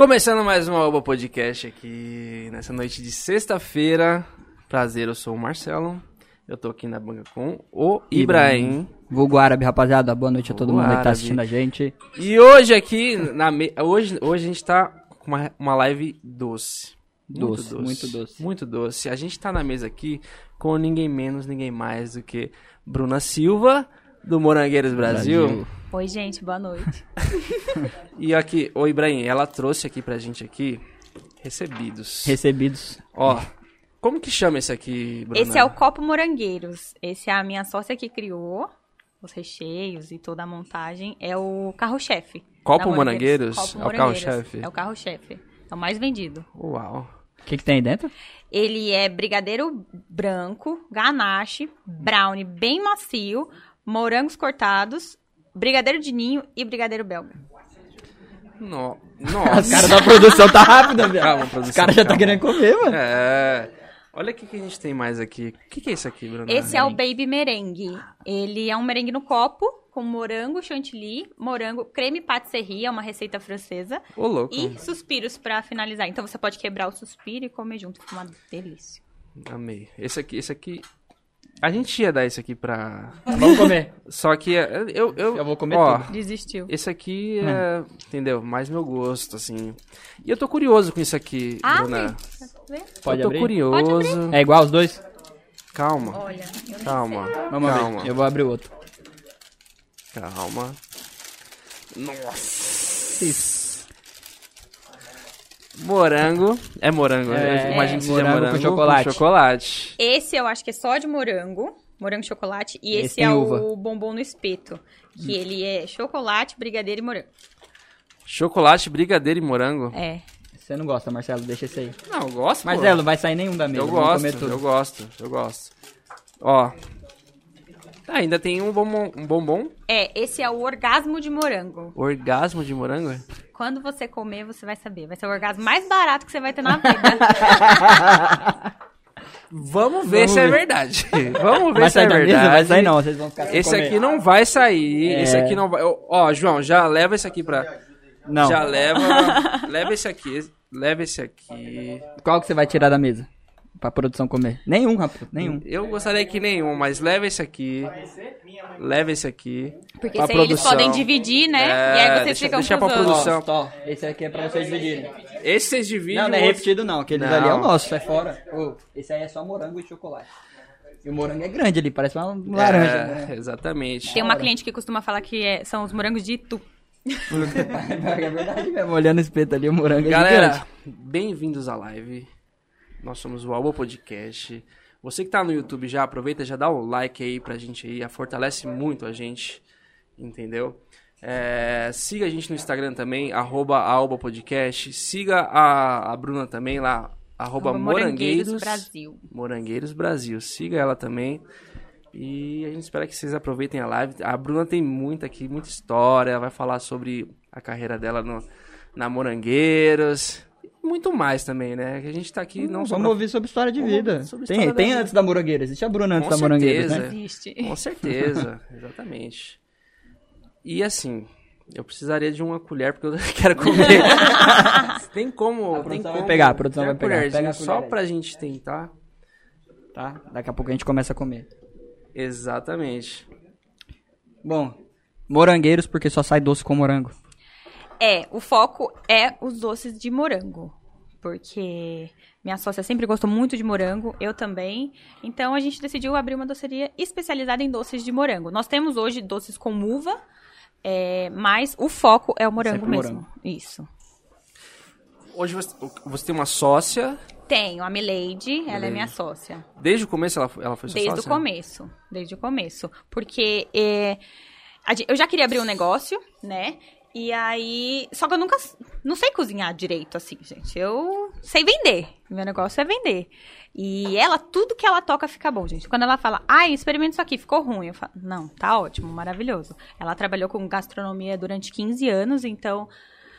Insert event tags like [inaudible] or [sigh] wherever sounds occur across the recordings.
Começando mais uma Oba Podcast aqui nessa noite de sexta-feira. Prazer, eu sou o Marcelo. Eu tô aqui na banca com o Ibrahim. Vulgo árabe, rapaziada. Boa noite a todo Vulgo mundo que tá árabe. assistindo a gente. E hoje aqui, na me... hoje, hoje a gente tá com uma, uma live doce. Muito Doce, muito doce. Muito doce. A gente tá na mesa aqui com ninguém menos, ninguém mais do que Bruna Silva, do Morangueiros Brasil. Oi, gente, boa noite. [laughs] E aqui, o Ibrahim, ela trouxe aqui pra gente aqui recebidos. Recebidos. Ó, como que chama esse aqui, Bruna? Esse é o Copo Morangueiros. Esse é a minha sócia que criou os recheios e toda a montagem. É o carro-chefe. Copo Morangueiros? Copo É o carro-chefe? É o carro-chefe. É o mais vendido. Uau. O que, que tem aí dentro? Ele é brigadeiro branco, ganache, brownie bem macio, morangos cortados, brigadeiro de ninho e brigadeiro belga. No... [laughs] Os Nossa. caras da produção tá rápido, velho. Calma, Os produção, caras já tá calma. querendo comer, mano. É. Olha o que, que a gente tem mais aqui. O que, que é isso aqui, Bruna? Esse é o Baby Merengue. Ele é um merengue no copo, com morango chantilly, morango, creme patisserie, é uma receita francesa, Ô, louco. e suspiros pra finalizar. Então você pode quebrar o suspiro e comer junto, fica uma delícia. Amei. Esse aqui, esse aqui... A gente ia dar esse aqui pra... Vamos comer. [laughs] Só que é, eu... Eu, Eu vou comer ó, tudo. Desistiu. Esse aqui é, entendeu? Mais meu gosto, assim. E eu tô curioso com isso aqui, Bruna. Vê? Pode eu tô abrir? curioso. É igual os dois? Calma, Olha, calma, Vamos calma, ver. Eu vou abrir o outro. calma. Nossa. Isso. Morango. É morango, É, eu imagino que seja morango com morango chocolate. chocolate. Esse eu acho que é só de morango, morango e chocolate, e Esse esse, é uva. o bombom no espeto, que ele é chocolate, brigadeiro e morango. Chocolate, brigadeiro e morango. É. Você não gosta, Marcelo? Deixa esse aí. Não, eu gosto, pô. Marcelo, não vai sair nenhum da mesa. Eu gosto, comer tudo. eu gosto, eu gosto. Ó. Ah, ainda tem um bombom, um bombom. É, esse é o orgasmo de morango. Orgasmo de morango? Quando você comer, você vai saber. Vai ser o orgasmo mais barato que você vai ter na vida. [laughs] Vamos ver Vamos se é ver. verdade. Vamos ver Vai se é verdade. mesa? Vai sair não, vocês vão ficar Esse comer. aqui não vai sair. É. Esse aqui não vai. Ó, Ó, João, já leva esse aqui pra. Não. Já leva. leva esse aqui. Leva esse aqui. Qual que você vai tirar da mesa? Pra produção comer? Nenhum, rapaz. Nenhum. Eu gostaria que nenhum, mas leva esse aqui. Leva esse aqui. Porque pra se aí eles produção. podem dividir, né? É, e aí vocês deixa- ficam deixa com pra os outros. produção. Esse aqui é pra vocês dividirem. Esse vocês dividem. Não, não é outro- repetido não, aquele Não. ali é o nosso, sai fora. Ô, esse aí é só morango e chocolate. E o morango é grande ali, parece uma laranja. É, né? exatamente. Tem uma cliente que costuma falar que é- são os morangos de Itu. [laughs] é verdade mesmo, olhando o espeto ali, o morango é Galera, gigante. bem-vindos à live. Nós somos o Albo Podcast. Você que tá no YouTube já, aproveita, já dá o like aí pra gente aí, fortalece muito a gente, entendeu? É, siga a gente no Instagram também, arroba Alba Podcast. Siga a, a Bruna também lá, arroba Morangueiros, Brasil. Morangueiros Brasil. Siga ela também. E a gente espera que vocês aproveitem a live. A Bruna tem muita aqui, muita história. Vai falar sobre a carreira dela no, na Morangueiros. E muito mais também, né? Que a gente tá aqui não só Vamos pra- ouvir sobre história de vida. sobre Tem, história tem da antes da morangueira, existe a Bruna antes Com da morangueira, certeza. né? Existe. Com certeza, [laughs] exatamente. E assim, eu precisaria de uma colher porque eu [laughs] quero comer. [laughs] tem como. A tem como vai pegar, a produção tem vai pegar. colherzinha Pega a Só aí. pra gente tentar. Tá? Daqui a pouco a gente começa a comer. Exatamente. Bom, morangueiros porque só sai doce com morango. É, o foco é os doces de morango. Porque minha sócia sempre gostou muito de morango, eu também. Então a gente decidiu abrir uma doceria especializada em doces de morango. Nós temos hoje doces com uva, é, mas o foco é o morango Sempre mesmo. morango. Isso. Hoje você, você tem uma sócia. Tenho a Milady, ela é minha sócia. Desde o começo ela, ela foi sua Desde sócia? o começo. Desde o começo. Porque é, eu já queria abrir um negócio, né? E aí. Só que eu nunca. Não sei cozinhar direito, assim, gente. Eu sei vender. Meu negócio é vender. E ela, tudo que ela toca fica bom, gente. Quando ela fala, ai, experimenta isso aqui, ficou ruim. Eu falo, não, tá ótimo, maravilhoso. Ela trabalhou com gastronomia durante 15 anos, então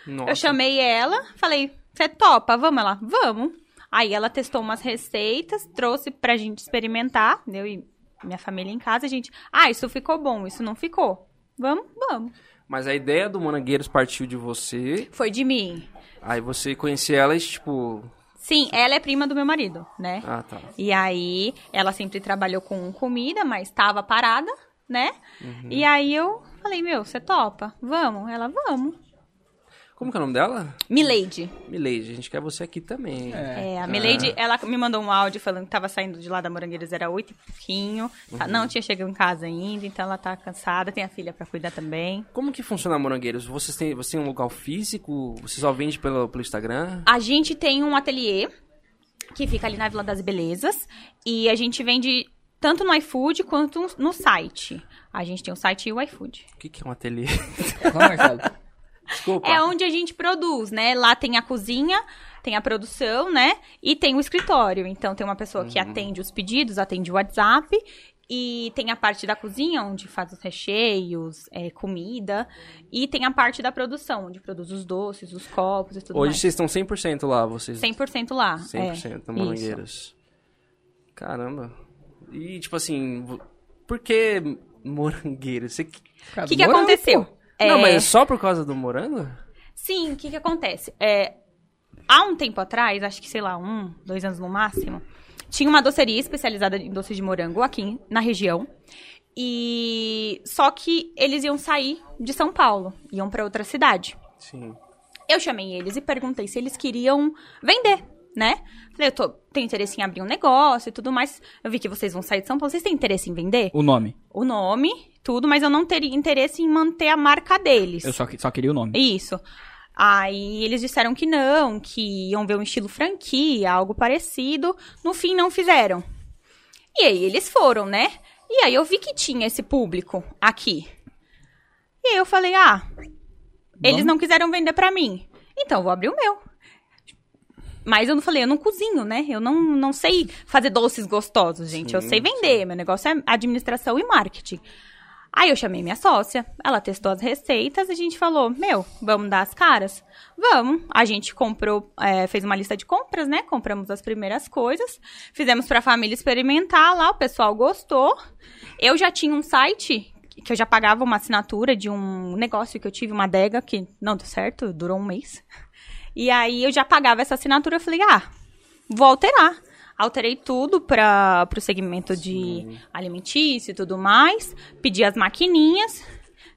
Nossa. eu chamei ela, falei, você topa? Vamos? Ela, vamos. Aí ela testou umas receitas, trouxe pra gente experimentar, eu e minha família em casa, a gente, ah, isso ficou bom, isso não ficou. Vamos, vamos. Mas a ideia do Morangueiros partiu de você. Foi de mim. Aí você conhecia ela e, tipo... Sim, ela é prima do meu marido, né? Ah, tá. E aí, ela sempre trabalhou com comida, mas estava parada, né? Uhum. E aí eu falei, meu, você topa? Vamos? Ela, vamos. Como que é o nome dela? Milady. Milady, a gente quer você aqui também. É, a Milady, ela me mandou um áudio falando que tava saindo de lá da Morangueiras, era oito e pouquinho. tá- Uhum. Não tinha chegado em casa ainda, então ela tá cansada, tem a filha pra cuidar também. Como que funciona a Morangueiros? Vocês têm, você tem um local físico? Você só vende pelo, pelo Instagram? A gente tem um ateliê que fica ali na Vila das Belezas e a gente vende tanto no iFood quanto no site. A gente tem o site e o iFood. O que, que é um ateliê? Qual, Marcelo? Desculpa. É onde a gente produz, né? Lá tem a cozinha, tem a produção, né? E tem o escritório. Então tem uma pessoa que atende os pedidos, atende o WhatsApp. E tem a parte da cozinha, onde faz os recheios, é, comida. E tem a parte da produção, onde produz os doces, os copos e tudo Hoje mais. vocês estão 100% lá, vocês? 100% lá. 100% é, na isso. Caramba. E, tipo assim, por que Morangueiros? Você... O que, que aconteceu? Não, É, mas é só por causa do morango? Sim, o que que acontece? É, há um tempo atrás, acho que, sei lá, um, dois anos no máximo, tinha uma doceria especializada em doce de morango aqui na região. E só que eles iam sair de São Paulo, iam pra outra cidade. Sim. Eu chamei eles e perguntei se eles queriam vender, né? Falei, eu tô, tenho interesse em abrir um negócio e tudo mais. Eu vi que vocês vão sair de São Paulo. Vocês têm interesse em vender? O nome. O nome, tudo, mas eu não teria interesse em manter a marca deles. Eu só, só queria o nome. Isso. Aí eles disseram que não, que iam ver um estilo franquia, algo parecido. No fim, não fizeram. E aí eles foram, né? E aí eu vi que tinha esse público aqui. E aí eu falei, ah, eles não quiseram vender pra mim. Então eu vou abrir o meu. Mas eu não falei, eu não cozinho, né? Eu não, não sei fazer doces gostosos, gente. eu Sim, sei vender. Meu negócio é administração e marketing. Aí eu chamei minha sócia, ela testou as receitas a gente falou, meu, vamos dar as caras? Vamos. A gente comprou, é, fez uma lista de compras, né? Compramos as primeiras coisas, fizemos pra família experimentar lá, o pessoal gostou. Eu já tinha um site que eu já pagava uma assinatura de um negócio que eu tive, uma adega, que não deu certo, durou um mês. E aí eu já pagava essa assinatura, eu falei, ah, vou alterar. Alterei tudo para o segmento de alimentício e tudo mais. Pedi as maquininhas.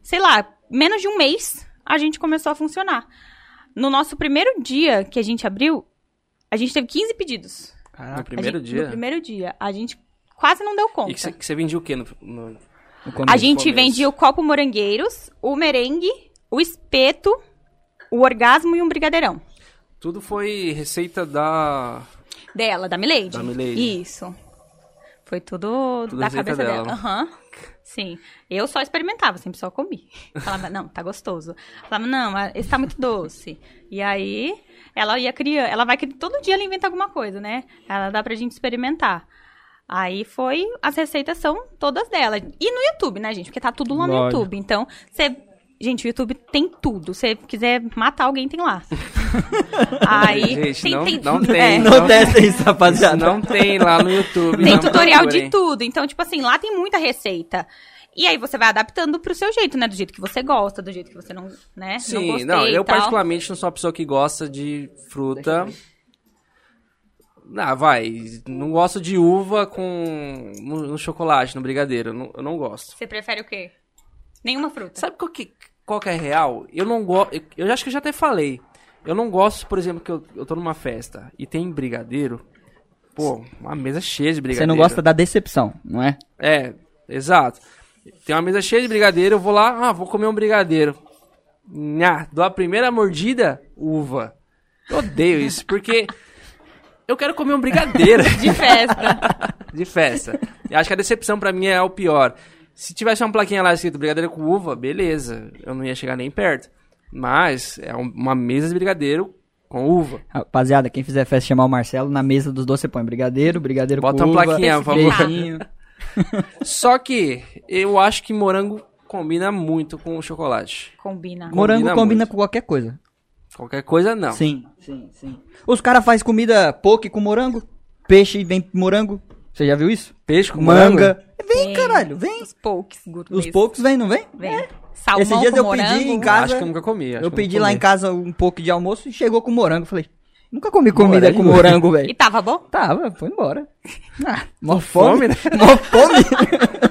Sei lá, menos de um mês a gente começou a funcionar. No nosso primeiro dia que a gente abriu, a gente teve 15 pedidos. No A primeiro gente- dia? No primeiro dia. A gente quase não deu conta. E que você, vendia o quê no, no- No começo. A gente começo. vendia o copo morangueiros, o merengue, o espeto, o orgasmo e um brigadeirão. Tudo foi receita da... Dela, da Milady. Da Milady. Isso. Foi tudo, Tudo da cabeça dela. Aham. Sim. Eu só experimentava, sempre só comi. [laughs] Falava, não, tá gostoso. Falava, não, mas esse tá muito doce. E aí, ela ia criando, ela vai criando, todo dia ela inventa alguma coisa, né? Ela dá pra gente experimentar. Aí foi, as receitas são todas dela. E no YouTube, né, gente? Porque tá tudo lá no Lógico. YouTube. Então, você. Gente, o YouTube tem tudo. Se quiser matar alguém, tem lá. [laughs] Aí. Gente, tem, não- tem, não tem. é. Não testem isso, Isso rapaziada. não tem lá no YouTube. Tem não tutorial de procurem. tudo. Então, tipo assim, lá tem muita receita. E aí você vai adaptando pro seu jeito, né? Do jeito que você gosta, do jeito que você não, né? não Sim, gostei não, e eu tal. particularmente não sou uma pessoa que gosta de fruta. Ah, vai. Não gosto de uva com no, no chocolate, no brigadeiro. Eu não, eu não gosto. Você prefere o quê? Nenhuma fruta. Sabe qual que, qual que é real? Eu não gosto. Eu acho que eu já até falei. Eu não gosto, por exemplo, que eu, eu tô numa festa e tem brigadeiro. Pô, uma mesa cheia de brigadeiro. Você não gosta da decepção, não é? É, exato. Tem uma mesa cheia de brigadeiro, eu vou lá, ah, vou comer um brigadeiro. Nha, dou a primeira mordida, uva. Eu odeio isso, porque eu quero comer um brigadeiro [laughs] De festa. de festa. Eu acho que a decepção pra mim é o pior. Se tivesse uma plaquinha lá escrito brigadeiro com uva, beleza, eu não ia chegar nem perto. Mas é um- uma mesa de brigadeiro com uva. Rapaziada, quem fizer festa chamar o Marcelo, na mesa dos dois você põe brigadeiro, brigadeiro Bota com uma uva, plaquinha, por favor. [laughs] Só que eu acho que morango combina muito com chocolate. Combina. Morango combina muito. com qualquer coisa. Qualquer coisa, não. Sim, sim, sim. Os caras fazem comida poke com morango, peixe vem morango. Você já viu isso? Peixe com morango? Manga. Vem, Vem. caralho, vem. Os pokes Os poucos vem, não vem? Vem. Salmão Esses dias com eu morango. pedi em casa. Acho que eu nunca comi. acho Eu pedi lá em casa um pouco de almoço e chegou com morango. Falei, nunca comi comida Morango? com morango, velho. E tava bom? Tava, foi embora. [laughs] Ah, mó fome, né? [laughs] Mó fome.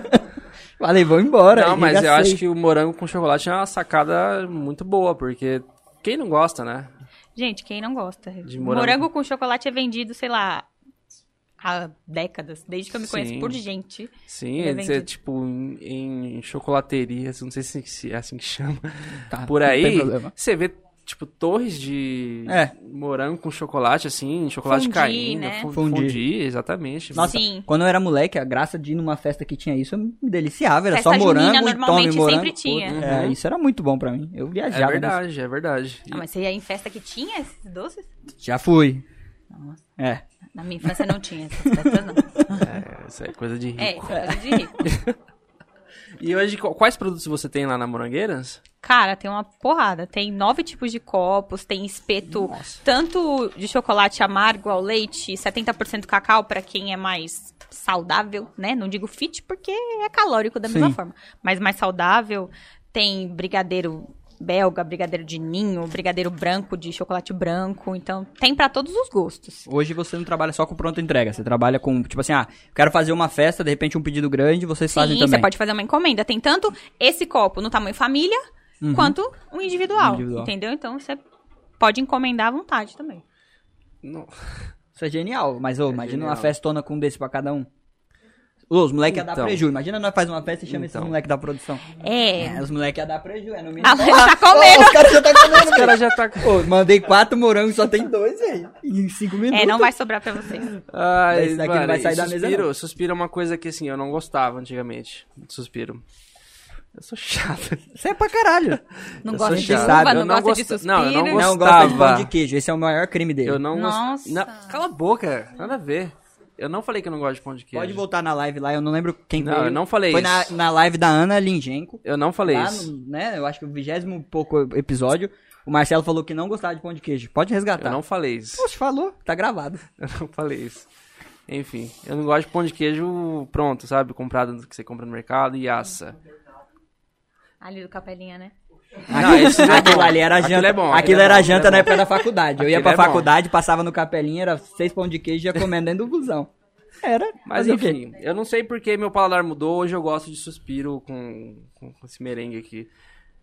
[laughs] Falei, vou embora. Não, mas eu arregacei. acho que o morango com chocolate é uma sacada muito boa, porque quem não gosta, né? Gente, quem não gosta? De morango. morango. com chocolate é vendido, sei lá, há décadas. Desde que eu me conheço Sim. por gente. Sim, Ele é é vendido. tipo em, em chocolaterias, não sei se, é assim que chama. Tá, Por aí, você vê, tipo, torres de É. morango com chocolate, assim, chocolate Fondue, caindo. né? fu- Fondue. Fondue, exatamente. Nossa, Sim. quando eu era moleque, a graça de ir numa festa que tinha isso, eu me deliciava. Era Festa só morango junina, e tome normalmente, morango. sempre tinha. Puta, É, Uhum. isso era muito bom pra mim. Eu é viajava. verdade, é verdade. Ah, mas você ia em festa que tinha esses doces? Já fui. É. Na minha infância não tinha essas festas, não. É, isso é coisa de rico. É, isso é coisa de rico. [laughs] E hoje, qu- quais produtos você tem lá na Morangueiras? Cara, tem uma porrada. Tem nove tipos de copos, tem espeto Nossa. tanto de chocolate amargo ao leite, 70% cacau pra quem é mais saudável, né? Não digo fit porque é calórico da mesma Sim. forma, mas mais saudável. Tem brigadeiro belga, brigadeiro de ninho, brigadeiro branco de chocolate branco. Então, tem pra todos os gostos. Hoje você não trabalha só com pronta entrega. Você trabalha com, tipo assim, ah, quero fazer uma festa, de repente um pedido grande, vocês fazem Sim, também. você pode fazer uma encomenda. Tem tanto esse copo no tamanho família, quanto um individual, Uhum. Individual. Entendeu? Então você pode encomendar à vontade também. Não. [laughs] Isso é genial. Mas, ô, imagina uma genial. festona com um desse pra cada um. Os moleques iam dar Então. preju. Imagina nós faz uma festa e chama esses Então. moleques da produção. É. É, os moleques iam dar preju, é no mínimo. Ah, tá comendo. Ô, os caras já tá comendo, O cara já tá. Ô, mandei quatro morangos, só tem dois, velho. Em cinco minutos. É, não vai sobrar pra vocês. Ai, Esse daqui mano, não vai sair e da mesa, suspiro, não. Suspiro é uma coisa que, assim, eu não gostava antigamente. Suspiro. Eu sou chato. Você é pra caralho. Não Eu gosta de Eu não, não gosta de suspiro. não, eu não gosto- Não gosta de Gostava. pão de queijo. Esse é o maior crime dele. Eu não Nossa. gosto. Não, cala a boca, nada a ver. Eu não falei que eu não gosto de pão de queijo. Pode voltar na live lá, eu não lembro quem Não, veio. eu não falei Foi na, isso. na live da Ana Lingenko. Eu não falei Lá isso. no, né, eu acho que o vigésimo pouco episódio, o Marcelo falou que não gostava de pão de queijo. Pode resgatar. Eu não falei isso. Poxa, falou, tá gravado. [laughs] Eu não falei isso. Enfim, eu não gosto de pão de queijo pronto, sabe? Comprado que você compra no mercado e assa. Ali do Capelinha, né? Não, esse é Aquilo ali era Aquilo janta. é bom, Aquilo aquilo é era bom, janta aquilo na é época da faculdade. Eu ia Aquilo pra é bom. faculdade, passava no capelinha, era seis pão de queijo e ia comendo dentro do busão. Era. Mas quê? enfim, eu não sei porque meu paladar mudou. Hoje eu gosto de suspiro com, com esse merengue aqui.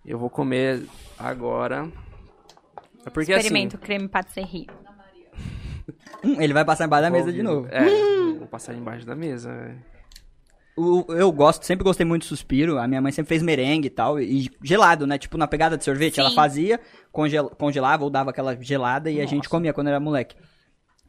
Eu vou comer agora. É porque Experimento creme patisserie. Hum, ele vai passar embaixo da assim. mesa de novo. É, vou passar embaixo da mesa. é. Eu gosto, sempre gostei muito de suspiro. A minha mãe sempre fez merengue e tal. E gelado, né? Tipo, na pegada de sorvete, Sim. ela fazia, congel- congelava ou dava aquela gelada e a gente comia quando era moleque.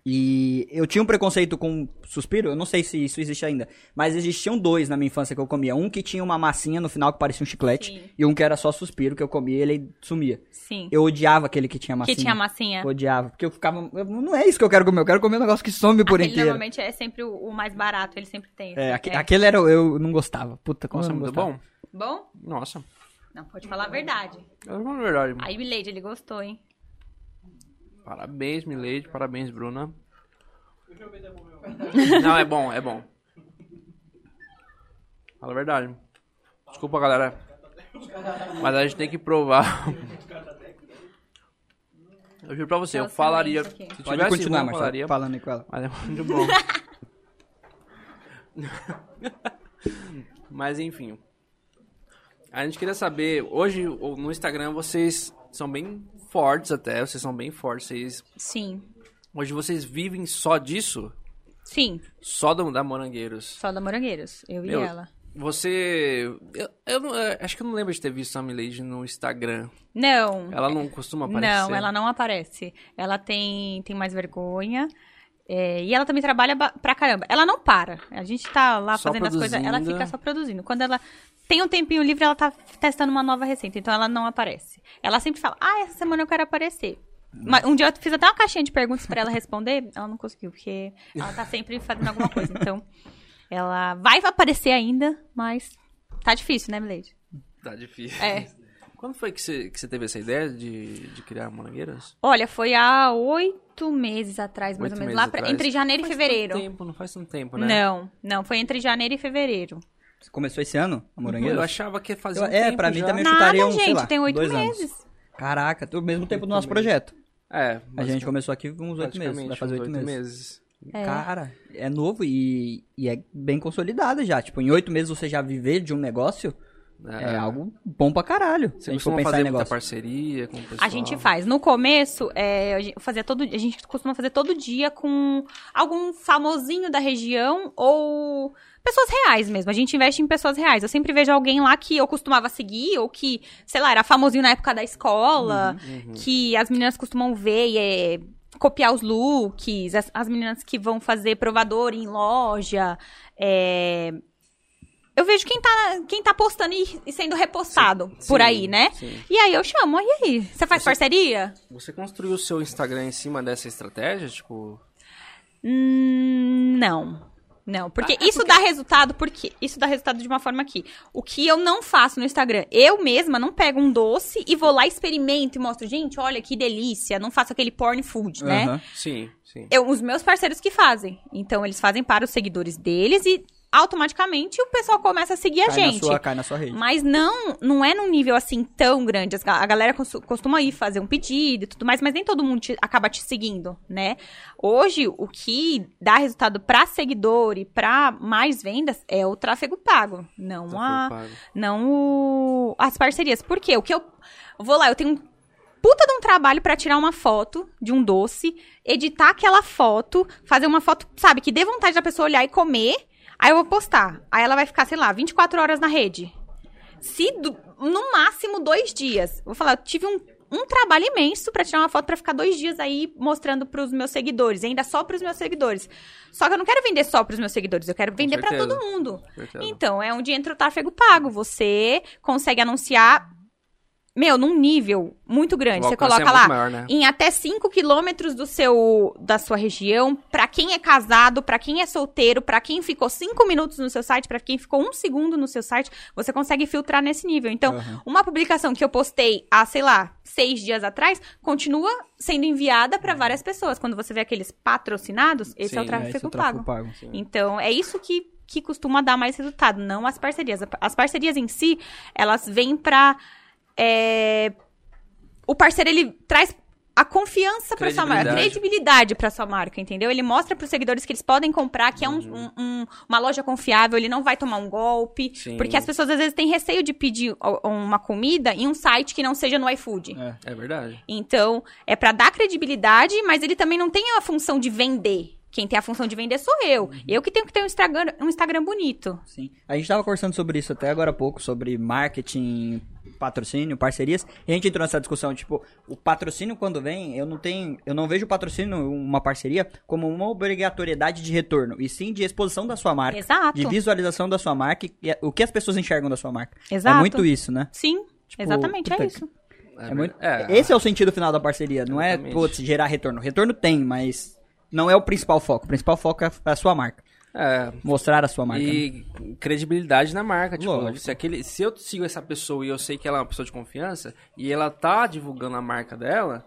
E eu tinha um preconceito com suspiro, eu não sei se isso existe ainda, mas existiam dois na minha infância que eu comia. Um que tinha uma massinha no final que parecia um chiclete, Sim. e um que era só suspiro que eu comia e ele sumia. Sim. Eu odiava aquele que tinha massinha. Que tinha massinha. Odiava, porque eu ficava. eu- não é isso que eu quero comer, eu quero comer um negócio que some por Aquele inteiro. normalmente é sempre o, o mais barato, ele sempre tem. É, assim. aque- aquele era. Eu não gostava. Puta, como Nossa, eu não muito gostava. bom. Bom? Nossa. Não, pode falar a verdade. É uma verdade. Aí, Milady, ele gostou, hein? Parabéns, Milady. Parabéns, Bruna. [laughs] Não, é bom, é bom. Fala a verdade. Desculpa, galera. Mas a gente tem que provar. Eu juro pra você, eu falaria. Se Pode tivesse continuar, bom, eu Marcelo, falaria. falando com ela. Mas é muito bom. [laughs] Mas enfim. A gente queria saber, hoje no Instagram vocês são bem fortes até, vocês são bem fortes. Vocês, Sim. hoje vocês vivem só disso? Sim, Só da, da Morangueiros? só da Morangueiros. Eu Meu, e ela. Você. Eu, eu não- eu acho que eu não lembro de ter visto a Milady no Instagram. Não. Ela não costuma aparecer. Não, ela não aparece. Ela tem, tem mais vergonha. é, e ela também trabalha ba- pra caramba. Ela não para. A gente tá lá Só fazendo as coisas. Ela fica só produzindo. Quando ela tem um tempinho livre, ela tá testando uma nova receita. Então ela não aparece. Ela sempre fala: Ah, essa semana eu quero aparecer. Mas um dia eu fiz até uma caixinha de perguntas pra ela responder. Ela não conseguiu, porque ela tá sempre fazendo alguma coisa. Então, ela vai aparecer ainda, mas tá difícil, né, Milady? Tá difícil. É. Quando foi que você, que você teve essa ideia de, de criar Morangueiras? Olha, foi há oito meses atrás, mais Oito ou menos. Lá pra- entre janeiro e Faz fevereiro. Tanto tempo, não faz tanto tempo, né? Não, não, foi entre janeiro e fevereiro. Começou esse ano, a Morangueiros? Eu achava que fazia Eu- um é, tempo pra mim já. também- Nada, chutaria um, sei gente, lá, tem oito dois anos. meses. Caraca, o mesmo tempo do nosso projeto. É, A gente começou aqui com uns oito meses. Vai fazer oito oito meses. É. Cara, é novo e, e é bem consolidado já. Tipo, em oito meses você já viver de um negócio é, algo bom pra caralho. Você a gente for pensar fazer em negócio. parceria com o pessoal? A gente faz. No começo, é, fazia todo, a gente costuma fazer todo dia com algum famosinho da região ou pessoas reais mesmo. A gente investe em pessoas reais. Eu sempre vejo alguém lá que eu costumava seguir ou que, sei lá, era famosinho na época da escola, Uhum, que as meninas costumam ver e é, copiar os looks, as, as meninas que vão fazer provador em loja, é, eu vejo quem tá, quem tá postando e, e sendo repostado por Sim, aí, né? sim. E aí eu chamo, e aí? Você faz Você- parceria? Você construiu o seu Instagram em cima dessa estratégia? Tipo, Hum, não. Não, porque Ah, é isso porque- dá resultado, porque isso dá resultado de uma forma aqui. O que eu não faço no Instagram, eu mesma não pego um doce e vou lá, experimento e mostro, gente, olha que delícia, não faço aquele porn food, né? Sim, sim. Eu, os meus parceiros que fazem. Então, eles fazem para os seguidores deles e automaticamente o pessoal começa a seguir a Cai gente. Na sua, cai na sua rede. Mas não, não é num nível assim tão grande. A galera cos- costuma ir fazer um pedido e tudo mais, mas nem todo mundo te- acaba te seguindo, né? Hoje, o que dá resultado para seguidor e para mais vendas é o tráfego pago, não Tá a, preocupado. não o- as parcerias. Por quê? O que eu vou lá, eu tenho um puta de um trabalho pra tirar uma foto de um doce, editar aquela foto, fazer uma foto, sabe, que dê vontade da pessoa olhar e comer. Aí eu vou postar. Aí ela vai ficar, sei lá, 24 horas na rede. Se do- no máximo dois dias. Vou falar, eu tive um, um trabalho imenso pra tirar uma foto pra ficar dois dias aí mostrando pros meus seguidores, ainda só pros meus seguidores. Só que eu não quero vender só pros meus seguidores, eu quero vender pra certeza. todo mundo. Então, é onde entra o tráfego pago. Você consegue anunciar, meu, num nível muito grande. O Você alcance coloca é lá maior, né? em até 5 quilômetros do seu da sua região, pra quem é casado, pra quem é solteiro, pra quem ficou 5 minutos no seu site, pra quem ficou um segundo no seu site, você consegue filtrar nesse nível. Então, Aham. uma publicação que eu postei há, sei lá, seis dias atrás, continua sendo enviada pra várias pessoas. Quando você vê aqueles patrocinados, esse é o Sim, tráfego, É, esse é o pago. tráfego pago. Então, é isso que, que costuma dar mais resultado, não as parcerias. As parcerias em si, elas vêm pra. É, O parceiro, ele traz a confiança pra sua marca, Credibilidade. credibilidade pra sua marca, entendeu? Ele mostra pros seguidores que eles podem comprar, que é um- um- um- uma loja confiável, ele não vai tomar um golpe. Sim. Porque as pessoas às vezes têm receio de pedir uma comida em um site que não seja no iFood. É. É verdade. Então, é pra dar credibilidade, mas ele também não tem a função de vender. Quem tem a função de vender sou eu. Eu que tenho que ter um Instagram, um Instagram bonito. Sim. A gente tava conversando sobre isso até agora há pouco, sobre marketing, patrocínio, parcerias. E a gente entrou nessa discussão, tipo, o patrocínio quando vem, eu não tenho, eu não vejo o patrocínio, uma parceria, como uma obrigatoriedade de retorno, e sim de exposição da sua marca. Exato. De visualização da sua marca e o que as pessoas enxergam da sua marca. Exato. É muito isso, né? Sim, Tipo, exatamente, é isso. É muito... É. Esse é o sentido final da parceria, não é, Exatamente. putz, gerar retorno. Retorno tem, mas não é o principal foco. O principal foco é a sua marca. É, Mostrar a sua marca. né? E credibilidade na marca. Tipo, Lógico. se, aquele, se eu sigo essa pessoa e eu sei que ela é uma pessoa de confiança e ela tá divulgando a marca dela,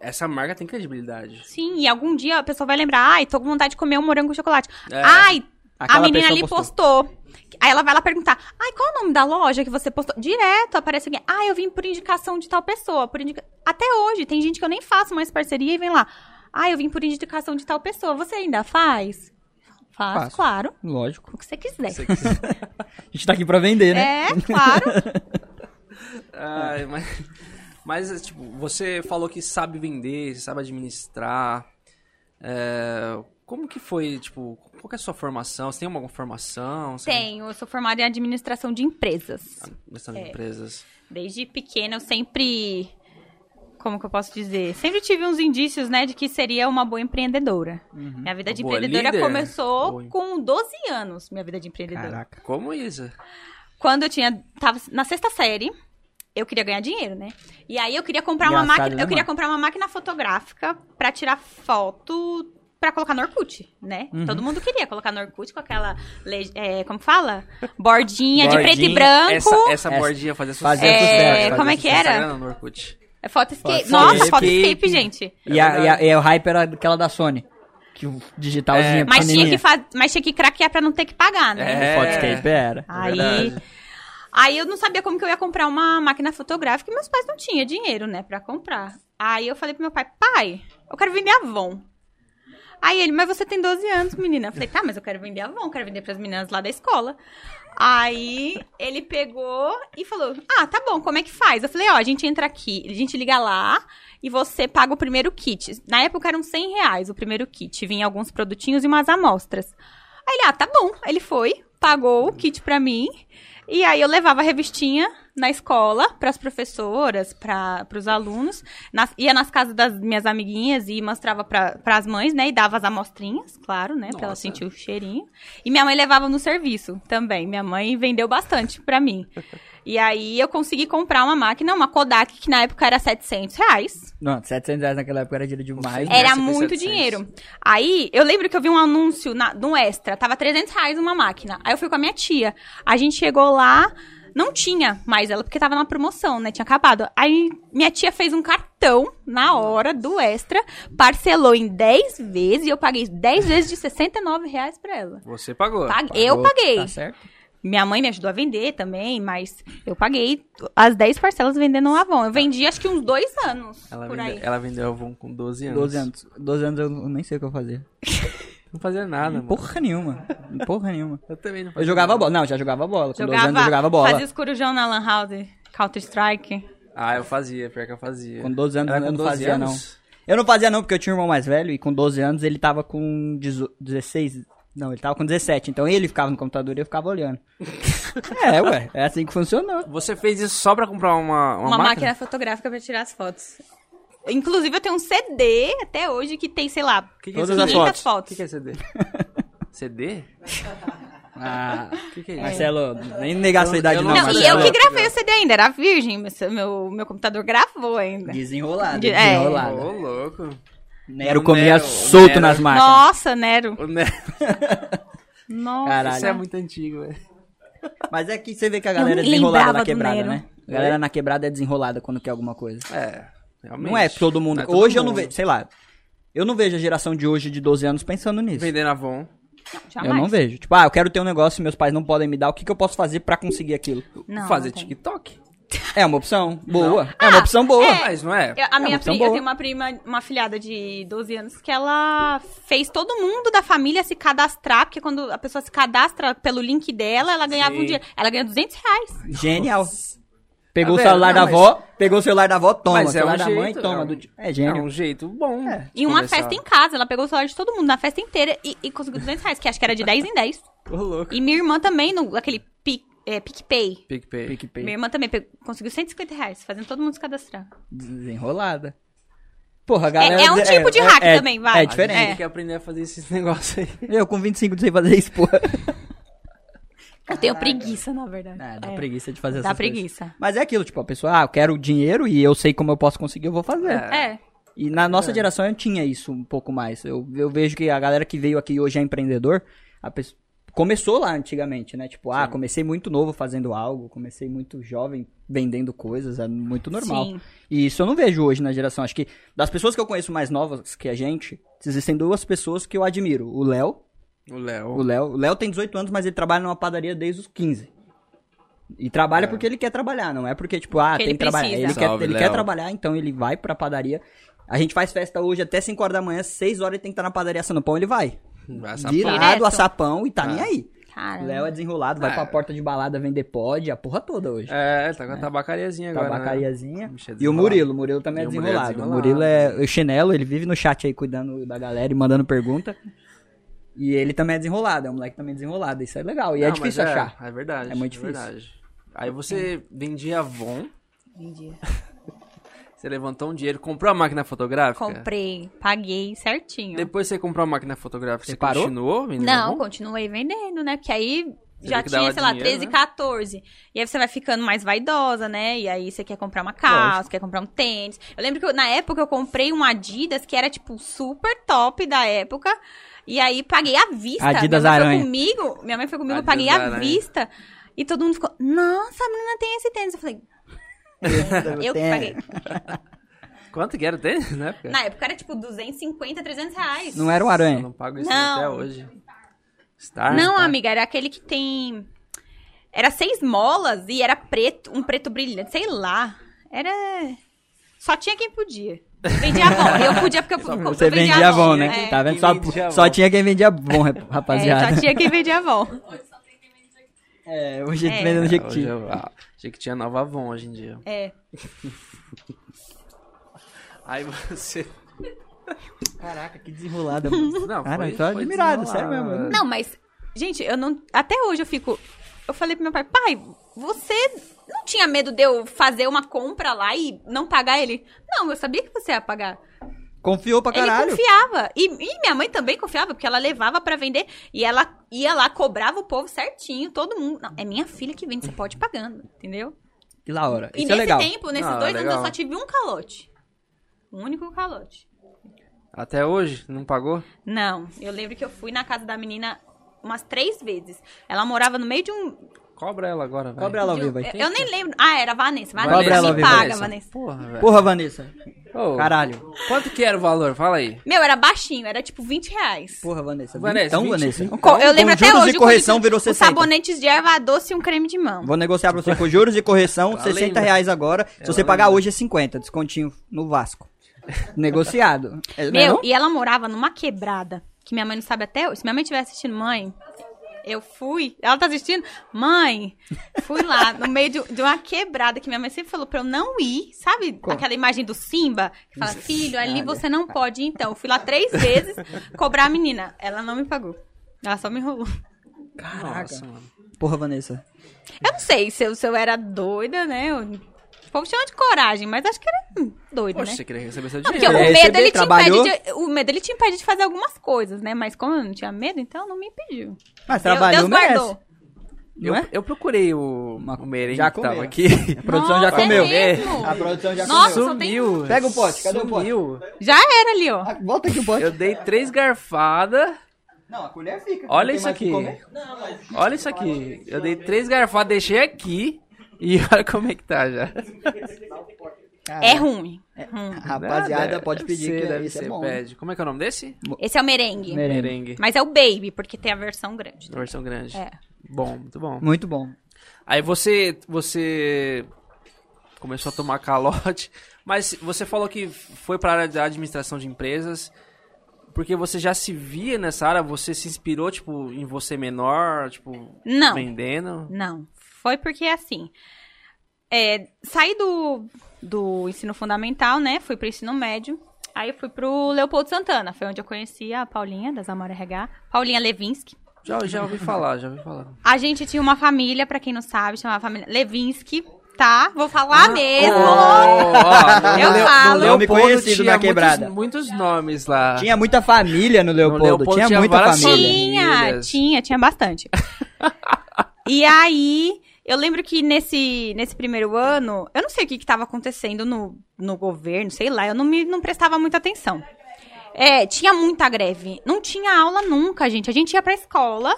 essa marca tem credibilidade. Sim, e algum dia a pessoa vai lembrar, ai, tô com vontade de comer um morango com chocolate. É. Ai, a menina ali postou. postou. Aí ela vai lá perguntar, ai, qual é o nome da loja que você postou? Direto aparece alguém, ah, eu vim por indicação de tal pessoa. Por indica... Até hoje, tem gente que eu nem faço mais parceria e vem lá, ah, eu vim por indicação de tal pessoa. Você ainda faz? Faço, Faço. claro. Lógico. O que você quiser. Se você quiser. A gente tá aqui pra vender, né? É, claro. [laughs] Ai, mas, mas, tipo, você falou que sabe vender, sabe administrar. É, como que foi, tipo, qual que é a sua formação? Você tem alguma formação? Você Tenho, eu sou formada em administração de empresas. Administração de É. empresas. Desde pequena eu sempre. Como que eu posso dizer? Sempre tive uns indícios, né, de que seria uma boa empreendedora. Minha vida de Boa empreendedora líder. começou Boa. com 12 anos, minha vida de empreendedora. Caraca. Como isso? Quando eu tinha. Tava na sexta série, eu queria ganhar dinheiro, né? E aí eu queria comprar uma máquina. né, Eu queria comprar uma máquina fotográfica pra tirar foto. Pra colocar no Orkut, né? Uhum. Todo mundo queria colocar no Orkut com aquela. é, como fala? Bordinha, de preto e Bordinha, branco. Essa, essa bordinha fazia sucesso. fazia É, sucesso, como é fazia que era? No Orkut. É foto escape. Foto Nossa, escape. foto escape, gente. E, a, e, a- e o hype era aquela da Sony. Que o digitalzinho É, Mas tinha, que fa... Mas tinha que craquear pra não ter que pagar, né? É. O Foxtape era. Aí, aí eu não sabia como que eu ia comprar uma máquina fotográfica e meus pais não tinham dinheiro, né, pra comprar. Aí eu falei pro meu pai, pai, eu quero vender Avon. Aí ele, mas você tem 12 anos, menina. Eu falei, tá, mas eu quero vender Avon, quero vender pras meninas lá da escola. Aí ele pegou e falou, ah, tá bom, como é que faz? Eu falei, ó, a gente entra aqui, a gente liga lá e você paga o primeiro kit. Na época eram 100 reais o primeiro kit, vinha alguns produtinhos e umas amostras. Aí ele, ah, tá bom. Ele foi, pagou o kit pra mim. E aí eu levava a revistinha na escola pras professoras, para os alunos. Nas- ia nas casas das minhas amiguinhas e mostrava para as mães, né? E dava as amostrinhas, claro, né? Pra ela sentir o cheirinho. E minha mãe levava no serviço também. Minha mãe vendeu bastante pra mim. [laughs] E aí eu consegui comprar uma máquina, uma Kodak, que na época era 700 reais. Não, 700 reais naquela época era dinheiro demais. Né? Era muito 700. dinheiro. Aí, eu lembro que eu vi um anúncio na, no Extra, tava 300 reais uma máquina. Aí eu fui com a minha tia. A gente chegou lá, não tinha mais ela, porque tava na promoção, né? Tinha acabado. Aí minha tia fez um cartão na hora do Extra, parcelou em 10 vezes e eu paguei 10 vezes de 69 reais pra ela. Você pagou. Eu Pagou, paguei. Tá certo? Minha mãe me ajudou a vender também, mas eu paguei as 10 parcelas vendendo um Avon. Eu vendi acho que uns dois anos Ela, por vende- aí. ela vendeu Avon com 12 anos. 12 anos. 12 anos eu nem sei o que eu fazia. [laughs] Não fazia nada, mano. Porra nenhuma. Porra nenhuma. Eu também não fazia Eu jogava nada. bola. Não, já jogava bola. Com 12 anos eu jogava bola. Fazia os corujão na Lan House, Counter Strike. Ah, eu fazia, pior que eu fazia. Com 12 anos Era eu não 12 fazia, anos? Eu não fazia não, porque eu tinha um irmão mais velho e com 12 anos ele tava com 18 16... Não, ele tava com 17. Então ele ficava no computador e eu ficava olhando. [laughs] é, ué. É assim que funcionou. Você fez isso só pra comprar uma, uma, Uma, máquina? máquina? fotográfica pra tirar as fotos. Inclusive, eu tenho um CD até hoje que tem, sei lá, O que, que é Todas CD? as 500 fotos. O que, que é CD? [laughs] CD? Ah, O que, que é isso? Marcelo, nem negar a sua idade eu não, não- mas e Marcelo. eu que gravei o CD ainda, era virgem, mas meu, meu computador gravou ainda. Desenrolado, De- é. Ô, desenrolado. louco. Nero O comia Nero- solto Nero- nas máquinas. Nossa, Nero. O Nero. Nossa. Caralho. Isso é muito antigo, velho. Mas é que você vê que a galera é desenrolada na quebrada, né? A galera na quebrada é desenrolada quando quer alguma coisa. É, realmente. Não é todo mundo. Não é todo hoje eu não mundo. vejo, sei lá. Eu não vejo a geração de hoje de 12 anos pensando nisso. Vendendo Avon. Jamais. Eu não vejo. Tipo, ah, eu quero ter um negócio e meus pais não podem me dar. O que, que eu posso fazer pra conseguir aquilo? Não, fazer não. TikTok. É uma opção boa. É uma Ah, opção boa. é. Mas não é? A minha opção pri- boa. eu tenho uma prima, uma filhada de 12 anos, que ela fez todo mundo da família se cadastrar, porque quando a pessoa se cadastra pelo link dela, ela ganhava Sim. um dia. Ela ganha 200 reais. Genial. Pegou Tá o vendo? celular Não, da mas- avó, pegou o celular da avó, toma. Mas o celular é um da mãe, jeito, toma. é um- do É É gênio. um jeito bom. E uma festa em casa. Ela pegou o celular de todo mundo na festa inteira e, e conseguiu 200 reais, que acho que era de 10 em 10. Ô, louco. E minha irmã também, no, aquele Pic, é, PicPay. PicPay. PicPay. Minha irmã também pegou- conseguiu 150 reais, fazendo todo mundo se cadastrar. Desenrolada. Porra, a galera... é um tipo de hack é- também, vai. É A diferente. gente tem que aprender a fazer esses [laughs] negócios aí. Eu com 25 não sei fazer isso, porra. [laughs] Eu tenho preguiça, na verdade. É, dá É. preguiça de fazer Dá essas coisas. preguiça. Mas é aquilo, tipo, a pessoa, ah, eu quero dinheiro e eu sei como eu posso conseguir, eu vou fazer. É. É. E na nossa geração eu tinha isso um pouco mais. Eu, eu vejo que a galera que veio aqui hoje é empreendedor, a pessoa começou lá antigamente, né? Tipo, ah, comecei muito novo fazendo algo, comecei muito jovem vendendo coisas, é muito normal. Sim. E isso eu não vejo hoje na geração. Acho que das pessoas que eu conheço mais novas que a gente, existem duas pessoas que eu admiro. O Léo, O Léo. o Léo, o Léo tem 18 anos, mas ele trabalha numa padaria desde os 15. E trabalha porque ele quer trabalhar, não é porque, tipo, ah, Porque tem ele que trabalhar. Ele, quer, Salve, ele Léo. quer trabalhar, então ele vai pra padaria. A gente faz festa hoje até 5 horas da manhã, 6 horas ele tem que estar na padaria assando pão, ele vai. Virado, Direto. assar pão e tá Ah. nem aí. Cara. O Léo é desenrolado, vai Ah. pra porta de balada vender pod, a porra toda hoje. É, tá com a tabacariazinha agora. né? Tabacariazinha. Bicho, é E o desenrolado. Murilo, o Murilo também E é o Murilo é desenrolado. O desenrolado. Murilo é o chinelo, ele vive no chat aí cuidando da galera e mandando pergunta. E ele também é desenrolado, é um moleque também desenrolado. Isso é legal. E é Não, difícil mas achar. É verdade. É muito difícil. verdade. Aí você vendia Avon, Vendia. [laughs] você levantou um dinheiro, comprou a máquina fotográfica? Comprei, paguei certinho. Depois você comprou a máquina fotográfica, você, Você parou? continuou vendendo Não, Avon? continuei vendendo, né? Porque aí Você já tinha, sei lá, dinheiro, 13, né? 14. E aí você vai ficando mais vaidosa, né? E aí você quer comprar uma calça, Lógico. quer comprar um tênis. Eu lembro que eu- na época eu comprei um Adidas que era, tipo, super top da época. E aí paguei à vista. Adidas minha mãe Aranha. foi comigo, minha mãe foi comigo, eu Adidas paguei à Aranha. vista. E todo mundo ficou, nossa, a menina tem esse tênis. Eu falei, eu que paguei. Quanto que era o tênis na época? Na época era tipo 250, 300 reais. Não era um Eu aranha. não pago isso Não. até hoje. Star, Não, tá? amiga, era aquele que tem. Era seis molas e era preto, um preto brilhante, sei lá. Era. Só tinha quem podia. Vendia bom. Eu podia porque eu, Você vendia vendia bom, né? É, Tá vendo? Só, vendia só bom. tinha quem vendia bom, é, rapaziada. só tinha quem vendia bom. [laughs] É, hoje É. vendendo É, hoje Jequiti. ah, achei que tinha Nova Avon hoje em dia. É. [laughs] Aí você... Caraca, que desenrolada. [laughs] mano. Não, Cara, foi, eu tô foi admirado, sério mesmo. Não, mas, gente, eu não. Até hoje eu fico. Eu falei pro meu pai, pai, você não tinha medo de eu fazer uma compra lá e não pagar ele? Não, eu sabia que você ia pagar. Confiou pra Ele caralho. confiava. E, e minha mãe também confiava, porque ela levava pra vender. E ela ia lá, cobrava o povo certinho, todo mundo. Não, é minha filha que vende, você pode ir pagando, entendeu? Que da hora. E Isso é nesse legal. tempo, nesses Ah, dois anos, legal. eu só tive um calote. Um único calote. Até hoje? Não pagou? Não, eu lembro que eu fui na casa da menina umas três vezes. Ela morava no meio de um. Cobra ela agora, velho. Cobra ela ao vivo eu, eu nem lembro. Ah, era a Vanessa. Vanessa, Cobra ela me paga, Vanessa. Porra, velho. Porra, Vanessa. Ô, Caralho. Quanto que era o valor? Fala aí. Meu, era baixinho, era tipo 20 reais. Porra, Vanessa. Vanessa, então, 20, Vanessa. então, eu lembro com até juros hoje. e correção código- virou Os 60. sabonetes de erva doce e um creme de mão. Vou negociar pra você com juros e correção, Ela 60 lembra. reais agora. Se você pagar hoje é 50, descontinho no Vasco. Negociado. [laughs] É, é Meu, não? e ela morava numa quebrada, que minha mãe não sabe até hoje. Se minha mãe estiver assistindo, mãe, eu fui. Ela tá assistindo? Mãe, fui lá, no meio de, de uma quebrada, que minha mãe sempre falou pra eu não ir. Sabe aquela imagem do Simba? Que fala, filho, ali você não pode ir, então. Eu fui lá três vezes cobrar a menina. Ela não me pagou. Ela só me enrolou. Caraca. Nossa, mano. Porra, Vanessa. Eu não sei se eu, se eu era doida, né? Eu, o povo chama de coragem, mas acho que era doido, Poxa, né? você queria receber seu Não, porque dinheiro. o É, medo, receber, ele te trabalhou. impede de, o medo ele te impede de fazer algumas coisas, né? Mas como eu não tinha medo, então não me impediu. Mas trabalhou, Deus merece. guardou. Eu, Não é? eu procurei o, Uma- o merengue já que tava comeu. aqui. [laughs] A produção já Nossa, é comeu. mesmo? A produção já Nossa, comeu. só tem- Sumiu. Pega o pote, cadê o pote? Sumiu. Já era ali, ó. Ah, Volta aqui o pote. Eu dei três garfadas. Não, a colher fica. Olha Não isso aqui. comer? Olha isso aqui. Eu dei três garfadas, deixei aqui. E olha como é que tá já. É ruim. Hum. Rapaziada, Deve pode pedir ser, que deve é ser, bom. pede. Como é que é o nome desse? Esse é o merengue. Merengue. Merengue. Mas é o baby, porque tem a versão grande. Na versão grande. É. Bom, muito bom. Muito bom. Aí você, você começou a tomar calote, [laughs] mas você falou que foi para a área da administração de empresas, porque você já se via nessa área, você se inspirou, tipo, em você menor, tipo, Não. vendendo? Não. Foi porque, assim, é, saí do, do ensino fundamental, né? Fui pro ensino médio. Aí eu fui pro Leopoldo Santana. Foi onde eu conheci a Paulinha, das Amora RH. Paulinha Levinsky. Já, já ouvi [laughs] falar, já ouvi falar. A gente tinha uma família, pra quem não sabe, chamava família Levinsky, tá? Vou falar mesmo. Eu Leo- falo. no Nome Leopoldo conhecido tinha na quebrada. Muitos, muitos nomes lá. Tinha muita família no Leopoldo. Leopoldo tinha, tinha muita família. Tinha, tinha, tinha bastante. e aí, eu lembro que nesse, nesse primeiro ano, eu não sei o que estava acontecendo no, no governo, sei lá, eu não, me, não prestava muita atenção. É, tinha muita greve. Não tinha aula nunca, gente. A gente ia pra escola,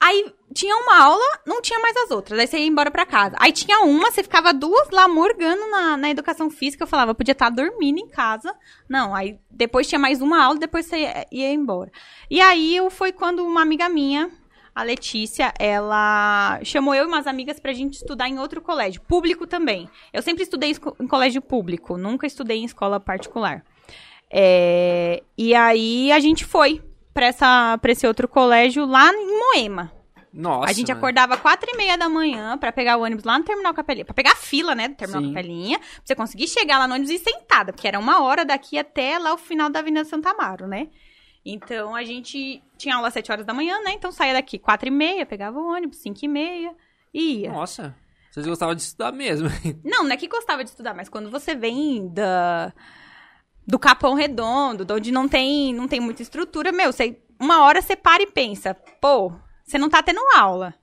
aí tinha uma aula, não tinha mais as outras. Aí você ia embora pra casa. Aí tinha uma, você ficava duas lá morgando na, na educação física. Eu falava, eu podia estar dormindo em casa. Não, aí depois tinha mais uma aula, depois você ia, ia embora. E aí foi quando uma amiga minha, a Letícia, ela chamou eu e umas amigas pra gente estudar em outro colégio, público também. Eu sempre estudei em colégio público, nunca estudei em escola particular. É, e aí a gente foi pra, essa, pra esse outro colégio lá em Moema. Nossa, a gente mano. acordava quatro e meia da manhã pra pegar o ônibus lá no Terminal Capelinha. Pra pegar a fila, né, do Terminal Sim. Capelinha. Pra você conseguir chegar lá no ônibus e sentada. Porque era uma hora daqui até lá o final da Avenida Santa Amaro, né? Então, a gente tinha aula às sete horas da manhã, né? Então, saía daqui quatro e meia, pegava o ônibus, cinco e meia e ia. Nossa, vocês gostavam de estudar mesmo. [laughs] Não, não é que gostava de estudar, mas quando você vem da do Capão Redondo, de onde não tem, não tem muita estrutura, meu, você, uma hora você para e pensa, pô, você não tá tendo aula.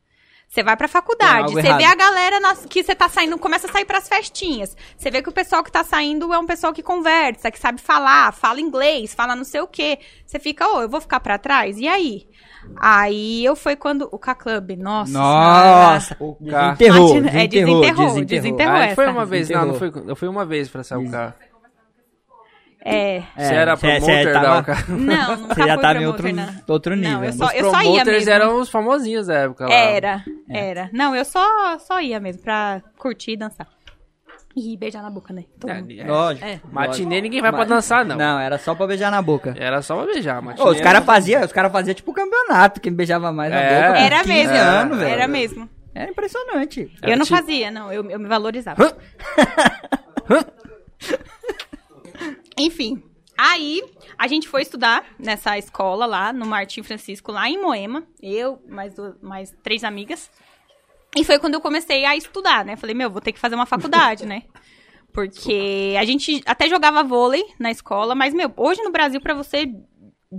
Você vai pra faculdade, algo você vê a galera nas- que você tá saindo, começa a sair pras festinhas. Você vê que o pessoal que tá saindo é um pessoal que conversa, que sabe falar, fala inglês, fala não sei o quê. Você fica, ô, eu vou ficar pra trás? E aí? Aí eu foi quando o K-Club, nossa. Nossa, O desenterrou, Bate- é, desenterrou, desenterrou, desenterrou. desenterrou. Ah, foi uma vez, não, não Desenterrou. foi, eu fui uma vez pra sair o carro. É. Você era cê- cê promoter tava- da? [laughs] Não, [laughs] nunca Você já fui tava em promoter, outro, não. outro nível. Não, eu né? só, Os eu só ia mesmo. eram os famosinhos da época lá. Era, É. era. Não, eu só, só ia mesmo pra curtir e dançar. E beijar na boca, né? Todo mundo. É, é. Lógico. É. Matinê ninguém vai pra Mas- dançar, não. Não, era só pra beijar na boca. Era só pra beijar, matinê. Ô, os caras faziam, os caras faziam tipo campeonato, quem beijava mais na É. boca. Era 15 mesmo. anos, velho. Era mesmo. Era impressionante. Era eu não tipo- fazia, não. Eu, eu me valorizava. [laughs] Enfim. Aí, a gente foi estudar nessa escola lá, no Martim Francisco, lá em Moema. Eu, mais, duas- mais três amigas. E foi quando eu comecei a estudar, né? Falei, meu, vou ter que fazer uma faculdade, né? [laughs] Porque a gente até jogava vôlei na escola, mas, meu, hoje no Brasil, pra você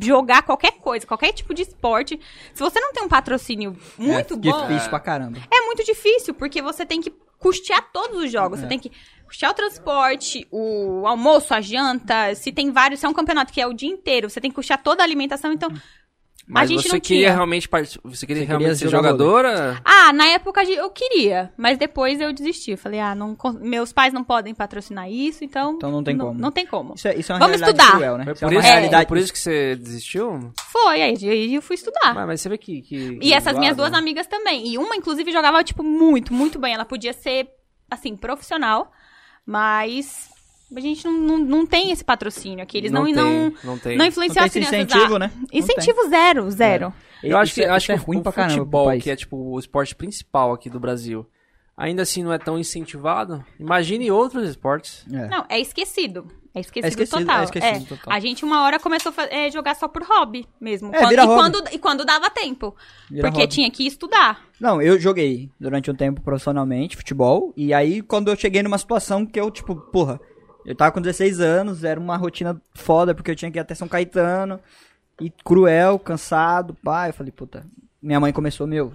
jogar qualquer coisa, qualquer tipo de esporte, se você não tem um patrocínio muito é bom, difícil pra caramba. é muito difícil, porque você tem que custear todos os jogos. Você tem que custear o transporte, o almoço, a janta. Se tem vários, se é um campeonato que é o dia inteiro, você tem que custear toda a alimentação. Então, Mas a gente você não queria tinha. realmente part... Você queria Você realmente queria ser jogadora? Ah, na época eu queria, mas depois eu desisti. Eu Falei, ah, não, meus pais não podem patrocinar isso, então. Então não tem como. Não tem como. Isso é, isso é uma Vamos realidade estudar. cruel, né? Foi Isso é por uma isso, realidade. é por isso que você desistiu? Foi, aí aí eu fui estudar. Mas, mas você vê que. que. E essas minhas duas amigas também. E uma, inclusive, jogava, tipo, muito, muito bem. Ela podia ser, assim, profissional, mas a gente não, não, não tem esse patrocínio aqui. Eles não, Não não, tem, não, não tem. Não influenciam tem as esse crianças. incentivo, a- né? Não Incentivo zero, zero. Eu acho que, é- acho isso é que ruim o pra caramba futebol, que é tipo o esporte principal aqui do Brasil, ainda assim não é tão incentivado. Imagine outros esportes. É. Não, é esquecido. É esquecido, É esquecido, total. é esquecido total. A gente uma hora começou a é, jogar só por hobby mesmo. É, Quando- e, hobby. quando, e quando dava tempo. Vira porque hobby. tinha que estudar. Não, eu joguei durante um tempo profissionalmente futebol. E aí, quando eu cheguei numa situação que eu, tipo, porra, eu tava com 16 anos, era uma rotina foda, porque eu tinha que ir até São Caetano. E cruel, cansado, pá. Eu falei, puta. Minha mãe começou, meu,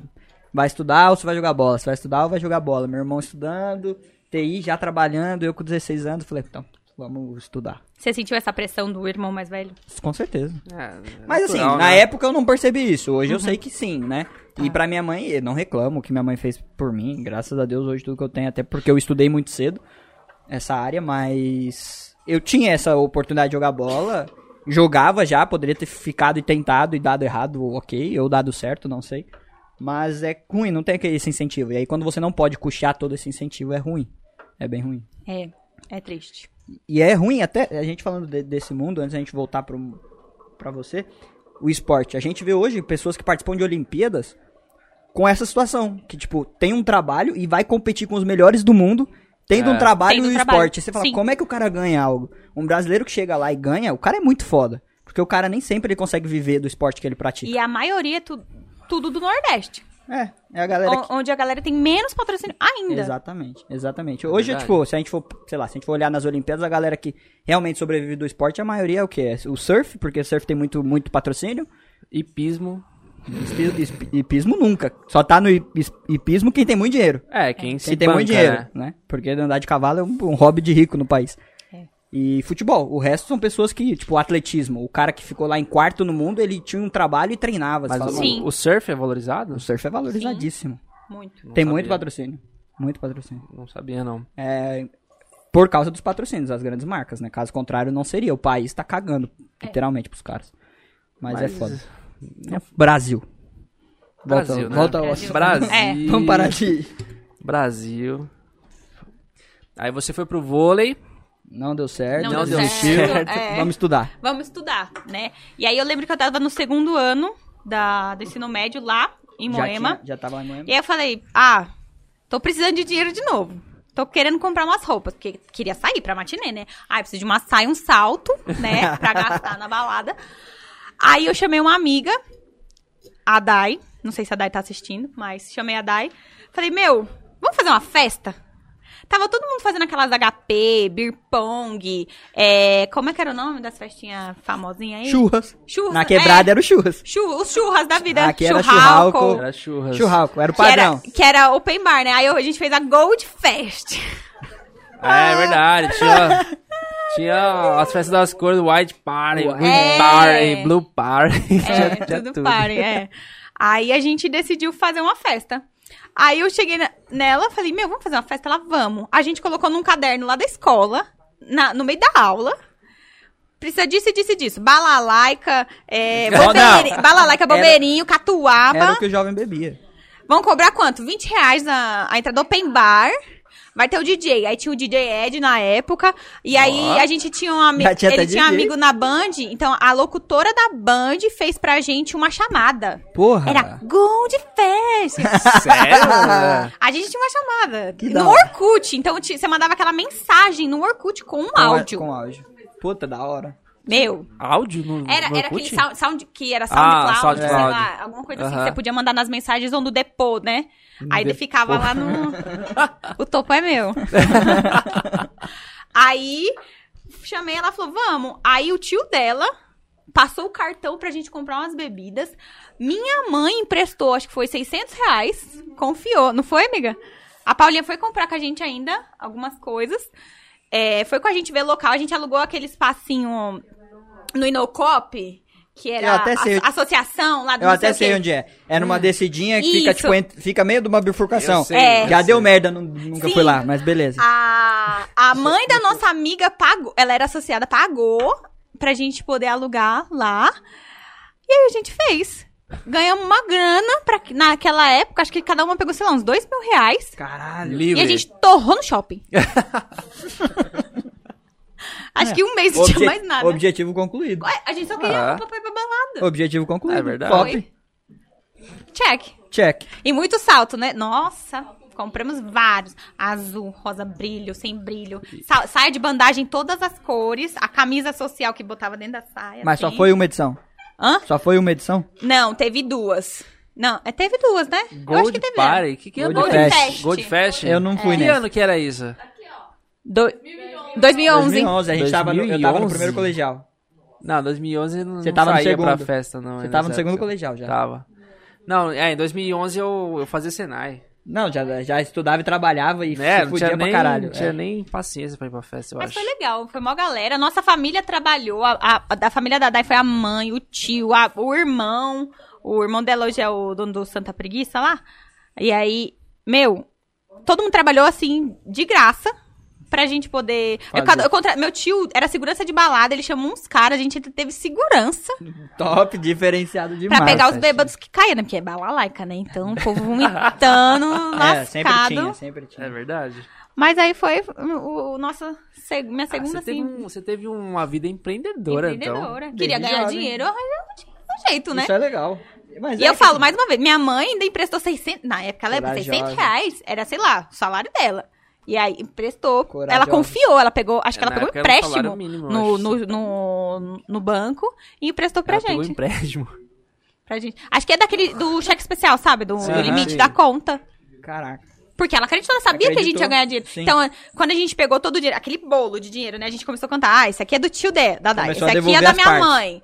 vai estudar ou você vai jogar bola? Você vai estudar ou vai jogar bola? Meu irmão estudando, TI já trabalhando, eu com 16 anos. Falei, então, vamos estudar. Você sentiu essa pressão do irmão mais velho? Com certeza. É, Mas assim, natural, na né? época eu não percebi isso. Hoje eu sei que sim, né? E pra minha mãe, eu não reclamo o que minha mãe fez por mim. Graças a Deus, hoje tudo que eu tenho, até porque eu estudei muito cedo essa área, mas eu tinha essa oportunidade de jogar bola. Jogava já, poderia ter ficado e tentado e dado errado, ok, ou dado certo, não sei. Mas é ruim, não tem aquele esse incentivo. E aí quando você não pode custear todo esse incentivo, é ruim. É bem ruim. É, é triste. E é ruim até, a gente falando de- desse mundo, antes da gente voltar pro, pra você, o esporte. A gente vê hoje pessoas que participam de Olimpíadas com essa situação. Que, tipo, tem um trabalho e vai competir com os melhores do mundo, tendo É. um trabalho Tendo no trabalho, esporte. Você fala, sim. como é que o cara ganha algo? Um brasileiro que chega lá e ganha, o cara é muito foda. Porque o cara nem sempre ele consegue viver do esporte que ele pratica. E a maioria é tu- tudo do Nordeste. É, é a galera que... o- Onde a galera tem menos patrocínio ainda. Exatamente, exatamente. Hoje, verdade. tipo, se a gente for, sei lá, se a gente for olhar nas Olimpíadas, a galera que realmente sobrevive do esporte, a maioria é o quê? É o surf, porque o surf tem muito, muito patrocínio. Hipismo. Hipismo nunca. Só tá no hip- hipismo quem tem muito dinheiro. É, quem se Quem tem banca, muito dinheiro, né? né? Porque andar de cavalo é um, um hobby de rico no país. É. E futebol. O resto são pessoas que, tipo, atletismo. O cara que ficou lá em quarto no mundo, ele tinha um trabalho e treinava. Mas o, Sim. o surf é valorizado? o surf é valorizadíssimo. Muito. Não tem sabia. muito patrocínio. Muito patrocínio. Não sabia, não. É, por causa dos patrocínios, das grandes marcas, né? Caso contrário, não seria. O país tá cagando, literalmente, pros caras. Mas, é Mas- foda. É Brasil. Volta, Brasil, né? volta ao Brasil. assunto. Brasil. É. Vamos parar de... Brasil. Aí você foi pro vôlei. Não deu certo. Não Não deu deu certo. certo. [laughs] é. [laughs] Vamos estudar. Vamos estudar, né? E aí eu lembro que eu tava no segundo ano da, do ensino médio lá, em Já, Moema. tinha- já tava lá em Moema. E aí eu falei, ah, tô precisando de dinheiro de novo. Tô querendo comprar umas roupas, porque queria sair pra matinê, né? Ah, eu preciso de uma saia, um salto, né? [laughs] Pra gastar na balada. Aí eu chamei uma amiga, a Dai. Não sei se a Dai tá assistindo, mas chamei a Dai. Falei, meu, vamos fazer uma festa? Tava todo mundo fazendo aquelas HP, beer pong, é, como é que era o nome das festinhas famosinhas aí? Churras. Churras, Na quebrada é. era o churras. Chu- os churras da vida. Aqui era churrasco. churrasco. Era churras. Churrasco, era o Que era, padrão. que era open bar, né? Aí a gente fez a Gold Fest. É verdade. Tinha, tinha as festas das cores, White Party, Green É. Party, Blue Party. [laughs] É, tinha tudo party, é. Aí a gente decidiu fazer uma festa. Aí eu cheguei na- nela, falei, meu, vamos fazer uma festa? Ela, vamos. A gente colocou num caderno lá da escola, na- no meio da aula. precisa disso e disso e disso. Balalaica, é, Não, bobeirinho, balalaica, [laughs] Era- catuaba. Era o que o jovem bebia. Vão cobrar quanto? 20 reais na, a entrada do open bar. Vai ter o DJ. Aí tinha o DJ Ed na época. E aí a gente tinha um amigo. Tinha Ele tinha um DJ. amigo na Band. Então a locutora da Band fez pra gente uma chamada. Porra. Era Gold Fest. [laughs] Sério? A gente tinha uma chamada. Que no. Orkut. Então você mandava aquela mensagem no Orkut com um Com a- áudio. Com áudio. Puta, da hora. Meu. Áudio no, Era, no era aquele sound, sound- que era SoundCloud, Ah, SoundCloud. sei lá, alguma coisa assim que você podia mandar nas mensagens ou no depô, né? Aí ficava lá no. [laughs] o topo é meu. [laughs] Aí chamei, ela falou: vamos. Aí o tio dela passou o cartão pra gente comprar umas bebidas. Minha mãe emprestou, acho que foi 600 reais. Confiou, não foi, amiga? A Paulinha foi comprar com a gente ainda algumas coisas. É, foi com a gente ver local, a gente alugou aquele espacinho no Inocop, que era até sei. a associação lá do Eu não até sei onde é. É numa descidinha que fica, tipo, ent- fica meio de uma bifurcação. Sei, É. Já eu deu sei. merda, nu- nunca Sim. fui lá, mas beleza. A, a mãe da nossa amiga pagou, ela era associada, pagou pra gente poder alugar lá. E aí a gente fez. Ganhamos uma grana, pra, naquela época, acho que cada uma pegou, sei lá, uns dois mil reais. Caralho. Livre. E a gente torrou no shopping. [laughs] acho que um mês não tinha mais nada. Objetivo concluído. Ué, a gente só queria Ah. roupa pra balada. Objetivo concluído. É verdade. Top. Foi. Check. Check. E muito salto, né? Nossa, compramos vários. Azul, rosa, brilho, sem brilho. Sa- saia de bandagem, todas as cores. A camisa social que botava dentro da saia. Mas só assim. foi uma edição. Hã? Só foi uma edição? Não, teve duas. Não, é, teve duas, né? Eu acho Gold que teve. Party? O que, que é Gold Gold Fest. Fest. Gold Fest? Eu não fui Que nessa. ano que era isso? Do... 2011. 2011, a gente tava no, eu tava no 2011. primeiro colegial. Não, 2011 eu não, Você não tava no saía pra segundo. festa, não. Você tava no segundo época. colegial já. Tava. Não, é, em 2011 eu, eu fazia Senai. Não, já, já estudava e trabalhava e Né? se Não pra nem, caralho. não tinha É. nem paciência pra ir pra festa, eu Mas acho. foi legal, foi mó galera. Nossa família trabalhou. A, a, a da família da Dai foi a mãe, o tio, a- o irmão. O irmão dela hoje é o dono do Santa Preguiça lá. E aí, meu, todo mundo trabalhou assim, de graça. Pra gente poder. Eu, eu contra- Meu tio era segurança de balada, ele chamou uns caras, a gente teve segurança Top, diferenciado demais. pra pegar os bêbados que caíam, né? Porque é balalaica, né? Então o povo [laughs] vomitando, É, sempre lascado. tinha, sempre tinha. É verdade. Mas aí foi o, o nossa, seg- minha Ah, segunda, você, teve assim, um- você teve uma vida empreendedora, empreendedora. então. Queria ganhar jovem. dinheiro, eu arranjei um jeito, né? Isso é legal. Mas E é eu que- falo mais uma vez, minha mãe ainda emprestou 600, na época ela Corajosa. 600 reais, era, sei lá, o salário dela. E aí emprestou, Corajosa. ela confiou, ela pegou, acho que É, ela na pegou um empréstimo mínimo, no, no, no, no banco e emprestou pra Ela pegou gente, empréstimo. pra gente. Acho que é daquele, do cheque especial, sabe? Do, Sim, do limite sim. da conta. Caraca. Porque ela acreditou, ela sabia que a gente Acreditou, ia ganhar dinheiro. sim. Então, quando a gente pegou todo o dinheiro, aquele bolo de dinheiro, né? A gente começou a contar, ah, esse aqui é do tio de, da Dai, a aqui é da minha partes. mãe.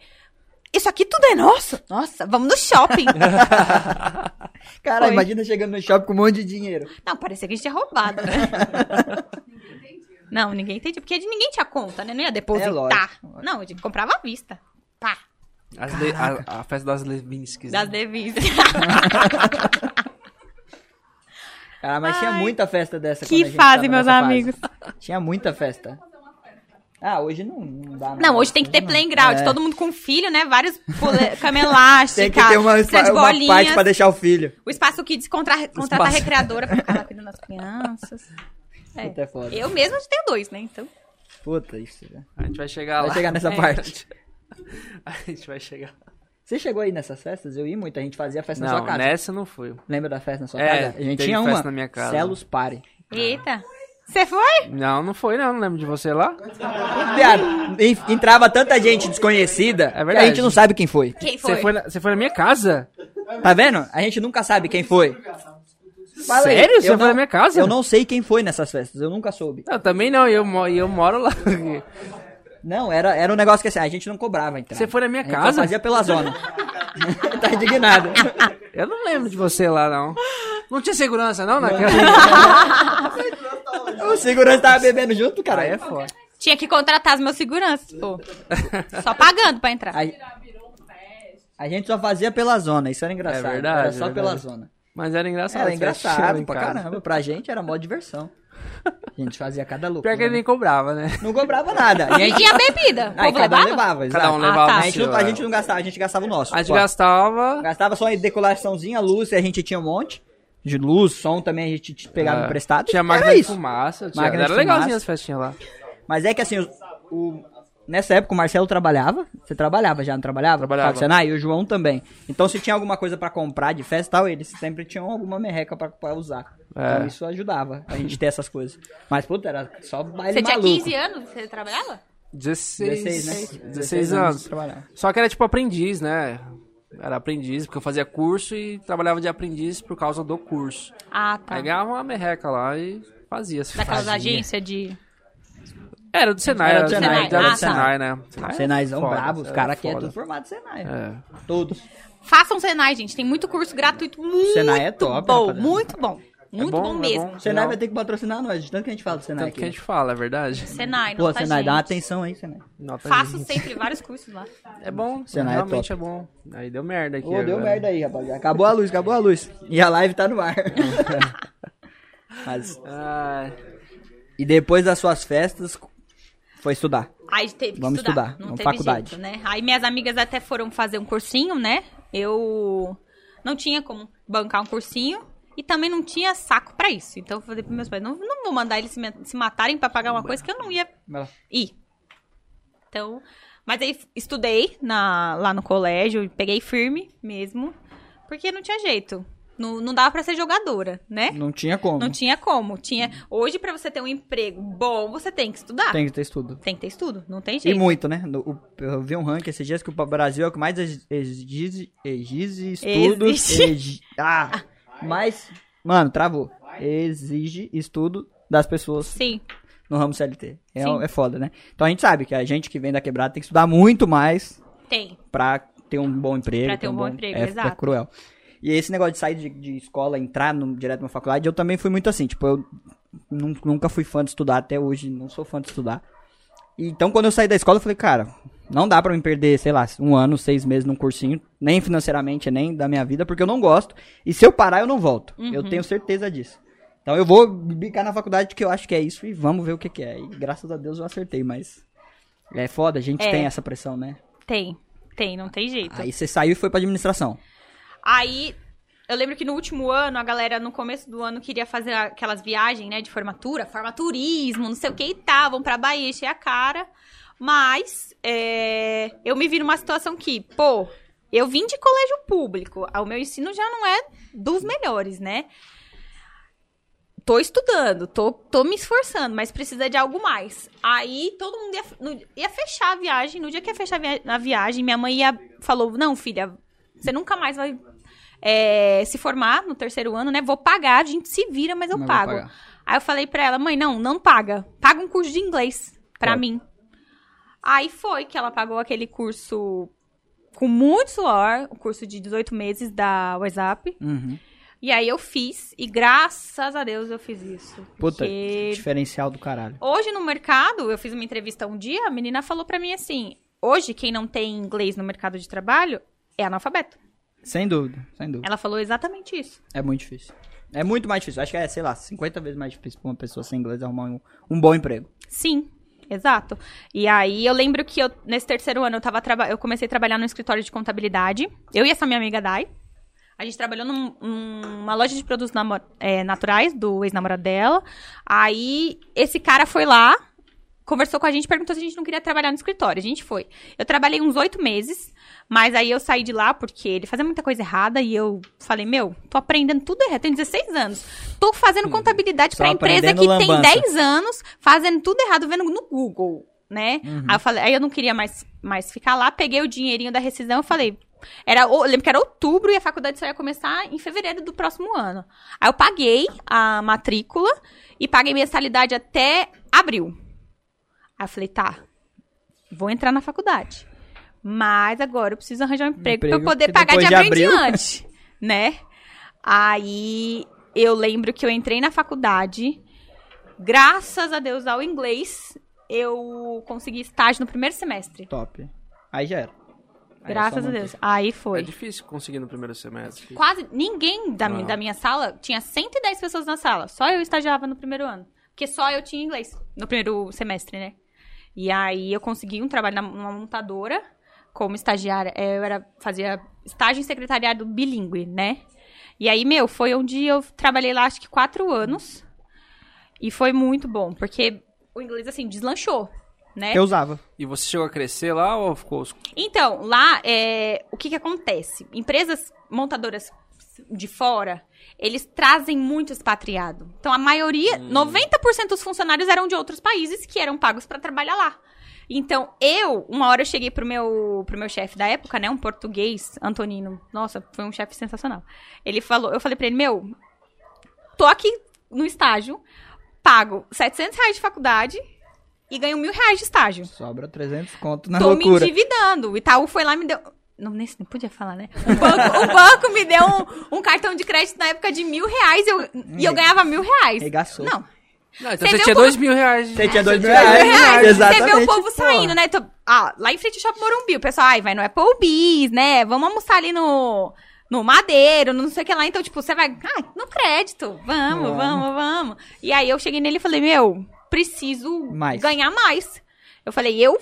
Isso aqui tudo é nosso. Nossa, vamos no shopping. [laughs] Cara, Foi. imagina chegando no shopping com um monte de dinheiro. Não, parecia que a gente tinha roubado, né? [laughs] Não, ninguém entendia. Porque ninguém tinha conta, né? Não ia depositar. É, lógico. Não, a gente comprava à vista. Pá. As Le- a, a festa das Levinskis. Das né? devisas. [laughs] Cara, mas tinha Ai, muita festa dessa que quando a gente fase, tava meus nessa fase. amigos. Tinha muita festa. Ah, hoje não, não dá mais. Não, hoje tem que ter playground. É. Todo mundo com filho, né? Vários [laughs] cama elástica. Tem que ter uma, uma bolinhas. parte pra deixar o filho. O Espaço Kids contra... contrata a Espaço. recreadora pra ficar lá cuidando das [laughs] crianças. É. Puta, é foda. Eu mesma já tenho dois, né? Então... Puta, isso. né? A gente vai chegar Vai lá. chegar nessa [laughs] É. parte. A gente vai chegar. Você chegou aí nessas festas? Eu ia muito, a gente fazia festa na Não, sua casa. nessa não fui. Lembra da festa na sua É, casa? A gente teve tinha festa uma. na minha casa. Celos Party. Eita. Você foi? Não, não foi não, não lembro de você lá. Entrava tanta gente desconhecida É que a verdade. gente não sabe quem foi. Quem foi? Você foi, na, você foi na minha casa? Tá vendo? A gente nunca sabe quem foi. Fala aí, Sério? eu Você foi não- na minha casa? Eu não sei quem foi nessas festas, eu nunca soube. Eu também não, e eu, mo- eu moro lá. Não, era, era um negócio que assim, a gente não cobrava entrar. Você foi na minha A gente só casa? fazia pela zona. [laughs] tá indignado. Eu não lembro de você lá, não. Não tinha segurança, não, naquela? [laughs] o segurança tava bebendo junto, cara. Aí é foda. Tinha que contratar os meus seguranças, pô. Só pagando pra entrar. A, a gente só fazia pela zona, isso era engraçado. É verdade, Era só é pela verdade. zona. Mas era engraçado. Era engraçado pra casa. caramba. Pra gente era mó diversão. A gente fazia cada louco. Pior que ele nem cobrava, né? Não cobrava nada. E a E gente, tinha bebida. O aí povo cada um levava? levava, exato. Cada um Ah, levava tá. o A gente, não, seu, a é. gente não gastava, a gente gastava o nosso. A gente Pô. gastava. Gastava só em decoraçãozinha, luz, e a gente tinha um monte. De luz, som também a gente pegava é, emprestado. Tinha Era máquina de isso. fumaça. Tinha, Máquina de era legalzinho fumaça. as festinhas lá. Mas é que assim, o, o- nessa época o Marcelo trabalhava. Você trabalhava já, não trabalhava? Trabalhava. Senai, e o João também. Então se tinha alguma coisa pra comprar de festa e tal, eles sempre tinham alguma merreca pra, pra usar. É. Então isso ajudava a gente ter essas coisas. Mas, puta, era só baile Você tinha maluco. 15 anos? Você trabalhava? 16, 16, né? 16, 16 anos. trabalhava. Só que era tipo aprendiz, né? Era aprendiz, porque eu fazia curso e trabalhava de aprendiz por causa do curso. Ah, tá. Aí ganhava uma merreca lá e fazia. Daquelas agências de... Era do Senai, Era era do do Senai. Era Ah, do Senai, né? Senai é Senaizão foda, brabo, os é caras aqui é tudo formado Senai. É. Todos. Façam Senai, gente. Tem muito curso gratuito muito Senai é top, bom. rapaziada. Muito bom. Muito bom, bom, é mesmo. bom. Senai vai ter que patrocinar nós, de tanto que a gente fala do Senai Tanto que a aqui. gente fala, é verdade. [laughs] Senai, Pô, nota Senai, dá uma gente. atenção aí, Senai. Nota Faço gente. sempre vários cursos lá. É bom, Senai é realmente é, bom. Aí deu merda aqui. Ô, deu agora. merda aí, rapaziada. Acabou a luz, acabou a luz. E a live tá no ar. [laughs] Mas, Ai, e depois das suas festas, foi estudar. Aí teve que Vamos estudar. estudar, Não vamos teve faculdade. jeito, né? Aí minhas amigas até foram fazer um cursinho, né? Eu não tinha como bancar um cursinho e também não tinha saco pra isso. Então eu falei pros meus pais, não, não vou mandar eles se, se matarem pra pagar uma coisa que eu não ia ir. Então, mas aí estudei na, lá no colégio, peguei firme mesmo, porque não tinha jeito. Não, não dava pra ser jogadora, né? Não tinha como. Não tinha como. Tinha hoje pra você ter um emprego bom, você tem que estudar. Tem que ter estudo. Tem que ter estudo, não tem E jeito. muito, né? No- eu vi um ranking esses dias que o Brasil é o que mais ex- exige, exige estudos. Existe. exi- ah, mas, mano, travou. Exige estudo das pessoas Sim, no ramo CLT. É, Sim. é foda, né? Então a gente sabe que a gente que vem da quebrada tem que estudar muito mais tem. pra ter um bom emprego. Pra ter um bom emprego, é, exato. É cruel. E esse negócio de sair de, de escola, entrar no, direto numa faculdade, eu também fui muito assim. Tipo, eu nun- nunca fui fã de estudar, até hoje não sou fã de estudar. Então, quando eu saí da escola, eu falei, cara, não dá pra me perder, sei lá, um ano, seis meses num cursinho, nem financeiramente, nem da minha vida, porque eu não gosto. E se eu parar, eu não volto. Uhum. Eu tenho certeza disso. Então eu vou bicar na faculdade que eu acho que é isso e vamos ver o que, que é. E graças a Deus eu acertei, mas é foda, a gente É. tem essa pressão, né? Tem. Tem, não tem jeito. Aí você saiu e foi pra administração. Aí, eu lembro que no último ano, a galera, no começo do ano, queria fazer aquelas viagens, né, de formatura, formaturismo, não sei o que e tal, vão pra Bahia, encher a cara. Mas, é, eu me vi numa situação que, pô, eu vim de colégio público, o meu ensino já não é dos melhores, né? Tô estudando, tô, tô me esforçando, mas precisa de algo mais. Aí todo mundo ia, no- ia fechar a viagem. No dia que ia fechar a viagem, minha mãe ia, falou: Não, filha, você nunca mais vai é, se formar no terceiro ano, né? Vou pagar, a gente se vira, mas eu Mas pago. Aí eu falei pra ela: Mãe, não, não paga. Paga um curso de inglês pra Top. mim. Aí foi que ela pagou aquele curso com muito suor, o curso de 18 meses da WhatsApp. Uhum. E aí eu fiz, e graças a Deus eu fiz isso. Puta, Porque diferencial do caralho. hoje no mercado, eu fiz uma entrevista um dia, a menina falou pra mim assim: hoje quem não tem inglês no mercado de trabalho é analfabeto. Sem dúvida, sem dúvida. Ela falou exatamente isso. É muito difícil. É muito mais difícil. Acho que é, sei lá, 50 vezes mais difícil pra uma pessoa sem inglês arrumar um, um bom emprego. Sim, exato. E aí eu lembro que eu, nesse terceiro ano eu, tava eu comecei a trabalhar no escritório de contabilidade. Eu e essa minha amiga Dai. A gente trabalhou num- numa loja de produtos é, naturais do ex-namorado dela. Aí esse cara foi lá, conversou com a gente, perguntou se a gente não queria trabalhar no escritório. A gente foi. Eu trabalhei uns oito meses, mas aí eu saí de lá porque ele fazia muita coisa errada e eu falei, meu, tô aprendendo tudo errado, tenho 16 anos. Tô fazendo contabilidade Só pra empresa que tem lambança. 10 anos, fazendo tudo errado, vendo no Google, né? Aí eu falei, aí eu não queria mais, mais ficar lá, peguei o dinheirinho da rescisão e falei, era, eu lembro que era outubro e a faculdade só ia começar em fevereiro do próximo ano. Aí eu paguei a matrícula e paguei mensalidade até abril. Aí eu falei, tá, vou entrar na faculdade. Mas agora eu preciso arranjar um emprego, pra eu Emprego, poder pagar de depois abril, de em diante, [laughs] né? Aí eu lembro que eu entrei na faculdade, graças a Deus ao inglês, eu consegui estágio no primeiro semestre. Top. Aí já era. Aí é Graças a. Deus. Aí É foi. difícil conseguir no primeiro semestre. Quase ninguém da, mi- Não. da minha sala, tinha 110 pessoas na sala, só eu estagiava no primeiro ano. Porque só eu tinha inglês no primeiro semestre, né? E aí eu consegui um trabalho na- numa montadora como estagiária. É, Eu era, fazia estágio em secretariado bilíngue, né? E aí, meu, foi onde eu trabalhei lá acho que quatro anos. E foi muito bom, porque o inglês, assim, deslanchou, né? Eu usava. E você chegou a crescer lá ou ficou... Então, lá, é, o que que acontece? Empresas montadoras de fora, eles trazem muito expatriado. Então, a maioria, 90% dos funcionários eram de outros países que eram pagos para trabalhar lá. Então, eu, uma hora eu cheguei pro meu, pro meu chefe da época, né, um português, Antonino. Nossa, foi um chefe sensacional. Ele falou, eu falei pra ele, meu, tô aqui no estágio, pago 700 reais de faculdade e ganho mil reais de estágio. Sobra 300 conto na Tô me loucura. endividando. O Itaú foi lá e me deu. Não, nesse não podia falar, né? O banco, o banco me deu um, um cartão de crédito na época de mil reais eu- e eu ganhava mil reais. Regaçou. Não. Não, então Você você, tinha como- dois mil reais. Você tinha dois mil reais. reais. Exatamente. Você vê o povo porra. saindo, né? Tô- ah, lá em frente ao Shopping Morumbi, o pessoal, ai, vai no Applebee's, né? Vamos almoçar ali no, no Madeiro, no não sei o que lá. Então, tipo, você vai, ah, no crédito, vamos, Vamos. vamos, vamos. E aí eu cheguei nele e falei, meu, preciso Mais. ganhar mais. Eu falei, eu,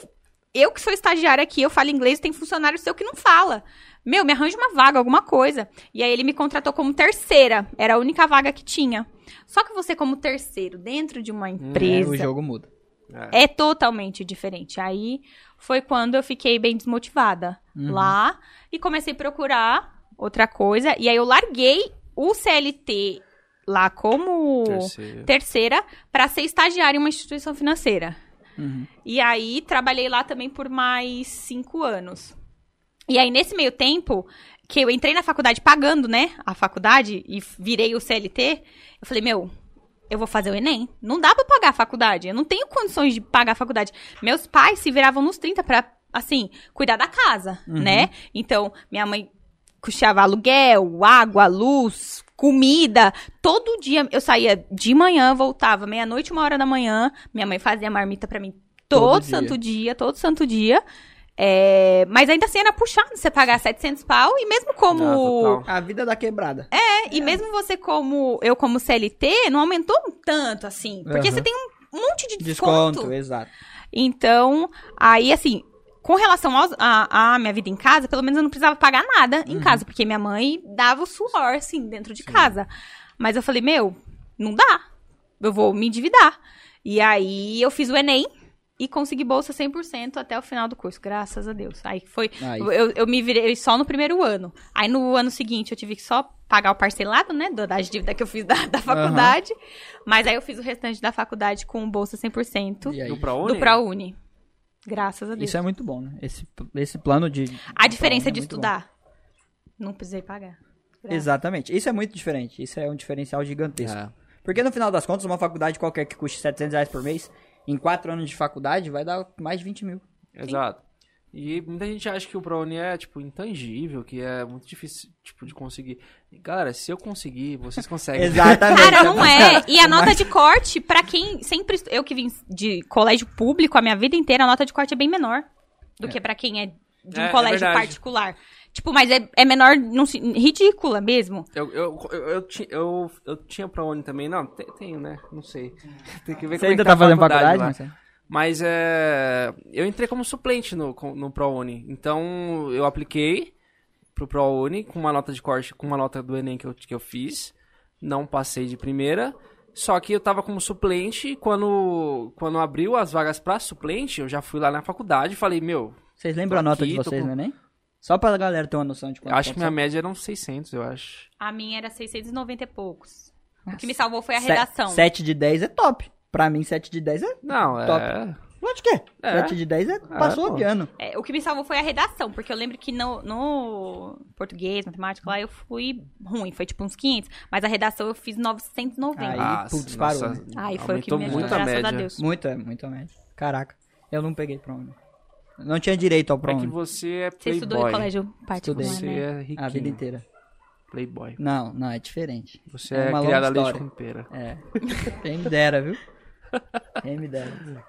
eu que sou estagiária aqui, eu falo inglês, tem funcionário seu que não fala. Meu, me arranja uma vaga, alguma coisa. E aí ele me contratou como terceira. Era a única vaga que tinha. Só que você, como terceiro, dentro de uma É, empresa, o jogo muda. é totalmente diferente. Aí foi quando eu fiquei bem desmotivada lá e comecei a procurar outra coisa. E aí eu larguei o CLT lá como terceira para ser estagiária em uma instituição financeira. Uhum. E aí trabalhei lá também por mais cinco anos. E aí, nesse meio tempo, que eu entrei na faculdade pagando, né? A faculdade e virei o CLT, eu falei, meu, eu vou fazer o Enem. Não dá pra pagar a faculdade. Eu não tenho condições de pagar a faculdade. Meus pais se viravam nos 30 pra, assim, cuidar da casa, né? Então, minha mãe custeava aluguel, água, luz, comida. Todo dia eu saía de manhã, voltava meia-noite, uma hora da manhã. Minha mãe fazia marmita pra mim todo, Todo dia. santo dia, todo santo dia. É, mas ainda assim era puxado você pagar 700 pau e mesmo como Ah. A vida da quebrada. é, e mesmo você como eu como CLT não aumentou tanto assim, porque Aham. você tem um monte de desconto. Desconto, exato. Então, aí assim, com relação aos- a, a minha vida em casa, pelo menos eu não precisava pagar nada em casa, porque minha mãe dava o suor assim dentro de casa. Mas eu falei, meu, não dá. Eu vou me endividar. E aí eu fiz o ENEM e consegui bolsa 100% até o final do curso, graças a Deus. Aí foi Aí. eu, eu me virei só no primeiro ano. Aí no ano seguinte eu tive que só pagar o parcelado, né, das dívidas que eu fiz da, da faculdade. Mas aí eu fiz o restante da faculdade com bolsa 100% E aí? Do ProUni? do ProUni. Graças a Deus. Isso é muito bom, né? Esse, esse plano de. A diferença é de estudar. Não precisei pagar. bom. Exatamente. Isso é muito diferente. Isso é um diferencial gigantesco. É. Porque no final das contas, uma faculdade qualquer que custe 700 reais por mês, em 4 anos de faculdade, vai dar mais de 20 mil. Exato. E muita gente acha que o ProUni é, tipo, intangível, que é muito difícil, tipo, de conseguir. Galera, se eu conseguir, vocês conseguem. [laughs] Exatamente. Cara, não é. [laughs] E a Mas- nota de corte, pra quem sempre. Eu que vim de colégio público a minha vida inteira, a nota de corte é bem menor do que pra quem é de um É, é colégio verdade. particular. Tipo, mas é, é menor, não se- ridícula mesmo. Eu, eu, eu, eu, eu, eu tinha ProUni também. Não, te- tenho, né? Não sei. [laughs] Tem que ver Você como é ainda que tá a fazendo faculdade, lá. Mas é. Eu entrei como suplente no, no ProUni. Então eu apliquei pro ProUni com uma nota de corte, com uma nota do Enem que eu, que eu fiz. Não passei de primeira. Só que eu tava como suplente. Quando, quando abriu as vagas pra suplente, eu já fui lá na faculdade e falei, meu, Vocês lembram a nota aqui, de vocês, com- né, nem? Só pra galera ter uma noção de quanto acho que minha quanto média era uns 600, eu acho. A minha era 690 e poucos. O que me salvou foi a redação. 7 de 10 é top. Pra mim, 7 de 10 é Não, é. Top. Lógico que é. É. 7 de 10 é passou pô. o piano. É, o que me salvou foi a redação, porque eu lembro que no, no português, matemática, lá eu fui ruim, foi tipo uns 500, mas a redação eu fiz 990. Aí, Ah, putz, parou, né? Ai, foi o que me ajudou, muito a graças a média. Deus. Muito, é, muito a média. Caraca. Eu não peguei ProUni. Não tinha direito ao É que você é Você estudou em playboy. colégio particular, Você né? é riquinho. a vida inteira. Playboy. Não, não, é diferente. Você É é, uma criada a leite com pera. É. [laughs] Quem dera, viu?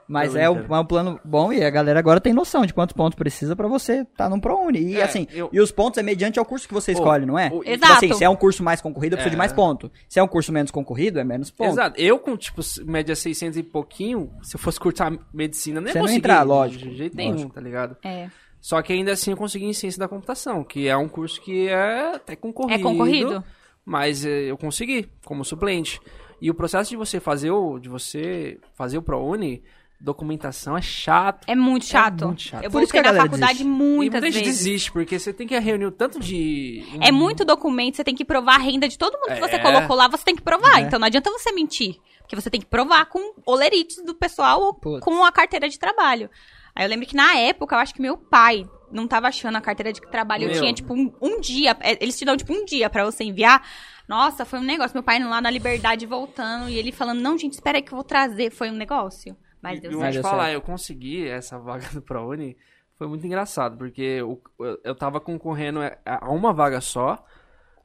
Mas é um, é um plano bom e a galera agora tem noção de quantos pontos precisa pra você estar num ProUni. E É, assim, eu- e os pontos é mediante ao curso que você escolhe, não é? Tipo Exato. assim, se é um curso mais concorrido, precisa de É. mais ponto. Se é um curso menos concorrido, é menos ponto. Exato. Eu com, tipo, média 600 e pouquinho, se eu fosse cursar medicina, nem Você não entrar, lógico, De jeito nenhum, lógico. tá ligado? É. Só que ainda assim eu consegui em ciência da computação, que é um curso que é até concorrido. É concorrido? Mas eh, eu consegui, como suplente. E o processo de você fazer o, de você fazer o ProUni, documentação é chato. É muito chato. muito chato. Eu Por voltei na faculdade desiste. e muitas muita gente vezes. desiste, porque você tem que reunir o tanto de... É muito documento, você tem que provar a renda de todo mundo que você É. colocou lá, você tem que provar. É. Então não adianta você mentir. Porque você tem que provar com olerites do pessoal ou Putz. com a carteira de trabalho. Aí eu lembro que na época, eu acho que meu pai não tava achando a carteira de trabalho. Eu Meu. tinha, tipo, um, um dia. é, Eles te dão, tipo, um dia pra você enviar. Nossa, foi um negócio. Meu pai indo lá na Liberdade voltando e ele falando, não, gente, espera aí que eu vou trazer. Foi um negócio. Mas E deu eu vou te falar, certo. eu consegui essa vaga do ProUni, foi muito engraçado, porque eu, eu tava concorrendo a a uma vaga só,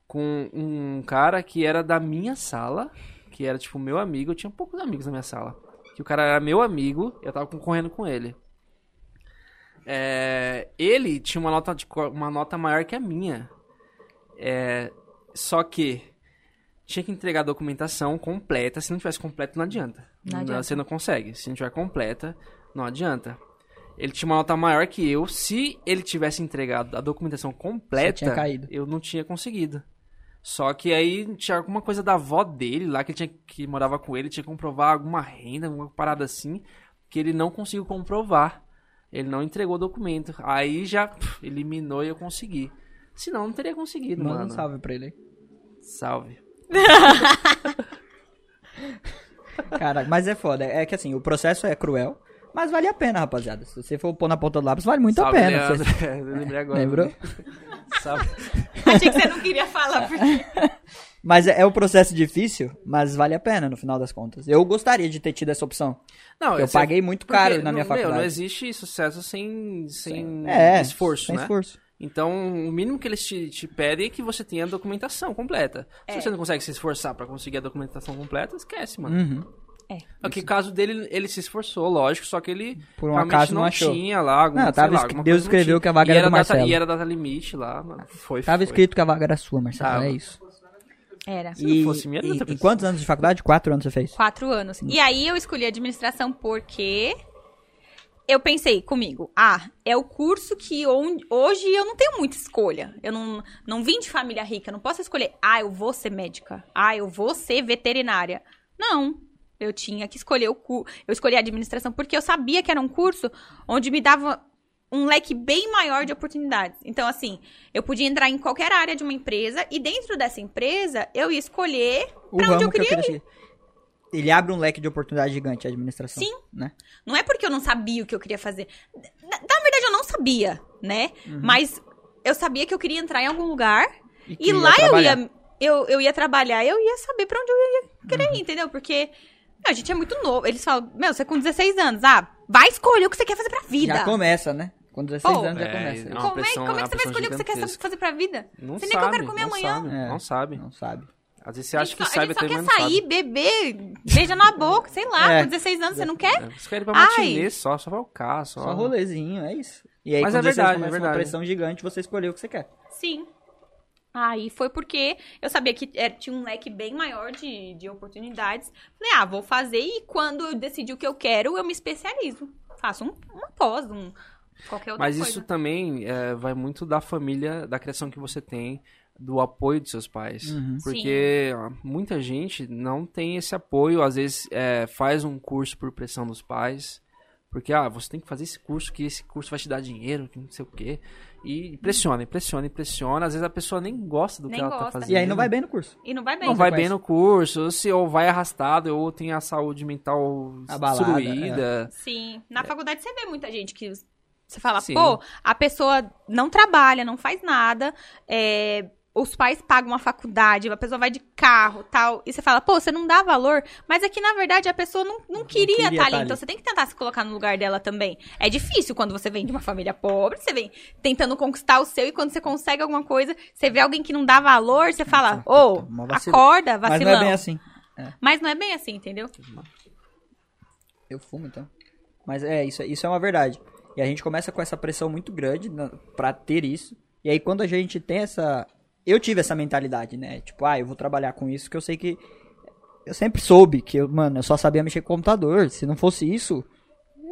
com um cara que era da minha sala, que era tipo meu amigo, eu tinha poucos amigos na minha sala. Que o cara era meu amigo, eu tava concorrendo com ele. É, ele tinha uma nota, de, uma nota maior que a minha. É, só que tinha que entregar a documentação completa. Se não tivesse completa, não adianta. Não adianta. Você não consegue. Se não tiver completa, não adianta. Ele tinha uma nota maior que eu. Se ele tivesse entregado a documentação completa, tinha caído. eu não tinha conseguido. Só que aí tinha alguma coisa da avó dele lá que tinha que morava com ele, tinha que comprovar alguma renda, alguma parada assim, que ele não conseguiu comprovar. Ele não entregou o documento. Aí já pff, eliminou e eu consegui. Senão não teria conseguido, Manda mano. um salve pra ele aí. Salve. [laughs] Cara, mas é foda. É que assim, o processo é cruel, mas vale a pena, rapaziada. Se você for pôr na ponta do lápis, vale muito Salve, a pena. Leandro. Você- [laughs] lembrei agora. Lembrou? Salve. [laughs] Achei que você não queria falar. Porque... Mas é, é um processo difícil, mas vale a pena no final das contas. Eu gostaria de ter tido essa opção. Não, Eu paguei muito caro na minha não, meu, faculdade. não existe sucesso sem, sem É, esforço, sem né? esforço. Então, o mínimo que eles te, te pedem é que você tenha a documentação completa. Se É. você não consegue se esforçar pra conseguir a documentação completa, esquece, mano. Uhum. É. Que o caso dele, ele se esforçou, lógico, só que ele Por um acaso não não achou. tinha lá, algum, Não, sei tava lá, Deus escreveu tinha. que a vaga E era do data, Marcelo. E era data limite lá, mano. Foi, Tava foi. escrito que a vaga era sua, Marcelo. Tava. É isso. Era. Se não E, fosse minha, era e, e quantos anos de faculdade? Quatro anos você fez? Quatro anos. E aí eu escolhi administração porque eu pensei comigo, ah, é o curso que hoje eu não tenho muita escolha. Eu não, não vim de família rica, não posso escolher, ah, eu vou ser médica, ah, eu vou ser veterinária. Não. Eu tinha que escolher o curso. Eu escolhi a administração porque eu sabia que era um curso onde me dava um leque bem maior de oportunidades. Então, assim, eu podia entrar em qualquer área de uma empresa e dentro dessa empresa eu ia escolher O pra onde eu ramo que eu queria queria seguir. Ele abre um leque de oportunidade gigante, a administração. Sim. Né? Não é porque eu não sabia o que eu queria fazer. Na, na verdade, eu não sabia, né? Uhum. Mas eu sabia que eu queria entrar em algum lugar. E E, que ia lá eu ia, eu, eu ia trabalhar, eu ia saber pra onde eu ia querer Uhum. ir, entendeu? Porque a gente é muito novo. Eles falam, meu, você é com 16 anos, ah, vai escolher o que você quer fazer pra vida. Já começa, né? Com 16 Pô. anos já É, começa. é uma como, pressão- é, como é é que uma você vai escolher o que você quer fazer pra vida? Não você sabe, nem que eu quero comer não amanhã. Sabe, É. Não sabe. Não sabe. Às vezes você acha que só, a sabe gente até só quer sair, sabe. beber, beija na boca, sei lá, É. com 16 anos, você não quer? É, Você quer ir pra Ai. matinê só, só focar, só. Só rolezinho, é isso. E aí, Mas com é 16 verdade, é uma verdade. pressão gigante, você escolheu o que você quer. Sim. Aí foi porque eu sabia que era- tinha um leque bem maior de, de oportunidades. Falei, ah, vou fazer e quando eu decidir o que eu quero, eu me especializo. Faço um, uma pós, um, qualquer outra Mas coisa. isso também é, vai muito da família, da criação que você tem, do apoio de seus pais. Uhum. Porque ó, muita gente não tem esse apoio, às vezes é, faz um curso por pressão dos pais. Porque, ah, você tem que fazer esse curso, que esse curso vai te dar dinheiro, que não sei o quê. E pressiona, impressiona, impressiona. Às vezes a pessoa nem gosta do Nem que ela tá gosta. fazendo. E aí não vai bem no curso. E não vai bem. Não vai bem no curso, ou se ou vai arrastado, ou tem a saúde mental Abalada, destruída. Sim. Na faculdade você vê muita gente que você fala, Sim. pô, a pessoa não trabalha, não faz nada, é, os pais pagam uma faculdade, a pessoa vai de carro tal, e você fala, pô, você não dá valor, mas é que na verdade a pessoa não, não queria queria estar tá ali, ali. então você tem que tentar se colocar no lugar dela também. É difícil quando você vem de uma família pobre, você vem tentando conquistar o seu, e quando você consegue alguma coisa, você vê alguém que não dá valor, você fala, ô, vacila- acorda, Mas vacilão. não é bem assim. Mas não é bem assim, entendeu? Eu fumo, então. Mas é, isso, isso é uma verdade. E a gente começa com essa pressão muito grande na, pra ter isso. E aí quando a gente tem essa. Eu tive essa mentalidade, né? Tipo, ah, eu vou trabalhar com isso, que eu sei que. Eu sempre soube que, eu, mano, eu só sabia mexer com computador. Se não fosse isso,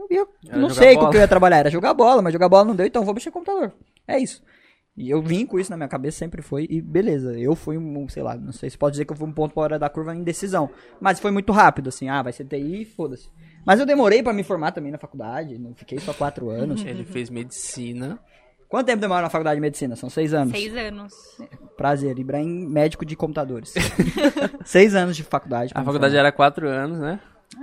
eu. Era não sei com o que eu ia trabalhar. Era jogar bola, mas jogar bola não deu, então eu vou mexer com computador. É isso. E eu vim com isso na minha cabeça, sempre foi, e beleza, eu fui um, sei lá, não sei se pode dizer que eu fui um ponto fora da curva em decisão, mas foi muito rápido, assim, ah, vai ser TI, foda-se. Mas eu demorei pra me formar também na faculdade, não fiquei só quatro anos. Ele fez medicina. Quanto tempo demora na faculdade de medicina? São seis anos. Seis anos. Prazer, Ibrahim, médico de computadores. [laughs] seis anos de faculdade. A faculdade era quatro anos, né?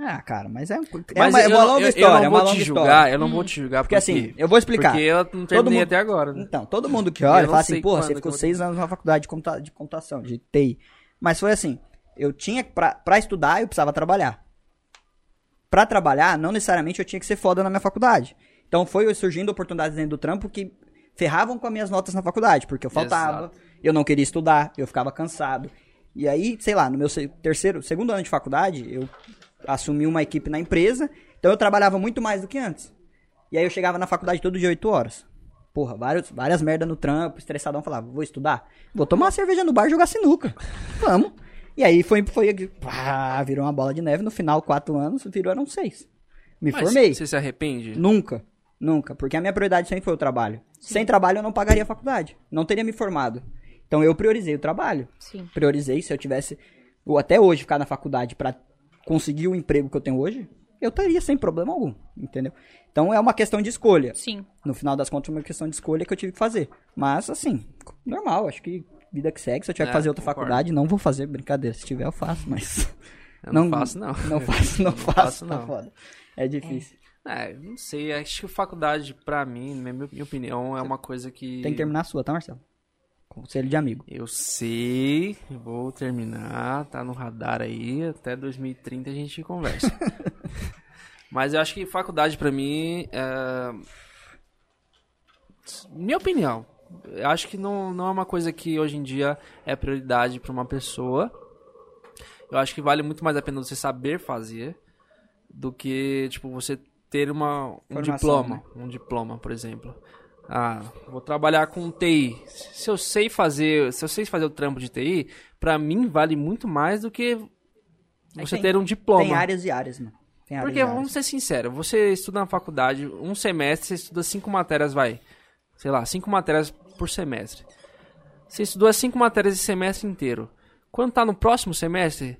Ah, cara, mas é, um- é Mas uma, é eu, uma não- longa eu- história, eu é não uma vou longa te história. julgar, eu não vou te julgar. Porque assim, eu vou explicar. Porque eu não Todo terminei mundo- até agora. né? Então, todo mundo que olha Eu fala assim, sei porra, você que ficou seis anos na faculdade de, computa- de computação, de TI. Mas foi assim, eu tinha, pra, pra estudar, eu precisava trabalhar. Pra trabalhar, não necessariamente eu tinha que ser foda na minha faculdade. Então foi surgindo oportunidades dentro do trampo que ferravam com as minhas notas na faculdade, porque eu faltava, Exato. eu não queria estudar, eu ficava cansado. E aí, sei lá, no meu terceiro, segundo ano de faculdade, eu assumi uma equipe na empresa, então eu trabalhava muito mais do que antes. E aí eu chegava na faculdade todo dia 8 horas. Porra, vários, várias merda no trampo, estressadão, falava, vou estudar? Vou tomar uma cerveja no bar e jogar sinuca. [laughs] Vamos. E aí foi, foi pá, virou uma bola de neve, no final, quatro anos, virou eram seis. Me Mas formei. Você se arrepende? Nunca, nunca, porque a minha prioridade sempre foi o trabalho. Sem trabalho eu não pagaria a faculdade, não teria me formado. Então eu priorizei o trabalho. Sim. Priorizei, se eu tivesse, ou até hoje, ficar na faculdade pra conseguir o emprego que eu tenho hoje, eu estaria sem problema algum, entendeu? Então é uma questão de escolha. Sim. No final das contas, é uma questão de escolha que eu tive que fazer. Mas, assim, normal, acho que vida que segue. Se eu tiver que É, fazer outra concordo. faculdade, não vou fazer, brincadeira. Se tiver, eu faço, mas. Eu não, [laughs] faço, não. Não faço, [laughs] não, faço, faço, tá não. foda. É difícil. É, não sei. Acho que faculdade, pra mim, na minha, opinião, é uma coisa que. Tem que terminar a sua, tá, Marcelo? Conselho de amigo. Eu sei, vou terminar, tá no radar aí, até 2030 a gente conversa. [laughs] Mas eu acho que faculdade pra mim é... Minha opinião, eu acho que não, não é uma coisa que hoje em dia é prioridade pra uma pessoa. Eu acho que vale muito mais a pena você saber fazer do que, tipo, você ter uma, um Formação, diploma. né? Um diploma, por exemplo. Ah, vou trabalhar com TI. Se eu sei fazer, se eu sei fazer o trampo de TI, pra mim vale muito mais do que você tem- ter um diploma. Tem áreas e áreas, mano. Tem áreas Porque, áreas. vamos ser sinceros, você estuda na faculdade, um semestre, você estuda cinco matérias, vai. Sei lá, cinco matérias por semestre. Você estudou as cinco matérias esse semestre inteiro. Quando tá no próximo semestre,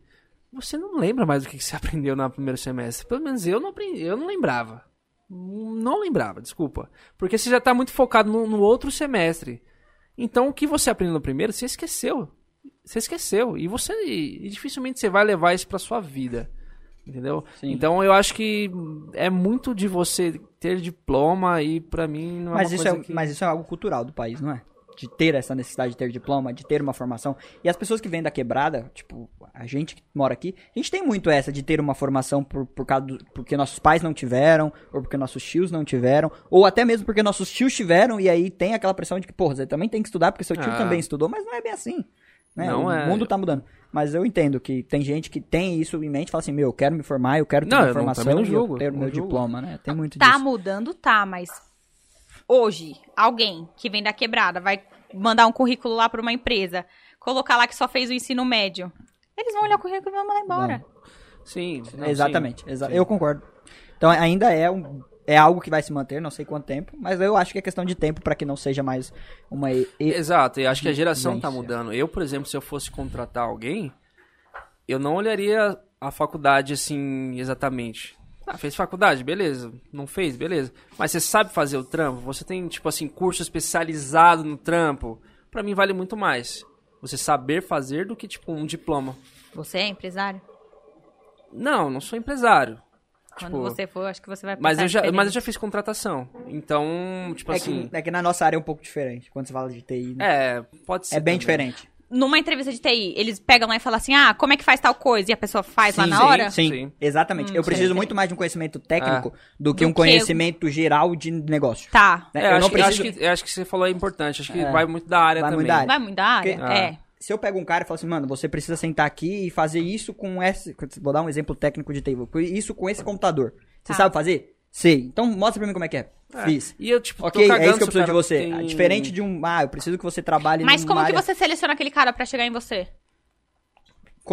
você não lembra mais do que você [laughs] aprendeu no primeiro semestre. Pelo menos eu não aprendi, eu não lembrava. Não lembrava, desculpa. Porque você já tá muito focado no, no outro semestre. Então o que você aprendeu no primeiro, você esqueceu. Você esqueceu. E você. E dificilmente você vai levar isso pra sua vida. Entendeu? Sim. Então eu acho que é muito de você ter diploma e pra mim não é Mas isso é, que... mas isso é algo cultural do país, não é? De ter essa necessidade de ter diploma, de ter uma formação. E as pessoas que vêm da quebrada, tipo, a gente que mora aqui, a gente tem muito essa de ter uma formação por, por causa do, porque nossos pais não tiveram, ou porque nossos tios não tiveram, ou até mesmo porque nossos tios tiveram, e aí tem aquela pressão de que, porra, você também tem que estudar porque seu tio Ah. também estudou, mas não é bem assim. Né? Não o é. mundo tá mudando. Mas eu entendo que tem gente que tem isso em mente e fala assim, meu, eu quero me formar, eu quero ter Não, uma eu não- formação não e julgo, eu ter o meu julgo. diploma, né? Tem muito Tá disso. mudando, tá, mas hoje, alguém que vem da quebrada vai mandar um currículo lá pra uma empresa, colocar lá que só fez o ensino médio. Eles vão olhar o currículo e vão mandar embora. Sim, não, Exatamente, sim, exa- sim. eu concordo. Então ainda é um é algo que vai se manter, não sei quanto tempo, mas eu acho que é questão de tempo para que não seja mais uma e- e- Exato, e acho que a geração tá Vivência. mudando. Eu, por exemplo, se eu fosse contratar alguém, eu não olharia a faculdade assim exatamente. Ah, fez faculdade, beleza. Não fez, beleza. Mas você sabe fazer o trampo? Você tem, tipo assim, curso especializado no trampo? Pra mim vale muito mais. Você saber fazer do que, tipo, um diploma. Você é empresário? Não, não sou empresário. Quando Tipo, você for, acho que você vai Mas eu, já, mas eu diferente. já fiz contratação. Então, tipo é, assim. que, é que na nossa área é um pouco diferente, quando você fala de TI, né? É, pode ser. É, bem também. diferente. Numa entrevista de TI, eles pegam lá e falam assim, ah, como é que faz tal coisa? E a pessoa faz lá Sim, na sim, hora? Sim, Sim. exatamente. Hum, eu preciso sei. muito mais de um conhecimento técnico do que Do um que- conhecimento geral de negócio. Tá. né? É, eu acho, não que- acho preciso... que, eu acho que você falou é importante. Acho que É. vai muito da área Vai muito também. da área. Vai muito da área? Porque- É. se eu pego um cara e falo assim, mano, você precisa sentar aqui e fazer isso com esse. Vou dar um exemplo técnico de table. Isso com esse computador. Você Tá. sabe fazer? Sei. Então mostra pra mim como é que é. É. Fiz. E eu, tipo, Ok, tô é isso que eu preciso de você. tem- Diferente de um. Ah, eu preciso que você trabalhe Mas como que área você seleciona aquele cara pra chegar em você?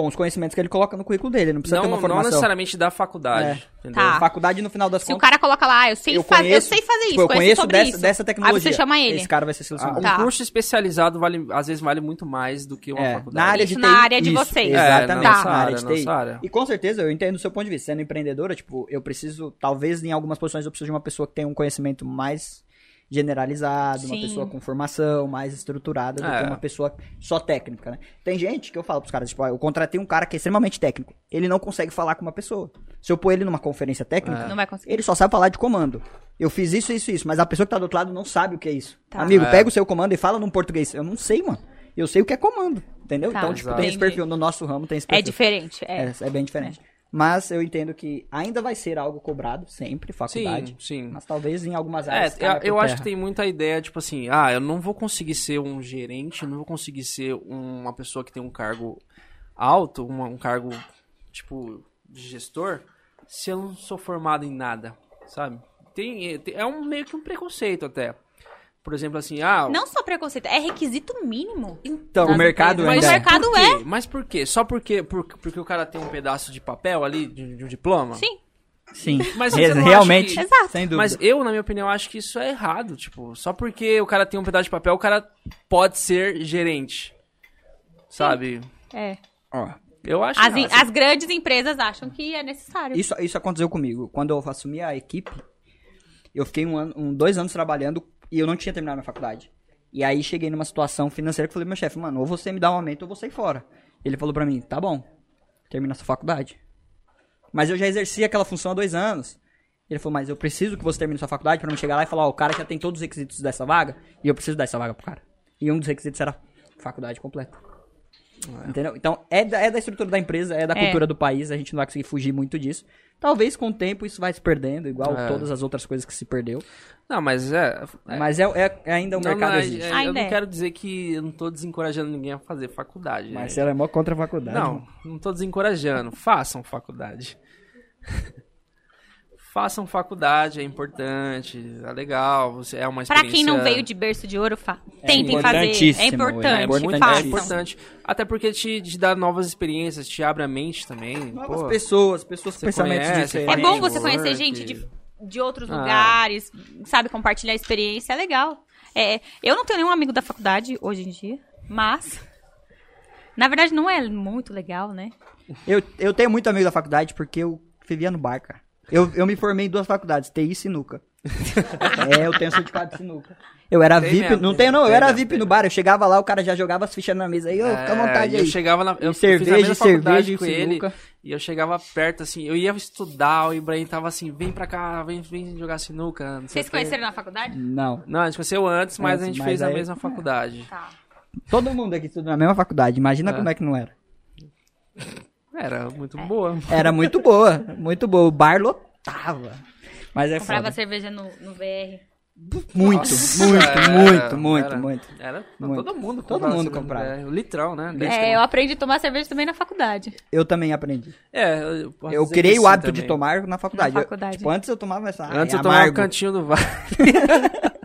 Com os conhecimentos que ele coloca no currículo dele. Não precisa Não, ter uma não formação. necessariamente da faculdade. Entendeu? Tá. Faculdade, no final das Se o contas. cara coloca lá, ah, eu sei, eu faz- conheço, eu sei fazer isso, tipo, eu conheço dessa, isso. dessa tecnologia. Aí você chama ele. Esse cara vai ser Ah, selecionado. um Tá. curso especializado vale, às vezes vale muito mais do que uma É, faculdade. na área Isso de na TI, área de isso, vocês. Exatamente, É, na na área área, de na TI. nossa área. E com certeza eu entendo o seu ponto de vista. Sendo empreendedora, tipo, eu preciso, talvez em algumas posições eu preciso de uma pessoa que tenha um conhecimento mais generalizado, uma Sim. pessoa com formação mais estruturada do É. que uma pessoa só técnica, né? Tem gente que eu falo pros caras, tipo, ah, eu contratei um cara que é extremamente técnico. Ele não consegue falar com uma pessoa. Se eu pôr ele numa conferência técnica, Não vai conseguir. ele só sabe falar de comando. Eu fiz isso, isso, isso, mas a pessoa que tá do outro lado não sabe o que é isso. Tá. Amigo, É. pega o seu comando e fala num português. Eu não sei, mano. Eu sei o que é comando, entendeu? Tá. Então, tipo, Exato. tem esse perfil. No nosso ramo tem esse É perfil. diferente, é. É, é bem diferente. Mas eu entendo que ainda vai ser algo cobrado, sempre, faculdade. Sim, sim. Mas talvez em algumas É, áreas. eu, por eu acho que tem muita ideia, tipo assim, ah, eu não vou conseguir ser um gerente, não vou conseguir ser uma pessoa que tem um cargo alto, uma- um cargo, tipo, de gestor, se eu não sou formado em nada, sabe? Tem, é um meio que um preconceito até. Por exemplo, assim, ah... Não só preconceito, é requisito mínimo. Então, o mercado empresas. ainda. Mas o mercado por quê? é. Mas por quê? Só porque, por- porque o cara tem um pedaço de papel ali, de, de um diploma? Sim. Sim. [laughs] Mas realmente. acha Exato. Sem dúvida. Mas eu, na minha opinião, acho que isso é errado. Tipo, só porque o cara tem um pedaço de papel, o cara pode ser gerente. Sabe? É. Ó, Eu acho As, errado. as grandes empresas acham que é necessário. Isso, isso aconteceu comigo. Quando eu assumi a equipe, eu fiquei um ano, um, dois anos trabalhando e eu não tinha terminado minha faculdade. E aí cheguei numa situação financeira que eu falei meu chefe, mano, ou você me dá um aumento ou vou sair fora. Ele falou pra mim, tá bom, termina sua faculdade. Mas eu já exerci aquela função há dois anos. Ele falou, mas eu preciso que você termine sua faculdade pra não chegar lá e falar, ó, o cara já tem todos os requisitos dessa vaga e eu preciso dar essa vaga pro cara. E um dos requisitos era faculdade completa. Entendeu? Então, é da, é da estrutura da empresa, é da É. cultura do país, a gente não vai conseguir fugir muito disso. Talvez com o tempo isso vai se perdendo, igual É. todas as outras coisas que se perdeu. Não, mas é. é- Mas é, é- é ainda o não, mercado não, é- existe. é- eu não é. quero dizer que eu não tô desencorajando ninguém a fazer faculdade. né? Marcelo é mó contra a faculdade. Não, não tô desencorajando. Façam faculdade. [laughs] Façam faculdade, é importante, é legal, você é uma Pra experiência... quem não veio de berço de ouro, fa... tentem fazer. importantíssimo, É é importante. É muito é importante. Até porque te, te dá novas experiências, te abre a mente também. Novas pô. pessoas, pessoas com Você pensamentos conhece, É diferentes. bom você conhecer gente de, de outros Ah. lugares, sabe, compartilhar experiência, é legal. É, eu não tenho nenhum amigo da faculdade hoje em dia, mas. Na verdade, não é muito legal, né? Eu, eu tenho muito amigo da faculdade porque eu vivia no bar, cara. Eu, eu me formei em duas faculdades, TI e Sinuca. [laughs] é, eu tenho certificado de Sinuca. Eu era Tem VIP, mesmo, não tem tenho não, eu mesmo, era tem VIP mesmo. no bar, eu chegava lá, o cara já jogava as fichas na mesa aí, ô, fica à vontade É, aí. Eu chegava na. Eu fiz a cerveja, cerveja e com ele. sinuca. E eu chegava perto, assim, eu ia estudar, o Ibrahim tava assim, vem pra cá, vem, vem jogar sinuca. Não sei Vocês quê. conheceram na faculdade? Não. Não, a gente conheceu antes, mas Antes, a gente mas fez a aí- mesma faculdade. Tá. Todo mundo aqui estuda na mesma faculdade, imagina É. como é que não era. Era muito boa. Era muito boa, muito boa. O bar lotava. Mas é Comprava foda. cerveja no, no VR. Muito, Nossa, muito, era- muito, muito, era- muito. Era, Muito. todo mundo Todo mundo comprava. é, o litrão, né? É, eu aprendi a tomar cerveja também na faculdade. Eu também aprendi. É, eu, posso Eu criei o hábito de também. tomar na faculdade. Na Eu- faculdade. tipo, antes eu tomava essa. Antes é eu tomava o amargo. cantinho do VAR. [laughs]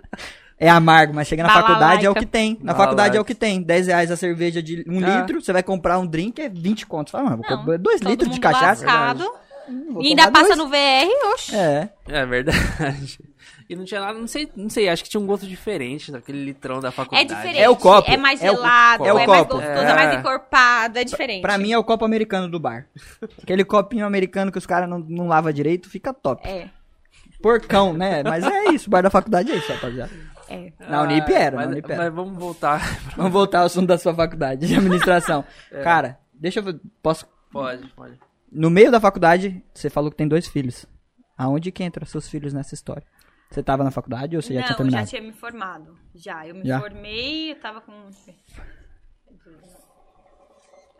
É amargo, mas chega na Balalaica. faculdade é o que tem. Na faculdade Balalaica. é o que tem. 10 reais a cerveja de um Ah. litro, você vai comprar um drink, é 20 contos. Fala, mano, vou Não, comprar 2 todo litros de cachaça. Vou e ainda passa dois. no VR, oxe. É. É verdade. [laughs] E não tinha nada, não sei, não sei, acho que tinha um gosto diferente daquele litrão da É faculdade. diferente. É o copo, É mais é o- gelado, é é, o mais copo. gostoso, É. é mais encorpado, é diferente. Pra mim é o copo americano do bar. [laughs] Aquele copinho americano que os caras não, não lavam direito, fica top. É, Porcão, né? Mas é isso, o bar da faculdade é isso, rapaziada. É. Na Unip era, mas, na Unip era. mas vamos voltar. [laughs] Vamos voltar ao assunto da sua faculdade de administração. [laughs] Cara, deixa eu. Posso. Pode, pode. No meio da faculdade, você falou que tem dois filhos. Aonde que entram seus filhos nessa história? Você tava na faculdade ou você já não, tinha eu terminado? já tinha me formado. Já, eu me Já? formei, eu tava com.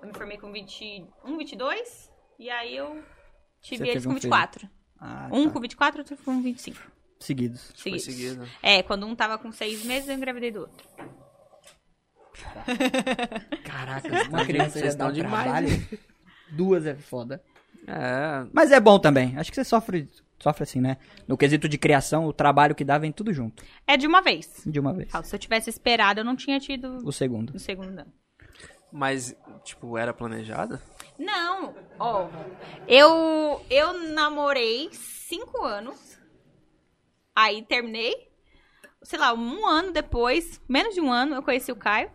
Eu me formei com 21, 22, e aí eu tive Você eles com um filho. 24. Ah, Um tá. com 24, outro com 25. Seguidos. Seguidos. seguido. É, quando um tava com seis meses, eu engravidei do outro. Caraca, uma criança já dá um demais, trabalho. Duas é foda. É. Mas é bom também. Acho que você sofre, sofre assim, né? No quesito de criação, o trabalho que dá vem tudo junto. É de uma vez. De uma vez. Se eu tivesse esperado, eu não tinha tido O segundo. no segundo não. Mas, tipo, era planejada? Não, ó. Eu, eu namorei cinco anos. Aí terminei. Sei lá, um ano depois, menos de um ano, eu conheci o Caio.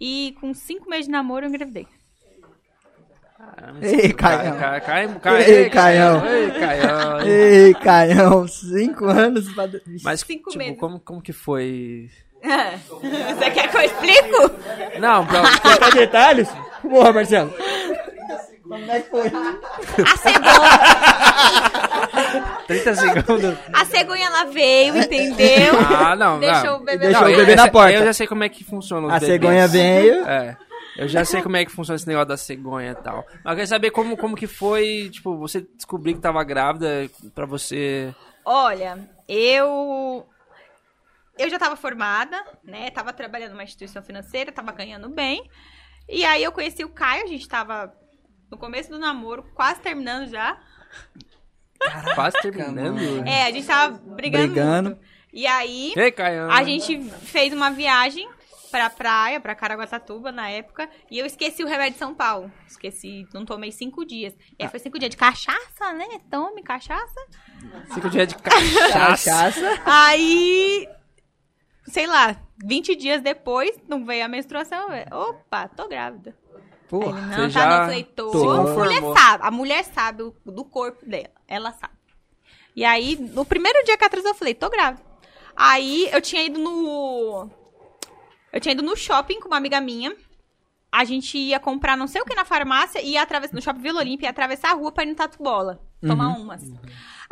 E com cinco meses de namoro eu engravidei. Caramba, Ei, Caião. Ca- Ca- Ca- Ei, Caião. Ei, Caião. Ei, Caião, cinco anos pra... Mas, Cinco tipo, meses. como, como que foi... [laughs] Você quer que eu explico? Não, pra... [laughs] Quer detalhes? Porra, Marcelo. Como é que foi? A cegonha, 30 segundos. a cegonha ela veio, entendeu? Ah, não, Deixou não. o bebê Deixou na o eu bebê na porta. Eu já sei como é que funciona os A bebês. cegonha veio. É. Eu já sei como é que funciona esse negócio da cegonha e tal. Mas eu quero saber como, como que foi, tipo, você descobrir que tava grávida pra você... Olha, eu. Eu já tava formada, né? Tava trabalhando numa instituição financeira, tava ganhando bem. E aí eu conheci o Caio, a gente tava no começo do namoro, quase terminando já. Quase terminando. É, a gente tava brigando. Brigando. muito. E aí Ei, a gente fez uma viagem pra praia, pra Caraguatatuba na época, e eu esqueci o remédio de São Paulo. Esqueci, não tomei cinco dias. E aí foi cinco dias de cachaça, né? Tome cachaça. Cinco dias de cachaça. Cachaça. Aí, sei lá, 20 dias depois, não veio a menstruação. eu, Opa, tô grávida. Porra. ele, não, tá tô. se A mulher sabe, a mulher sabe do corpo dela. Ela sabe. E aí, no primeiro dia que atrasou, eu falei, tô grávida. Aí, eu tinha ido no... Eu tinha ido no shopping com uma amiga minha. A gente ia comprar não sei o que na farmácia e ia atravessar no shopping Vila Olímpia, ia atravessar a rua pra ir no Tatu Bola. Tomar umas.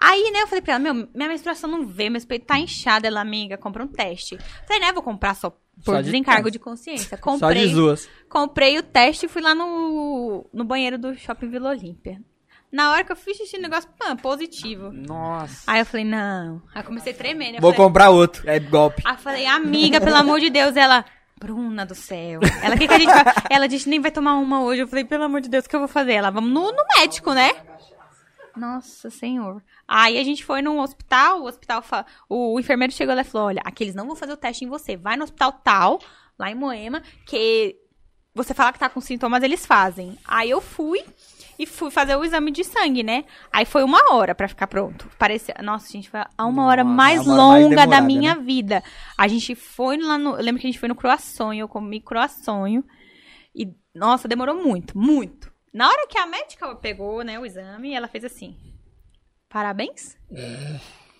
Aí, né, eu falei pra ela, meu, minha menstruação não veio, meu peito tá inchado. Ela, amiga, compra um teste. Falei, né, vou comprar só por Só de desencargo de consciência. [laughs] Só Comprei, de duas. comprei o teste e fui lá no, no banheiro do shopping Vila Olímpia. Na hora que eu fiz xixi, o negócio, pã, positivo. Nossa. Aí eu falei, não. Aí eu comecei a tremer, né? Vou falei, comprar outro. É golpe. Aí eu falei, amiga, pelo amor de Deus, ela. Bruna do céu. Ela, o que, que a gente vai. Ela disse, nem vai tomar uma hoje. Eu falei, pelo amor de Deus, o que eu vou fazer? Ela, vamos no, no médico, né? Nossa senhor. Aí a gente foi num hospital, o hospital. fa- O, enfermeiro chegou lá e falou: olha, aqui eles não vão fazer o teste em você. Vai no hospital tal, lá em Moema, que você fala que tá com sintomas, eles fazem. Aí eu fui e fui fazer o exame de sangue, né? Aí foi uma hora pra ficar pronto. Parecia. Nossa, gente, foi a uma hora Nossa, mais uma hora mais longa da demorada, minha né? vida. A gente foi lá no. Eu lembro que a gente foi no croissonho, eu comi croissonho. E, nossa, demorou muito, muito. Na hora que a médica pegou, né, o exame, ela fez assim. Parabéns?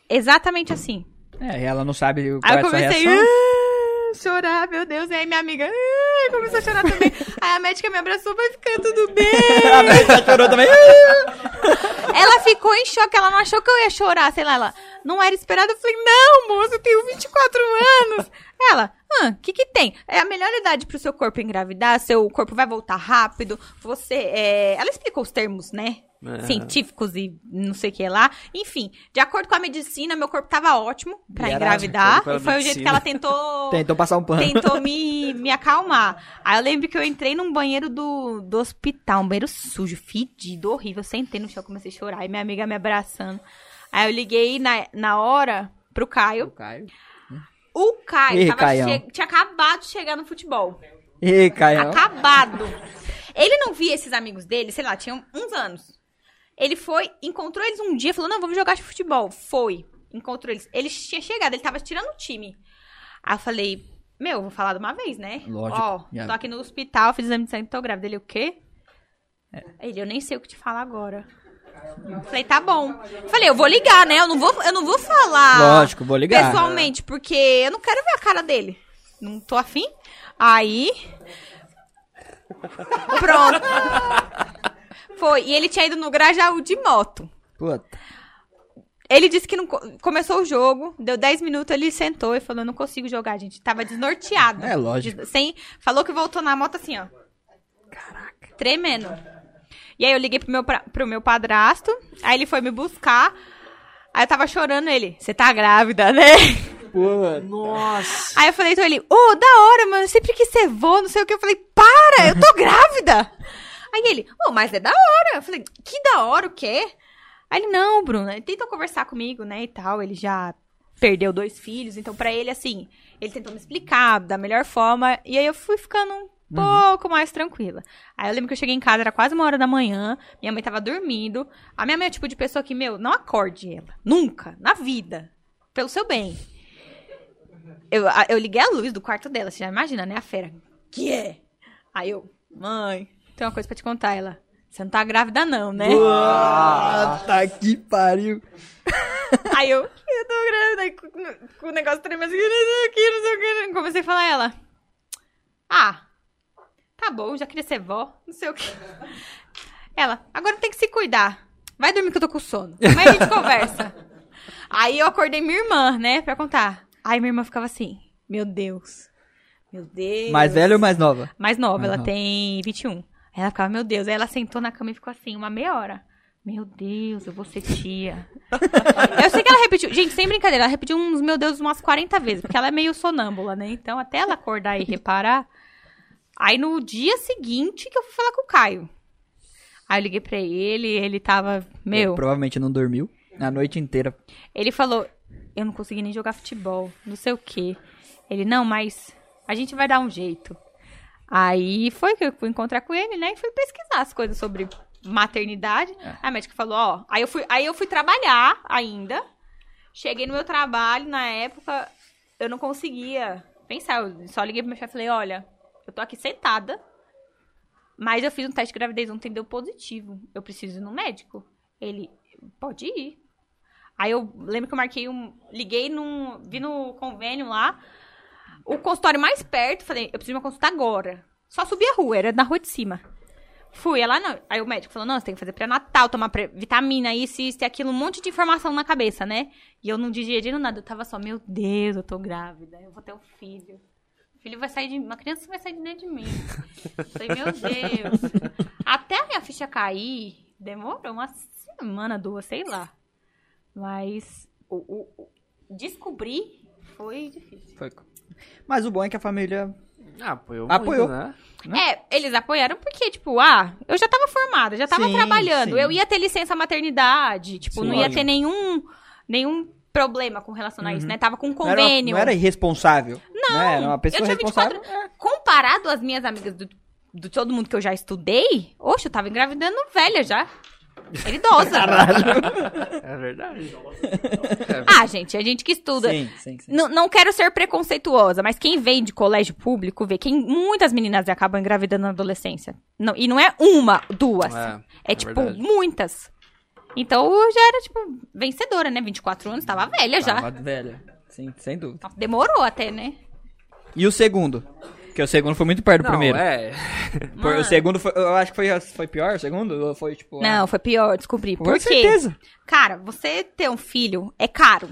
Exatamente assim. É, e ela não sabe qual Aí é eu sua comecei a chorar, meu Deus. E aí minha amiga "Ah", começou a chorar também. aí a médica me abraçou, vai ficar tudo bem. [laughs] A médica chorou também. Ela ficou em choque, ela não achou que eu ia chorar, sei lá, ela não era esperada. Eu falei, não, moço, eu tenho 24 anos. Ela, ah, o que que tem? É a melhor idade pro seu corpo engravidar, seu corpo vai voltar rápido, você, é... Ela explicou os termos, né? É. Científicos e não sei o que lá. Enfim, de acordo com a medicina, meu corpo tava ótimo pra era- engravidar. E foi o jeito que medicina. ela tentou [laughs] Tentou passar um pano. tentou me, me acalmar. Aí eu lembro que eu entrei num banheiro do, do hospital, um banheiro sujo, fedido, horrível. Eu sentei no chão, comecei a chorar. E minha amiga me abraçando. Aí eu liguei na, na hora pro Caio. Caio. O Caio Ih, tava Caião. che- tinha acabado de chegar no futebol. Ih, Caio. Acabado. Ele não via esses amigos dele, sei lá, tinham uns anos. Ele foi, encontrou eles um dia, falou, não, vamos jogar futebol. Foi, encontrou eles. Eles tinham chegado, ele tava tirando o time. Aí eu falei, meu, vou falar de uma vez, né? Lógico. Ó, Já- tô aqui no hospital, fiz exame de sangue, tô grávida. Ele, o quê? Ele, eu nem sei o que te falar agora. Falei, tá bom. Falei, eu vou ligar, né? Eu não vou, eu não vou falar Lógico, vou ligar. pessoalmente, porque eu não quero ver a cara dele. Não tô afim. Aí. Pronto. Foi. E ele tinha ido no Grajaú de moto. Puta. Ele disse que não co- começou o jogo, deu 10 minutos, ele sentou e falou: não consigo jogar, gente. Tava desnorteado. É, lógico. Sem, falou que voltou na moto assim, ó. Caraca. Tremendo. E aí eu liguei pro meu, pra- pro meu padrasto, aí ele foi me buscar. Aí eu tava chorando ele. Você tá grávida, né? Nossa. Aí eu falei, então ele, ô, da hora, mano, sempre quis ser vô, não sei o que. Eu falei, para, eu tô grávida. Aí ele, ô, mas é da hora. Eu falei, que da hora, o quê? Aí ele, não, Bruno, ele tentou conversar comigo, né, e tal, ele já perdeu dois filhos, então pra ele, assim, ele tentou me explicar da melhor forma, e aí eu fui ficando um pouco mais tranquila. Aí eu lembro que eu cheguei em casa, era quase uma hora da manhã, minha mãe tava dormindo, a minha mãe é o tipo de pessoa que, meu, não acorde ela, nunca, na vida, pelo seu bem. Eu, eu liguei a luz do quarto dela, você já imagina, né, a fera, que é? Aí eu, mãe, tem uma coisa pra te contar, ela, você não tá grávida não, né? Ah, tá que pariu. [laughs] Aí eu, eu tô grávida, com o negócio tremendo assim, não sei o que, não sei o que. Comecei a falar a ela. Ah, tá bom, já queria ser vó, não sei o que. Ela, agora tem que se cuidar. Vai dormir que eu tô com sono. Amanhã a gente [laughs] conversa. Aí eu acordei minha irmã, né, pra contar. Aí minha irmã ficava assim, meu Deus, meu Deus. Mais velha ou mais nova? Mais nova, Mais ela nova. tem 21. Aí ela ficava, meu Deus. Aí ela sentou na cama e ficou assim, uma meia hora. Meu Deus, eu vou ser tia. [laughs] eu sei que ela repetiu. Gente, sem brincadeira, ela repetiu uns, meu Deus, umas 40 vezes, porque ela é meio sonâmbula, né? Então, até ela acordar e reparar. Aí no dia seguinte que eu fui falar com o Caio. Aí eu liguei pra ele, ele tava, meu. Ele provavelmente não dormiu a noite inteira. Ele falou, eu não consegui nem jogar futebol, não sei o quê. Ele, não, mas a gente vai dar um jeito. Aí foi que eu fui encontrar com ele, né? E fui pesquisar as coisas sobre maternidade. Aí a médica falou, ó. Aí eu fui, aí eu fui trabalhar ainda. Cheguei no meu trabalho, na época, eu não conseguia pensar. Eu só liguei pro meu chefe e falei, olha, eu tô aqui sentada. Mas eu fiz um teste de gravidez ontem, deu positivo. Eu preciso ir no médico. Ele, pode ir. Aí eu lembro que eu marquei um. Liguei num. Vi no convênio lá. O consultório mais perto, falei, eu preciso de uma consulta agora. Só subi a rua, era na rua de cima. Fui, ela não. Aí o médico falou: não, você tem que fazer pré-natal, tomar pré- vitamina, isso, isso e aquilo, um monte de informação na cabeça, né? E eu não digerindo nada, eu tava só, meu Deus, eu tô grávida, eu vou ter um filho. Filho vai sair de. Uma criança vai sair de dentro de mim. Eu Falei, meu Deus. Até a minha ficha cair, demorou uma semana, duas, sei lá. Mas o, o- o- descobrir foi difícil. Foi. Mas o bom é que a família. Ah, apoiou, Apoiou. muito, né? É, eles apoiaram porque, tipo, ah, eu já tava formada, já tava Sim, trabalhando. sim. Eu ia ter licença maternidade, tipo, Sim. não ia ter nenhum, nenhum problema com relação a isso, né? Tava com Não era, uma- convênio. não era irresponsável. Não. Era uma pessoa eu tinha responsável. 24 anos. Comparado às minhas amigas do, do todo mundo que eu já estudei, oxe, eu tava engravidando velha já. Era idosa. [laughs] É verdade. [laughs] ah, gente, a gente que estuda. Sim, sim, sim. Não, não quero ser preconceituosa, mas quem vem de colégio público vê que muitas meninas acabam engravidando na adolescência. Não, e não é uma, duas. É, É, é tipo, verdade. muitas. Então eu já era, tipo, vencedora, né? 24 anos, tava velha já. Tava velha. Sim, sem dúvida. Demorou até, né? E o segundo? Porque o segundo foi muito perto do Não, primeiro. é. [laughs] Mano. o segundo foi. Eu acho que foi, foi pior, o segundo? Ou foi tipo. Não, foi pior, descobri. Com Por quê? certeza. Cara, você ter um filho é caro.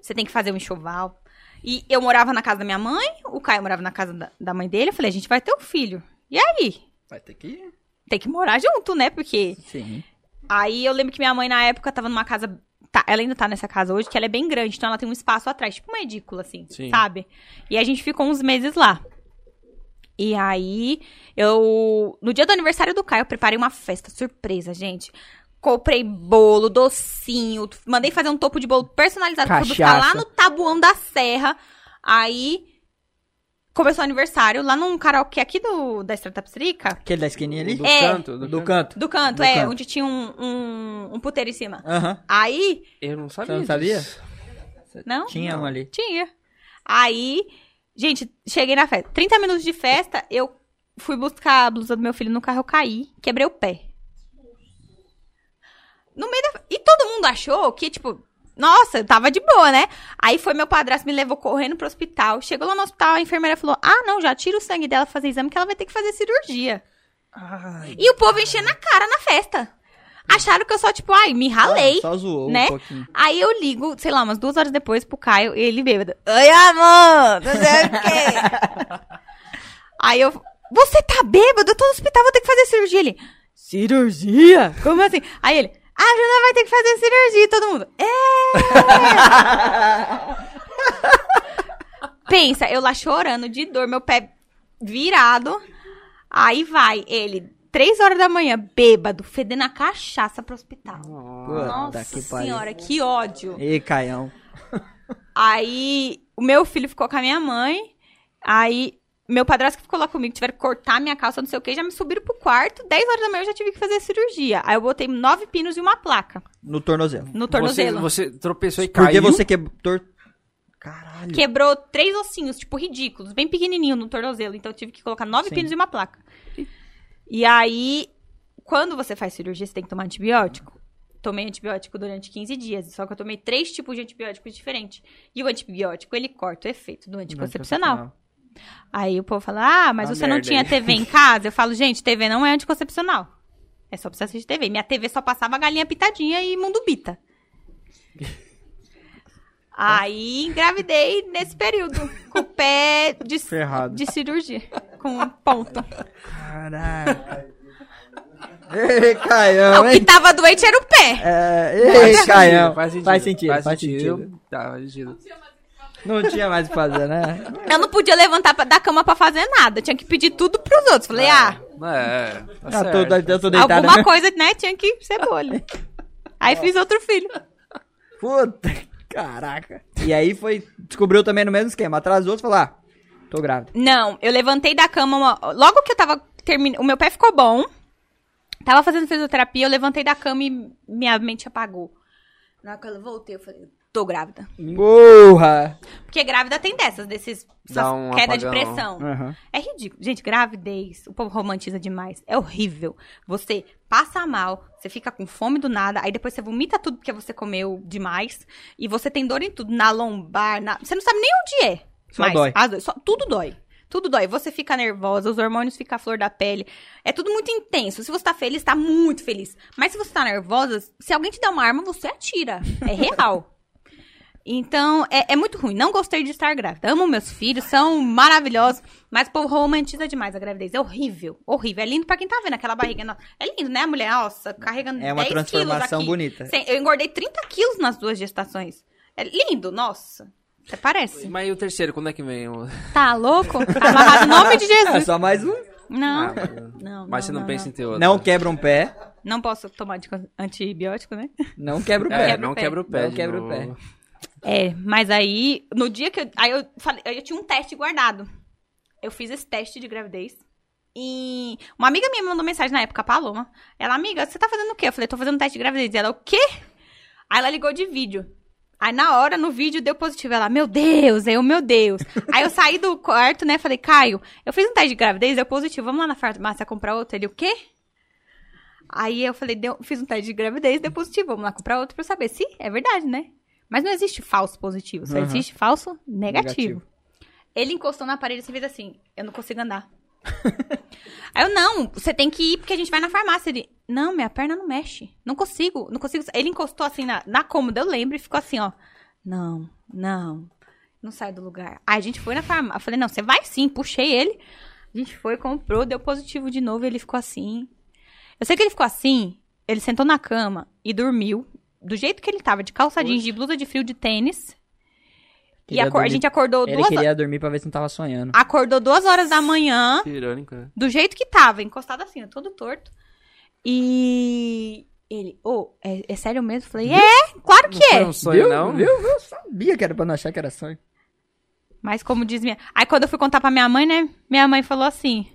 Você tem que fazer um enxoval. E eu morava na casa da minha mãe, o Caio morava na casa da, da mãe dele. Eu falei, a gente vai ter um filho. E aí? Vai ter que ir. Tem que morar junto, né? Porque Sim. Aí eu lembro que minha mãe, na época, tava numa casa. tá, ela ainda tá nessa casa hoje, que ela é bem grande, então ela tem um espaço atrás, tipo uma edícula, assim, Sim. sabe? E a gente ficou uns meses lá. E aí, eu. No dia do aniversário do Caio, eu preparei uma festa surpresa, gente. Comprei bolo, docinho, mandei fazer um topo de bolo personalizado pra buscar lá Cachaça. no Tabuão da Serra. Aí. Começou o aniversário lá num karaokê aqui do, da Estrada Tapsirica. Aquele da esquininha ali? Do É. canto. Do, Do canto. Do canto, Do é, canto. onde tinha um, um, um puteiro em cima. Aham. Aí, Eu não sabia. Você não sabia? não? Tinha um ali. Tinha. Aí, gente, cheguei na festa. 30 minutos de festa, eu fui buscar a blusa do meu filho no carro, eu caí, quebrei o pé. No meio da... E todo mundo achou que, tipo, nossa, eu tava de boa, né? Aí foi meu padrasto, me levou correndo pro hospital. Chegou lá no hospital, a enfermeira falou, ah, não, já tira o sangue dela fazer exame que ela vai ter que fazer cirurgia. Ai. E o povo enchendo a cara na festa. Acharam que eu só, tipo, ai, me ralei. Só zoou né? um pouquinho. Aí eu ligo, sei lá, umas duas horas depois pro Caio, ele bêbado. Oi, amor! Não sei o quê. [laughs] Aí eu, você tá bêbado? Eu tô no hospital, vou ter que fazer cirurgia. Ele, cirurgia? Como assim? Aí ele, a Jana vai ter que fazer cirurgia. E todo mundo, é! [laughs] Pensa, eu lá chorando de dor, meu pé virado. Aí vai ele, três horas da manhã, bêbado, fedendo a cachaça pro hospital. Puta Nossa que pariu. senhora, que ódio. Ih, Caião. Aí o meu filho ficou com a minha mãe. Aí meu padrasto que ficou lá comigo, tiveram que cortar minha calça, não sei o que, já me subiram pro quarto. 10 horas da manhã eu já tive que fazer cirurgia. Aí eu botei nove pinos e uma placa No tornozelo. no tornozelo. Você, você tropeçou e Porque caiu. você quebrou... Caralho. Quebrou três ossinhos, tipo, ridículos, bem pequenininho no tornozelo. Então eu tive que colocar nove Sim. pinos e uma placa. E aí, quando você faz cirurgia, você tem que tomar antibiótico. Tomei antibiótico durante 15 dias, só que eu tomei três tipos de antibióticos diferentes. E o antibiótico, ele corta o efeito do anticoncepcional. Aí o povo fala, ah, mas você não merda tinha aí. TV em [laughs] casa? Eu falo, gente, TV não é anticoncepcional. É só pra você assistir TV. Minha TV só passava galinha pitadinha e mundo bita. [laughs] Aí engravidei nesse período, com o pé de, Ferrado. de cirurgia, com um ponto. Caralho. Ei, Caião, Não, o que tava doente era o pé. É, Faz ei, sentido, Caião. Faz sentido. Faz sentido, faz sentido. Tá, faz sentido. Não tinha mais o que fazer, né? Eu não podia levantar pra- da cama pra fazer nada. Tinha que pedir tudo pros outros. Falei, ah, É, tá Ah, certo. tô, eu tô deitada, alguma né? coisa, né? Tinha que ser bolha. Aí fiz outro filho. Puta, caraca. E aí foi, descobriu também no mesmo esquema. Atrasou, você falou, ah, tô grávida. Não, eu levantei da cama. uma- Logo que eu tava terminando. O meu pé ficou bom. Tava fazendo fisioterapia, eu levantei da cama e minha mente apagou. Na hora que eu voltei, eu falei, tô grávida. Porra! Porque grávida tem dessas, desses um queda de apagão. pressão. Aham. É ridículo. Gente, gravidez, o povo romantiza demais. É horrível. Você passa mal, você fica com fome do nada, aí depois você vomita tudo porque você comeu demais. E você tem dor em tudo, na lombar, na... Você não sabe nem onde é. Só mas dói. as só- tudo dói. Tudo dói. Você fica nervosa, os hormônios ficam à flor da pele. É tudo muito intenso. Se você tá feliz, tá muito feliz. Mas se você tá nervosa, se alguém te der uma arma, você atira. É real. [laughs] Então, é, é muito ruim. Não gostei de estar grávida. Amo meus filhos, são maravilhosos. Mas o povo romantiza demais a gravidez. É horrível. Horrível. É lindo pra quem tá vendo aquela barriga. É lindo, né, a mulher? Nossa, carregando É uma 10 quilos transformação bonita. Sim, Eu engordei 30 quilos nas duas gestações. É lindo, nossa. Até parece. Mas e o terceiro, quando é que vem? o- Tá louco? Tá amarrado no nome de É [laughs] Jesus. só mais um. Não. Ah, [laughs] Não, Mas você não, não, pensa não. em ter outro? Não quebra um pé. Não posso tomar anti- antibiótico, né? Não quebra o É, pé. O não quebra o pé. Não quebra o pé. É, mas aí, no dia que eu. Aí eu falei, eu tinha um teste guardado. Eu fiz esse teste de gravidez. E uma amiga minha me mandou mensagem na época, a Paloma. Ela, amiga, você tá fazendo o quê? Eu falei, tô fazendo um teste de gravidez. E ela, o quê? Aí ela ligou de vídeo. Aí na hora, no vídeo, deu positivo. Ela, meu Deus, eu, meu Deus. [laughs] Aí eu saí do quarto, né? Falei, Caio, eu fiz um teste de gravidez, deu positivo. Vamos lá na farmácia comprar outro? Ele, o quê? Aí eu falei, deu, fiz um teste de gravidez, deu positivo. Vamos lá comprar outro pra eu saber se é verdade, né? Mas não existe falso positivo, só Aham. existe falso negativo. Negativo. Ele encostou na parede e fez assim: Eu não consigo andar. [laughs] Aí eu, não, você tem que ir porque a gente vai na farmácia. Ele, não, minha perna não mexe. Não consigo, não consigo. Ele encostou assim na, na cômoda, eu lembro, e ficou assim, ó. Não, não, não sai do lugar. Aí a gente foi na farmácia. Eu falei, não, você vai sim, puxei ele. A gente foi, comprou, deu positivo de novo e ele ficou assim. Eu sei que ele ficou assim, ele sentou na cama e dormiu. Do jeito que ele tava, de calça jeans, de blusa de frio, de tênis. E Queria acor- a dormir- gente acordou Ele duas queria dormir pra ver se não tava sonhando. Acordou duas horas da manhã, Que irônico, né? do jeito que tava, encostado assim, ó, todo torto. E ele, ô, é, é sério mesmo? Falei, é, claro que Foi é. um sonho, viu? não? Viu? Eu sabia que era pra não achar que era sonho. Mas como diz minha. Aí quando eu fui contar pra minha mãe, né? Minha mãe falou assim: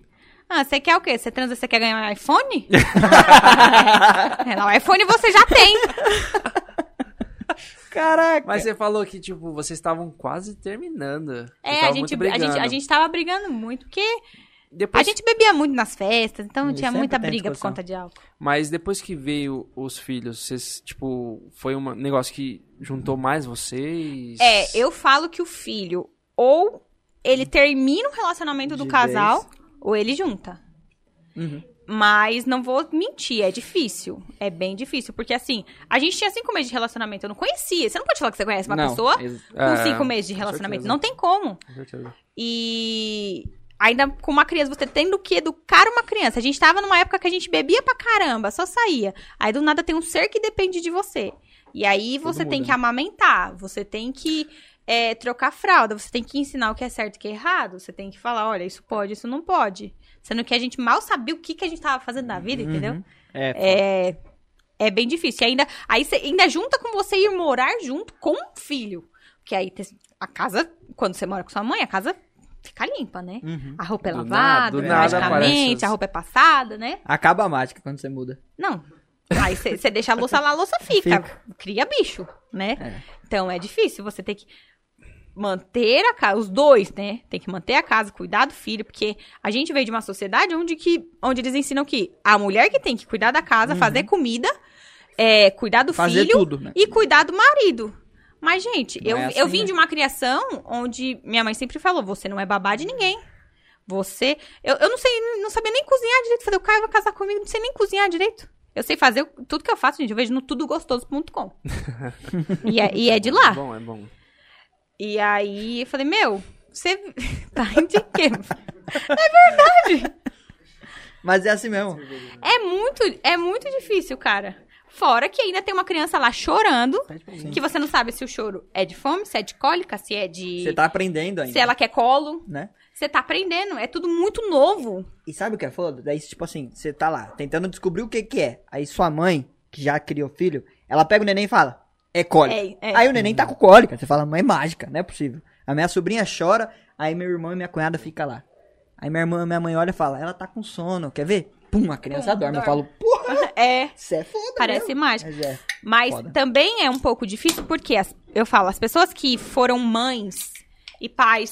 Ah, você quer o quê? Você transa, você quer ganhar um iPhone? [laughs] Ela, o iPhone você já tem. Caraca. Mas você falou que, tipo, vocês estavam quase terminando. É, a gente, a, gente, a gente tava brigando muito, porque Depois... a gente bebia muito nas festas, então E tinha sempre muita briga por conta de álcool. Mas depois que veio os filhos, vocês, tipo, foi um negócio que juntou mais vocês? É, eu falo que o filho, ou ele termina o relacionamento do De casal, vez. Ou ele junta. Uhum. Mas não vou mentir, é difícil. É bem difícil. Porque assim, a gente tinha cinco meses de relacionamento, eu não conhecia. Você não pode falar que você conhece uma Não, pessoa ex- com É, cinco meses de relacionamento. Não tem como. Com. E ainda com uma criança, você tendo que educar uma criança. A gente tava numa época que a gente bebia pra caramba, só saía. Aí do nada tem um ser que depende de você. E aí você tem que né? amamentar, você tem que é, trocar fralda. Você tem que ensinar o que é certo e o que é errado. Você tem que falar, olha, isso pode, isso não pode. Sendo que a gente mal sabia o que, que a gente tava fazendo na vida, entendeu? É, É, é bem difícil. E ainda, aí você ainda junta com você ir morar junto com um filho. Porque aí a casa, quando você mora com sua mãe, a casa fica limpa, né? A roupa é Do lavada, nada- magicamente, a roupa é passada, né? Acaba a mágica quando você muda. Não. Aí você deixa a louça lá, a louça fica. [laughs] Fica. Cria bicho, né? É. Então é difícil. Você tem que manter a casa, os dois, né? Tem que manter a casa, cuidar do filho, porque a gente veio de uma sociedade onde, que, onde eles ensinam que a mulher que tem que cuidar da casa, fazer comida, é, cuidar do Uhum. Fazer filho tudo, né? e cuidar do marido. Mas, gente, Não eu, é assim, eu vim né? de uma criação onde minha mãe sempre falou: você não é babá de ninguém. Você. Eu, eu não sei, não sabia nem cozinhar direito. Falei, o Caio vai casar comigo, não sei nem cozinhar direito. Eu sei fazer tudo que eu faço, gente. Eu vejo no tudogostoso.com. [laughs] e, é, e é de lá. É bom, é bom. E aí eu falei, meu, você [laughs] tá de quê? [laughs] Mas é assim mesmo. É muito, é muito difícil, cara. Fora que ainda tem uma criança lá chorando, que você não sabe se o choro é de fome, se é de cólica, se é de. Você tá aprendendo ainda. Se ela quer colo. Né? Você tá aprendendo. É tudo muito novo. E sabe o que é foda? Daí, tipo assim, você tá lá, tentando descobrir o que que é. Aí sua mãe, que já criou filho, ela pega o neném e fala, é cólica. É, é. Aí o neném tá com cólica. Você fala, mãe, é mágica, não é possível. A minha sobrinha chora, aí meu irmão e minha cunhada fica lá. Aí minha irmã, minha mãe olha e fala, ela tá com sono, quer ver? Pum, a criança Pum, dorme. Eu dorme. falo, porra, É. isso é foda Parece mesmo. mágica. Mas é. Mas também é um pouco difícil porque as- eu falo, as pessoas que foram mães e pais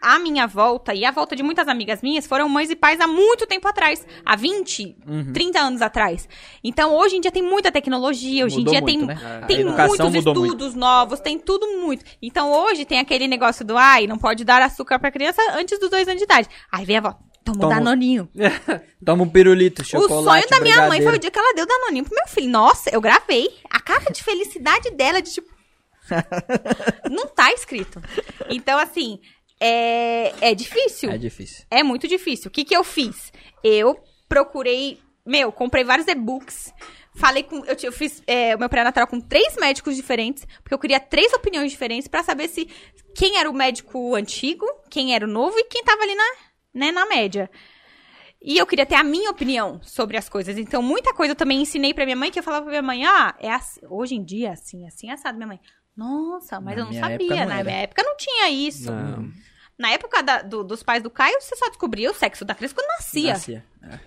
à minha volta e à volta de muitas amigas minhas foram mães e pais há muito tempo atrás, há 20, Uhum. 30 anos atrás. Então, hoje em dia tem muita tecnologia, hoje Mudou em dia muito, tem, né? tem A muitos estudos novos, tem tudo muito. Então, hoje tem aquele negócio do, ai, não pode dar açúcar pra criança antes dos dois anos de idade. Aí vem a avó, toma Toma. danoninho. [laughs] Toma um pirulito, O chocolate, sonho da minha mãe foi o brigadeiro. dia que ela deu danoninho pro meu filho. Nossa, eu gravei. A cara de felicidade dela, de tipo. [laughs] não tá escrito. Então, assim, é, é difícil. É difícil. É muito difícil. O que que eu fiz? Eu procurei, meu, comprei vários e-books. Falei com, eu, eu fiz é, o meu pré-natal com três médicos diferentes, porque eu queria três opiniões diferentes pra saber se quem era o médico antigo, quem era o novo e quem tava ali na, né, na média. E eu queria ter a minha opinião sobre as coisas. Então, muita coisa eu também ensinei pra minha mãe, que eu falava pra minha mãe, ah, é assim, hoje em dia, é assim, assim, assado. Minha mãe, nossa, mas Na eu não sabia. não Na minha época não tinha isso. Não. Na época da- do- dos pais do Caio, você só descobria o sexo da criança quando nascia. Nascia. É.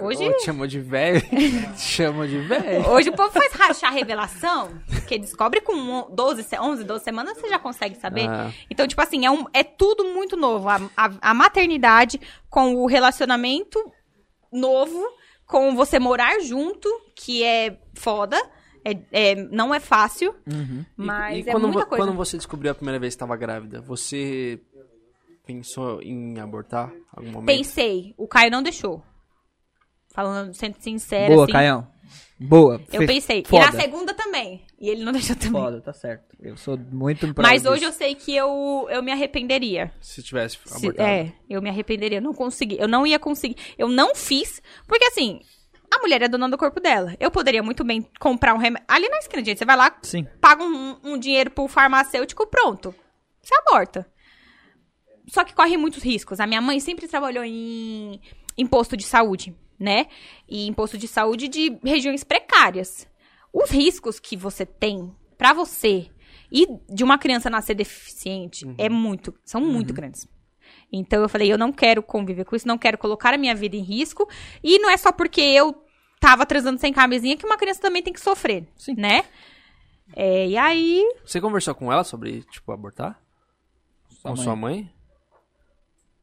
Hoje, Ô, te chamou de velho. [laughs] Te chamou de velho. hoje o povo faz rachar revelação, que descobre com um- 12, se- 11, 12 semanas, você já consegue saber. Ah. Então, tipo assim, é, um- é tudo muito novo. A, a- a maternidade com o relacionamento novo, com você morar junto, que é foda. É, é- não é fácil, Uhum. mas e é quando, muita coisa. quando você descobriu a primeira vez que estava grávida, você pensou em abortar algum momento? Pensei, o Caio não deixou. Falando, sendo sincera, Boa, assim. Caião. Boa. Eu pensei. E Foda. na segunda também. E ele não [laughs] deixou também. Foda, tá certo. Eu sou muito Mas hoje eu sei que eu, eu me arrependeria. Se tivesse Se- abortado. é, eu me arrependeria. Eu não consegui. Eu não ia conseguir. Eu não fiz. Porque assim, a mulher é dona do corpo dela. Eu poderia muito bem comprar um remédio. Ali na esquina, gente, você vai lá, Sim. paga um, um dinheiro pro farmacêutico, pronto. Você aborta. Só que corre muitos riscos. A minha mãe sempre trabalhou em, em posto de saúde, né? E em posto de saúde de regiões precárias. Os riscos que você tem pra você e de uma criança nascer deficiente é muito, são muito grandes. Então eu falei, eu não quero conviver com isso, não quero colocar a minha vida em risco. E não é só porque eu tava transando sem camisinha que uma criança também tem que sofrer, Sim. né? É, e aí, Você conversou com ela sobre, tipo, abortar? com mãe. sua mãe?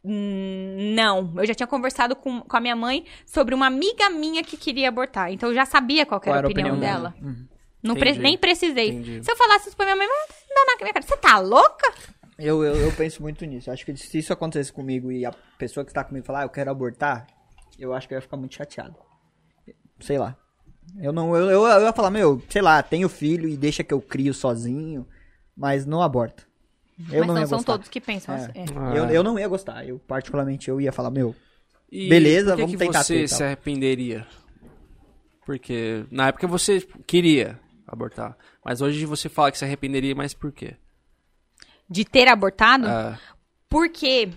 Hum, não. Eu já tinha conversado com, com a minha mãe sobre uma amiga minha que queria abortar. Então eu já sabia qual, Qual era a opinião, opinião dela. Uhum. Não pre- nem precisei. Entendi. Se eu falasse isso pra minha mãe, vai dar na minha cara. Você tá louca? Eu, eu, eu penso muito nisso. Acho que se isso acontecesse comigo e a pessoa que está comigo falar, ah, eu quero abortar, eu acho que eu ia ficar muito chateado. Sei lá. Eu não. Eu, eu, eu ia falar, meu, sei lá, tenho filho e deixa que eu crio sozinho, mas não aborta. Eu Mas não não ia são gostar. todos que pensam É. assim. É. Ah. Eu, eu não ia gostar. Eu, particularmente, eu ia falar, meu, E Beleza, por que vamos que tentar você se arrependeria? Porque na época você tipo, queria abortar. Mas hoje você fala que se arrependeria, mas por quê? de ter abortado, Ah, porque.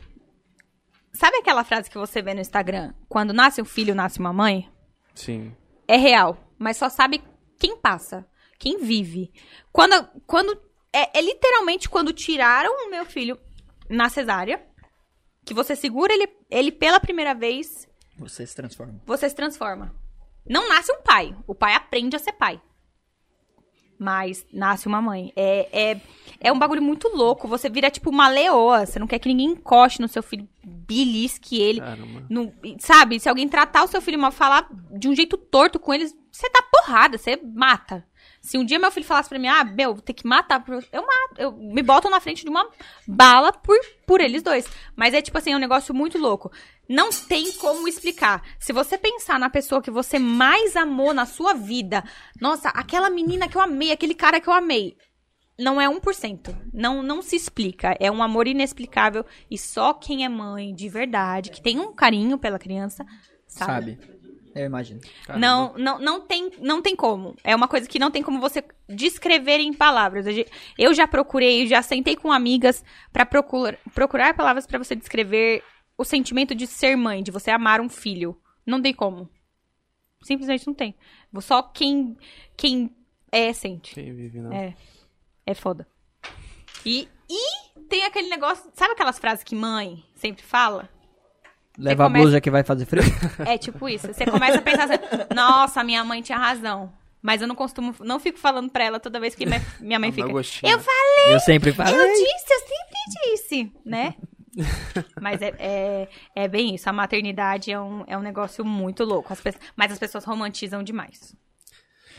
Sabe aquela frase que você vê no Instagram? Quando nasce um filho, nasce uma mãe? sim. É real, mas só sabe quem passa, quem vive. Quando. quando é, é literalmente quando tiraram o meu filho na cesárea, que você segura ele, ele pela primeira vez, Você se transforma. você se transforma. Não nasce um pai. O pai aprende a ser pai. Mas nasce uma mãe. É, é, é um bagulho muito louco. Você vira tipo uma leoa. Você não quer que ninguém encoste no seu filho, belisque ele. Caramba. Não- sabe? Se alguém tratar o seu filho mal, falar de um jeito torto com eles, você dá porrada, você mata. Se um dia meu filho falasse pra mim, ah, meu, vou ter que matar, eu mato. Eu me boto na frente de uma bala por, por eles dois. Mas é tipo assim, é um negócio muito louco. Não tem como explicar. Se você pensar na pessoa que você mais amou na sua vida, nossa, aquela menina que eu amei, aquele cara que eu amei, não é 1%. Não, não se explica. É um amor inexplicável. E só quem é mãe de verdade, que tem um carinho pela criança, sabe. Sabe? Eu imagino. Não, não, não, tem, não tem como. É uma coisa que não tem como você descrever em palavras. Eu já- Eu já procurei, já sentei com amigas pra procurar, procurar palavras pra você descrever o sentimento de ser mãe, de você amar um filho. Não tem como. Simplesmente não tem. Só quem, quem é sente. Quem vive, não. É. É foda. E, e tem aquele negócio. Sabe aquelas frases que mãe sempre fala? Leva a começa- blusa que vai fazer frio. É tipo isso. Você começa a pensar assim, nossa, minha mãe tinha razão. Mas eu não costumo, não fico falando pra ela toda vez que minha, mãe fica. Eu falei, Eu sempre falo. eu disse, eu sempre disse, né? Mas é, é, é bem isso. A maternidade é um, é um negócio muito louco. As mas as pessoas romantizam demais.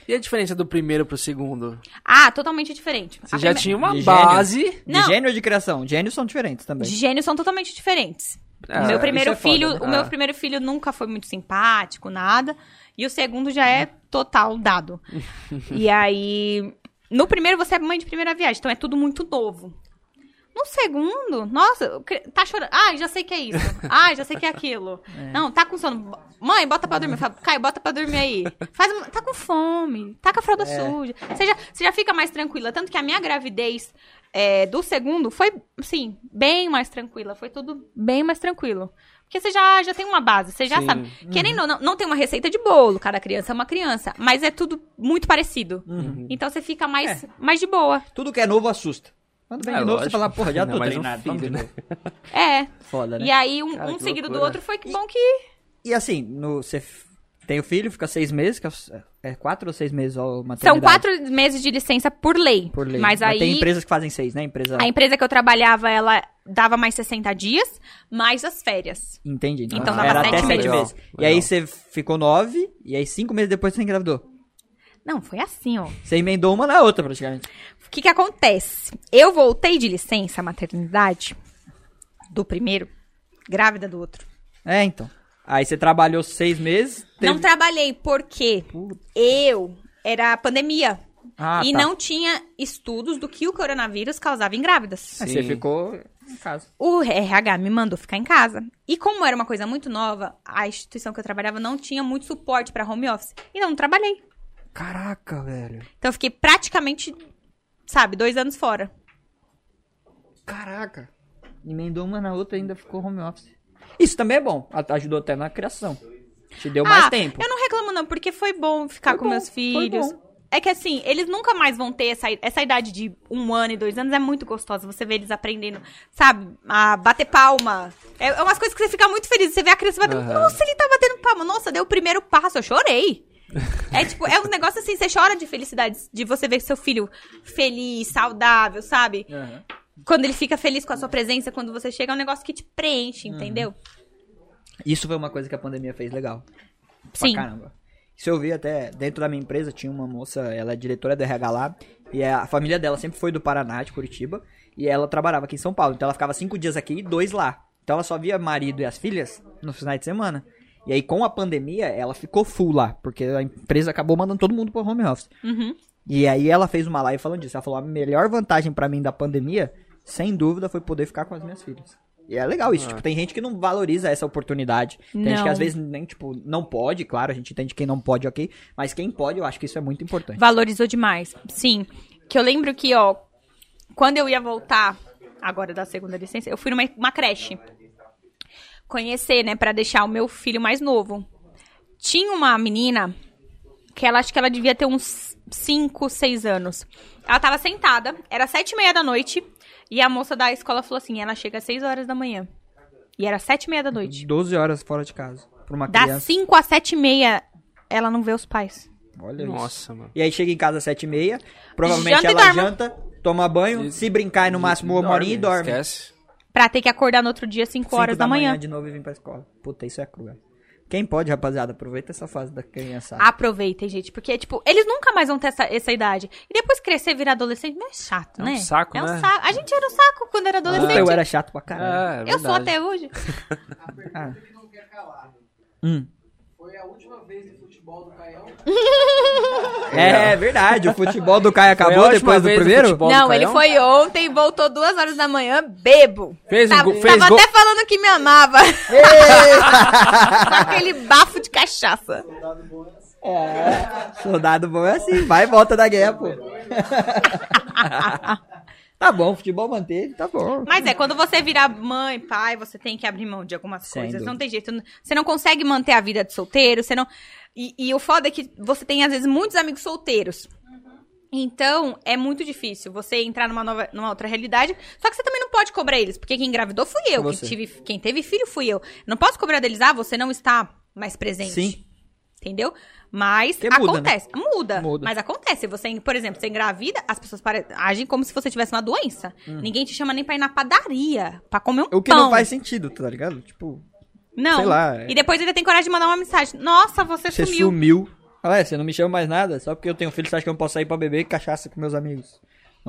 E a diferença do primeiro pro segundo? Ah, totalmente diferente. Você A já prime- tinha uma De base. De Não. gênio ou de criação? Gênios são diferentes também. De gênios são totalmente diferentes. Ah, o meu primeiro isso é foda, filho, né? o meu Ah. primeiro filho nunca foi muito simpático, nada. E o segundo já é total dado. [laughs] e aí, no primeiro você é mãe de primeira viagem, então é tudo muito novo. No segundo, nossa, tá chorando. Ah, já sei que é isso. Ah, já sei que é aquilo. [laughs] Não, tá com sono. Mãe, bota pra dormir. Fala, Caio, bota pra dormir aí. Faz uma- Tá com fome. Tá com a fralda suja. Você já, você já fica mais tranquila. Tanto que a minha gravidez é, do segundo foi, assim, bem mais tranquila. Foi tudo bem mais tranquilo. Porque você já, já tem uma base, você já Sim. sabe. Querendo ou não, não tem uma receita de bolo, cada criança é uma criança, mas é tudo muito parecido. Então você fica mais, mais de boa. Tudo que é novo assusta. Quando vem É, de novo, você lógico. fala, porra, já tô mais um treinado. filho, de né? novo. É. Foda, né? E aí, um, Cara, um que seguido do loucura. outro foi que bom que. E assim, no, você tem o filho, fica seis meses, que é, é quatro ou seis meses ó, São quatro meses de licença por lei. por lei. Mas aí. tem empresas que fazem seis, né? Empresa. A empresa que eu trabalhava, ela dava mais 60 dias, mais as férias. Entendi. Então, Então dava era sete até sete meses. Legal, E aí você ficou nove, e aí cinco meses depois você engravidou. Não, foi assim, ó. Você emendou uma na outra, praticamente. O que que acontece? Eu voltei de licença maternidade do primeiro, grávida do outro. É, então. Aí você trabalhou seis meses. teve- Não trabalhei porque eu era pandemia Ah, e tá. não tinha estudos do que o coronavírus causava em grávidas. Aí você Sim. ficou em casa. O RH me mandou ficar em casa. E como era uma coisa muito nova, a instituição que eu trabalhava não tinha muito suporte para home office. Então não trabalhei. Caraca, velho. Então eu fiquei praticamente, sabe, dois anos fora. Caraca. Emendou uma na outra e ainda ficou home office. Isso também é bom. Ajudou até na criação. Te deu mais ah, tempo. eu não reclamo não, porque foi bom ficar Foi com bom, meus foi filhos. bom. É que assim, eles nunca mais vão ter essa, essa idade de um ano e dois anos, é muito gostosa. Você vê eles aprendendo, sabe, a bater palma. É, é umas coisas que você fica muito feliz. Você vê a criança batendo, Aham. nossa, ele tá batendo palma. Nossa, deu o primeiro passo, eu chorei. [laughs] É tipo, é um negócio assim, você chora de felicidade, de você ver seu filho feliz, saudável, sabe? Aham. Quando ele fica feliz com a sua presença, quando você chega, é um negócio que te preenche, Uhum. entendeu? Isso foi uma coisa que a pandemia fez legal. Sim. Pra caramba. Isso eu vi até dentro da minha empresa, tinha uma moça, ela é diretora do RH lá, e a família dela sempre foi do Paraná, de Curitiba, e ela trabalhava aqui em São Paulo. Então ela ficava cinco dias aqui e dois lá. Então ela só via marido e as filhas nos finais de semana. E aí, com a pandemia, ela ficou full lá, porque a empresa acabou mandando todo mundo pro home office. Uhum. E aí ela fez uma live falando disso. Ela falou: a melhor vantagem pra mim da pandemia, sem dúvida, foi poder ficar com as minhas filhas. E é legal isso. Tipo, tem gente que não valoriza essa oportunidade. Tem gente Não. que às vezes nem, tipo, não pode, claro, a gente entende quem não pode, ok. Mas quem pode, eu acho que isso é muito importante. Valorizou demais. Sim. Que eu lembro que, ó, quando eu ia voltar agora da segunda licença, eu fui numa uma creche. Conhecer, né, pra deixar o meu filho mais novo. Tinha uma menina que ela acho que ela devia ter uns 5, 6 anos. Ela tava sentada, era sete e meia da noite, e a moça da escola falou assim: ela chega às 6 horas da manhã. E era sete e meia da noite. 12 horas fora de casa. Pra uma Das criança. 5 às sete e meia, ela não vê os pais. Olha isso. Nossa, mano. E aí chega em casa às 7 e meia. Provavelmente Janta e ela dorme. janta, toma banho, se brincar é no máximo uma horinha e dorme. Esquece. Pra ter que acordar no outro dia, 5 Cinco horas da, manhã. de novo e vir pra escola. Puta, isso é cruel. Quem pode, rapaziada, aproveita essa fase da criança. Aproveitem, gente, porque, tipo, eles nunca mais vão ter essa, essa idade. E depois crescer, virar adolescente, não é chato, É um né? saco, é um né? saco. A gente era um saco quando era adolescente. eu era chato pra caralho. É, é eu sou até hoje. Ah. Ele não quer calado. Hum. Foi a última vez futebol do Caião. [laughs] É verdade, o futebol do Caio acabou depois do do primeiro? do não, ele Caião? foi ontem e voltou duas horas da manhã, bebo. Fez um tava gol- fez tava até falando que me amava. [laughs] Aquele bafo de cachaça. Soldado bom é assim, vai e volta da guerra, pô. [laughs] tá bom, futebol manteve, tá bom. Mas é, quando você virar mãe, pai, você tem que abrir mão de algumas Sem coisas. dúvida. Não tem jeito. Você não consegue manter a vida de solteiro, você não. E, e o foda é que você tem, às vezes, muitos amigos solteiros. Então, é muito difícil você entrar numa, nova, numa outra realidade. Só que você também não pode cobrar eles, porque quem engravidou fui eu. Quem, tive, quem teve filho fui eu. Não posso cobrar deles, ah, você não está mais presente. Sim. Entendeu? Mas Porque muda, acontece. Muda, Muda. Mas acontece. Você, por exemplo, você engravida, as pessoas pare- agem como se você tivesse uma doença. Ninguém te chama nem pra ir na padaria pra comer um Hum. O que pão. não faz sentido, tá ligado? Tipo, Não. sei lá, é- E depois ainda tem coragem de mandar uma mensagem. Nossa, você, você sumiu. sumiu. Ah, é, você não me chama mais nada, só porque eu tenho filho, você acha que eu não posso sair pra beber cachaça com meus amigos.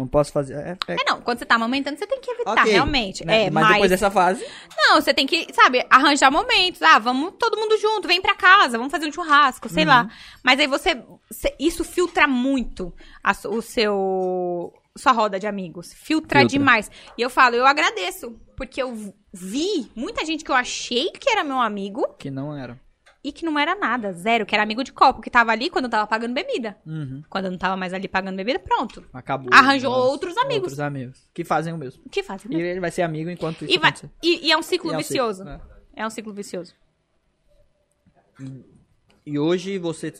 Não posso fazer. É, é... É, não. Quando você tá amamentando, você tem que evitar, ok, realmente. né? É, mas, mas, depois dessa fase, Não, você tem que, sabe, arranjar momentos. Ah, vamos todo mundo junto, vem pra casa, vamos fazer um churrasco, sei lá. Uhum. Mas aí você, você- Isso filtra muito a su- o seu. Sua roda de amigos. Filtra, Filtra. demais. E eu falo, eu agradeço. Porque eu vi muita gente que eu achei que era meu amigo que não era. E que não era nada, zero, que era amigo de copo, que tava ali quando eu tava pagando bebida. Uhum. Quando eu não tava mais ali pagando bebida, pronto. Acabou. Arranjou Nossa, outros amigos. Outros amigos. Que fazem o mesmo. O que faz? E ele vai ser amigo enquanto isso E, vai- e- e é um ciclo E é um ciclo, vicioso. né? É um ciclo vicioso. E hoje você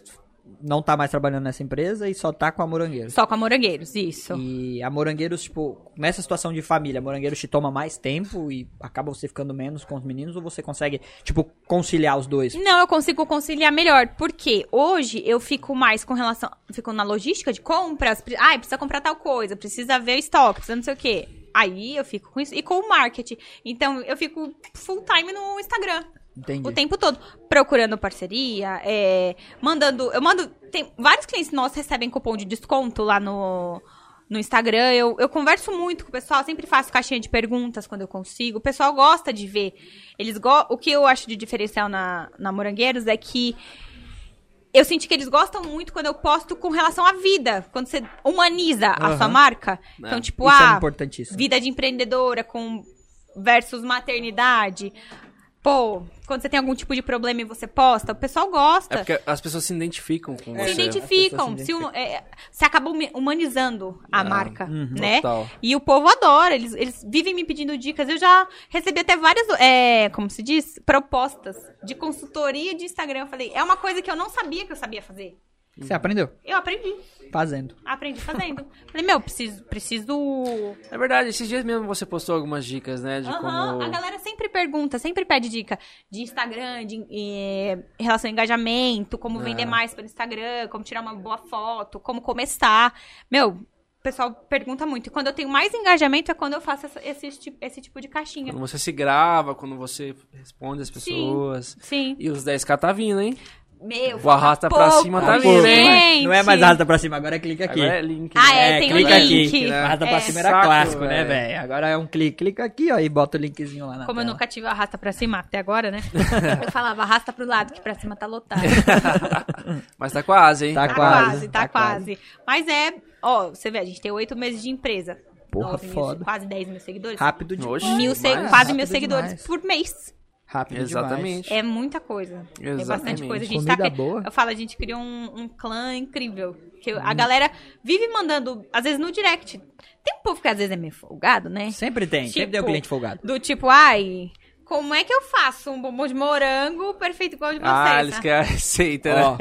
não tá mais trabalhando nessa empresa e só tá com a Morangueiros. Só com a Morangueiros, isso. E a Morangueiros, tipo, nessa situação de família, a Morangueiros te toma mais tempo e acaba você ficando menos com os meninos ou você consegue, tipo, conciliar os dois? Não, eu consigo conciliar melhor, porque hoje eu fico mais com relação. Fico na logística de compras. Ai, precisa comprar tal coisa, precisa ver o estoque, precisa não sei o quê. Aí eu fico com isso. E com o marketing. Então eu fico full time no Instagram. Entendi. O tempo todo. Procurando parceria, é, mandando. Eu mando. Tem vários clientes nossos recebem cupom de desconto lá no, no Instagram. Eu, eu converso muito com o pessoal, sempre faço caixinha de perguntas quando eu consigo. O pessoal gosta de ver. Eles go O que eu acho de diferencial na, na Morangueiros é que. Eu senti que eles gostam muito quando eu posto com relação à vida. Quando você humaniza a Aham. sua marca. Então, tipo, Isso é ah, importantíssimo. vida de empreendedora com versus maternidade. Pô, quando você tem algum tipo de problema e você posta, o pessoal gosta. É porque as pessoas se identificam com se você. identificam. as pessoas se se hum- é, você acaba humanizando a marca, uhum. né? Total. E o povo adora. Eles, eles vivem me pedindo dicas. Eu já recebi até várias, é, como se diz, propostas de consultoria de Instagram. Eu falei, é uma coisa que eu não sabia que eu sabia fazer. Você aprendeu? Eu aprendi. Fazendo. Aprendi fazendo. falei, meu, preciso, preciso É verdade, esses dias mesmo você postou algumas dicas, né? De Aham, como. A galera sempre pergunta, sempre pede dica de Instagram, de eh, relação ao engajamento, como É. vender mais pelo Instagram, como tirar uma boa foto, como começar. Meu, o pessoal pergunta muito. E quando eu tenho mais engajamento é quando eu faço essa- esse, tipo- esse tipo de caixinha. Quando você se grava, quando você responde as pessoas. Sim. E os 10k tá vindo, hein? Meu, O arrasta pra pouco, cima tá Pô, vindo, hein? gente. Não é mais arrasta pra cima, agora é clica aqui. Agora é link. Ah, né? é, tem um clica link. aqui. né? Arrasta É. pra cima era Saco, clássico, né, velho. velho? Agora é um clique. Clica aqui, ó, e bota o linkzinho lá na Como eu tela. nunca tive o arrasta pra cima até agora, né? [laughs] eu falava, arrasta pro lado, que pra cima tá lotado. [laughs] Mas tá quase, hein? Tá Tá quase, quase, tá, tá quase. Mas é, ó, você vê, a gente tem oito meses de empresa. Porra, Nove mil- foda. quase 10 mil seguidores. Rápido de. Mil quase mil seguidores demais. por mês. Rápido Exatamente. É muita coisa. É bastante Exatamente. coisa. A gente Comida tá boa. Eu falo, a gente criou um, um clã incrível. Que a galera vive mandando, às vezes no direct. Tem um povo que às vezes é meio folgado, né? demais. Sempre tem, sempre Tipo, tem um cliente folgado. Do tipo, ai, como é que eu faço um bombom de morango perfeito igual o de vocês? Ah, eles querem a receita, né? Ó,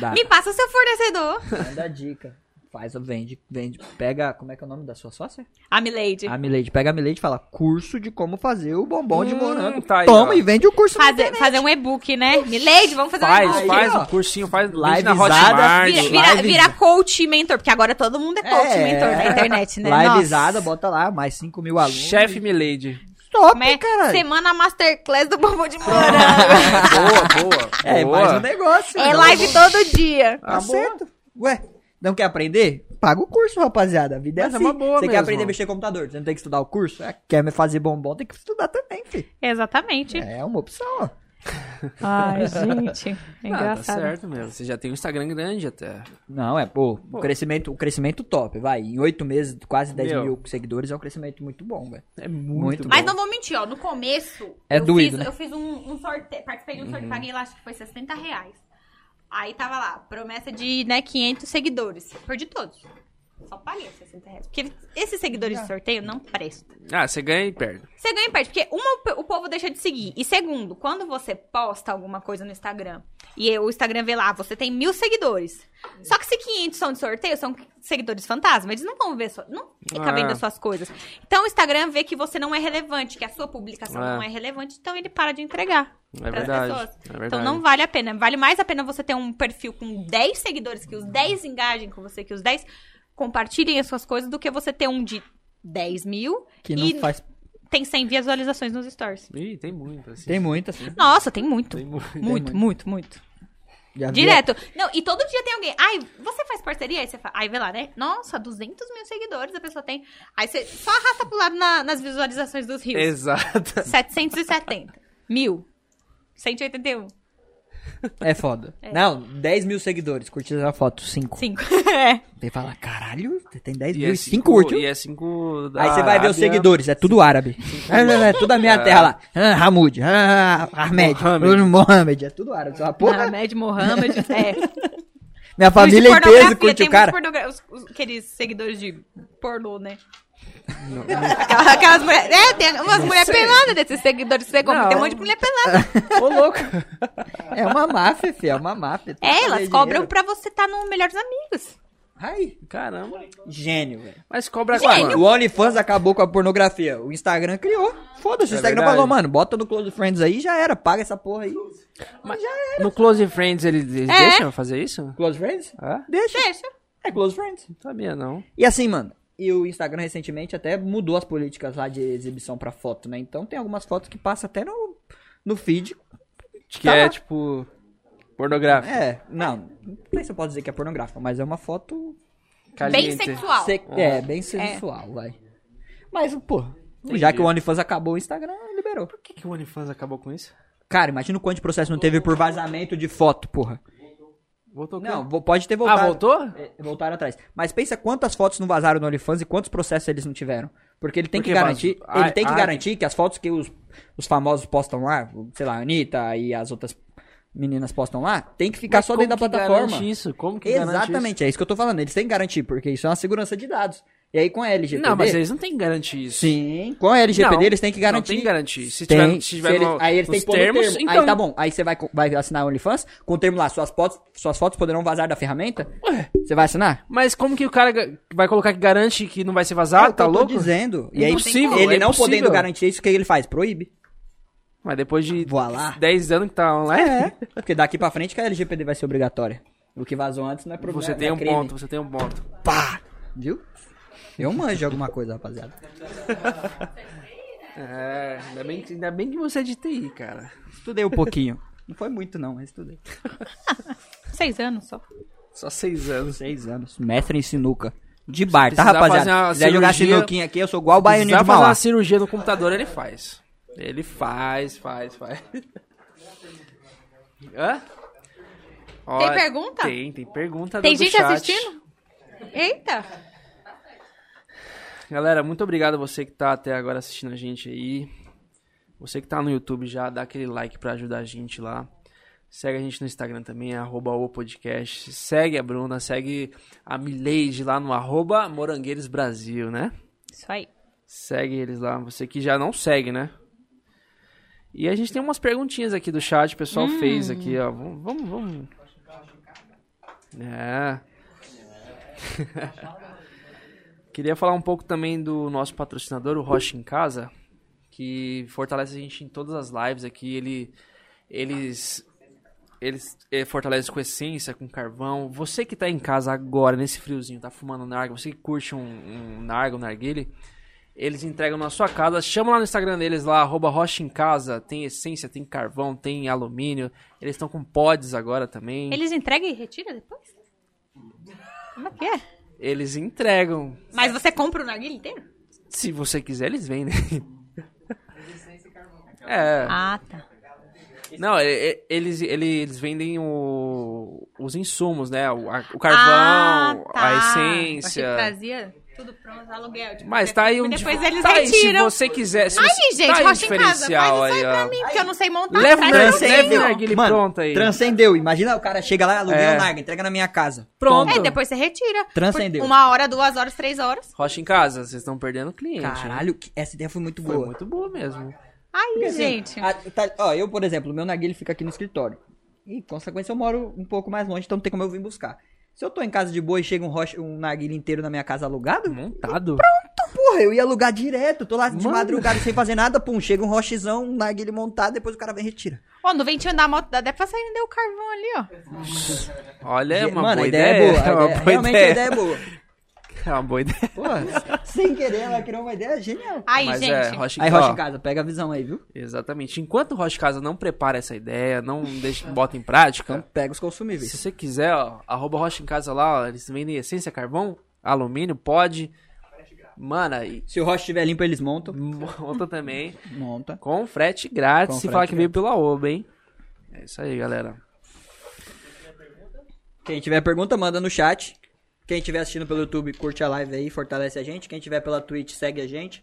dá. Me passa o seu fornecedor. Manda dica. Faz, vende, vende. Pega, como é que é o nome da sua sócia? A Milady. A Milady. Pega a Milady e fala, curso de como fazer o bombom de Hum, morango. tá aí, Toma ó. e vende o curso Fazer, fazer um e-book, né? Milady, vamos fazer um Faz, e-book. Aí, faz ó. um cursinho, faz Livezada, na Hotmart. Vira, Live- vira, vira coach e mentor, porque agora todo mundo é coach e É. mentor na internet, né? Livezada, bota lá, mais 5 mil alunos. Chefe Milady. Top, Como é? caralho. Semana Masterclass do bombom de morango. [laughs] boa, boa. É, boa. mais um negócio. é né? live todo dia. Tá certo. Ué, não quer aprender? Paga o curso, rapaziada. A vida é Mas é assim. uma boa Você quer mesmo. aprender a mexer computador? Você não tem que estudar o curso? É, quer me fazer bombom? Tem que estudar também, filho. Exatamente. É uma opção, ó. Ai, [laughs] gente. É Ah, tá engraçado. certo mesmo. Você já tem um Instagram grande até. Não, é, pô, o crescimento, o crescimento top, vai. Em oito meses, quase 10 Meu. mil seguidores é um crescimento muito bom, velho. É Muito muito, bom. Mas não vou mentir, ó. No começo, É eu, doído, fiz, né? eu fiz um, um sorteio. Participei de um sorteio, paguei lá, acho que foi 60 reais. Aí tava lá, promessa de, né, 500 seguidores. Perdi todos. Só paguei 60 reais. Porque esses seguidores de sorteio não prestam. Ah, você ganha e perde. Você ganha e perde, porque uma, o povo deixa de seguir. E segundo, quando você posta alguma coisa no Instagram, e o Instagram vê lá, você tem mil seguidores. Só que se 500 são de sorteio, são seguidores fantasma. Eles não vão ver, sua, não fica Ah. vendo as suas coisas. Então o Instagram vê que você não é relevante, que a sua publicação É. não é relevante, então ele para de entregar. É verdade, é então verdade. não vale a pena. Vale mais a pena você ter um perfil com 10 seguidores, que os 10 engajem com você, que os 10 compartilhem as suas coisas, do que você ter um de 10 mil Que não e faz. tem 100 visualizações nos stories. Ih, tem muito, assim. Tem muitas. assim. Nossa, tem muito. Tem muito. Muito, muito. muito, muito. Já vi- Direto. Não, e todo dia tem alguém. Ai, você faz parceria? Aí você fala. Aí vê lá, né? Nossa, 200 mil seguidores a pessoa tem. Aí você só arrasta pro lado na- nas visualizações dos rios. Exato. 770. Mil. 181. É foda. Não, 10 mil seguidores. Curtiram a foto, 5. 5. [laughs] é. Você fala, caralho, você tem 10 E mil é e 5 cinco, curtiu. e é cinco da Aí você vai ver os seguidores, é tudo árabe. [laughs] É, é, é tudo a minha terra lá. Ah, Hamoud, ah, Ahmed, Mohamed. Mohamed, é tudo árabe. Você porra, Mohamed, Mohamed. [laughs] É. minha família inteira pornografia, curte tem o cara. os- os- aqueles seguidores de pornô, né? Aquelas, aquelas mulheres. É, tem umas mulheres peladas desses seguidores. Você compra, Não. tem um monte de mulher pelada. [laughs] Ô, louco. É uma máfia, filho, é uma máfia. É, elas cobram dinheiro. pra você estar no Melhores Amigos. Ai, Caramba. gênio, velho. Mas cobra Gênio. O OnlyFans acabou com a pornografia. O Instagram criou. Foda-se, o É Instagram verdade. falou, mano, bota no Close Friends aí já era. Paga essa porra aí. Mas no Close Friends eles, eles É. deixam eu fazer isso? Close Friends? É? Deixa. Deixa. É Close Friends. Não sabia, não. E assim, mano, e o Instagram recentemente até mudou as políticas lá de exibição pra foto, né? Então tem algumas fotos que passam até no, no feed. Que Tá é, lá. tipo, pornográfico. É, não, não sei se eu posso dizer que é pornográfica, mas é uma foto. Bem Caliente. sexual. se- É, bem sensual, vai. Mas, pô, já que o OnlyFans acabou, o Instagram liberou. Por que, que o OnlyFans acabou com isso? Cara, imagina o quanto de processo não teve por vazamento de foto, porra. Voltou com- Não, vo- pode ter voltado. Ah, voltou? É, voltaram atrás. Mas pensa quantas fotos não vazaram no OnlyFans e quantos processos eles não tiveram. Porque ele tem Por que garantir. vazou? Ele Ah, tem que ah, garantir que as fotos que os, os famosos postam lá, sei lá, a Anitta e as outras meninas postam lá, tem que ficar Mas só dentro da como que plataforma. garante isso? Como que garante Exatamente, é isso que eu tô falando. Eles têm que garantir, porque isso é uma segurança de dados. E aí com a? LGPD. Não, mas eles não têm que garantir isso. Sim, com a LGPD Não, eles têm que garantir. Não tem que garantir. Se Tem. tiver, se tiver Se eles- no- aí eles têm que pôr termos, termo. então... Aí tá bom. Aí você vai, vai assinar o OnlyFans com o termo lá, suas fotos, suas fotos poderão vazar da ferramenta. Ué, Você vai assinar? mas como que o cara vai colocar que garante que não vai ser É vazado? que tá eu tô louco? dizendo. E aí, Impossível, ele é não impossível. podendo garantir isso, o que ele faz? Proíbe. Mas depois de Voilá. 10 anos que tá online, É. Porque daqui pra frente que a LGPD vai ser obrigatória. O que vazou antes não é problema. você tem é um crime. ponto, você tem um ponto. Pá! Viu? Eu manjo de alguma coisa, rapaziada. [laughs] É, ainda bem, que- ainda bem que você é de TI, cara. Estudei um pouquinho. Não foi muito, não, mas estudei. [laughs] Seis anos só. Só 6 anos. Seis anos. Mestre em sinuca. De bar, tá, fazer rapaziada? Se quiser jogar sinuquinha aqui, eu sou igual o baianinho de fazer Mauá. uma cirurgia no computador, ele faz. Ele faz, faz, faz. [laughs] Hã? Ó, pergunta? Tem, tem pergunta Tem do gente chat. assistindo? Eita! Galera, muito obrigado a você que tá até agora assistindo a gente aí. Você que tá no YouTube já, dá aquele like pra ajudar a gente lá. Segue a gente no Instagram também, arroba o podcast. Segue a Bruna, segue a Mileide lá no arroba Morangueiros Brasil, né? Isso aí. Segue eles lá. Você que já não segue, né? E a gente tem umas perguntinhas aqui do chat, o pessoal fez aqui, ó. Vamos, vamos. vamos. É. [laughs] [laughs] Queria falar um pouco também do nosso patrocinador, o Rocha em Casa, que fortalece a gente em todas as lives aqui. Ele, eles eles eh, fortalecem com essência, com carvão. Você que tá em casa agora, nesse friozinho, tá fumando narga, você que curte um, um narga, um narguile, eles entregam na sua casa. Chama lá no Instagram deles lá, arroba Rocha em Casa. Tem essência, tem carvão, tem alumínio. Eles estão com pods agora também. Eles entregam e retiram depois? Como é que é? Eles entregam. Mas você compra o narguilha inteiro? Se você quiser, eles vendem. [laughs] É. Ah, tá. Não, eles, eles, vendem o, os insumos, né? O, a- o carvão, ah, tá. a Achei essência. que trazia tudo pronto, aluguel. Tipo, Mas tá aí um Depois dif- eles tá aí, retiram. se você quiser, se você, gente, tá aí um rocha em casa. Faz diferencial isso aí aí, ó. mim, porque eu não sei montar. Leva mim. leva o narguilé Mano, pronto aí. Transcendeu. Imagina o cara chega lá, aluguel É. o Narga, entrega na minha casa. Pronto. É, depois você retira. Transcendeu. Uma hora, duas horas, três horas. Rocha em casa, vocês estão perdendo cliente. Caralho, que- essa ideia foi muito Foi boa. muito boa mesmo. Aí, Assim, gente. a- tá- ó, eu, por exemplo, o meu narguilé fica aqui no escritório. E, consequência, eu moro um pouco mais longe, então não tem como eu vir buscar. Se eu tô em casa de boa e chega um, rocha, um narguilé inteiro na minha casa alugado, Montado. porra, eu ia alugar direto. Tô lá de Mano. madrugada sem fazer nada, pum, chega um rochezão, um narguilé montado, depois o cara vem e retira. Ó, no ventinho da moto dá até pra sair o carvão ali, ó. Olha, é uma Mano, boa a ideia, é boa. É a uma ideia- boa realmente a ideia. ideia é boa. É uma boa ideia. Porra, sem querer, ela criou uma ideia genial. Aí, Mas gente. é, Rocha em Aí. Rocha em casa, pega a visão aí, viu? Exatamente. Enquanto o Rocha em Casa não prepara essa ideia, não deixa, bota em prática, Então pega os se consumíveis. você quiser, ó, arroba Rocha em Casa lá, ó, eles vendem essência, carvão, alumínio, pode. Mano, e Se o rocha estiver limpo, eles montam. monta também. Monta. Com frete grátis, Com se frete falar que veio pela Oba, hein? É isso aí, galera. Quem tiver pergunta, manda no chat. Quem estiver assistindo pelo YouTube, curte a live aí, fortalece a gente. Quem tiver pela Twitch, segue a gente.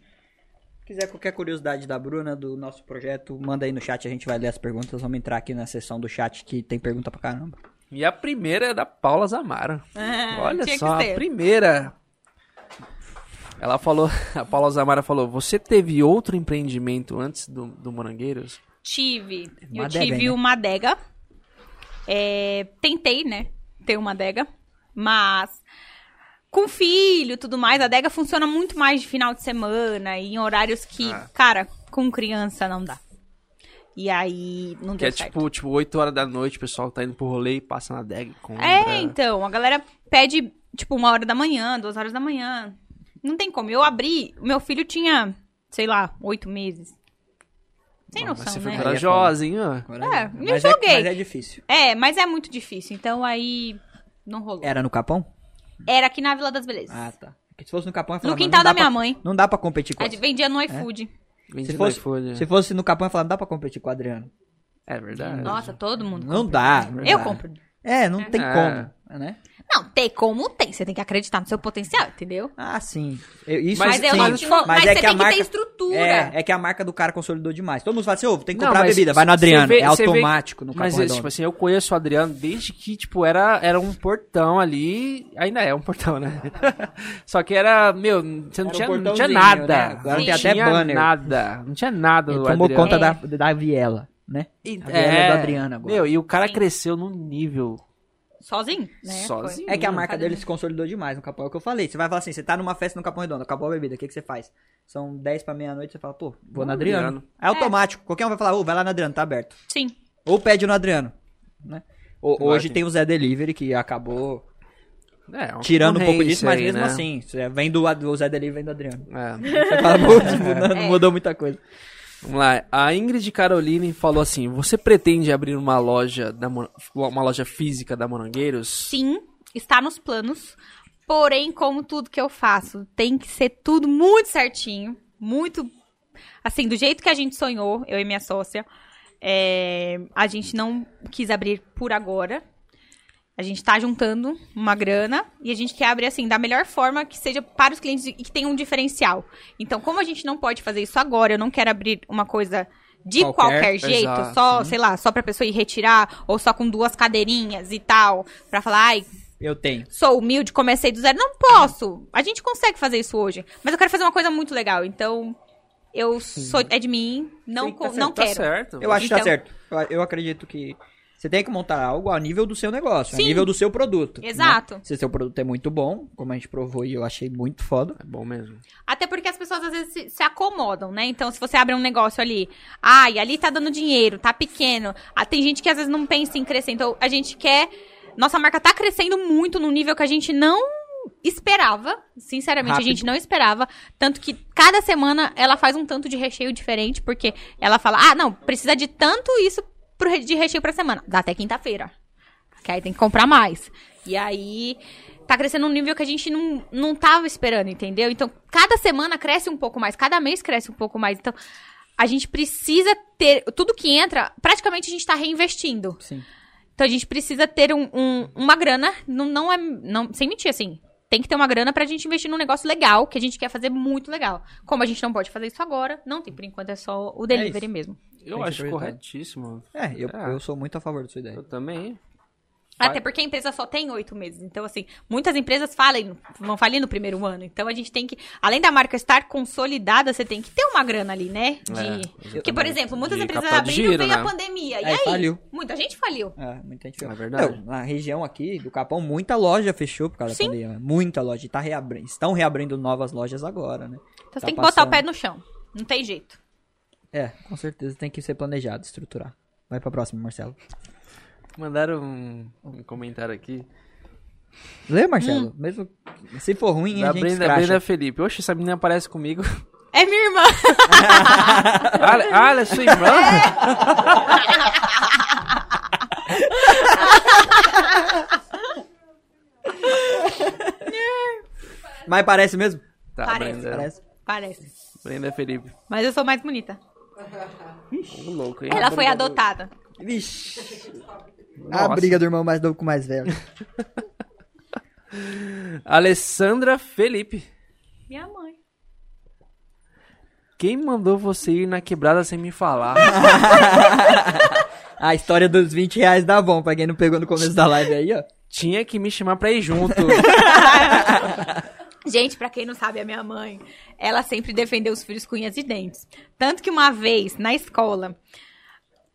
Se quiser qualquer curiosidade da Bruna, do nosso projeto, manda aí no chat, a gente vai ler as perguntas. Vamos entrar aqui na seção do chat que tem pergunta pra caramba. E a primeira é da Paula Zamara. É, Olha só, a primeira. Ela falou, a Paula Zamara falou, você teve outro empreendimento antes do, do Morangueiros? Tive. Uma eu adega tive ainda. uma adega. É, tentei, né? Ter uma adega. Mas com filho e tudo mais, a adega funciona muito mais de final de semana e em horários que, Ah. cara, com criança não dá. E aí não Que deu é certo. tipo, tipo 8 horas da noite, o pessoal tá indo pro rolê e passa na deg. Compra. É, então, a galera pede, tipo, uma hora da manhã, duas horas da manhã. Não tem como. Eu abri, o meu filho tinha, sei lá, oito meses. Sem noção, você foi né? corajosa, hein, ó. É, eu mas joguei. É, mas é difícil. É, mas é muito difícil. Então aí não rolou. Era no Capão? Era aqui na Vila das Belezas. Ah, tá. Porque se fosse no Capão, eu no falava, quintal não dá da minha pra- mãe. Não dá pra competir com A gente vendia no iFood. Vendi se no fosse, iFood. se fosse no Capão, eu falava, não dá pra competir com o Adriano. É verdade. Nossa, todo mundo. Não compra. dá. não Eu dá. compro. É, não tem É. como, né? Não, tem como tem. Você tem que acreditar no seu potencial, entendeu? Ah, sim. Eu- isso Mas Mas, eu sim, não, mas eu falo- mas, mas é você que tem a que marca- ter estrutura. É, é que a marca do cara consolidou demais. Todo mundo fala assim, ô, tem que Não, comprar mas bebida, vai no Adriano. vê- é você vê- automático no Capão Mas, Redondo. tipo assim, eu conheço o Adriano desde que, tipo, era, era um portão ali. Ainda é um portão, né? [laughs] Só que era, meu, você não, Era um tinha, não tinha portãozinho, nada. né? Agora não tem até tinha banner. nada. Não tinha nada Ele do tomou Adriano. conta É. da, da Viela, né? E- A Viela é do Adriano agora. Meu, e o cara Sim. cresceu num nível Sozinho, né? sozinho. É que a marca dele um. se consolidou demais no Capão. É o que eu falei. Você vai falar assim, você tá numa festa no Capão Redondo, acabou a bebida, o que, que você faz? São 10 pra meia-noite, você fala, pô, vou no no Adriano. Adriano. É automático. Qualquer um vai falar, ô, vai lá no Adriano, tá aberto. Sim. Ou pede no Adriano, né? O- hoje tem- o Zé Delivery, que acabou É, uma tirando um pouco disso, mas aí, mesmo né? assim, vem do, do Zé Delivery, vem do Adriano. É. Você fala, pô, [laughs] mudou, É. mudou muita coisa. Vamos lá. A Ingrid Caroline falou assim: Você pretende abrir uma loja da uma loja física da Morangueiros? Sim, está nos planos. Porém, como tudo que eu faço, tem que ser tudo muito certinho. Muito. Assim, do jeito que a gente sonhou, eu e minha sócia. é, a gente não quis abrir por agora. A gente tá juntando uma grana e a gente quer abrir assim da melhor forma que seja para os clientes e que tenha um diferencial. Então, como a gente não pode fazer isso agora, eu não quero abrir uma coisa de Qualquer, qualquer, jeito, exato, só, sei lá, só pra pessoa ir retirar, ou só com duas cadeirinhas e tal, pra falar, ai, Eu tenho. sou humilde, comecei do zero. Não posso. A gente consegue fazer isso hoje. Mas eu quero fazer uma coisa muito legal. Então, eu sou. É de mim. Não, tá certo, não Tá quero. certo. Eu acho que tá Então- certo. Eu, eu acredito que você tem que montar algo ao nível do seu negócio, ao Sim. nível do seu produto. né? Exato. Se seu produto é muito bom, como a gente provou e eu achei muito foda. É bom mesmo. Até porque as pessoas às vezes se, se acomodam, né? Então, se você abre um negócio ali, ai, ali tá dando dinheiro, tá pequeno. Ah, tem gente que às vezes não pensa em crescer. Então, a gente quer. Nossa marca tá crescendo muito num nível que a gente não esperava. Sinceramente, Rápido. a gente não esperava. Tanto que cada semana ela faz um tanto de recheio diferente, porque ela fala, ah, não, precisa de tanto isso pro de recheio pra semana. Dá até quinta-feira. Que aí tem que comprar mais. E aí tá crescendo num nível que a gente não, não tava esperando, entendeu? Então, cada semana cresce um pouco mais, cada mês cresce um pouco mais. Então, a gente precisa ter. Tudo que entra, praticamente a gente tá reinvestindo. Sim. Então a gente precisa ter um, um- uma grana, não, não é. Não, sem mentir, assim. Tem que ter uma grana pra gente investir num negócio legal, que a gente quer fazer muito legal. Como a gente não pode fazer isso agora, não tem, por enquanto é só o delivery isso. mesmo. Eu que acho corretíssimo. É, eu, É. eu sou muito a favor da sua ideia. Eu também. Até porque a empresa só tem oito meses. Então, assim, muitas empresas falem, vão falir no primeiro ano. Então, a gente tem que, além da marca estar consolidada, você tem que ter uma grana ali, né? De... É, Porque, por exemplo, muitas De empresas abriram e giro, veio a né? pandemia. E Aí faliu. Muita gente faliu. É, muita gente É verdade. Não, na região aqui do Capão, muita loja fechou por causa Sim. da pandemia. Muita loja. E tá reabrindo. Estão reabrindo novas lojas agora, né? Então, você Tá tem que botar o pé no chão. Não tem jeito. É, com certeza tem que ser planejado, estruturar. Vai pra próxima, Marcelo. Mandaram um, um comentário aqui. Lê, Marcelo. Mesmo se for ruim, Da a gente Brenda. Brenda Felipe. Oxe, essa menina aparece comigo. [laughs] É minha irmã. ah, ah, ela é sua irmã? Mas parece mesmo? Tá, Parece, Brenda. Parece. Parece. Brenda Felipe. Mas eu sou mais bonita. Ô, louco, hein? Ela foi adotada. Vixe. Nossa. A briga do irmão mais novo com o mais velho. [laughs] Alessandra Felipe. Minha mãe. Quem mandou você ir na quebrada sem me falar? [laughs] A história dos 20 reais dá bom, pra quem não pegou no começo da live aí, ó. Tinha que me chamar pra ir junto. [laughs] Gente, pra quem não sabe, a minha mãe, ela sempre defendeu os filhos com unhas e dentes. Tanto que uma vez, na escola,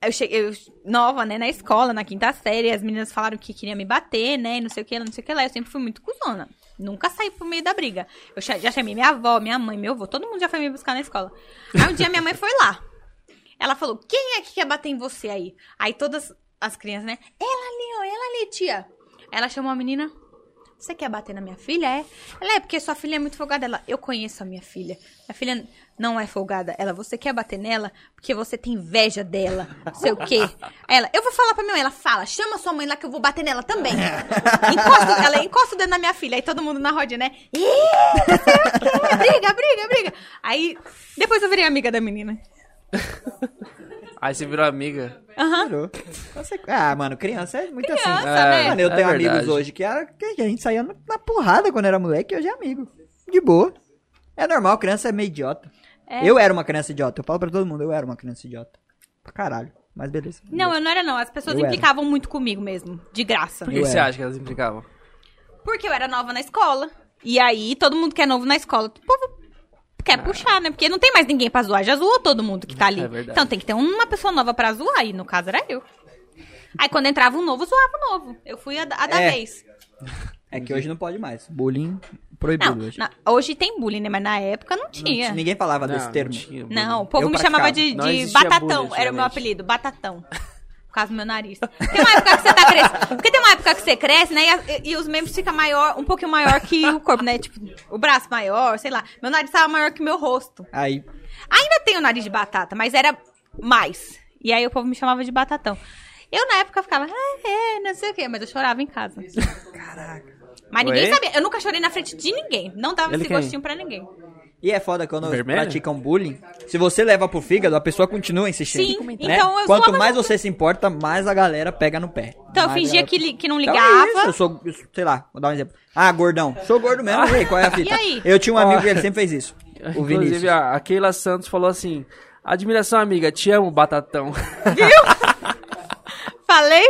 eu cheguei, eu, nova, né, na escola, na quinta série, as meninas falaram que queriam me bater, né, não sei o que, não sei o que lá. Eu sempre fui muito cuzona. Nunca saí pro meio da briga. Eu já chamei minha avó, minha mãe, meu avô, todo mundo já foi me buscar na escola. Aí um dia minha mãe foi lá. Ela falou: Quem é que quer bater em você aí? Aí todas as crianças, né? Ela ali, ó, ela ali, tia. Ela chamou a menina. Você quer bater na minha filha? É. Ela é porque sua filha é muito folgada. Ela, eu conheço a minha filha. Minha filha não é folgada. Ela, você quer bater nela porque você tem inveja dela. Não sei o quê. Ela, eu vou falar pra minha mãe. Ela fala, chama sua mãe lá que eu vou bater nela também. [laughs] Encosta, ela encosta o dedo na minha filha. Aí todo mundo na rodinha, né? Ih, não sei o quê. Briga, briga, briga. Aí, depois eu virei amiga da menina. Aí você virou amiga. Virou. Conse- Ah, mano, criança é muito Criança, assim. né? Mano, eu É tenho verdade. amigos hoje que, era, que a gente saía na porrada quando era moleque e hoje é amigo. De boa. É normal, criança é meio idiota. É. Eu era uma criança idiota. Eu falo pra todo mundo, eu era uma criança idiota. Pra caralho. Mas beleza. Não, eu não era não. As pessoas Eu era. implicavam muito comigo mesmo. De graça. Por que Eu você era. acha que elas implicavam? Porque eu era nova na escola. E aí, todo mundo que é novo na escola, o povo quer puxar, né? Porque não tem mais ninguém pra zoar. Já zoou todo mundo que tá ali. É verdade. então tem que ter uma pessoa nova pra zoar. E no caso era eu. Aí quando entrava um novo, zoava o novo. Eu fui a, da- a da É. vez. [laughs] É que hoje não pode mais. Bullying proibido Não, hoje. na- hoje tem bullying, né? Mas na época não tinha. Ninguém falava desse Não, termo. não tinha Não, bullying. o povo Eu me chamava praticava. de, Não de existia batatão. bullying Era o meu antigamente. apelido, batatão. Por causa do meu nariz. Tem uma época que você tá crescendo. Porque tem uma época que você cresce, né? E, a- e os membros ficam maior, um pouquinho maior que o corpo, né? Tipo, o braço maior, sei lá. Meu nariz tava maior que o meu rosto. Aí, Ainda tenho nariz de batata, mas era mais. E aí o povo me chamava de batatão. Eu, na época, ficava, ah, é, não sei o quê, mas eu chorava em casa. caraca. Mas ninguém Ué? sabia. Eu nunca chorei na frente de ninguém. Não dava Ele esse quem? gostinho pra ninguém. E é foda quando Vermelho? praticam bullying. Se você leva pro fígado, a pessoa continua insistindo. Sim, né? então eu Quanto mais você se importa, mais a galera pega no pé. Então eu Mais fingia galera- que, li- que não Então ligava. é isso, eu sou, eu sou- sei lá, vou dar um exemplo. Ah, gordão. Sou gordo mesmo, e aí, qual é a fita? E aí? Eu tinha um amigo que ele sempre fez isso. [laughs] O Inclusive, Vinícius. a a Keila Santos falou assim: Admiração, amiga. Te amo, Batatão. [laughs] Falei?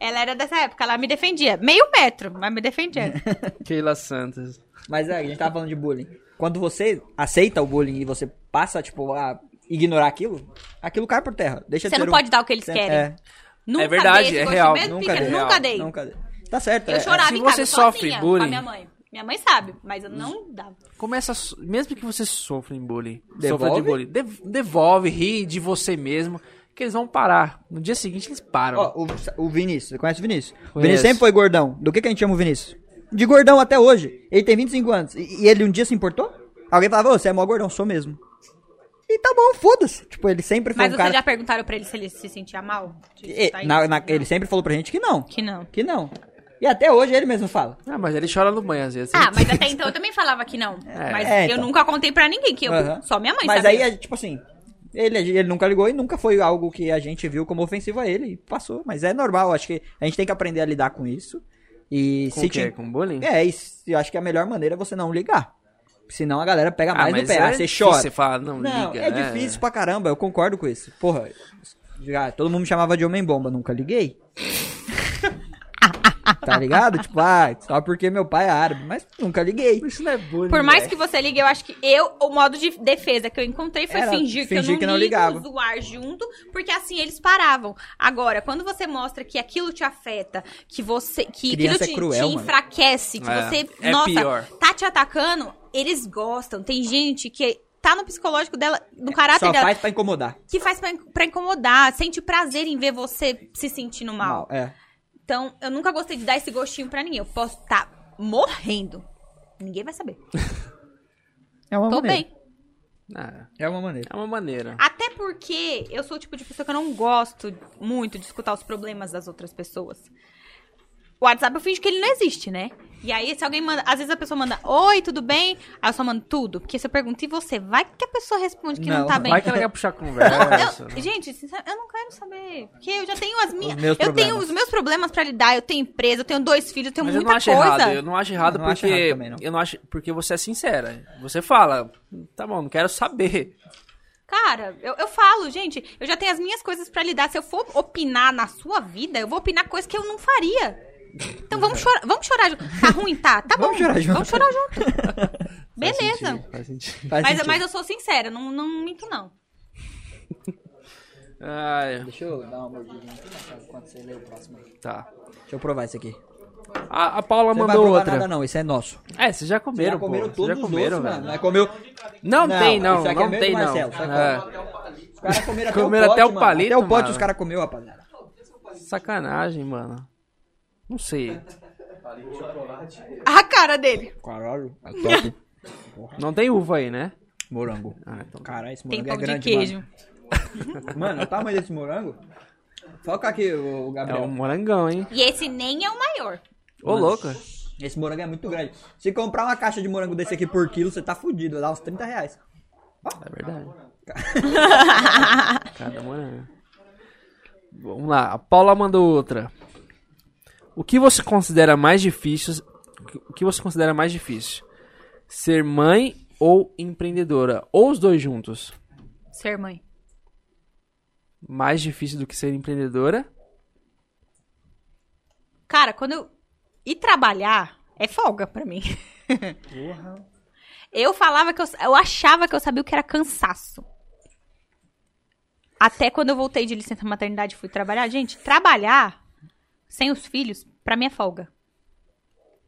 Ela era dessa época, ela me defendia. Meio metro, mas me defendia. [laughs] Keila Santos. Mas é, a gente tava falando de bullying. Quando você aceita o bullying e você passa, tipo, a ignorar aquilo, aquilo cai por terra. Deixa de Você não um- pode dar o que eles querem. É, Nunca verdade, dei esse é real. nunca dei. nunca dei. nunca dei. Tá certo. Eu é- chorava Se em casa você sofre sozinha, bullying- com a minha mãe. Minha mãe sabe, mas eu não dava. Começa, mesmo que você sofra em bullying, Devolve? sofra de bullying, dev- devolve, ri de você mesmo, que eles vão parar. No dia seguinte eles param. Ó, o, o Vinícius, você conhece o Vinícius? O Conheço. Vinícius sempre foi gordão. Do que, que a gente chama o Vinícius? De gordão até hoje. Ele tem 25 anos. E, e ele um dia se importou? Alguém falava, ô, você é mó gordão, sou mesmo. E tá bom, foda-se. Tipo, ele sempre foi Mas um vocês cara... já perguntaram pra ele se ele se sentia mal? De E- estar na- na- ele sempre falou pra gente que não. Que não. Que não. E até hoje ele mesmo fala. Ah, mas ele chora no banho às vezes. Ah, mas até então eu também falava que não. Mas É, eu então. nunca contei pra ninguém, que eu, Aham. só minha mãe Mas sabia. aí, é, tipo assim, ele, ele nunca ligou e nunca foi algo que a gente viu como ofensivo a ele. E passou. Mas é normal, acho que a gente tem que aprender a lidar com isso. E Com se o quê? te- Com bullying? É, e se- eu acho que a melhor maneira é você não ligar. Senão a galera pega Ah, mais no mas pé. é Ah, você chora. Você fala, não, Não, liga. é difícil pra caramba, eu concordo com isso. Porra, já, todo mundo me chamava de homem-bomba, nunca liguei. [laughs] tá ligado? Tipo, ah, só porque meu pai é árabe, mas nunca liguei. Isso não é bullying. Por mais velho. que você ligue, eu acho que eu, o modo de defesa que eu encontrei foi Era fingir, que, fingir eu não que não ligo, ligava. zoar junto, porque assim eles paravam. Agora, quando você mostra que aquilo te afeta, que você que Criança aquilo é te, cruel, te enfraquece, que É, você, é nossa, pior. tá te atacando, eles gostam. Tem gente que tá no psicológico dela, no caráter Só dela, faz pra incomodar. que faz pra, pra incomodar, sente prazer em ver você se sentindo mal. É. Então, eu nunca gostei de dar esse gostinho pra ninguém. Eu posso estar morrendo. Ninguém vai saber. [laughs] É uma Tô maneira. bem. Ah, É uma maneira. é uma maneira. Até porque eu sou o tipo de pessoa que eu não gosto muito de escutar os problemas das outras pessoas. O WhatsApp eu finjo que ele não existe, né? E aí, se alguém manda. Às vezes a pessoa manda, oi, tudo bem? Aí eu só mando tudo. Porque se eu pergunto, e você? Vai que a pessoa responde que não, Não, tá bem. Vai que ela quer puxar conversa. Eu- gente, eu não quero saber. Porque eu já tenho as minhas. Os meus eu tenho problemas. os meus problemas pra lidar. Eu tenho empresa, eu tenho dois filhos, eu tenho Mas eu muita não acho coisa. errado. Eu não acho errado Eu não acho porque. errado também, não. Eu não acho. Porque você é sincera. Você fala, tá bom, não quero saber. Cara, eu, eu falo, gente, eu já tenho as minhas coisas pra lidar. Se eu for opinar na sua vida, eu vou opinar coisas que eu não faria. Então vamos chorar, vamos chorar junto. Tá ruim, tá? Tá [laughs] Vamos bom. chorar junto. Vamos chorar junto. [laughs] Faz Beleza. sentido, Faz sentido. Faz Mas, sentido. mas eu sou sincera, não, não minto, não. [laughs] Ai, Deixa eu dar uma mordidinha aqui enquanto você lê o próximo. aí. tá. Deixa eu provar esse aqui. A, a Paula Você não vai mandou provar outra. nada não, esse é nosso. É, vocês já comeram, já comeram pô. todos Vocês já comeram, os outros. Não, comeu... Não, Não, tem, não. isso é Não mesmo tem, não. É. Os caras comeram até o até palito, Até o pote os caras comeu, rapaziada. Sacanagem, mano. Não sei. A cara dele. Caralho, é top. [laughs] Não tem uva aí, né? morango. Ah, então. Caralho, esse Tem morango pão é de grande, queijo. Mano. Mano, o tamanho desse morango... Foca aqui, o É Gabriel. um morangão, hein? E esse nem é o maior. Ô, louco. Esse morango é muito grande. Se comprar uma caixa de morango desse aqui por quilo, você tá fudido. Dá uns 30 reais. É verdade. [laughs] Cada morango. Vamos lá. A Paula mandou outra. O que você considera mais difícil? O que você considera mais difícil? Ser mãe ou empreendedora? Ou os dois juntos? Ser mãe. Mais difícil do que ser empreendedora? Cara, quando eu ir trabalhar, é folga pra mim. Eu falava que eu, eu achava que eu sabia o que era cansaço. Até quando eu voltei de licença maternidade e fui trabalhar. Gente, trabalhar sem os filhos, pra mim é folga.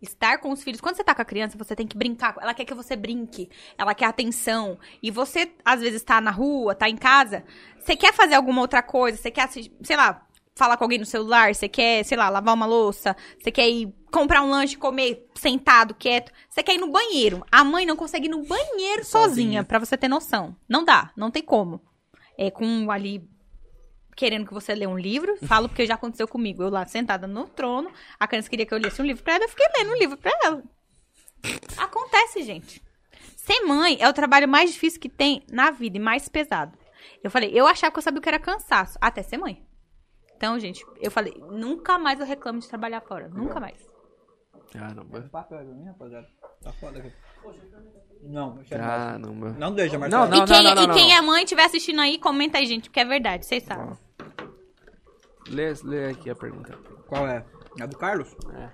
Estar com os filhos. Quando você tá com a criança, você tem que brincar. Ela quer que você brinque. Ela quer atenção. E você, às vezes, tá na rua, tá em casa. Você quer fazer alguma outra coisa. Você quer, sei lá, falar com alguém no celular. Você quer, sei lá, lavar uma louça. Você quer ir comprar um lanche, comer sentado, quieto. Você quer ir no banheiro. A mãe não consegue ir no banheiro sozinha, pra você ter noção. Não dá. Não tem como. É com ali querendo que você lê um livro. Falo porque já aconteceu comigo. Eu lá sentada no trono, a criança queria que eu lesse um livro pra ela, eu fiquei lendo um livro pra ela. Acontece, gente. Ser mãe é o trabalho mais difícil que tem na vida e mais pesado. Eu falei, eu achava que eu sabia o que era cansaço, até ser mãe. Então, gente, eu falei, nunca mais eu reclamo de trabalhar fora. Nunca mais. Caramba. Papel pra mim, rapaziada. Tá foda aqui. Não, Caramba. não deixa, Não, Marcelo. não. e quem, não, e não, quem não. é mãe estiver assistindo aí, comenta aí, gente, porque é verdade, vocês sabem. Lê, lê aqui a pergunta. Qual é? É do Carlos? É.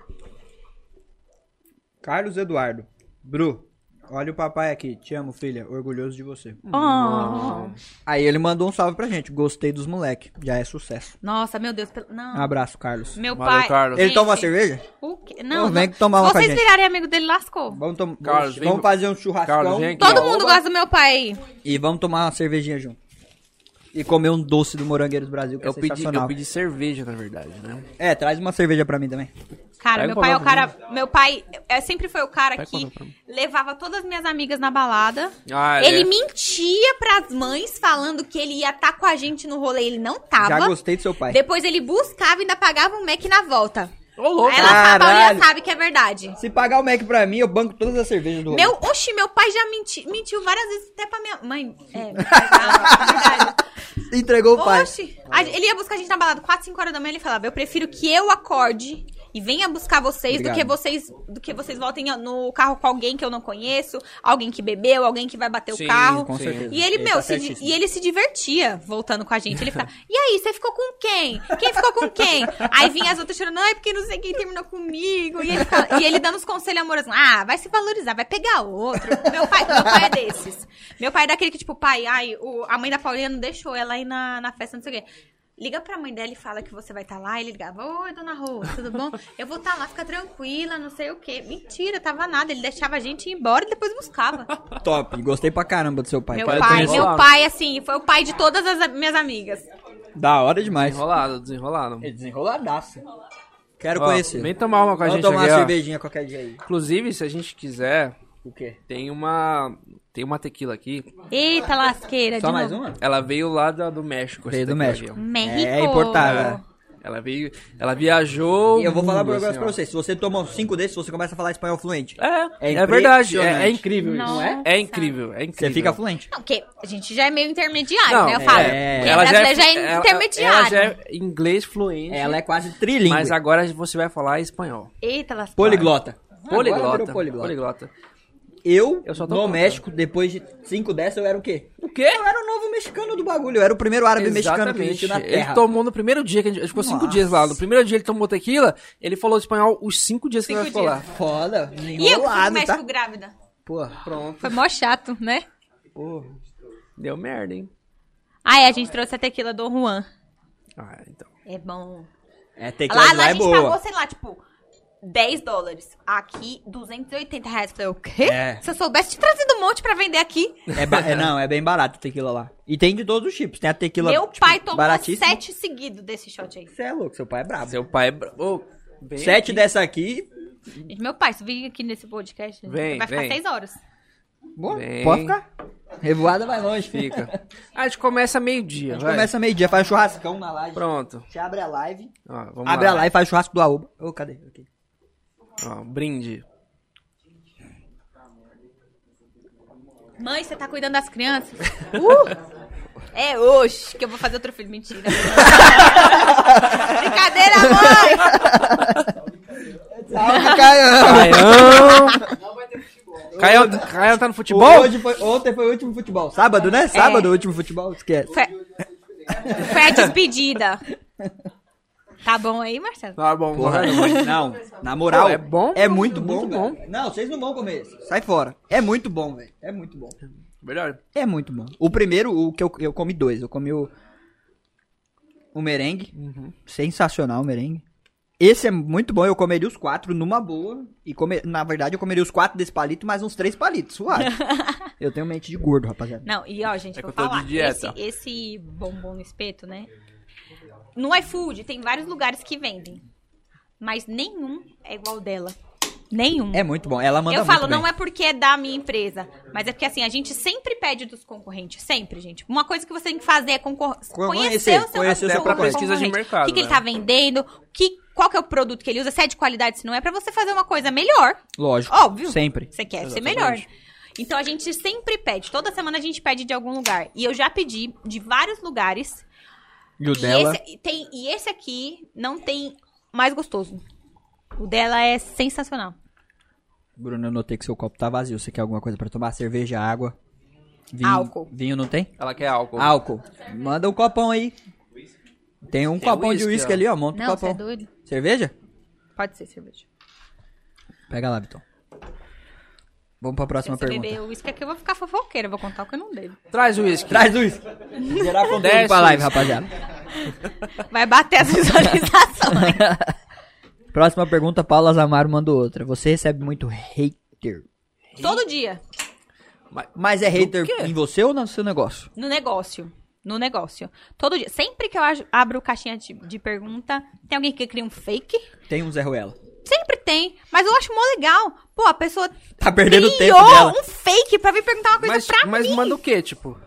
Carlos Eduardo. Bru, olha o papai aqui. Te amo, filha. Orgulhoso de você. Oh. Aí ele mandou um salve pra gente. Gostei dos moleque. Já é sucesso. Nossa, meu Deus. pelo- Um Não. abraço, Carlos. Meu Valeu, pai. Carlos. Ele Gente, toma uma cerveja? O quê? Não, vem não. tomar uma Se com a vocês gente. virarem amigo dele, lascou. Vamos, tom- Carlos, vamos vem- fazer um churrascão. Carlos. Todo Oba. mundo gosta do meu pai. E vamos tomar uma cervejinha junto. E comer um doce do Morangueiros Brasil, que Eu é pedi, eu pedi cerveja, na verdade, né? É, traz uma cerveja pra mim também. Cara, Pega meu pai é o cara. Meu pai é, sempre foi o cara Pega que levava todas as minhas amigas na balada. Ah, Ele é. mentia pras mães falando que ele ia estar com a gente no rolê. Ele não tava. Já gostei do seu pai. Depois ele buscava e ainda pagava um Mac na volta. Ô, louco. Aí ela sabe, a Paulinha sabe que é verdade. Se pagar o Mac pra mim, eu banco todas as cervejas do rolê. Meu, oxi, meu pai já menti, mentiu várias vezes até pra minha mãe. É, [laughs] é verdade. Entregou o pai. Oxi. Ele ia buscar a gente na balada 4, 5 horas da manhã. Ele falava: Eu prefiro que eu acorde e venha buscar vocês do Obrigado. que vocês do que vocês voltem no carro com alguém que eu não conheço, alguém que bebeu, alguém que vai bater Sim, o carro. com certeza. E ele, meu, tá se e ele se divertia voltando com a gente. Ele ficava, e aí, você ficou com quem? Quem ficou com quem? Aí vinha as outras chorando, ai, porque não sei quem terminou comigo. E ele, ficava- e ele dando os conselhos amorosos. Ah, vai se valorizar, vai pegar outro. Meu pai, meu pai é desses. Meu pai é daquele que, tipo, pai, ai, o- a mãe da Paulinha não deixou ela ir na, na festa, não sei o quê. Liga pra mãe dela e fala que você vai estar lá. Ele ligava, oi, dona Rô, tudo bom? [laughs] Eu vou estar lá, fica tranquila, não sei o quê. Mentira, tava nada. Ele deixava a gente ir embora e depois buscava. [laughs] Top. Gostei pra caramba do seu pai. Meu Pai, pai, meu lá. pai, assim, foi o pai de todas as minhas amigas. Da hora demais. Desenrolado, desenrolado. É desenroladaço. Quero Ó, conhecer. Vem tomar uma com a Vamos gente tomar aqui, uma ó. cervejinha qualquer dia aí. Inclusive, se a gente quiser, O quê? tem uma... Tem uma tequila aqui. Eita lasqueira, Só de mais novo. uma? Ela veio lá da- do México. essa Veio do tequila México. aqui, ó. México. É importada. Ela veio... Ela viajou... E eu vou falar um negócio assim, pra ó. você. Se você toma cinco desses, você começa a falar espanhol fluente. É, É é, verdade. É, é incrível isso. Nossa. É incrível, é incrível. Você fica fluente. Não, porque a gente já é meio intermediário, Não, né? Eu falo. é. É Ela já brasileiro já é, ela- intermediário. Ela já é inglês fluente. Ela é quase trilingue. Mas agora você vai falar espanhol. Eita lasqueira. Poliglota. Agora Poliglota. virou poliglota. Poliglota. Eu, Eu só tô no contando. México, depois de cinco dessas, eu era o quê? O quê? Eu era o novo mexicano do bagulho. Eu era o primeiro árabe mexicano que existiu na Ele Terra. tomou no primeiro dia, que a gente, a gente ficou cinco Nossa. dias lá. No primeiro dia ele tomou tequila, ele falou espanhol os cinco dias que Cinco ele ficou lá. Foda. E eu que fui Enrolado, México tá? grávida. Porra. Pronto. Foi mó chato, né? Porra. Deu merda, hein? Aí a gente trouxe a tequila do Juan. Ah, então. É bom. É, tequila Lá, de lá lá a é gente boa. pagou, sei lá, tipo, 10 dólares. Aqui, 280 reais. Falei, o quê? É. Se eu soubesse, tinha trazido um monte pra vender aqui. É, ba- é, não, é bem barato a tequila lá. E tem de todos os tipos. Tem a tequila Meu tipo, pai tomou baratíssima. sete seguidos desse shot aí. Você é louco, seu pai é brabo. Seu pai é. bra- Ô, vem Sete aqui. dessa aqui. Gente, Meu pai, se vir aqui nesse podcast, Vem, vai ficar vem. 6 horas. Boa, Vem. pode ficar. Revoada vai longe. Fica. [laughs] Ah, a gente começa meio-dia, A gente vai. começa meio-dia, faz churrascão na live. Pronto. Você abre a live. Ó, vamos abre lá. a live e faz churrasco do Aoba. Ô, cadê? Aqui. Ó, brinde. Mãe, você tá cuidando das crianças? [laughs] Uh! É hoje que eu vou fazer outro filho. Mentira. [laughs] Brincadeira, mãe! Salve, Caio! Caião! Caião, Caião tá no futebol? Hoje foi, ontem foi o último futebol. Sábado, né? Sábado, o último futebol. Esquece. Foi, foi a despedida. Tá bom aí, Marcelo? Tá bom, Porra, bora. não. Na moral. Pô, é bom? É muito bom, Muito bom. Não, vocês não vão comer esse. Sai fora. É muito bom, velho. É muito bom. Verdade. É muito bom. O primeiro, o que eu, eu comi dois. Eu comi o. O merengue. Sensacional o merengue. Esse é muito bom. Eu comeria os quatro numa boa. E come, na verdade, eu comeria os quatro desse palito, mais uns três palitos. Suave. [laughs] eu tenho mente de gordo, rapaziada. Não, e ó, gente, É que vou eu tô de falar. Esse, dieta. esse bombom no espeto, né? No iFood tem vários lugares que vendem. Mas nenhum é igual dela. Nenhum. É muito bom. Ela manda eu falo, muito não é porque é da minha empresa, mas é porque assim, a gente sempre pede dos concorrentes, sempre, gente. Uma coisa que você tem que fazer é concor- Conhecer, conhecer, o seu, conhecer seu concorrente. pesquisa de mercado, O que, que ele né? tá vendendo, que, qual que é o produto que ele usa, se é de qualidade, se não é, pra você fazer uma coisa melhor. Lógico. Óbvio. Sempre. Você quer ser Exatamente. melhor. Então a gente sempre pede, toda semana a gente pede de algum lugar. E eu já pedi de vários lugares. E o E dela. esse, tem, e esse aqui não tem mais gostoso. O dela é sensacional. Bruno, eu notei que seu copo tá vazio. Você quer alguma coisa pra tomar? Cerveja, água? Vinho, Álcool. Vinho não tem? Ela quer álcool. Álcool. Manda um copão aí. Tem um Tem copão de whisky, uísque ó. ali, ó. Monta um Não, você copão. é doido? Cerveja? Pode ser cerveja. Pega lá, Vitão. Vamos pra Se próxima você pergunta. beber o uísque aqui, eu vou ficar fofoqueira. Vou contar o que eu não devo. Traz o uísque. Traz o uísque. Gerar conteúdo Desce pra live, uísque. rapaziada. Vai bater as [laughs] visualizações. Próxima pergunta, Paula Zamaro mandou outra. Você recebe muito hater. Todo dia. Mas é hater em você ou no seu negócio? No negócio. No negócio. Todo dia. Sempre que eu abro caixinha de, de pergunta, tem alguém que cria um fake? Tem um Zé Ruela. Sempre tem. Mas eu acho mó legal. Pô, a pessoa Tá perdendo o criou tempo dela. um fake pra vir perguntar uma coisa Mas, pra mas mim. manda o quê, tipo?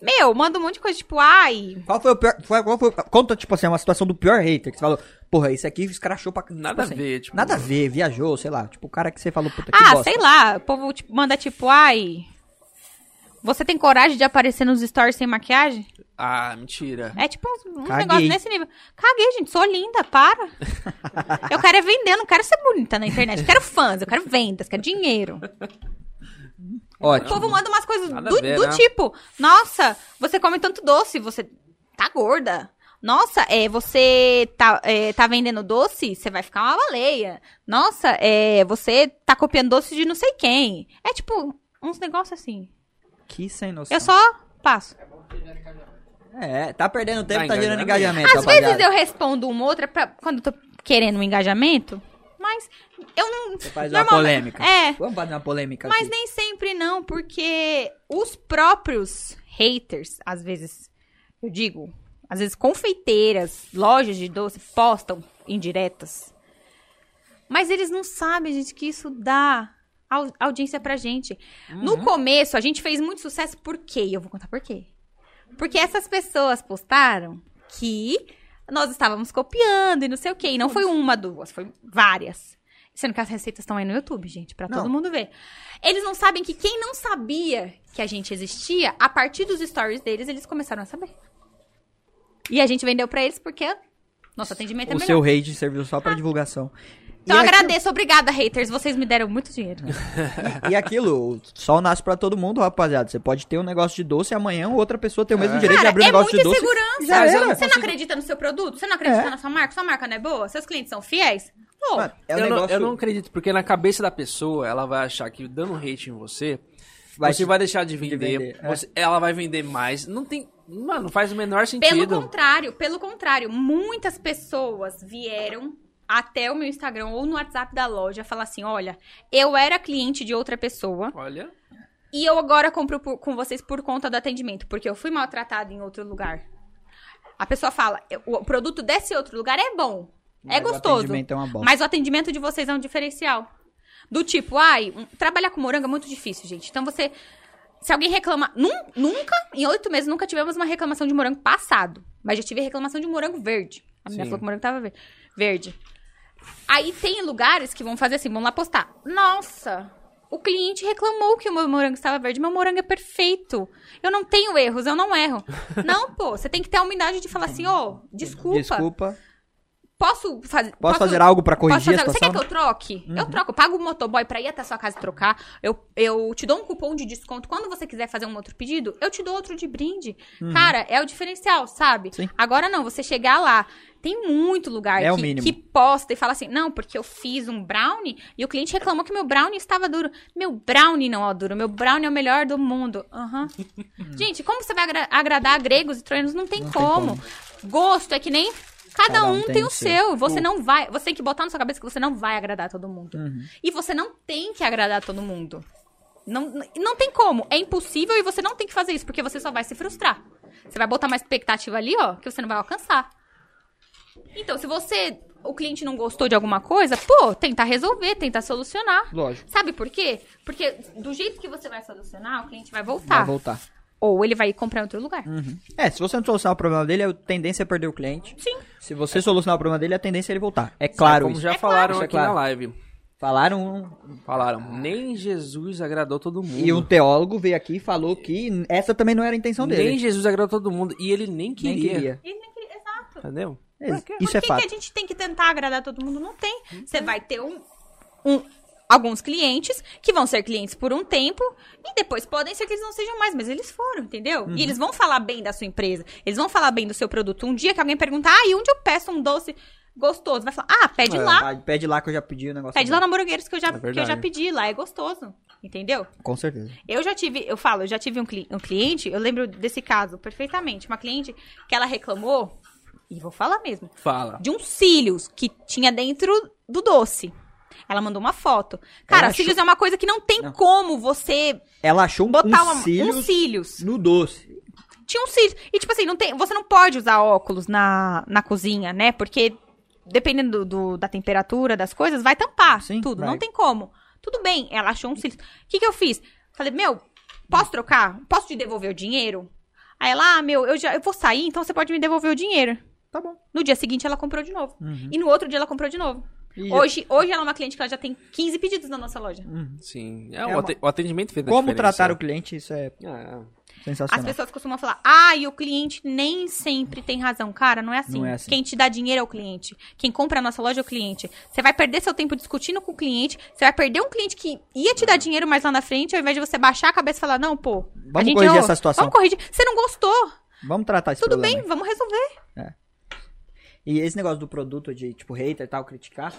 Meu, manda um monte de coisa, tipo, ai... Qual foi o pior. foi- Qual foi, conta, tipo assim, uma situação do pior hater que você falou, porra, isso aqui escrachou pra. Nada tipo a ver, tipo- Nada a ver, viajou, sei lá. Tipo, o cara que você falou, puta que Ah, bosta. sei lá. O povo tipo, manda, tipo, ai... Você tem coragem de aparecer nos stories sem maquiagem? Ah, mentira. É tipo um, um negócio nesse nível. Caguei, gente. Sou linda, para. [laughs] eu quero é vender, não quero ser bonita na internet. Eu quero fãs, eu quero vendas, quero dinheiro. [laughs] O Ótimo. povo manda umas coisas Nada do, do né? tipo: Nossa, você come tanto doce, você tá gorda. Nossa, é, você tá, é, tá vendendo doce, você vai ficar uma baleia. Nossa, é, você tá copiando doce de não sei quem. É tipo, uns negócios assim. Que sem noção. Eu só passo. É, tá perdendo tempo, Tá tá, gerando engajamento. Às vezes rapaziada. eu respondo uma outra pra, quando eu tô querendo um engajamento, mas eu não. Você faz uma normalmente- polêmica. É, Vamos fazer uma polêmica mas aqui. nem sempre não, porque os próprios haters, às vezes, eu digo, às vezes confeiteiras, lojas de doce postam indiretas. Mas eles não sabem, gente, que isso dá au- audiência pra gente. No começo, a gente fez muito sucesso por quê? E eu vou contar por quê. Porque essas pessoas postaram que nós estávamos copiando e não sei o quê. E não foi uma, duas, foi várias. Sendo que as receitas estão aí no YouTube, gente, pra Não. todo mundo ver. Eles não sabem que quem não sabia que a gente existia, a partir dos stories deles, eles começaram a saber. E a gente vendeu pra eles porque nosso atendimento é O melhor. seu hate serviu só pra divulgação. Então e, aquilo, agradeço, obrigada, haters. Vocês me deram muito dinheiro. e aquilo, o sol nasce pra todo mundo, rapaziada. Você pode ter um negócio de doce e amanhã outra pessoa tem o mesmo direito de Cara, abrir um é negócio de muita doce. eu era. não Você não acredita no seu produto? Você não acredita É. na sua marca? Sua marca não é boa? Seus clientes são fiéis? Pô, Mano, é um eu, não, negócio... eu não acredito, porque na cabeça da pessoa, ela vai achar que dando hate em você, Vai você te- vai deixar de vender, vender, é. você- ela vai vender mais. Não tem. Mano, não faz o menor pelo sentido. contrário, pelo contrário, muitas pessoas vieram até o meu Instagram ou no WhatsApp da loja falar assim: olha, eu era cliente de outra pessoa Olha. e eu agora compro por- com vocês por conta do atendimento, porque eu fui maltratada em outro lugar. A pessoa fala: o produto desse outro lugar é bom, é Mas o gostoso. atendimento é uma bosta. Mas o atendimento de vocês é um diferencial. Do tipo, ai, um- trabalhar com morango é muito difícil, gente. Então você. Se alguém reclama. Nun- nunca, em oito meses, nunca tivemos uma reclamação de morango passado. Mas já tive reclamação de morango verde. A Sim. falou que o morango tava ver- verde. Aí tem lugares que vão fazer assim, vão lá postar. Nossa, o cliente reclamou que o meu morango estava verde. Meu morango é perfeito. Eu não tenho erros, eu não erro. [laughs] não, pô, você tem que ter a humildade de falar assim, ô, desculpa. Desculpa. Posso fazer. Posso fazer algo pra corrigir posso fazer- a Você situação? quer que eu troque? Eu troco. Eu pago o motoboy pra ir até a sua casa e trocar. Eu, eu te dou um cupom de desconto. Quando você quiser fazer um outro pedido, eu te dou outro de brinde. Cara, é o diferencial, sabe? Sim. Agora não, você chegar lá. Tem muito lugar É que, que posta e fala assim: não, porque eu fiz um brownie e o cliente reclamou que meu brownie estava duro. Meu brownie não é duro, meu brownie é o melhor do mundo. Aham. [laughs] Gente, como você vai agra- agradar gregos e troianos? Não tem, Não tem como. Gosto é que nem. Cada, um, tem, o seu. Você O- não vai. Você tem que botar na sua cabeça que você não vai agradar todo mundo. Uhum. E você não tem que agradar todo mundo. Não, não tem como. É impossível e você não tem que fazer isso, porque você só vai se frustrar. Você vai botar uma expectativa ali, ó, que você não vai alcançar. Então, se você. O cliente não gostou de alguma coisa, pô, tentar resolver, tentar solucionar. Lógico. Sabe por quê? Porque do jeito que você vai solucionar, o cliente vai voltar. Vai voltar. Ou ele vai comprar em outro lugar. É, se você não solucionar o problema dele, a tendência é perder o cliente. Sim. Se você solucionar o problema dele, a tendência é ele voltar. É claro Como isso. já É falaram claro. aqui é claro. na live. Falaram Falaram, nem Jesus agradou todo mundo. e um teólogo veio aqui e falou que essa também não era a intenção dele. Nem Jesus agradou todo mundo. E ele nem Nem queria. Ele nem queria- Exato. Entendeu? É, Por Isso é que, fato. que a gente tem que tentar agradar todo mundo? Não tem. Você vai ter um, um, alguns clientes que vão ser clientes por um tempo e depois podem ser que eles não sejam mais, mas eles foram, entendeu? E eles vão falar bem da sua empresa, eles vão falar bem do seu produto. Um dia que alguém perguntar, ah, e onde eu peço um doce gostoso? Vai falar, ah, pede É. lá. Pede lá que eu já pedi o negócio. Pede lá na Hamburgueiros que eu já, É que eu já pedi, lá é gostoso. Entendeu? Com certeza. Eu já tive, eu falo, eu já tive um, cli- um cliente, eu lembro desse caso perfeitamente. Uma cliente que ela reclamou, e vou falar mesmo, Fala. de uns cílios que tinha dentro do doce. Ela mandou uma foto. Cara, Ela cílios achou- é uma coisa que não tem Não. como você Ela achou um, botar um uma- cílios uns cílios. no doce. Tinha uns cílios. E, tipo assim, não tem, você não pode usar óculos na, na cozinha, né? Porque, dependendo do, do- da temperatura das coisas, vai tampar Sim, tudo. vai. Não tem como. Tudo bem, ela achou uns cílios. O que, que eu fiz? Falei, meu, posso trocar? Posso te devolver o dinheiro? Aí ela, ah, meu, eu, já, eu vou sair, então você pode me devolver o dinheiro. Tá bom. No dia seguinte, ela comprou de novo. Uhum. E no outro dia, ela comprou de novo. E- Hoje, hoje ela é uma cliente que ela já tem 15 pedidos na nossa loja. Sim. É, É o, uma- o atendimento fez Como tratar o cliente, isso é É. As sensacional. pessoas costumam falar, ah, e o cliente nem sempre tem razão. Cara, não é assim. Não é assim. Quem te dá dinheiro é o cliente. Quem compra a nossa loja é o cliente. Você vai perder seu tempo discutindo com o cliente. Você vai perder um cliente que ia te dar dinheiro mais lá na frente, ao invés de você baixar a cabeça e falar, não, pô. a Vamos gente corrigir errou. essa situação. Vamos corrigir. Você não gostou? Vamos tratar esse Tudo problema bem, vamos resolver. E esse negócio do produto de, tipo, hater e tal, criticar,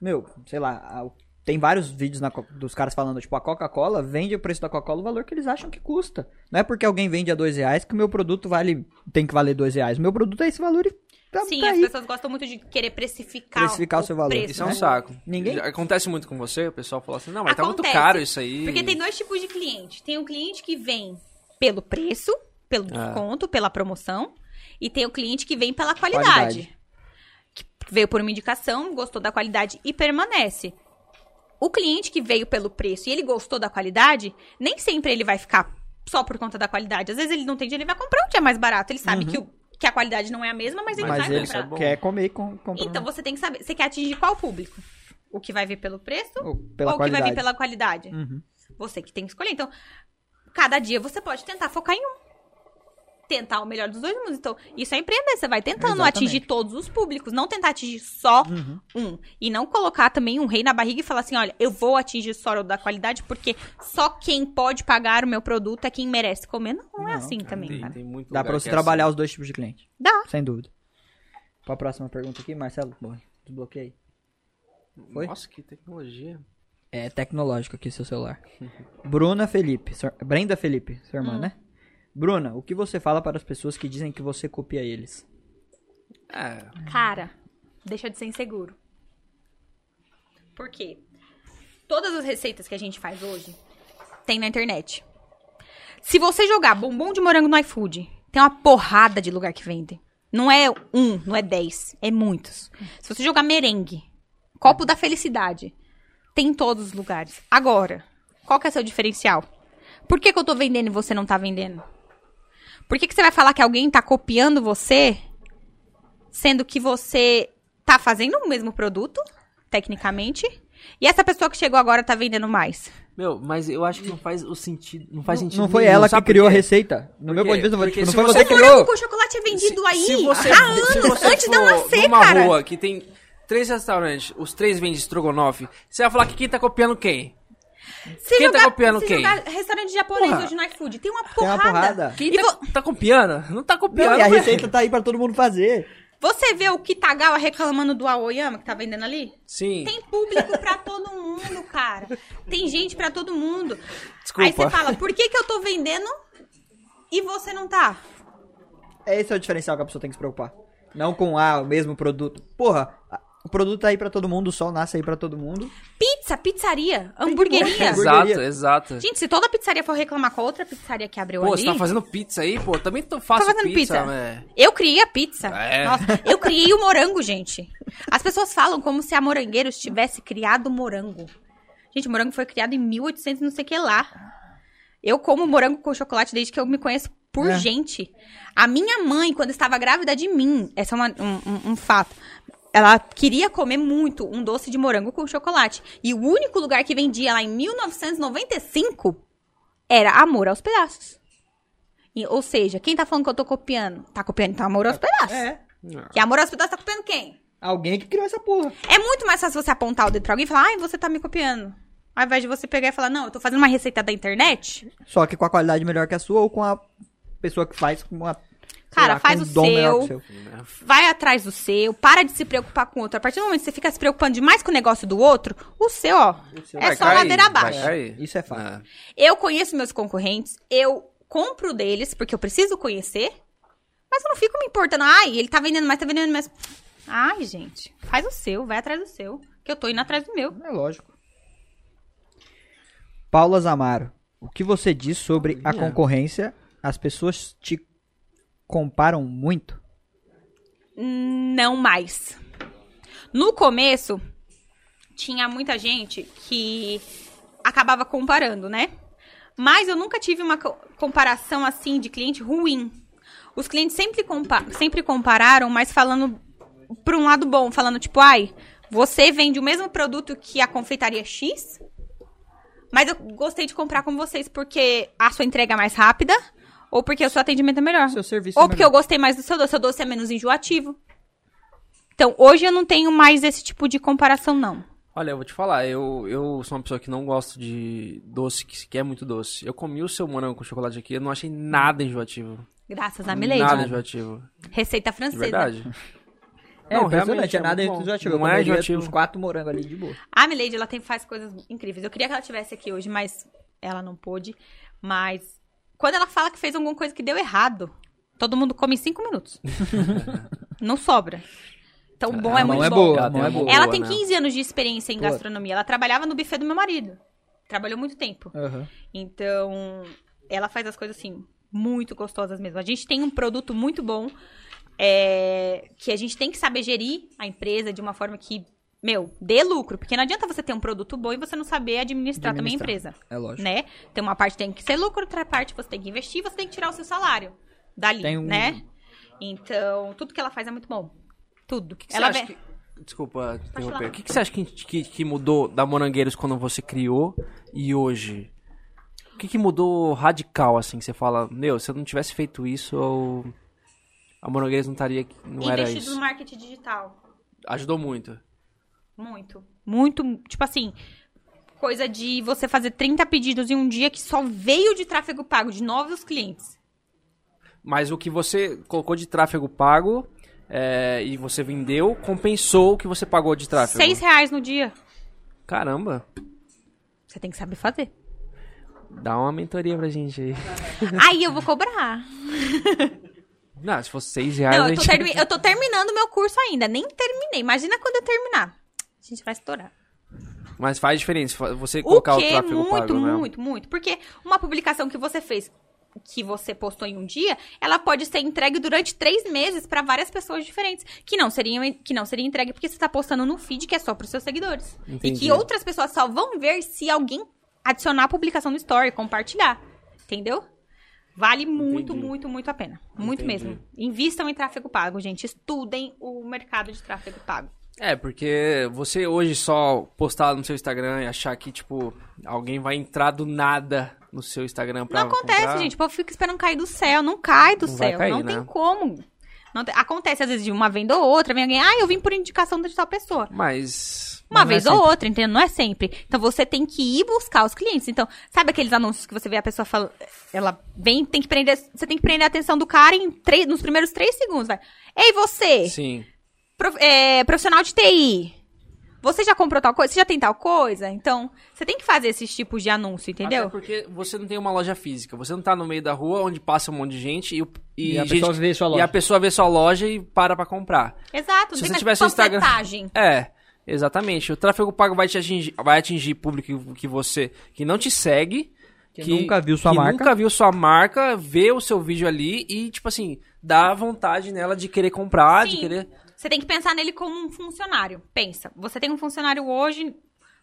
meu, sei lá, tem vários vídeos na dos caras falando, tipo, a Coca-Cola vende o preço da Coca-Cola o valor que eles acham que custa. Não é porque alguém vende a dois reais que o meu produto vale, tem que valer dois reais. O meu produto é esse valor e tá, Sim, tá as aí. pessoas gostam muito de querer precificar, Precificar o seu valor. preço, Isso é um né? saco. Ninguém- Acontece muito com você, o pessoal fala assim, não, mas tá muito Acontece. caro isso aí. Porque tem dois tipos de cliente. Tem o cliente que vem pelo preço, pelo Ah. desconto, pela promoção. E tem o cliente que vem pela qualidade. Qualidade. Veio por uma indicação, gostou da qualidade e permanece. O cliente que veio pelo preço e ele gostou da qualidade, nem sempre ele vai ficar só por conta da qualidade. Às vezes ele não tem dinheiro, ele vai comprar um dia mais barato. Ele sabe que, o- que a qualidade não é a mesma, mas ele Mas vai ele comprar. bom. quer comer e com, compra Então você tem que saber, você quer atingir qual público? O que vai vir pelo preço ou pela ou o que vai vir pela qualidade? Uhum. Você que tem que escolher. Então, cada dia você pode tentar focar em um. Tentar o melhor dos dois mundos. Então, isso é empreender. Você vai tentando Exatamente. atingir todos os públicos. Não tentar atingir só Uhum. um. E não colocar também um rei na barriga e falar assim: olha, eu vou atingir só o da qualidade porque só quem pode pagar o meu produto é quem merece comer. Não, não é assim também, Tem, cara. tem muito Dá pra você é trabalhar assim. os dois tipos de cliente, Dá. sem dúvida. Pra próxima pergunta aqui, Marcelo, bom, desbloqueei. Foi? Nossa, que tecnologia. É tecnológico aqui seu celular. [laughs] Bruna Felipe, sua- Brenda Felipe, sua irmã, né? Bruna, o que você fala para as pessoas que dizem que você copia eles? É, Cara, deixa de ser inseguro. Por quê? Todas as receitas que a gente faz hoje tem na internet. Se você jogar bombom de morango no iFood, tem uma porrada de lugar que vende. Não é um, não é dez, é muitos. Se você jogar merengue, copo da felicidade, tem em todos os lugares. Agora, qual que é o seu diferencial? Por que, que eu tô vendendo e você não tá vendendo? Por que, que você vai falar que alguém tá copiando você sendo que você tá fazendo o mesmo produto, tecnicamente, e essa pessoa que chegou agora tá vendendo mais. Meu, mas eu acho que não faz o sentido. Não faz sentido. Não foi nenhum, ela que criou a receita. No meu Porque- ponto de vista, não foi- porque não se foi você- você que criou. com chocolate é vendido aí se você, há anos, se você antes de eu nascer, numa cara. rua que tem três restaurantes, os três vendem estrogonofe, você vai falar que quem tá copiando quem? Se Quem tá copiando se quem? jogar restaurante japonês Porra. hoje no iFood, tem uma Tem porrada. uma porrada. Quem tá, vo- tá copiando? Não tá copiando. Não, e a receita tá aí pra todo mundo fazer. Você vê o Kitagawa reclamando do Aoyama que tá vendendo ali? Sim. Tem público pra todo mundo, cara. Tem gente pra todo mundo. Desculpa. Aí você fala, por que que eu tô vendendo e você não tá? Esse é o diferencial que a pessoa tem que se preocupar. Não com, ah, o mesmo produto. Porra, a- o produto tá aí pra todo mundo, o sol nasce aí pra todo mundo. Pizza, pizzaria, hamburgueria. Exato. Exato, exato. Gente, se toda pizzaria for reclamar com a outra pizzaria que abriu Pô, ali... você tá fazendo pizza aí, pô? Também tô Tô faço fazendo pizza, pizza. né? Eu criei a pizza. É. Nossa, eu criei o morango, gente. As pessoas falam como se a Morangueiros tivesse criado o morango. Gente, o morango foi criado em 1800 não sei o que lá. Eu como morango com chocolate desde que eu me conheço por É. gente. A minha mãe, quando estava grávida de mim, essa é uma- um, um- um fato. Ela queria comer muito um doce de morango com chocolate. E o único lugar que vendia lá em 1995 era Amor aos Pedaços. E- ou seja, quem tá falando que eu tô copiando? Tá copiando então Amor aos Pedaços. É. Que Amor aos Pedaços tá copiando quem? Alguém que criou essa porra. É muito mais fácil você apontar o dedo pra alguém e falar, ai, você tá me copiando. Ao invés de você pegar e falar, não, eu tô fazendo uma receita da internet, Só que com a qualidade melhor que a sua ou com a pessoa que faz com uma. Cara, lá, faz o seu. que o seu. vai atrás do seu, para de se preocupar com o outro. A partir do momento que você fica se preocupando demais com o negócio do outro, o seu, ó, é Vai só cair, ladeira abaixo. Isso é fato. É. Eu conheço meus concorrentes, eu compro deles, porque eu preciso conhecer, mas eu não fico me importando. Ai, ele tá vendendo mais, tá vendendo mais. Ai, gente, faz o seu, vai atrás do seu, que eu tô indo atrás do meu. É lógico. Paula Zamaro, o que você diz sobre a concorrência? As pessoas te comparam muito? Não mais. No começo, tinha muita gente que acabava comparando, né? Mas eu nunca tive uma co- comparação assim de cliente ruim. Os clientes sempre, compa sempre compararam, mas falando por um lado bom, falando tipo, ai, você vende o mesmo produto que a confeitaria X, mas eu gostei de comprar com vocês porque a sua entrega é mais rápida ou porque o seu atendimento é melhor. Seu serviço Ou é porque melhor. eu gostei mais do seu doce, seu doce é menos enjoativo. Então, hoje eu não tenho mais esse tipo de comparação, não. Olha, eu vou te falar, eu, eu sou uma pessoa que não gosto de doce, que que é muito doce. Eu comi o seu morango com chocolate aqui, eu não achei nada enjoativo. Graças a Milady. Nada enjoativo. Receita De francesa. verdade. [laughs] É, Não, impressionante, realmente, é nada é enjoativo. Eu Não é comeria enjoativo. Os quatro morangos ali de boa. A Milady, ela tem, faz coisas incríveis. Eu queria que ela tivesse aqui hoje, mas ela não pôde. Mas quando ela fala que fez alguma coisa que deu errado, todo mundo come em cinco minutos. [laughs] não sobra. Então, o bom é a mão muito é bom. boa, Ela a mão tem é boa. boa, Ela tem né? 15 anos de experiência em Pô. gastronomia. Ela trabalhava no buffet do meu marido. Trabalhou muito tempo. Aham. Então, ela faz as coisas assim, muito gostosas mesmo. A gente tem um produto muito bom, é, que a gente tem que saber gerir a empresa de uma forma que, meu, dê lucro. Porque não adianta você ter um produto bom e você não saber administrar, também a Administrar. empresa. É lógico. Né? Então, uma parte tem que ser lucro, outra parte você tem que investir, você tem que tirar o seu salário dali, Tem um- né? Então, tudo que ela faz é muito bom. Tudo. que você ela acha vê- que- Desculpa interromper. O que, que você acha que, que, que mudou da Morangueiros quando você criou e hoje? O que, que mudou radical, assim, que você fala, meu, se eu não tivesse feito isso, eu... a Morangueiros não estaria... não era Investido isso. no marketing digital. Ajudou muito. Muito. Muito, tipo assim, coisa de você fazer 30 pedidos em um dia que só veio de tráfego pago de novos clientes. Mas o que você colocou de tráfego pago é, e você vendeu, compensou o que você pagou de tráfego. Seis reais no dia. Caramba. Você tem que saber fazer. Dá uma mentoria pra gente aí. [laughs] Aí eu vou cobrar. Não, se fosse seis reais, Não, eu tô, gente... eu tô terminando meu curso ainda. Nem terminei. Imagina quando eu terminar. A gente vai estourar. Mas faz diferença você O colocar o, quê? tráfego Muito, pago, né? muito, muito. Porque uma publicação que você fez, que você postou em um dia, ela pode ser entregue durante três meses pra várias pessoas diferentes. Que não seriam, que não seria entregue porque você tá postando no feed que é só pros seus seguidores. E Entendi. que outras pessoas só vão ver se alguém adicionar a publicação no story, compartilhar. Entendeu? Vale muito, Entendi. muito, muito a pena. Muito Entendi. mesmo. Invistam em tráfego pago, gente. Estudem o mercado de tráfego pago. É, porque você hoje só postar no seu Instagram e achar que, tipo, alguém vai entrar do nada no seu Instagram pra Não acontece, comprar. gente. O povo fica esperando cair do céu. Não cai do Não céu. cair, não né? tem como. Não tem- Acontece, às vezes, de uma venda ou outra. Vem alguém, ah, eu vim por indicação de tal pessoa. Mas... Uma é vez ou sempre. outra, entendeu? Não é sempre. Então você tem que ir buscar os clientes. Então, sabe aqueles anúncios que você vê a pessoa fala, ela vem, tem que prender, você tem que prender a atenção do cara em três, nos primeiros três segundos, vai. Ei, você, Sim. Prof- é, profissional de TI, você já comprou tal coisa? Você já tem tal coisa? Então, você tem que fazer esses tipos de anúncio, entendeu? Até porque você não tem uma loja física. Você não tá no meio da rua onde passa um monte de gente e, e, E a gente- pessoa vê sua E loja. a pessoa vê sua loja e para pra comprar. Exato, Se você tivesse Instagram-. É, exatamente. O tráfego pago vai te atingir, vai atingir público que você que não te segue, Que nunca viu sua que marca. nunca viu sua marca, vê o seu vídeo ali e tipo assim, dá vontade nela de querer comprar, de Sim. querer Você tem que pensar nele como um funcionário. Pensa, você tem um funcionário hoje,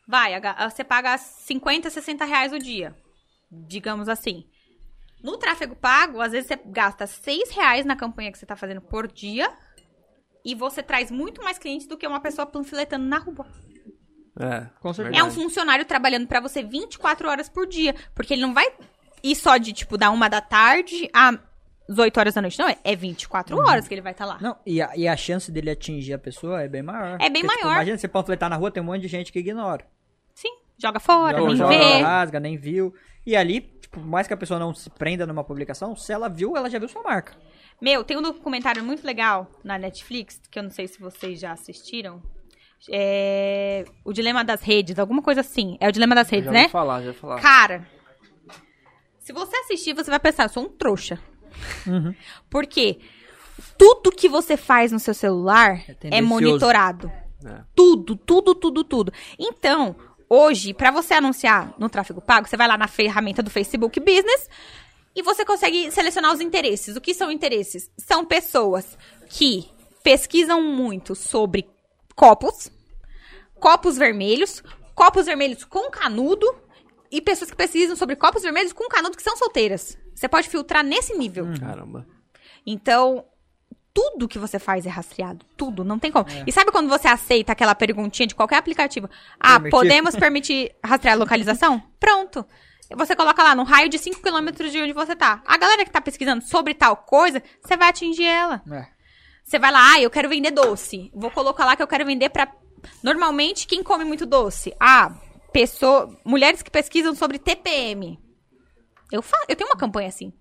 vai, você paga 50, 60 reais o dia. Digamos assim. No tráfego pago, às vezes você gasta 6 reais na campanha que você tá fazendo por dia. E você traz muito mais clientes do que uma pessoa panfletando na rua. é, Com certeza. É um funcionário trabalhando pra você 24 horas por dia. Porque ele não vai ir só de, tipo, da uma da tarde às 8 horas da noite. Não, é- é 24 horas que ele vai estar lá. Não, e a, e a chance dele atingir a pessoa é bem maior. É bem Porque, tipo, maior. imagina você panfletar na rua, tem um monte de gente que ignora. Sim. joga fora, Joga, nem joga. vê. rasga, nem viu. E ali, tipo, por mais que a pessoa não se prenda numa publicação, se ela viu, ela já viu sua marca. Meu, tem um documentário muito legal na Netflix, que eu não sei se vocês já assistiram. É... O Dilema das Redes, alguma coisa assim. É o Dilema das Redes, já né? ouvi falar, já falar. Cara, se você assistir, você vai pensar, eu sou um trouxa. Porque tudo que você faz no seu celular é, tendencioso. monitorado. É. Tudo, tudo, tudo, tudo. Então, hoje, pra você anunciar no tráfego pago, você vai lá na ferramenta do Facebook Business e você consegue selecionar os interesses. O que são interesses? São pessoas que pesquisam muito sobre copos, copos vermelhos, copos vermelhos com canudo e pessoas que pesquisam sobre copos vermelhos com canudo que são solteiras. Você pode filtrar nesse nível. Caramba. Então, tudo que você faz é rastreado. Tudo, não tem como. E sabe quando você aceita aquela perguntinha de qualquer aplicativo? Ah, Permitir. podemos permitir rastrear a localização? [laughs] Pronto. Você coloca lá no raio de 5 km de onde você tá. A galera que tá pesquisando sobre tal coisa, você vai atingir ela. É. Você vai lá, ah, eu quero vender doce. Vou colocar lá que eu quero vender pra. Normalmente, quem come muito doce? Ah, pessoa... mulheres que pesquisam sobre TPM. Eu, fa... eu tenho uma campanha assim.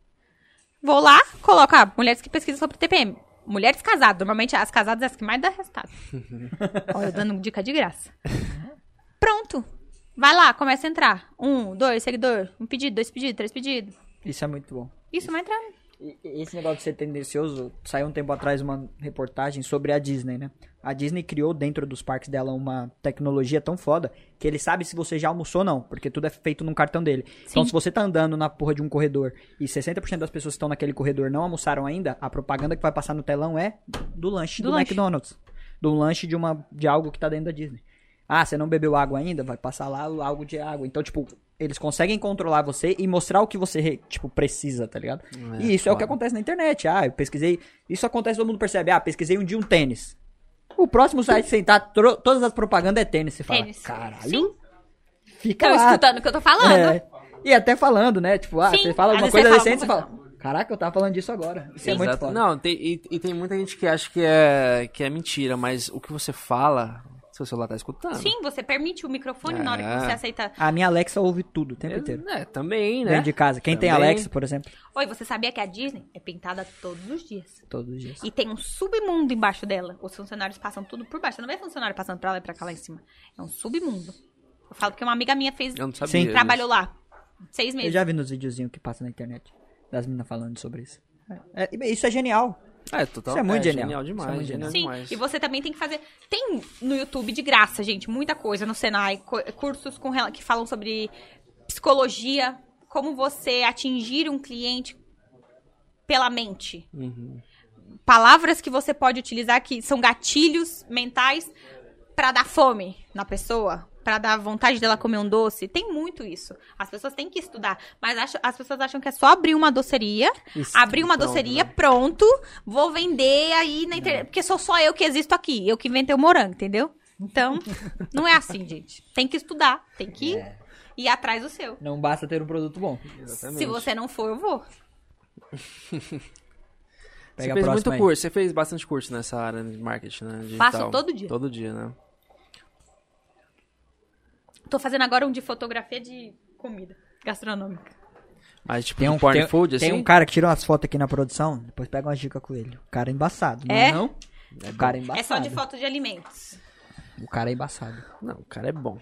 Vou lá, coloco, ah, mulheres que pesquisam sobre TPM. Mulheres casadas. Normalmente as casadas é as que mais dá resultado. [laughs] Olha, eu dando dica de graça. Pronto. Vai lá, começa a entrar. Um, dois, seguidor. Um pedido, dois pedidos, três pedidos. Isso é muito bom. Isso vai entrar. Esse negócio de ser tendencioso, saiu um tempo atrás uma reportagem sobre a Disney, né? A Disney criou dentro dos parques dela uma tecnologia tão foda que ele sabe se você já almoçou ou não, porque tudo é feito num cartão dele. Então, Sim. se você tá andando na porra de um corredor e 60% das pessoas que estão naquele corredor não almoçaram ainda, a propaganda que vai passar no telão é do lanche Do do, lanche. McDonald's. Do lanche de, uma, de algo que tá dentro da Disney. Ah, você não bebeu água ainda? Vai passar lá algo de água. Então, tipo, eles conseguem controlar você e mostrar o que você, tipo, precisa, tá ligado? É, e isso é o que acontece na internet. Ah, eu pesquisei. Isso acontece, todo mundo percebe. Ah, pesquisei um dia um tênis. O próximo site sentar, tro- todas as propagandas é tênis. Você fala, Tênis. caralho, Sim. fica Estão lá. escutando o que eu tô falando. É. E até falando, né? Tipo, ah, Sim, você fala alguma coisa você decente, você fala caraca, eu tava falando disso agora. Isso é muito Exato. foda. Não, tem, e, e tem muita gente que acha que é, que é mentira, mas o que você fala, seu celular tá escutando. Sim, você permite o microfone na hora que É. você aceita. A minha Alexa ouve tudo o tempo inteiro. É, também, né? Dentro de casa. Quem tem Também. Alexa, por exemplo, Oi, você sabia que a Disney é pintada todos os dias? todos os dias. E tem um submundo embaixo dela. Os funcionários passam tudo por baixo. Você não vê funcionário passando pra lá e pra cá lá em cima. É um submundo. Eu falo porque uma amiga minha fez. Eu não sabia. Sim. disso. Trabalhou lá. Seis Eu meses. já vi nos videozinhos que passam na internet. Das meninas falando sobre isso. É, é- isso é genial. É, total, Isso é muito genial. genial Isso é demais, muito genial Sim, demais. e você também tem que fazer. Tem no YouTube de graça, gente, muita coisa no Senai, cursos com que falam sobre psicologia, como você atingir um cliente pela mente. Uhum. Palavras que você pode utilizar que são gatilhos mentais pra dar fome na pessoa, pra dar vontade dela comer um doce. Tem muito isso. As pessoas têm que estudar, mas acho- as pessoas acham que é só abrir uma doceria, Isso, abrir uma pronto, doceria, né? pronto, vou vender aí na internet, porque sou só eu que existo aqui, eu que inventei o morango, entendeu? Então, [laughs] não é assim, gente. Tem que estudar, tem que É. ir atrás do seu. Não basta ter um produto bom. Exatamente. Se você não for, eu vou. [laughs] Você Pega a fez muito aí. curso, você fez bastante curso nessa área de marketing, né? Digital. Faço todo dia. Todo dia, né? Tô fazendo agora um de fotografia de comida gastronômica. Mas tipo, Tem um, porn tem, food, assim? tem um cara que tira umas fotos aqui na produção, depois pega umas dicas com ele. O cara é embaçado, não é, É? não? o cara é embaçado. É só de foto de alimentos. O cara é embaçado. Não, o cara é bom.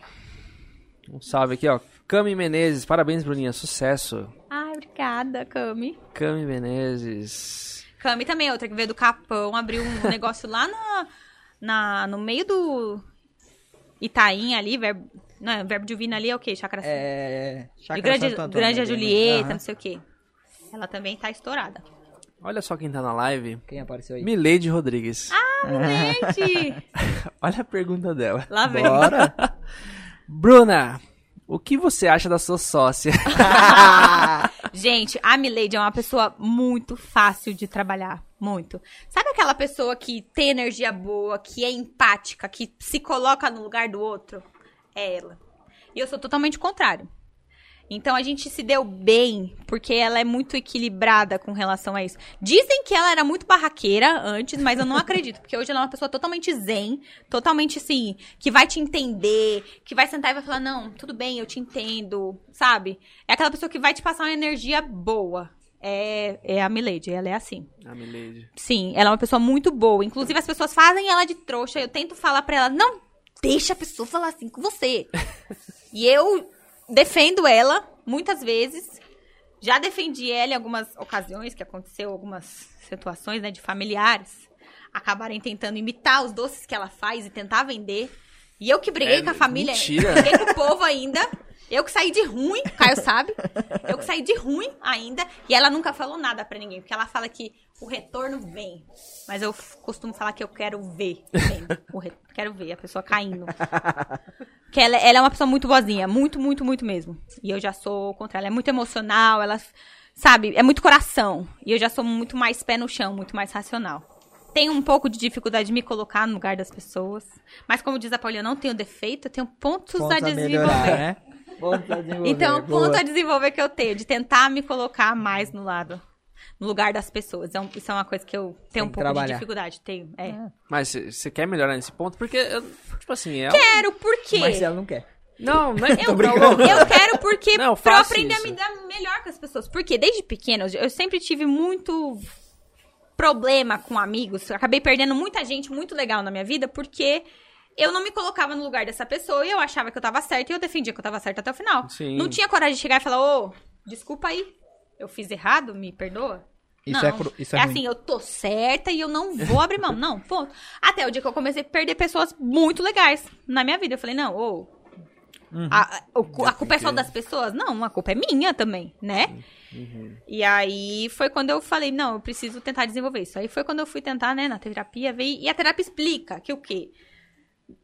Um salve aqui, ó. Cami Menezes, parabéns, Bruninha, sucesso. Ai, obrigada, Cami. Cami Menezes. Cami também é outra que veio do Capão, abriu um [laughs] negócio lá na, na, no meio do Itaim ali, verbo, não, é, verbo divino ali é o quê? Chácara É. Chácara Grande, Santo Antônio, Grande a né? Julieta, não sei o quê. Ela também tá estourada. Olha só quem tá na live. Quem apareceu aí? Mileide Rodrigues. Ah, Gente! [laughs] Olha a pergunta dela. Lá vem. Bora! [laughs] Bruna, o que você acha da sua sócia? [laughs] Gente, a Milady é uma pessoa muito fácil de trabalhar. Muito. Sabe aquela pessoa que tem energia boa, que é empática, que se coloca no lugar do outro? É ela. E eu sou totalmente contrário. Então a gente se deu bem, porque ela é muito equilibrada com relação a isso. Dizem que ela era muito barraqueira antes, mas eu não [laughs] acredito, porque hoje ela é uma pessoa totalmente zen, totalmente assim, que vai te entender, que vai sentar e vai falar: "Não, tudo bem, eu te entendo", sabe? É aquela pessoa que vai te passar uma energia boa. É, é a Milady, ela é assim. A Milady. Sim, ela é uma pessoa muito boa. Inclusive, as pessoas fazem ela de trouxa. Eu tento falar pra ela, não deixa a pessoa falar assim com você. e eu defendo ela muitas vezes. Já defendi ela em algumas ocasiões que aconteceu, algumas situações, né, de familiares acabarem tentando imitar os doces que ela faz e tentar vender. E eu que briguei É, com a família, mentira. briguei com o povo ainda. Eu que saí de ruim, o Caio sabe. Eu que saí de ruim ainda. E ela nunca falou nada pra ninguém, porque ela fala que o retorno vem. Mas eu costumo falar que eu quero ver. re- Quero ver a pessoa caindo. Porque ela, ela é uma pessoa muito boazinha. Muito, muito, muito mesmo. E eu já sou contra ela. É muito emocional, ela, sabe, é muito coração. E eu já sou muito mais pé no chão, muito mais racional. Tenho um pouco de dificuldade de me colocar no lugar das pessoas. Mas como diz a Paulinha, eu não tenho defeito, eu tenho pontos, Pontos a desenvolver. né? Pontos a desenvolver. Então, o boa. ponto a desenvolver que eu tenho, de tentar me colocar mais no lado, no lugar das pessoas. É um- isso é uma coisa que eu tenho um pouco trabalhar. de dificuldade. Tenho, é. Mas você quer melhorar nesse ponto? Porque, eu- tipo assim, é. Quero, por quê? Marcelo não quer. Não, não é que Eu, tô brincando. eu quero porque Não, pra eu faça aprender isso. a me dar melhor com as pessoas. Porque desde pequena eu eu sempre tive muito problema com amigos. Eu acabei perdendo muita gente muito legal na minha vida porque eu não me colocava no lugar dessa pessoa e eu achava que eu tava certa e eu defendia que eu tava certa até o final. Sim. Não tinha coragem de chegar e falar, ô, desculpa aí, eu fiz errado, me perdoa. Isso não, é cru- isso é é assim, eu tô certa e eu não vou abrir mão. Não, ponto. Até o dia que eu comecei a perder pessoas muito legais na minha vida. Eu falei, não, ô. Uhum. A, a- a culpa é só das pessoas? Não, a culpa é minha também, né? Uhum. E aí foi quando eu falei, não, eu preciso tentar desenvolver isso. Aí foi quando eu fui tentar, né, na terapia, ver. E a terapia explica que o quê?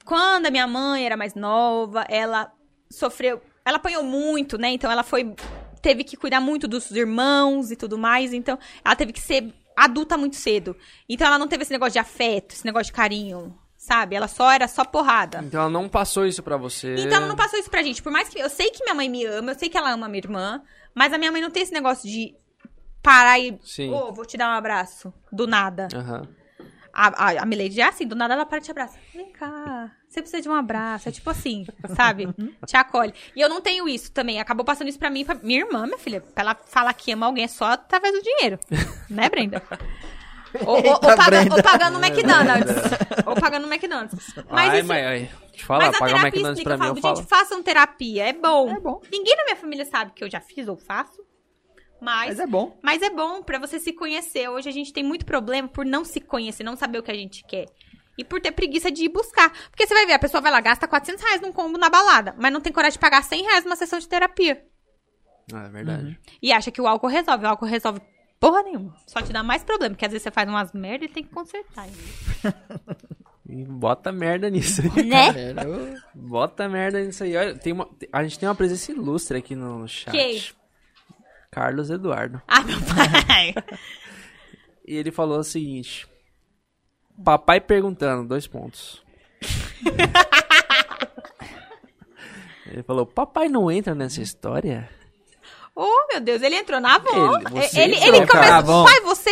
Quando a minha mãe era mais nova, ela sofreu. Ela apanhou muito, né? Então ela foi. Teve que cuidar muito dos irmãos e tudo mais. Então ela teve que ser adulta muito cedo. Então ela não teve esse negócio de afeto, esse negócio de carinho, sabe? Ela só era só porrada. Então ela não passou isso pra você. Então ela não passou isso pra gente. Por mais que eu sei que minha mãe me ama, eu sei que ela ama minha irmã, mas a minha mãe não tem esse negócio de parar e. Sim. Ô, vou te dar um abraço. Do nada. Aham. A, a, a Milady é assim, do nada ela para e te abraça. Vem cá, você precisa de um abraço. É tipo assim, sabe? Te acolhe. E eu não tenho isso também. Acabou passando isso pra mim, pra minha irmã, minha filha. Pra ela falar que ama alguém é só através do dinheiro. Né, Brenda? Ou, ou- ou paga- Brenda. ou pagando no McDonald's. ou pagando no McDonald's. Mas Ai, isso- mãe, ai. Deixa eu falar, mas a pagar o terapia McDonald's explica, pra eu mim, falo, eu gente, falo. façam terapia, é bom. É bom. Ninguém na minha família sabe que eu já fiz ou faço, mas, Mas é bom. mas é bom pra você se conhecer. Hoje a gente tem muito problema por não se conhecer, não saber o que a gente quer. E por ter preguiça de ir buscar. Porque você vai ver, a pessoa vai lá, gasta 400 reais num combo na balada, mas não tem coragem de pagar 100 reais numa sessão de terapia. Ah, é verdade. E acha que o álcool resolve. O álcool resolve porra nenhuma. Só te dá mais problema, porque às vezes você faz umas merda e tem que consertar. [laughs] E bota merda nisso aí. Né? Bota merda nisso aí. Olha, tem uma, a gente tem uma presença ilustre aqui no chat. Quem? Carlos Eduardo. [laughs] Ah, meu pai. E ele falou o seguinte: Papai perguntando, dois pontos. [laughs] ele falou: Papai não entra nessa história? Oh, meu Deus, ele entrou na avó. Ele- você Ele, entrou, ele começou. Pai, você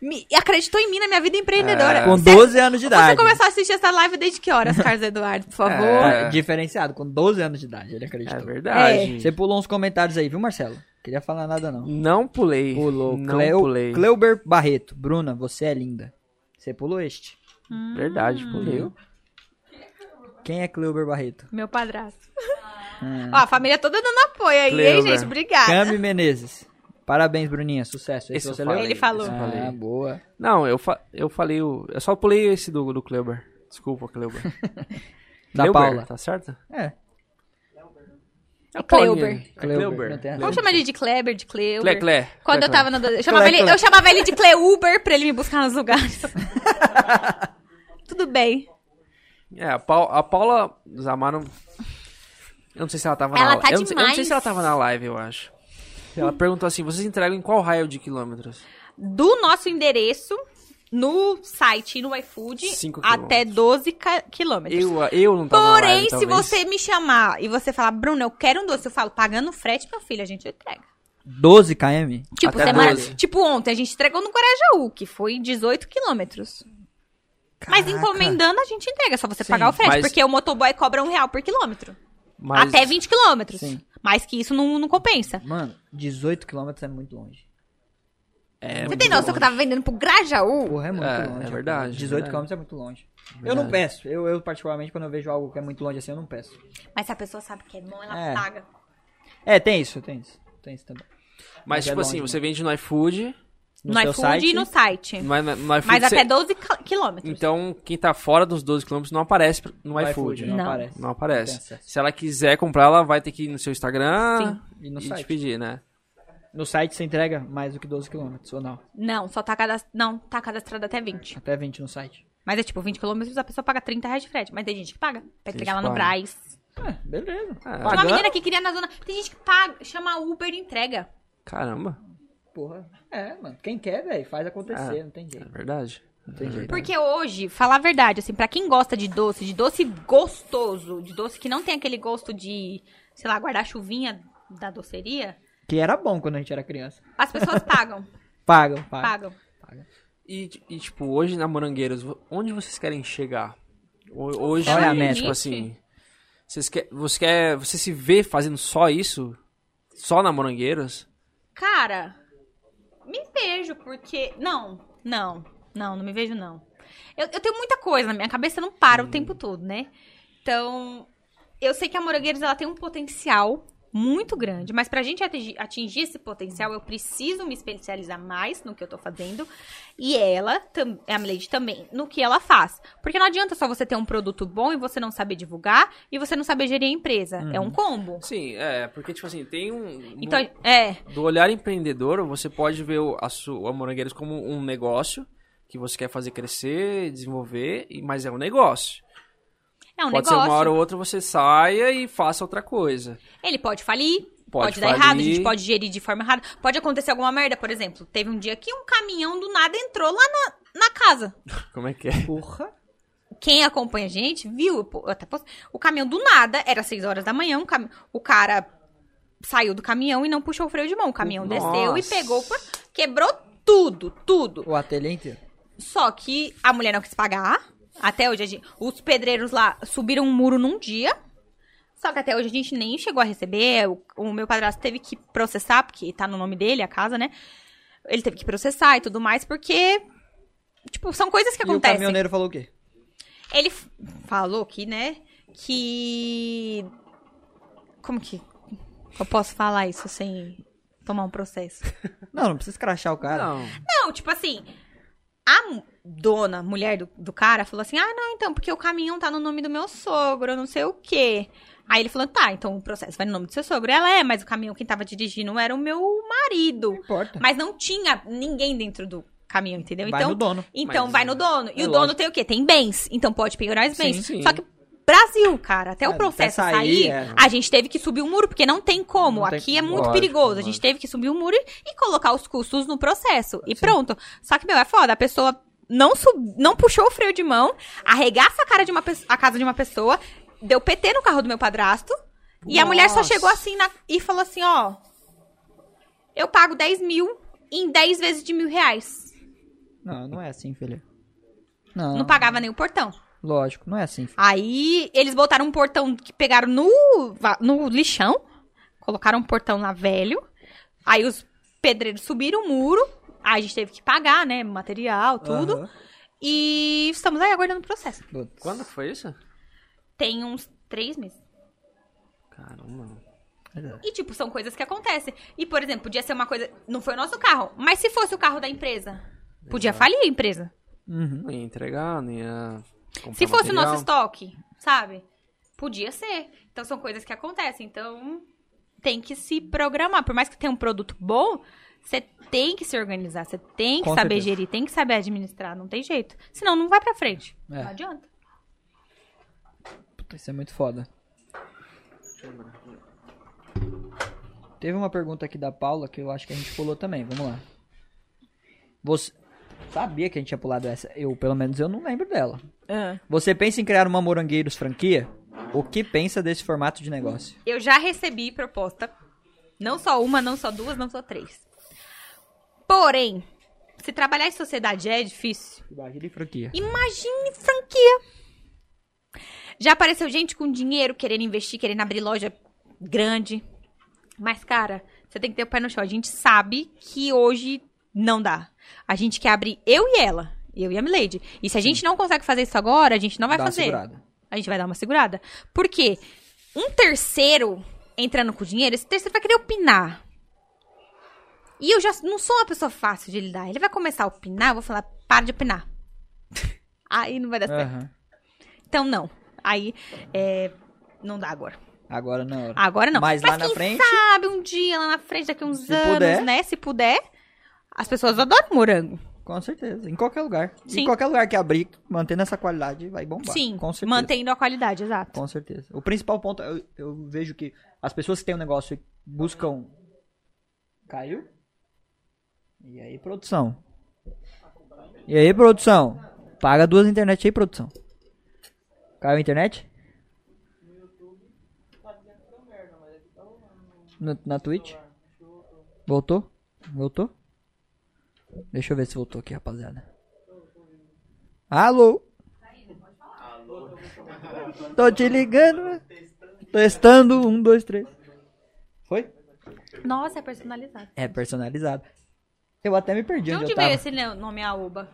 me acreditou em mim na minha vida empreendedora. É. Com Você- 12 anos de Você idade. começou a assistir essa live desde que horas, Carlos Eduardo, por favor? É. Diferenciado, com 12 anos de idade, ele É acreditou. verdade. Você pulou uns comentários aí, viu, Marcelo? Queria falar nada, não. Não pulei. Pulou. Não Cleo, pulei. Cleuber Barreto. Bruna, você é linda. Você pulou este. Verdade, Hum. pulei. Quem é Cleuber Barreto? Meu padrasto. Hum. Ó, a família toda dando apoio aí, hein, Cleuber. gente? Obrigada. Cami Menezes. Parabéns, Bruninha. Sucesso. Esse Esse? Ele falou. Ah, falei. boa. Não, eu, fa eu falei o. Eu só pulei esse do, do Kleuber. Desculpa, Kleuber. [laughs] Da Kleuber, Paula. Tá certo? É. É Paulinha. Kleuber. É Kleuber, Kleuber. Vamos chamar ele de Kleber, de Cleuber. Clé, Clé. Quando Clé, eu tava na eu chamava, Clé, ele, Clé. eu chamava ele de Cleuber pra ele me buscar nos lugares. [laughs] Tudo bem. É, a, Pau- a Paula Zamaro. Eu não sei se ela tava Ela na tá eu, não sei, eu não sei se ela tava na live, eu acho. Ela perguntou assim: vocês entregam em qual raio de quilômetros? Do nosso endereço no site e no iFood até 12 ca- quilômetros. Eu, eu não tava na Porém, live, se talvez. você me chamar e você falar, Bruno, eu quero um doce, eu falo, pagando frete, meu filho, a gente entrega. 12 km? Tipo, Até semana, 12. tipo ontem, a gente entregou no Guarajaú, que foi 18 quilômetros. Mas encomendando, a gente entrega, é só você Sim, pagar o frete, mas- porque o motoboy cobra um real por quilômetro. Mas- Até 20 quilômetros. Mais que isso não, não compensa. Mano, 18 km é muito longe. É, Você tem noção que eu tava vendendo pro Grajaú? Porra, é muito É, longe. é verdade, cara. 18 verdade. km é muito longe. Eu não peço. Eu, eu, particularmente, quando eu vejo algo que é muito longe assim, eu não peço. Mas se a pessoa sabe que é bom, ela É. paga. É, tem isso, tem isso. Tem isso também. Mas, Mas é tipo assim, longe, você vende no iFood, No, No, seu iFood site, e no site. no, no iFood Mas você- até 12 qui- quilômetros. Então, quem tá fora dos 12 km não aparece no no iFood. não, Não. aparece. Não aparece. Tem. Se ela quiser comprar, ela vai ter que ir no seu Instagram E no e te site. pedir, né? No site você entrega mais do que 12 km, ou não? Não, só tá cadastrado. Não, tá cadastrado até 20. Até 20 no site. Mas é tipo, 20 quilômetros a pessoa paga 30 reais de frete. Mas tem gente que paga. Pra entregar lá no. Braz. É, beleza. É. Tinha uma menina que queria na zona. Tem gente que paga, chama Uber e entrega. Caramba, Porra. É, mano. Quem quer, velho, faz acontecer, É. não tem é jeito. verdade. Não tem jeito. Porque hoje, falar a verdade, assim, pra quem gosta de doce, de doce gostoso, de doce que não tem aquele gosto de, sei lá, guardar-chuvinha da doceria, Que era bom quando a gente era criança. as pessoas pagam. [laughs] Pagam, pagam. pagam. E, e, tipo, hoje na Morangueiros, onde vocês querem chegar? Ho- Hoje, Olha a meta. tipo assim, vocês quer, você quer, você se vê fazendo só isso? Só na Morangueiros? Cara, me vejo, porque. Não, não, não, não me vejo, não. Eu, eu tenho muita coisa na minha cabeça, não para o tempo todo, né? Então, eu sei que a Morangueiros ela tem um potencial muito grande, mas pra gente atingir, atingir esse potencial, eu preciso me especializar mais no que eu tô fazendo. E ela, a Milady também, no que ela faz. Porque não adianta só você ter um produto bom e você não saber divulgar e você não saber gerir a empresa. É um combo. Sim, é, porque, tipo assim, tem um... Então, é. Do olhar empreendedor, você pode ver o, a, su, a Morangueiros como um negócio que você quer fazer crescer, desenvolver, mas é um negócio. É um pode negócio. ser uma hora ou outra você saia e faça outra coisa. Ele pode falir, Pode pode, dar falir. errado, a gente pode gerir de forma errada. Pode acontecer alguma merda, por exemplo. Teve um dia que um caminhão do nada entrou lá na, na casa. [laughs] Como é que é? Porra. Quem acompanha a gente viu, até posso, o caminhão do nada, era 6 horas da manhã, um cam- o cara saiu do caminhão e não puxou o freio de mão. O caminhão Nossa. desceu e pegou, quebrou tudo, tudo. O ateliê inteiro. Só que a mulher não quis pagar. Até hoje, a gente- os pedreiros lá subiram um muro num dia. Só que até hoje a gente nem chegou a receber. O, o meu padrasto teve que processar, porque tá no nome dele, a casa, né? Ele teve que processar e tudo mais, porque. Tipo, são coisas que E o acontecem. caminhoneiro falou o quê? Ele falou que, né? Que. Como que. Eu posso falar isso sem tomar um processo? [laughs] Não, não precisa escrachar o cara. Não. Não, tipo assim, a dona, mulher do, do cara, falou assim: ah, não, então, porque o caminhão tá no nome do meu sogro, não sei o quê. Aí ele falou: tá, então o processo vai no nome do seu sogro. Ela é, mas o caminhão quem tava dirigindo era o meu marido. Não importa. Mas não tinha ninguém dentro do caminhão, entendeu? Vai então, no dono. Então Mas, vai no dono. E é o dono lógico. tem o quê? Tem bens. Então pode penhorar os bens. Sim, sim. Só que Brasil, cara, até É, o processo até sair, sair, é. a gente teve que subir um muro, porque não tem como. Não tem Aqui é como. muito Lógico, perigoso. A lógico. gente teve que subir um muro e, e colocar os custos no processo. E pronto. Só que, meu, é foda. A pessoa não, sub, não puxou o freio de mão, arregaça a cara de uma a casa de uma pessoa, deu PT no carro do meu padrasto. E a mulher só Nossa. chegou assim na- e falou assim, ó. Eu pago 10 mil em 10 vezes de mil reais. Não, não é assim, filha. Não. Não pagava nem o portão. Lógico, não é assim. filha. Aí eles botaram um portão que pegaram no, no lixão, colocaram um portão lá velho. Aí os pedreiros subiram o muro. Aí a gente teve que pagar, né? Material, tudo. Aham. E estamos aí aguardando o processo. Quando foi isso? Tem uns três meses. Caramba. E, tipo, são coisas que acontecem. E, por exemplo, podia ser uma coisa. Não foi o nosso carro, mas se fosse o carro da empresa, podia falir a empresa. Uhum. Não ia entregar, não ia comprar Se fosse o material. nosso estoque, sabe? Podia ser. Então são coisas que acontecem. Então tem que se programar. Por mais que tenha um produto bom, você tem que se organizar. Você tem que Com saber certeza. gerir, tem que saber administrar. Não tem jeito. Senão não vai pra frente. É. Não adianta. Puta, Isso é muito foda. Teve uma pergunta aqui da Paula que eu acho que a gente pulou também. Vamos lá. Você, sabia que a gente tinha pulado essa. Eu, pelo menos, eu não lembro dela. Ah. Você pensa em criar uma Morangueiros franquia? O que pensa desse formato de negócio? Eu já recebi proposta. Não só uma, não só duas, não só três. Porém, se trabalhar em sociedade é difícil, Imagina em franquia. imagine franquia. Já apareceu gente com dinheiro querendo investir, querendo abrir loja grande. Mas, cara, você tem que ter o pé no chão. A gente sabe que hoje não dá. A gente quer abrir eu e ela. Eu e a Milady. E se a gente não consegue fazer isso agora, a gente não vai Dá uma fazer. segurada. A gente vai dar uma segurada. Por quê? Um terceiro entrando com dinheiro, esse terceiro vai querer opinar. E eu já não sou uma pessoa fácil de lidar. Ele vai começar a opinar, eu vou falar, para de opinar. [laughs] Aí não vai dar certo. Aham. Então, não. Aí, é, não dá agora. Agora não. Agora não. Mas lá na frente- sabe um dia lá na frente, daqui uns Se anos, puder. né? Se puder. As pessoas adoram morango. Com certeza. Em qualquer lugar. Sim. Em qualquer lugar que abrir, mantendo essa qualidade, vai bombar. Sim, Com certeza. mantendo a qualidade, exato. Com certeza. O principal ponto, eu, eu vejo que as pessoas que têm um negócio e buscam. Caiu? E aí, produção? E aí, produção? Paga duas internet aí, produção. Caiu a internet? No- na Twitch? Voltou? Voltou? Deixa eu ver se voltou aqui, rapaziada. Alô? Tô te ligando. Testando. Um, dois, três. Foi? Nossa, é personalizado. É personalizado. Eu até me perdi De onde onde eu veio tava. esse nome Aoba?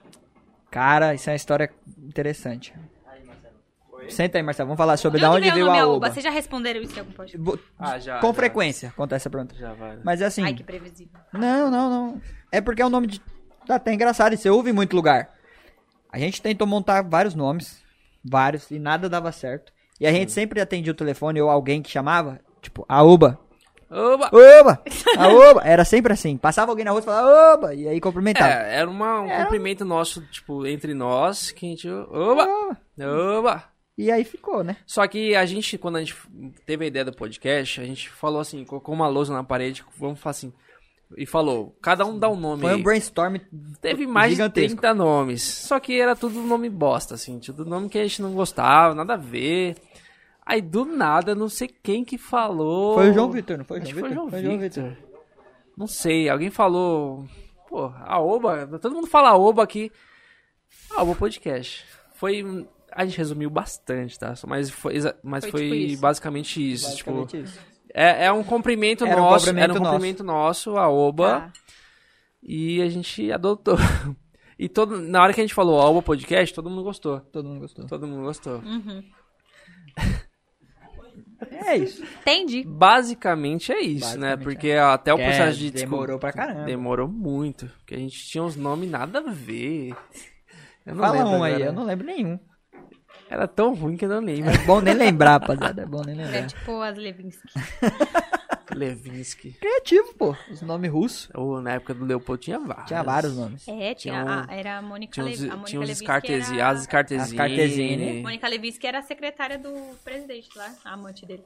Cara, isso é uma história interessante. Senta aí, Marcelo. Vamos falar sobre De onde onde veio veio o nome a Aoba? Oba. Vocês já responderam isso em algum podcast? Ah, já. Com já. frequência acontece essa pergunta. Já vai. Mas é assim. Ai, que previsível. Não, não, não. É porque é um nome de. Tá até engraçado, e você ouve em muito lugar. A gente tentou montar vários nomes, vários, e nada dava certo. E a gente sempre atendia o telefone ou alguém que chamava, tipo, Aoba. Oba! Oba! Aoba! Era sempre assim. Passava alguém na rua e falava Oba! E aí cumprimentava. É, era uma, um cumprimento nosso, tipo, entre nós, que a gente. Oba! Oba! Oba! E aí ficou, né? Só que a gente, quando a gente teve a ideia do podcast, a gente falou assim, colocou uma lousa na parede, vamos falar assim. E falou, cada um dá um nome. Foi aí. um brainstorm Teve mais gigantesco. de 30 nomes. Só que era tudo nome bosta, assim. Tudo nome que a gente não gostava, nada a ver. Aí do nada, não sei quem que falou. Foi o João Vitor, não foi Acho João foi Vitor? João Foi o João Victor. Não sei, alguém falou. Pô, a Oba, todo mundo fala Oba aqui. A Oba Podcast. Foi. A gente resumiu bastante, tá? Mas foi, mas Foi foi, tipo isso. basicamente isso. Basicamente tipo, isso. é, é um cumprimento Era um nosso. cumprimento era um cumprimento nosso, a Oba. Tá. E a gente adotou. [laughs] E todo, na hora que a gente falou Oba Podcast, todo mundo gostou. Todo mundo gostou. Todo mundo gostou. [laughs] É isso. Entendi. Basicamente é isso, né? Basicamente Porque até o É, processo de demorou pra caramba. Demorou muito. Porque a gente tinha uns nomes nada a ver. Eu não Fala lembro um aí, agora. eu não lembro nenhum. Era tão ruim que eu não lembro. É bom nem lembrar, rapaziada. É bom nem É lembrar. tipo as Levinsky. [laughs] Levinsky. Criativo, pô. Os nomes russos. Ou na época do Leopoldo tinha vários. Tinha vários nomes. É, tinha, Tinha um- a- era a Mônica, Tinha tinha Levinsky era... as Scartesini. As Scartesini. Mônica Levinsky era a secretária do presidente lá, a amante dele.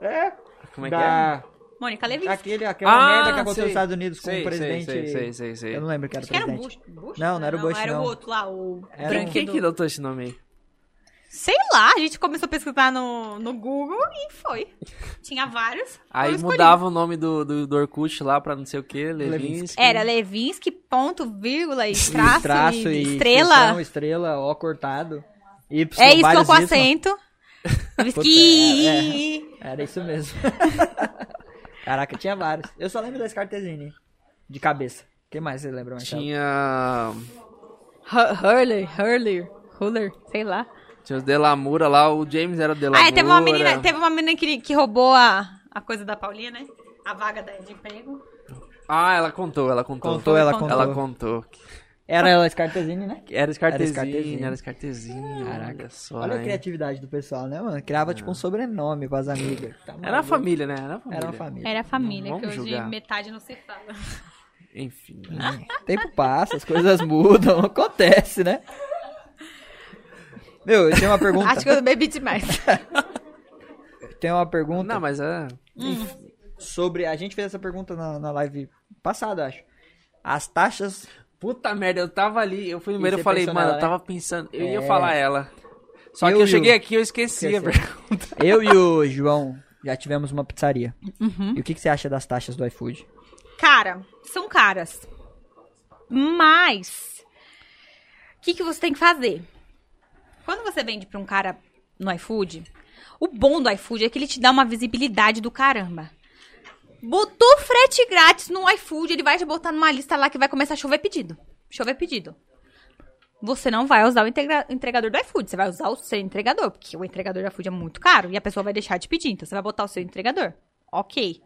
É. Como é que é? Da... Mônica Levinsky. Aquele, aquela Ah, merda que aconteceu sei. nos Estados Unidos com Sei, o presidente. sei, sei, sei, sei. Eu não lembro que era o Acho que era o presidente. Bush. Bush? Não, não era o Bush, Era não. o outro lá, o Era Quem, branco quem que adotou esse nome aí? Sei lá, a gente começou a pesquisar no, no Google e foi. Tinha vários. Aí mudava o nome do, do, do Orkut lá pra não sei o que, Levinsky. Era Levinsky, ponto, vírgula, e traço, [laughs] Traço e, e estrela. expressão, estrela, O cortado. Y, é isso com acento. [laughs] Puta, Levinsky. Era isso mesmo. [laughs] Caraca, tinha vários. Eu só lembro da Scartesini. De cabeça. O que mais você lembra, Marcelo? Tinha. Hu- Hurley, Hurley, Huller, sei lá. Tinha os Delamura lá, o James era o Delamura. Ah, é, teve uma menina, teve uma menina que, que roubou a, a coisa da Paulinha, né? A vaga da- de emprego. Ah, ela contou, ela contou. Contou, ela contou. Ela contou. Era ela Scartesini, né? Era Scartesini, era Scartesini. Caraca. Olha só. Olha a hein? criatividade do pessoal, né, mano? Criava tipo um sobrenome com as amigas. Tá Era a família, né? Era a família. Era uma família. Era a família, que hoje julgar. metade não se fala. Enfim. né? Tempo passa, as coisas [laughs] mudam, acontece, né? Meu, eu tenho uma pergunta. Acho que eu bebi demais. [laughs] Tem uma pergunta Não, mas é. sobre. A gente fez essa pergunta na, na live passada, acho. As taxas. Puta merda, eu tava ali, eu fui no E você e falei, mano, nela, eu tava pensando, eu ia É. falar ela. Só Eu que eu cheguei o- aqui e eu esqueci a Esqueci. pergunta. [laughs] Eu e o João já tivemos uma pizzaria. Uhum. E o que, que você acha das taxas do iFood? Cara, são caras. Mas, o que, que você tem que fazer? Quando você vende pra um cara no iFood, o bom do iFood é que ele te dá uma visibilidade do caramba. Botou frete grátis no iFood, ele vai te botar numa lista lá que vai começar a chover pedido. Chover pedido. Você não vai usar o entregador do iFood, você vai usar o seu entregador, porque o entregador do iFood é muito caro e a pessoa vai deixar de pedir, então você vai botar o seu entregador. Ok.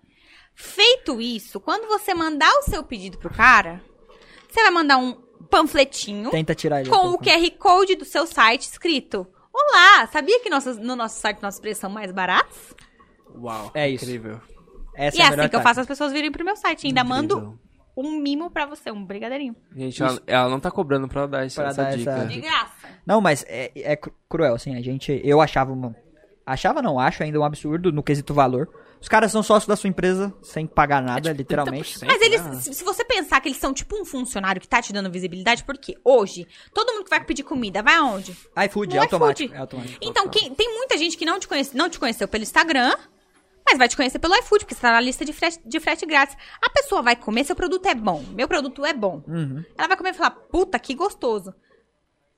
Feito isso, quando você mandar o seu pedido pro cara, você vai mandar um panfletinho Tenta tirar ele. com o QR Code do seu site escrito: Olá, sabia que nossos- no nosso site nossos preços são mais baratos? Uau, É isso. incrível. Essa e é a assim que eu faço as pessoas virem pro meu site. Ainda mando Incrível. um mimo pra você, um brigadeirinho. Gente, ela, ela não tá cobrando pra dar essa, Pra essa dar dica. essa- De graça. Não, mas é, é cru- cruel, assim, a gente... Eu achava uma... Achava não, acho ainda um absurdo no quesito valor. Os caras são sócios da sua empresa sem pagar nada, tipo, literalmente. 30%, Mas eles, né? se você pensar que eles são tipo um funcionário que tá te dando visibilidade, porque hoje, todo mundo que vai pedir comida vai aonde? iFood, é automático. É automático. Então, quem- tem muita gente que não te, conhece, não te conheceu pelo Instagram, mas vai te conhecer pelo iFood, porque você tá na lista de frete, de frete grátis. A pessoa vai comer, seu produto é bom, meu produto é bom. Uhum. Ela vai comer e falar, puta, que gostoso.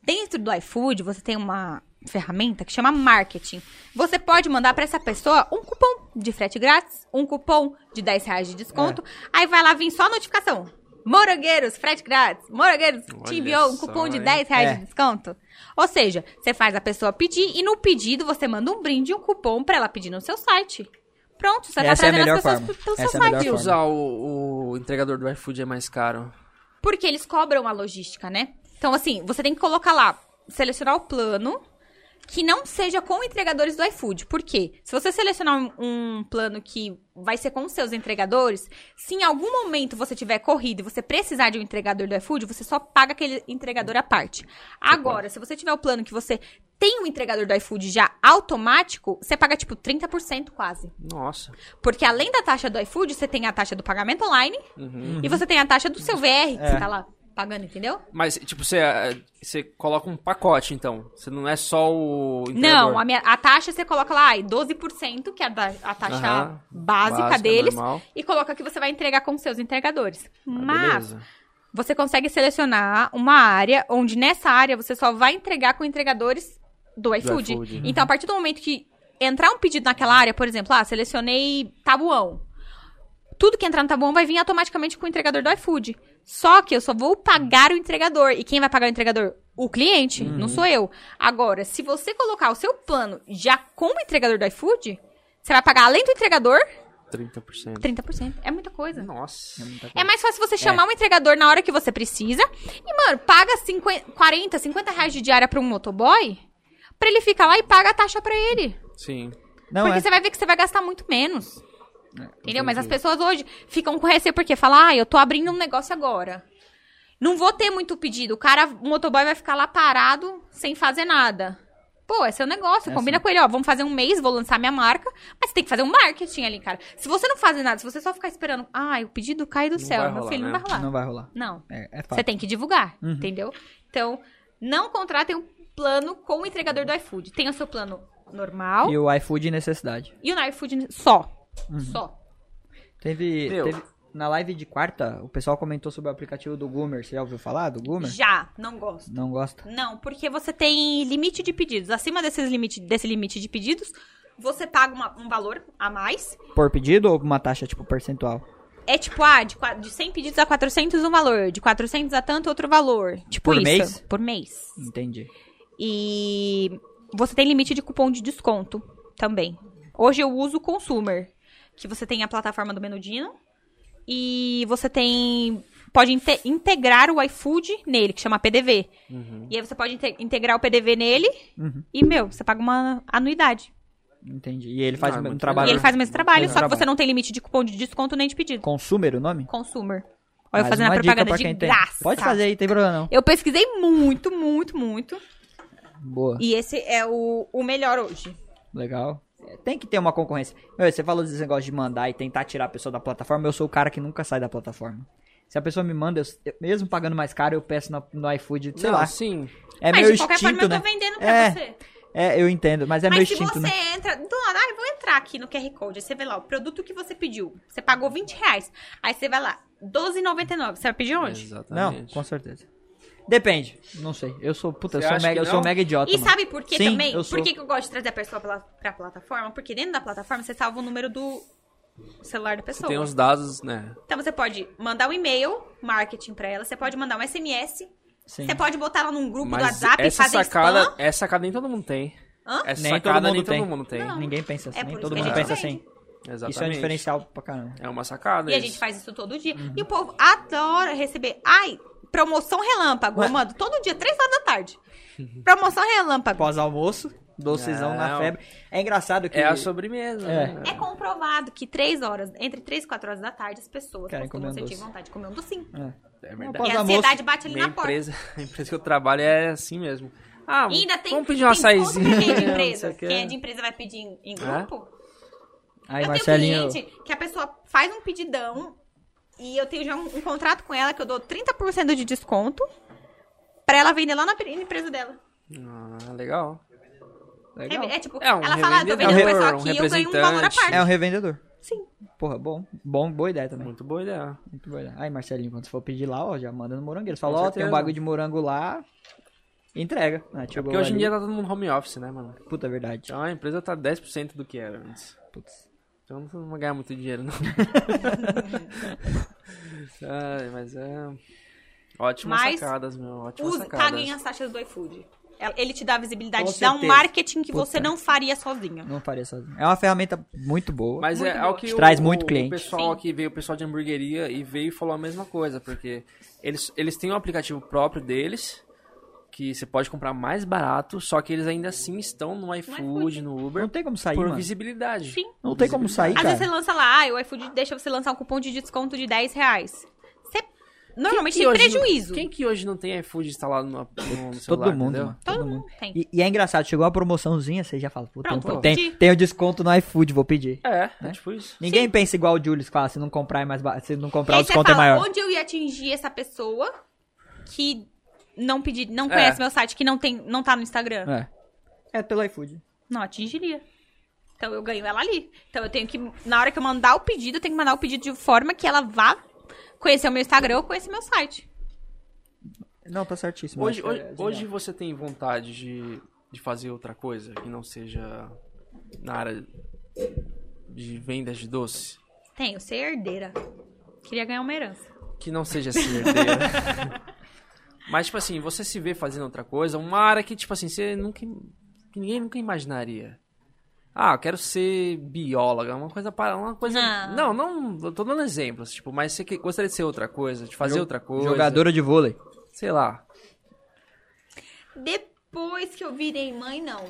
Dentro do iFood, você tem uma ferramenta que chama marketing. Você pode mandar pra essa pessoa um cupom de frete grátis, um cupom de 10 reais de desconto. Aí vai lá vir só a notificação. Morangueiros, frete grátis. Morangueiros, te enviou um cupom de hein? 10 reais É. de desconto. Ou seja, você faz a pessoa pedir e no pedido você manda um brinde, um cupom pra ela pedir no seu site. Pronto, você Essa tá é trazendo melhor as pessoas forma. pelo Essa seu é site. E usar o, o entregador do iFood é mais caro? Porque eles cobram a logística, né? Então, assim, você tem que colocar lá, selecionar o plano que não seja com entregadores do iFood. Por quê? Se você selecionar um, plano que vai ser com os seus entregadores, se em algum momento você tiver corrido e você precisar de um entregador do iFood, você só paga aquele entregador à parte. Agora, se você tiver o plano que você tem um entregador do iFood já automático, você paga tipo 30% quase. Nossa. Porque além da taxa do iFood, você tem a taxa do pagamento online e você tem a taxa do seu VR que É. você tá lá pagando, entendeu? Mas, tipo, você, eh, você coloca um pacote, então. Você não é só o entregador. Não, a, minha, a taxa você coloca lá, ai, 12%, que é a, taxa Aham. básica, Básica, deles, normal. e coloca que você vai entregar com seus entregadores. Ah, Mas beleza. você consegue selecionar uma área onde nessa área você só vai entregar com entregadores do iFood. iFood. Então, a partir do momento que entrar um pedido naquela área, por exemplo, ah, selecionei tabuão. Tudo que entrar no tabuão vai vir automaticamente com o entregador do iFood. Só que eu só vou pagar o entregador. E quem vai pagar o entregador? O cliente, não sou eu. Agora, se você colocar o seu plano já com o entregador do iFood, você vai pagar além do entregador 30%. 30%. É muita coisa. Nossa. É mais fácil você chamar um entregador na hora que você precisa. E, mano, paga 50, 40, 50 reais de diária pra um motoboy. Pra ele ficar lá e paga a taxa pra ele. Sim. Não, porque é. você vai ver que você vai gastar muito menos. Entendeu? Mas as pessoas hoje ficam com receio porque falam, ah, eu tô abrindo um negócio agora. Não vou ter muito pedido. O cara, o motoboy vai ficar lá parado sem fazer nada. Pô, é seu negócio. É combina assim. com ele, ó. Vamos fazer um mês, vou lançar minha marca. Mas você tem que fazer um marketing ali, cara. Se você não fazer nada, se você só ficar esperando, ah, o pedido cai do céu, vai meu rolar, filho, né? não vai rolar. Não vai rolar. Não. É, é Você tem que divulgar, Uhum. entendeu? Então, não contratem um plano com o entregador do iFood. Tem o seu plano normal E o iFood necessidade. e o iFood só. Uhum. Só. Teve, teve- Na live de quarta, o pessoal comentou sobre o aplicativo do Goomer. Você já ouviu falar do Goomer? Já, não gosto. Não gosta? Não, porque você tem limite de pedidos. Acima desses limite, desse limite de pedidos, você paga uma- um valor a mais. Por pedido ou uma taxa, tipo, percentual? É tipo, ah, de, de 100 pedidos a 400 um valor, de 400 a tanto outro valor. Tipo Por isso. mês? Por mês. Entendi. E você tem limite de cupom de desconto também. Hoje eu uso o Consumer, que você tem a plataforma do Menudino e você tem pode inte- integrar o iFood nele, que chama PDV. E aí você pode inte- integrar o PDV nele Uhum. e, meu, você paga uma anuidade. Entendi. E ele faz Ah, o mesmo muito trabalho. E ele faz o mesmo trabalho, Mesmo só que trabalho. você não tem limite de cupom de desconto nem de pedido. Consumer o nome? Consumer. Olha, eu fazendo a propaganda de tem. graça. Pode fazer aí, tem problema não. Eu pesquisei muito, muito, muito. Boa. E esse é o, o melhor hoje. Legal. Tem que ter uma concorrência. Meu, você falou desse negócio de mandar e tentar tirar a pessoa da plataforma. Eu sou o cara que nunca sai da plataforma. Se a pessoa me manda, eu- eu- mesmo pagando mais caro, eu peço no, no iFood, sei Não, lá. sim. É Mas meu de qualquer instinto, forma eu né? tô vendendo pra É. você. É, eu entendo, mas é meu Mas se instinto, você né? entra. Do nada, ah, eu vou entrar aqui no QR Code. Aí você vê lá o produto que você pediu. Você pagou 20 reais. Aí você vai lá, R$12,99. Você vai pedir onde? Não, Exatamente. com certeza. Depende, não sei. Eu sou, puta, eu Você sou, mega, eu sou mega idiota, E mano. sabe por que Sim, também? eu Por sou. que, que eu gosto de trazer a pessoa pela, pra plataforma? Porque dentro da plataforma você salva o número do celular da Você pessoa. tem os dados, né? Então você pode mandar um e-mail, marketing pra ela, você pode mandar um SMS, Sim. você pode botar ela num grupo do Mas WhatsApp e essa fazer sacada, spam. essa sacada nem todo mundo tem. Hã? Essa Nem sacada todo mundo nem tem. todo mundo tem. Não. Ninguém pensa assim, É nem todo mundo a gente pensa assim. Exatamente. Isso é um diferencial pra caramba. É uma sacada. E a isso. gente faz isso todo dia. Uhum. E o povo adora receber. Ai, promoção relâmpago. Eu mando todo dia, 3 horas da tarde. Promoção relâmpago. Pós-almoço, docezão na Não. febre. É engraçado que... É a sobremesa. É. né? É comprovado que 3 horas, entre 3 e 4 horas da tarde, as pessoas Querem costumam comer um sentir doce. vontade de comer um docinho. É. É verdade. E a ansiedade bate ali Minha na porta. empresa, [laughs] a empresa que eu trabalho é assim mesmo. Ah, E ainda tem, vamos pedir uma tem pra quem é de [laughs] não empresa. sei o quê. Quem é de empresa vai pedir em, em grupo. Aí, eu Marcelinho... tenho cliente que a pessoa faz um pedidão e eu tenho já um, um contrato com ela que eu dou 30% de desconto pra ela vender lá na pre- empresa dela. Ah, legal. Legal. É, é tipo, É um ela fala, ah, tô vendendo um pessoal re- um aqui, eu ganho um valor à parte. É um revendedor. Sim. Porra, bom. Bom, boa ideia também. Muito boa ideia. Muito boa ideia. Aí, Marcelinho, quando você for pedir lá, ó, já manda no morangueiro. Você fala, ó, tem um bagulho de morango lá. Entrega. Ah, É porque hoje em dia tá todo mundo home office, né, mano? Puta verdade. Então a empresa tá 10% do que era antes. Putz. Então não vai ganhar muito dinheiro, não. [laughs] Ai, mas é. Ótimas Mas sacadas, meu. Ótimas Use, sacadas. paguem as taxas do iFood. Ele te dá visibilidade, te dá um marketing que Puta. você não faria sozinho. Não faria sozinho. É uma ferramenta muito boa. Mas Muito é, é boa. o que o, Traz muito o cliente. pessoal Sim. aqui veio, o pessoal de hamburgueria, e veio e falou a mesma coisa, porque eles, eles têm um aplicativo próprio deles, que você pode comprar mais barato, só que eles ainda assim estão no iFood, no Não Uber, tem como sair, por mano. visibilidade. Sim. Não tem como sair, Às cara. vezes você lança lá, ah, o iFood deixa você lançar um cupom de desconto de 10 reais. Você normalmente tem hoje não- prejuízo. quem que hoje não tem iFood instalado no, no, celular, Todo mundo, entendeu? mano. Todo Todo mundo tem. E, e é engraçado, chegou uma promoçãozinha, você já fala, puta, Pronto, tem, vou tem, pedir. tem o desconto no iFood, vou pedir. É, é tipo isso. Ninguém pensa igual o Julius fala, se não comprar é mais barato, se não comprar o desconto é fala, maior. onde eu ia atingir essa pessoa que não pedi, não É. conhece meu site, que não tem, não tá no Instagram? É. É pelo iFood. Não atingiria. Então eu ganho ela ali. Então eu tenho que, na hora que eu mandar o pedido, eu tenho que mandar o pedido de forma que ela vá conhecer o meu Instagram ou conhecer meu site. Não, tá certíssimo. Hoje, hoje, é hoje você tem vontade de, de fazer outra coisa que não seja na área de vendas de doce? Tenho, ser herdeira. Queria ganhar uma herança. Que não seja ser herdeira. [laughs] Mas, tipo assim, você se vê fazendo outra coisa, uma área que, tipo assim, você nunca. que ninguém nunca imaginaria. Ah, eu quero ser bióloga, uma coisa para. Uma coisa. Não. Não, não, eu tô dando exemplos, tipo, mas você que- gostaria de ser outra coisa, de fazer Jo- outra coisa. Jogadora de vôlei. Sei lá. Depois que eu virei mãe, não.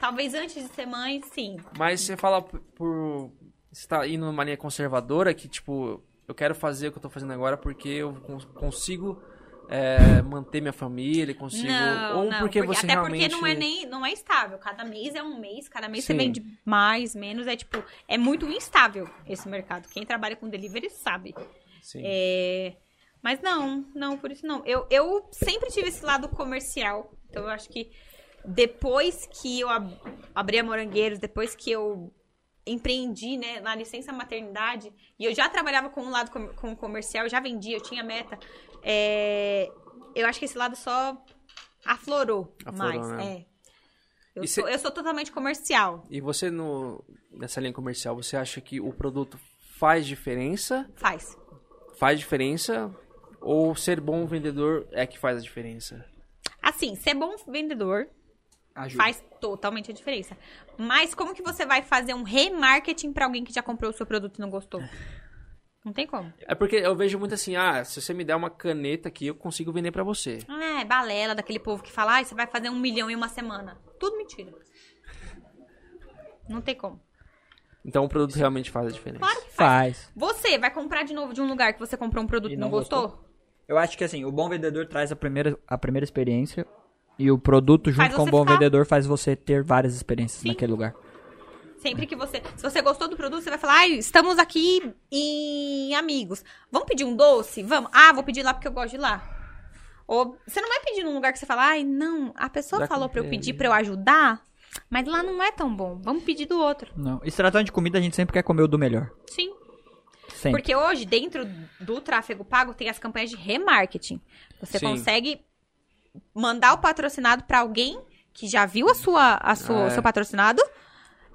Talvez antes de ser mãe, sim. Mas você fala por- por. Você tá indo numa linha conservadora que, tipo, eu quero fazer o que eu tô fazendo agora porque eu cons- consigo é, manter minha família, consigo. Não, ou não. porque você até realmente. porque não é nem não é estável. Cada mês é um mês, cada mês você Sim. vende mais, menos. É tipo, é muito instável esse mercado. Quem trabalha com delivery sabe. Sim. É, Mas não, não, por isso não. Eu, eu sempre tive esse lado comercial. Então eu acho que depois que eu ab- abri a Morangueiros, depois que eu empreendi, né, na licença maternidade, e eu já trabalhava com o lado com, com comercial, já vendia, eu tinha meta. É, eu acho que esse lado só aflorou, Aflorou, mais. né? É. Eu, sou, cê- eu sou totalmente comercial. E você, no, nessa linha comercial, você acha que o produto faz diferença? Faz. Faz diferença? Ou ser bom vendedor é que faz a diferença? Assim, ser bom vendedor Ajuda. faz totalmente a diferença. Mas como que você vai fazer um remarketing pra alguém que já comprou o seu produto e não gostou? [laughs] Não tem como. É porque eu vejo muito assim, ah, se você me der uma caneta aqui, eu consigo vender pra você. É, balela daquele povo que fala, ah, você vai fazer um milhão em uma semana. Tudo mentira. Não tem como. Então o produto realmente faz a diferença. Claro que faz. Faz. Você vai comprar de novo de um lugar que você comprou um produto E não, não gostou? Eu acho que assim, o bom vendedor traz a primeira, a primeira experiência e o produto junto com o bom ficar- vendedor faz você ter várias experiências Sim. naquele lugar. Sempre que você. Se você gostou do produto, você vai falar, ai, estamos aqui em amigos. Vamos pedir um doce? Vamos. Ah, vou pedir lá porque eu gosto de lá. Ou você não vai pedir num lugar que você fala, ai, não, a pessoa Já falou pra eu pedir pra eu ajudar, mas lá não é tão bom. Vamos pedir do outro. Não. E se tratando de comida, a gente sempre quer comer o do melhor. Sim. Sempre. Porque hoje, dentro do tráfego pago, tem as campanhas de remarketing. Você Sim. consegue mandar o patrocinado pra alguém que já viu a sua, a sua, É. o seu patrocinado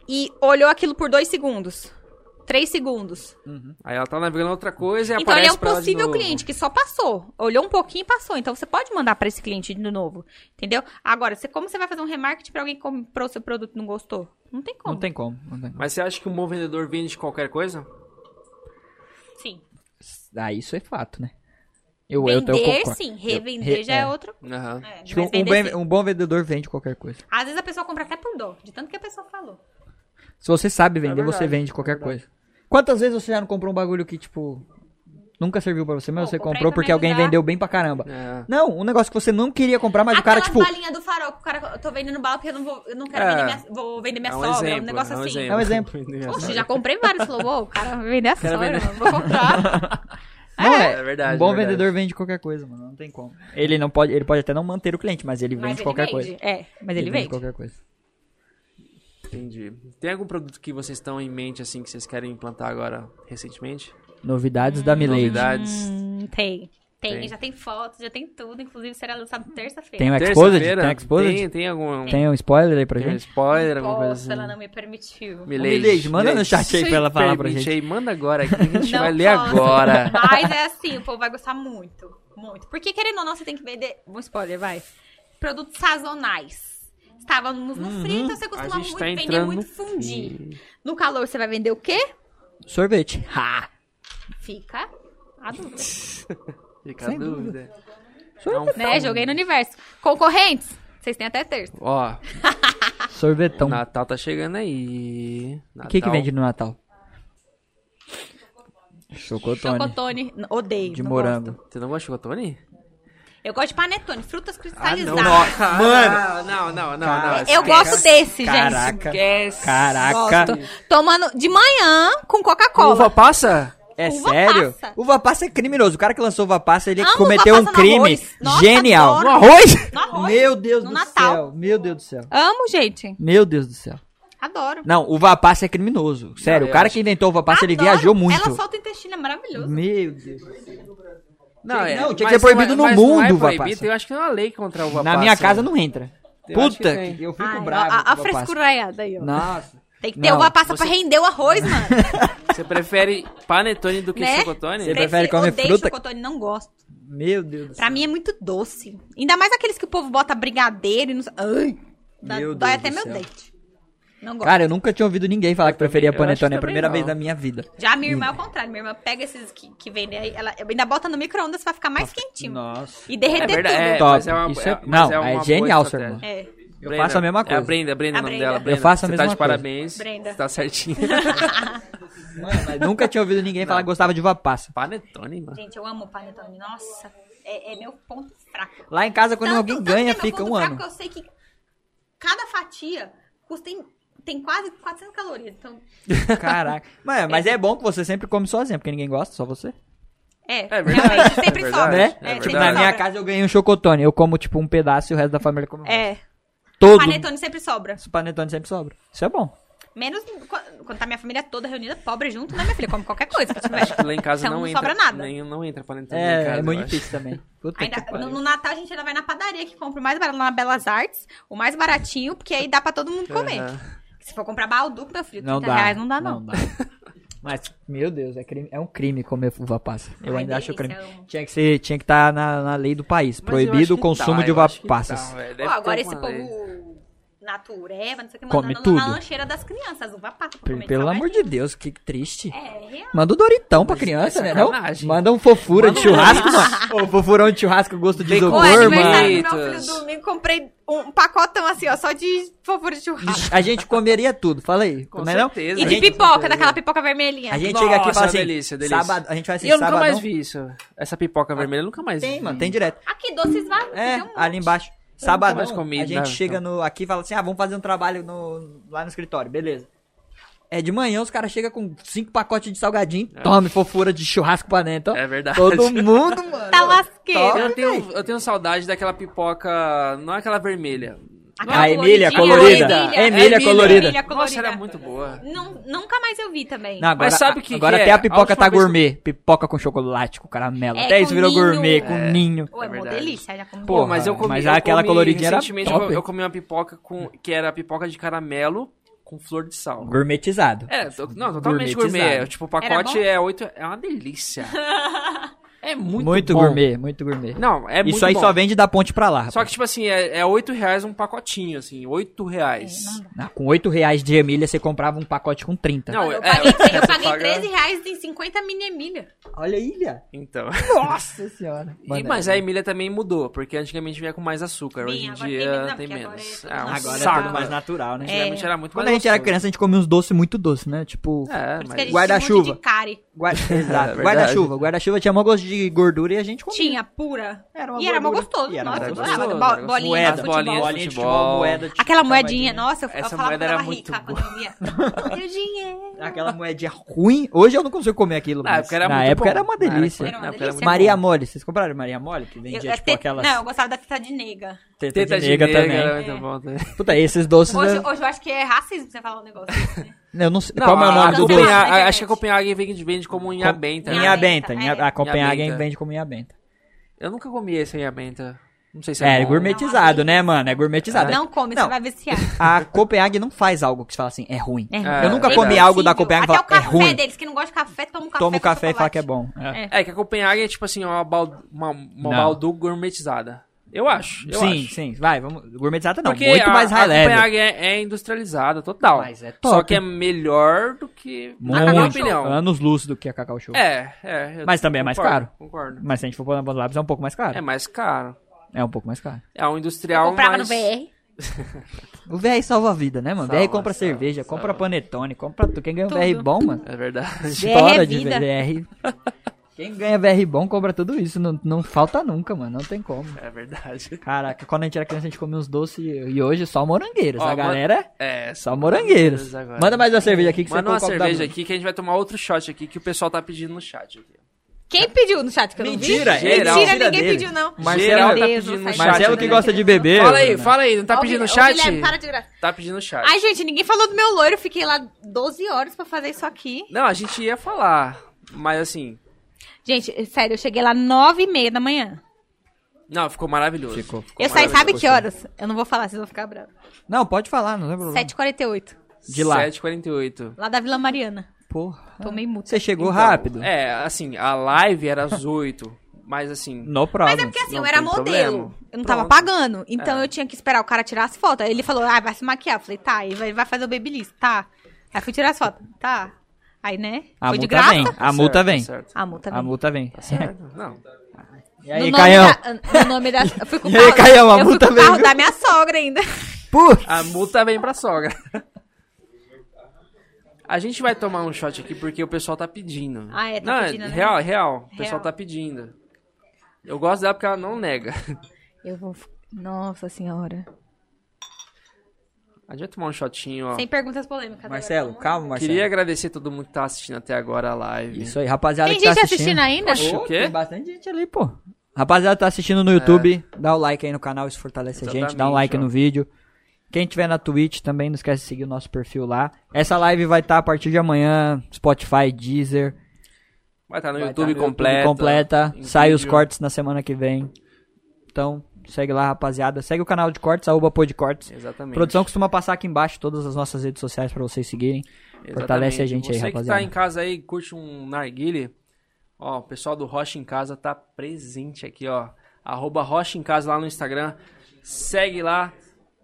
e olhou aquilo por dois segundos. Três segundos. Aí ela tá navegando outra coisa e Então ele aparece é um pra ela de possível cliente que só passou. Olhou um pouquinho e passou. Então você pode mandar pra esse cliente de novo. Entendeu? Agora, você, como você vai fazer um remarketing pra alguém que comprou o seu produto e não gostou? Não tem como. Não tem como. Não tem como. Mas você acha que um bom vendedor vende qualquer coisa? Sim. Ah, isso é fato, né? Eu, eu, eu Vender, concordo. sim. Eu- Revender re- já é, outro. Aham. É, um, mas um vender, bem- um bom vendedor vende qualquer coisa. Às vezes a pessoa compra até por dó, de tanto que a pessoa falou. Se você sabe vender, É verdade, você vende é qualquer verdade. coisa. Quantas vezes você já não comprou um bagulho que, tipo, nunca serviu pra você, mas Pô, você comprou porque alguém vendeu bem pra caramba? É. Não, um negócio que você não queria comprar, mas o cara, Aquelas tipo. balinhas do farol, que o cara, eu tô vendendo bala porque eu não, vou, eu não quero É. vender minha, vou vender minha É um sogra, exemplo, um negócio é um assim. exemplo. É um exemplo. Poxa, já comprei vários, falou, "Ô, o cara vai vender a sogra, vender. mano, vou comprar. [laughs] Não, é, É verdade, Um bom é verdade. vendedor vende qualquer coisa, mano. Não tem como. Ele não pode, ele pode até não manter o cliente, mas ele Mas vende ele qualquer vende. coisa. É, mas ele, vende. qualquer coisa. Entendi. Tem algum produto que vocês estão em mente, assim, que vocês querem implantar agora, recentemente? Novidades da Milady. Novidades? Hum, tem. tem. Tem. já tem fotos, já tem tudo. Inclusive será lançado terça-feira. Tem o Exposed? Tem o Exposed? Tem, tem algum Tem um spoiler aí pra tem um gente? spoiler, alguma coisa assim? ela não me permitiu. Milady, Milady, manda no Milady, chat aí pra ela falar pra gente. Aí, manda agora aqui, a gente Não vai ler posso. agora. [laughs] Mas é assim, o povo vai gostar muito. Muito. Porque, querendo ou não, você tem que vender. Um spoiler, vai. Produtos sazonais. Estávamos no frio, então você A costuma gente muito, tá vender muito fundir. frio. No calor, você vai vender o quê? Sorvete. Ha! Fica a dúvida. [laughs] Fica Sem a dúvida. Sorvetão. né? Joguei no universo. Concorrentes? Vocês têm até terça. Ó, [laughs] Sorvetão. Natal tá chegando aí. O que que vende no Natal? Chocotone. Chocotone. Odeio. De não morango. gosto. Você não gosta de chocotone? Eu gosto de panetone, frutas Ah, cristalizadas. Mano! Não, não, não, não. Cara, Eu esquece. gosto desse, Caraca. gente. Esquece. Caraca. Gosto. Tomando de manhã com Coca-Cola. Uva passa? É Uva sério? passa. Uva passa é criminoso. O cara que lançou uva passa, ele Amo cometeu um crime. Nossa, genial. adoro. No arroz? No arroz. Meu Deus No do Natal. céu. Meu Deus do céu. Amo, gente. Meu Deus do céu. Adoro. Não, uva passa é criminoso. Sério, Não, o cara acho- que inventou uva passa, ele Adoro. viajou muito. Ela solta o intestino, é maravilhoso. Meu Deus. Não, Tinha- é, não, tinha que ser proibido não é- no mas não mundo é proibido, passa. Eu acho que tem uma lei contra a uva Na minha casa não entra. Eu que Puta, tem. que eu fico Ai, bravo. a, a frescuraiada aí, ó. Nossa. Tem que ter Não, uva passa você- pra render o arroz, mano. [laughs] Você prefere panetone do que né? chocotone? Você prefere comer odeio fruta? chocotone, não gosto. Meu Deus do céu. Pra mim é muito doce. Ainda mais aqueles que o povo bota brigadeiro e não sei. Ai, dá- Meu dói Deus até do meu céu. dente. Não gosto. Cara, eu nunca tinha ouvido ninguém falar que preferia eu panetone. É a primeira também vez não. da minha vida. Já a minha irmã é o contrário. Minha irmã pega esses que, que vendem aí, ela ainda bota no micro-ondas pra ficar mais quentinho. Nossa. E É derreter verdade, é, tudo. Top. mas é uma, Isso é- é- não, é, é genial, sua estratégia. irmã. É. Eu Brenda, faço a mesma É a coisa. Brenda, Brenda, A o nome Brenda. dela. Eu Brenda. faço a Você mesma tá de coisa. parabéns. Brenda. Você tá certinho. [laughs] Mano, mas nunca tinha ouvido ninguém falar que gostava de uva passa. Panetone, mano. Gente, eu amo panetone. Nossa, é, é meu ponto fraco. Lá em casa, quando Tanto- alguém tanto ganha, é fica um fraco ano. que eu sei que cada fatia custa em- tem quase 400 calorias. Então, [laughs] Caraca. Mas, mas é bom que você sempre come sozinha, porque ninguém gosta, só você. é, É verdade, realmente sempre é sobra. Né? é É, sempre Na minha sobra. casa eu ganhei um chocotone. Eu como, tipo, um pedaço e o resto da família come o. É, Todo. panetone sempre sobra. Esse panetone sempre sobra. Isso é bom. Menos quando, tá minha família toda reunida, pobre junto, né, minha filha? Come qualquer coisa que tiver. Lá em casa Então não, não entra. sobra nada. Nem, não entra panetone lá em É, casa, é muito acho. difícil também. Puta Ainda, que no, no Natal a gente ainda vai na padaria que compra o mais barato lá na Belas Artes, o mais baratinho, porque aí dá pra todo mundo comer. Aham. Se for comprar balduco, meu filho, 30 Não dá. reais não dá, não. dá. Mas, meu Deus, é, crime- é um crime comer uva passa. Eu Ai, ainda acho crime. Tinha que ser, tinha que estar na, na lei do país. Mas Proibido o consumo dá, de uva que passas. dá. Pô, agora esse lei. povo natureba, não sei o que, Come mandando tudo. na lancheira das crianças, uva passa pra comer Pelo amor de. Deus, que triste. É, real. Manda o Doritão pra criança, né? Não? sacanagem. Manda um fofura de um churrasco, mano. Ô, fofurão de churrasco, gosto de Bacon. Pô, isopor, Amor, aniversário mano. do meu filho domingo, comprei um pacotão assim, ó, só de fofura de churrasco. A gente comeria tudo, fala aí. Com não é não? certeza. E de gente, pipoca, daquela pipoca vermelhinha. a gente Nossa, chega aqui e fala assim, delícia, delícia. sábado, a gente vai assim, E eu nunca sabadão. mais vi isso. Essa pipoca vermelha eu nunca mais vi. Tem, mano, tem direto. Aqui, doces vários. É, um ali embaixo. Sabadão, mais comi, a gente né, chega então. no, aqui e fala assim, ah, vamos fazer um trabalho no, lá no escritório, beleza. É de manhã, os caras chegam com cinco pacotes de salgadinho, tome fofura de churrasco pra dentro. É verdade. Todo mundo, [laughs] mano. Tá lasqueiro. Eu tenho, eu tenho saudade daquela pipoca, não é aquela vermelha. A Emília coloridinha, colorida. Emília. Emília Emília. colorida. Emília Nossa, colorida. era muito boa. Nun- nunca mais eu vi também. Não, agora, Mas sabe que agora que até é? a pipoca A tá vez que- gourmet. Pipoca com chocolate, com caramelo. É, até isso virou ninho. gourmet, com É. ninho. Pô, é uma verdade. delícia. Já comi Pô, mas eu comi. mas eu aquela comi- coloridinha era recentemente top. Eu, eu comi uma pipoca com, que era pipoca de caramelo com flor de sal. Gourmetizado. É, não, totalmente Gourmetizado. gourmet. Tipo, o Era pacote é oito. É uma delícia. [laughs] é muito, Muito, bom. gourmet, muito gourmet. Não, é muito isso aí bom. só vende da ponte pra lá. Só que, tipo assim, é, é 8 reais um pacotinho, assim. 8 reais. Ah, com 8 reais de Emília, você comprava um pacote com 30. Não, Eu é, paguei, [laughs] eu paguei paga- 13 reais em 50 mini Emília. Olha aí, Ilha. Então. Nossa senhora. [laughs] E, mas a Emília também mudou, porque antigamente vinha com mais açúcar. Hoje em dia não, tem menos. agora é É, um tudo Agora saco, é tudo mais né? natural, né? Antigamente era muito Quando a mais gente era gostoso. criança, a gente comia uns doces muito doces, né? Tipo, É, a gente Guarda-chuva. um [laughs] guarda-chuva. Guarda-chuva tinha mó gosto de gordura e a gente comia. Tinha pura. Era uma e era mó gostoso. E era Nossa, eu gostoso. gostava. Era Bo- Bolinha Moeda. de futebol. Bolinha de Bolinha de futebol. futebol, moeda. tipo, Aquela moedinha, de- nossa, eu, eu Essa falava moeda que eu era muito rica boa. quando eu via. Dinheiro. [laughs] Aquela moedinha ruim. Hoje eu não consigo comer aquilo. Na mas época era na época bom. era uma delícia. Era uma Na delícia. Maria. Mole. Vocês compraram Maria Mole? Que vendia, Eu- eu tipo, aquelas Não, eu gostava da teta de nega. Teta, Teta de nega, também. era muito bom também. [laughs] Puta, esses doces... Hoje, eu- hoje eu acho que é racismo você falar um negócio desse, né? [laughs] Eu não sei. Não, Qual é o nome do doce? internet. Acho que a Copenhague vende, vende como inha benta. né? Inha A Copenhagen vende como inha benta. Eu nunca comi esse inha benta. Não sei se é, É, bom. gourmetizado, né, mano? É gourmetizado. Não come, Não. você vai viciar. A Copenhague não faz algo que você fala assim, é ruim. É, É, Eu nunca verdade. comi algo da. Copenhague e Até o falo, é café ruim. deles, que não gosta de café, toma um café Toma o com café e fala que é bom. É. É. É que a Copenhague é tipo assim, uma, bal... uma, uma Não. baldu gourmetizada. Eu acho. Eu sim, acho. sim. Vai, vamos. Gourmetizada não. Porque muito a, mais a high level. Copenhague é, é industrializada total. Mas é Só top. que é melhor do que. Muito. na minha opinião. Anos luz do que a Cacau Show. É, é. Mas também é mais concordo, caro. Concordo. Mas se a gente for pôr na ponta do lápis, é um pouco mais caro. É mais caro. É um pouco mais caro. É um industrial Comprava mais... no VR. [laughs] O VR salva a vida, né, mano? Salva, VR compra salva, cerveja, salva. compra panetone, compra tudo. Quem ganha um. VR bom, mano. É verdade. História é de. VR. [laughs] Quem ganha VR bom compra tudo isso. Não, não falta nunca, mano. Não tem como. É verdade. [laughs] Caraca, quando a gente era criança, a gente comia uns doces e hoje só morangueiros. Ó, a man- galera É, só morangueiros. agora. Manda mais uma cerveja aqui que Manda você uma colocou o cerveja aqui que a gente vai tomar outro shot aqui que o pessoal tá pedindo no chat. Aqui. Quem pediu no chat que eu não vi? Mentira, é Geral. Mentira, mentira ninguém dele. pediu, não. Marcelo, Geral tá pedindo no chat. Marcelo que gosta de beber. Fala aí, fala aí. Não tá pedindo no chat? Guilherme, para de graça. Tá pedindo no chat. Ai, gente, ninguém falou do meu loiro. Fiquei lá 12 horas pra fazer isso aqui. Não, a gente ia falar. Mas assim... Gente, sério, eu cheguei lá 9 e meia da manhã. Não, ficou maravilhoso. Ficou, ficou Eu saí, sabe que horas? Eu não vou falar, vocês vão ficar bravos. Não, pode falar, não tem problema. 7h48. De lá. 7h48. Lá da Vila Mariana. Porra. Tomei multa. Você chegou Então, rápido. É, assim, a live era às 8. Mas assim... No problem. Mas é porque assim, Não eu era modelo. problema. Eu não tava Pronto. pagando. Então eu tinha que esperar o cara tirar as fotos. Aí ele falou, ah, vai se maquiar. Eu falei, tá. E vai, vai fazer o babyliss. Tá. Aí fui tirar as fotos. Tá. Aí, né? A Foi de multa graça. vem. A Tá multa certo, vem. tá certo. A multa A vem. multa vem. Certo. [laughs] Não. E No aí, nome Caião? da- no nome da... Eu fui [laughs] com o E aí, carro, Caião, a eu fui multa com o vem, carro viu? da minha sogra ainda. [laughs] Putz. A multa vem pra sogra. A gente vai tomar um shot aqui porque o pessoal tá pedindo. Ah, é, tá não, pedindo, né? Real, real. O pessoal Real. tá pedindo. Eu gosto dela porque ela não nega. Eu vou... Nossa senhora. A gente vai tomar um shotinho, ó. Sem perguntas polêmicas. Marcelo, agora. calma, Marcelo. Queria agradecer todo mundo que tá assistindo até agora a live. Isso aí, rapaziada Tem que tá gente assistindo. assistindo ainda? Oxe. O quê? Tem bastante gente ali, pô. Rapaziada tá assistindo no YouTube, dá o like aí no canal, isso fortalece a gente. Dá um Exatamente, like ó. no vídeo. Quem tiver na Twitch também não esquece de seguir o nosso perfil lá. Essa live vai estar a partir de amanhã, Spotify, Deezer. Vai estar no vai YouTube tá no completa. completa. em Sai os cortes na semana que vem. Então, segue lá, rapaziada. Segue o canal de cortes, arroba podcortes. Exatamente. Produção costuma passar aqui embaixo todas as nossas redes sociais pra vocês seguirem. Exatamente. Fortalece a gente aí, Você rapaziada. que tá em casa aí, curte um narguile, ó, o pessoal do Rocha em Casa tá presente aqui, ó. Arroba Rocha em Casa lá no Instagram. Segue lá,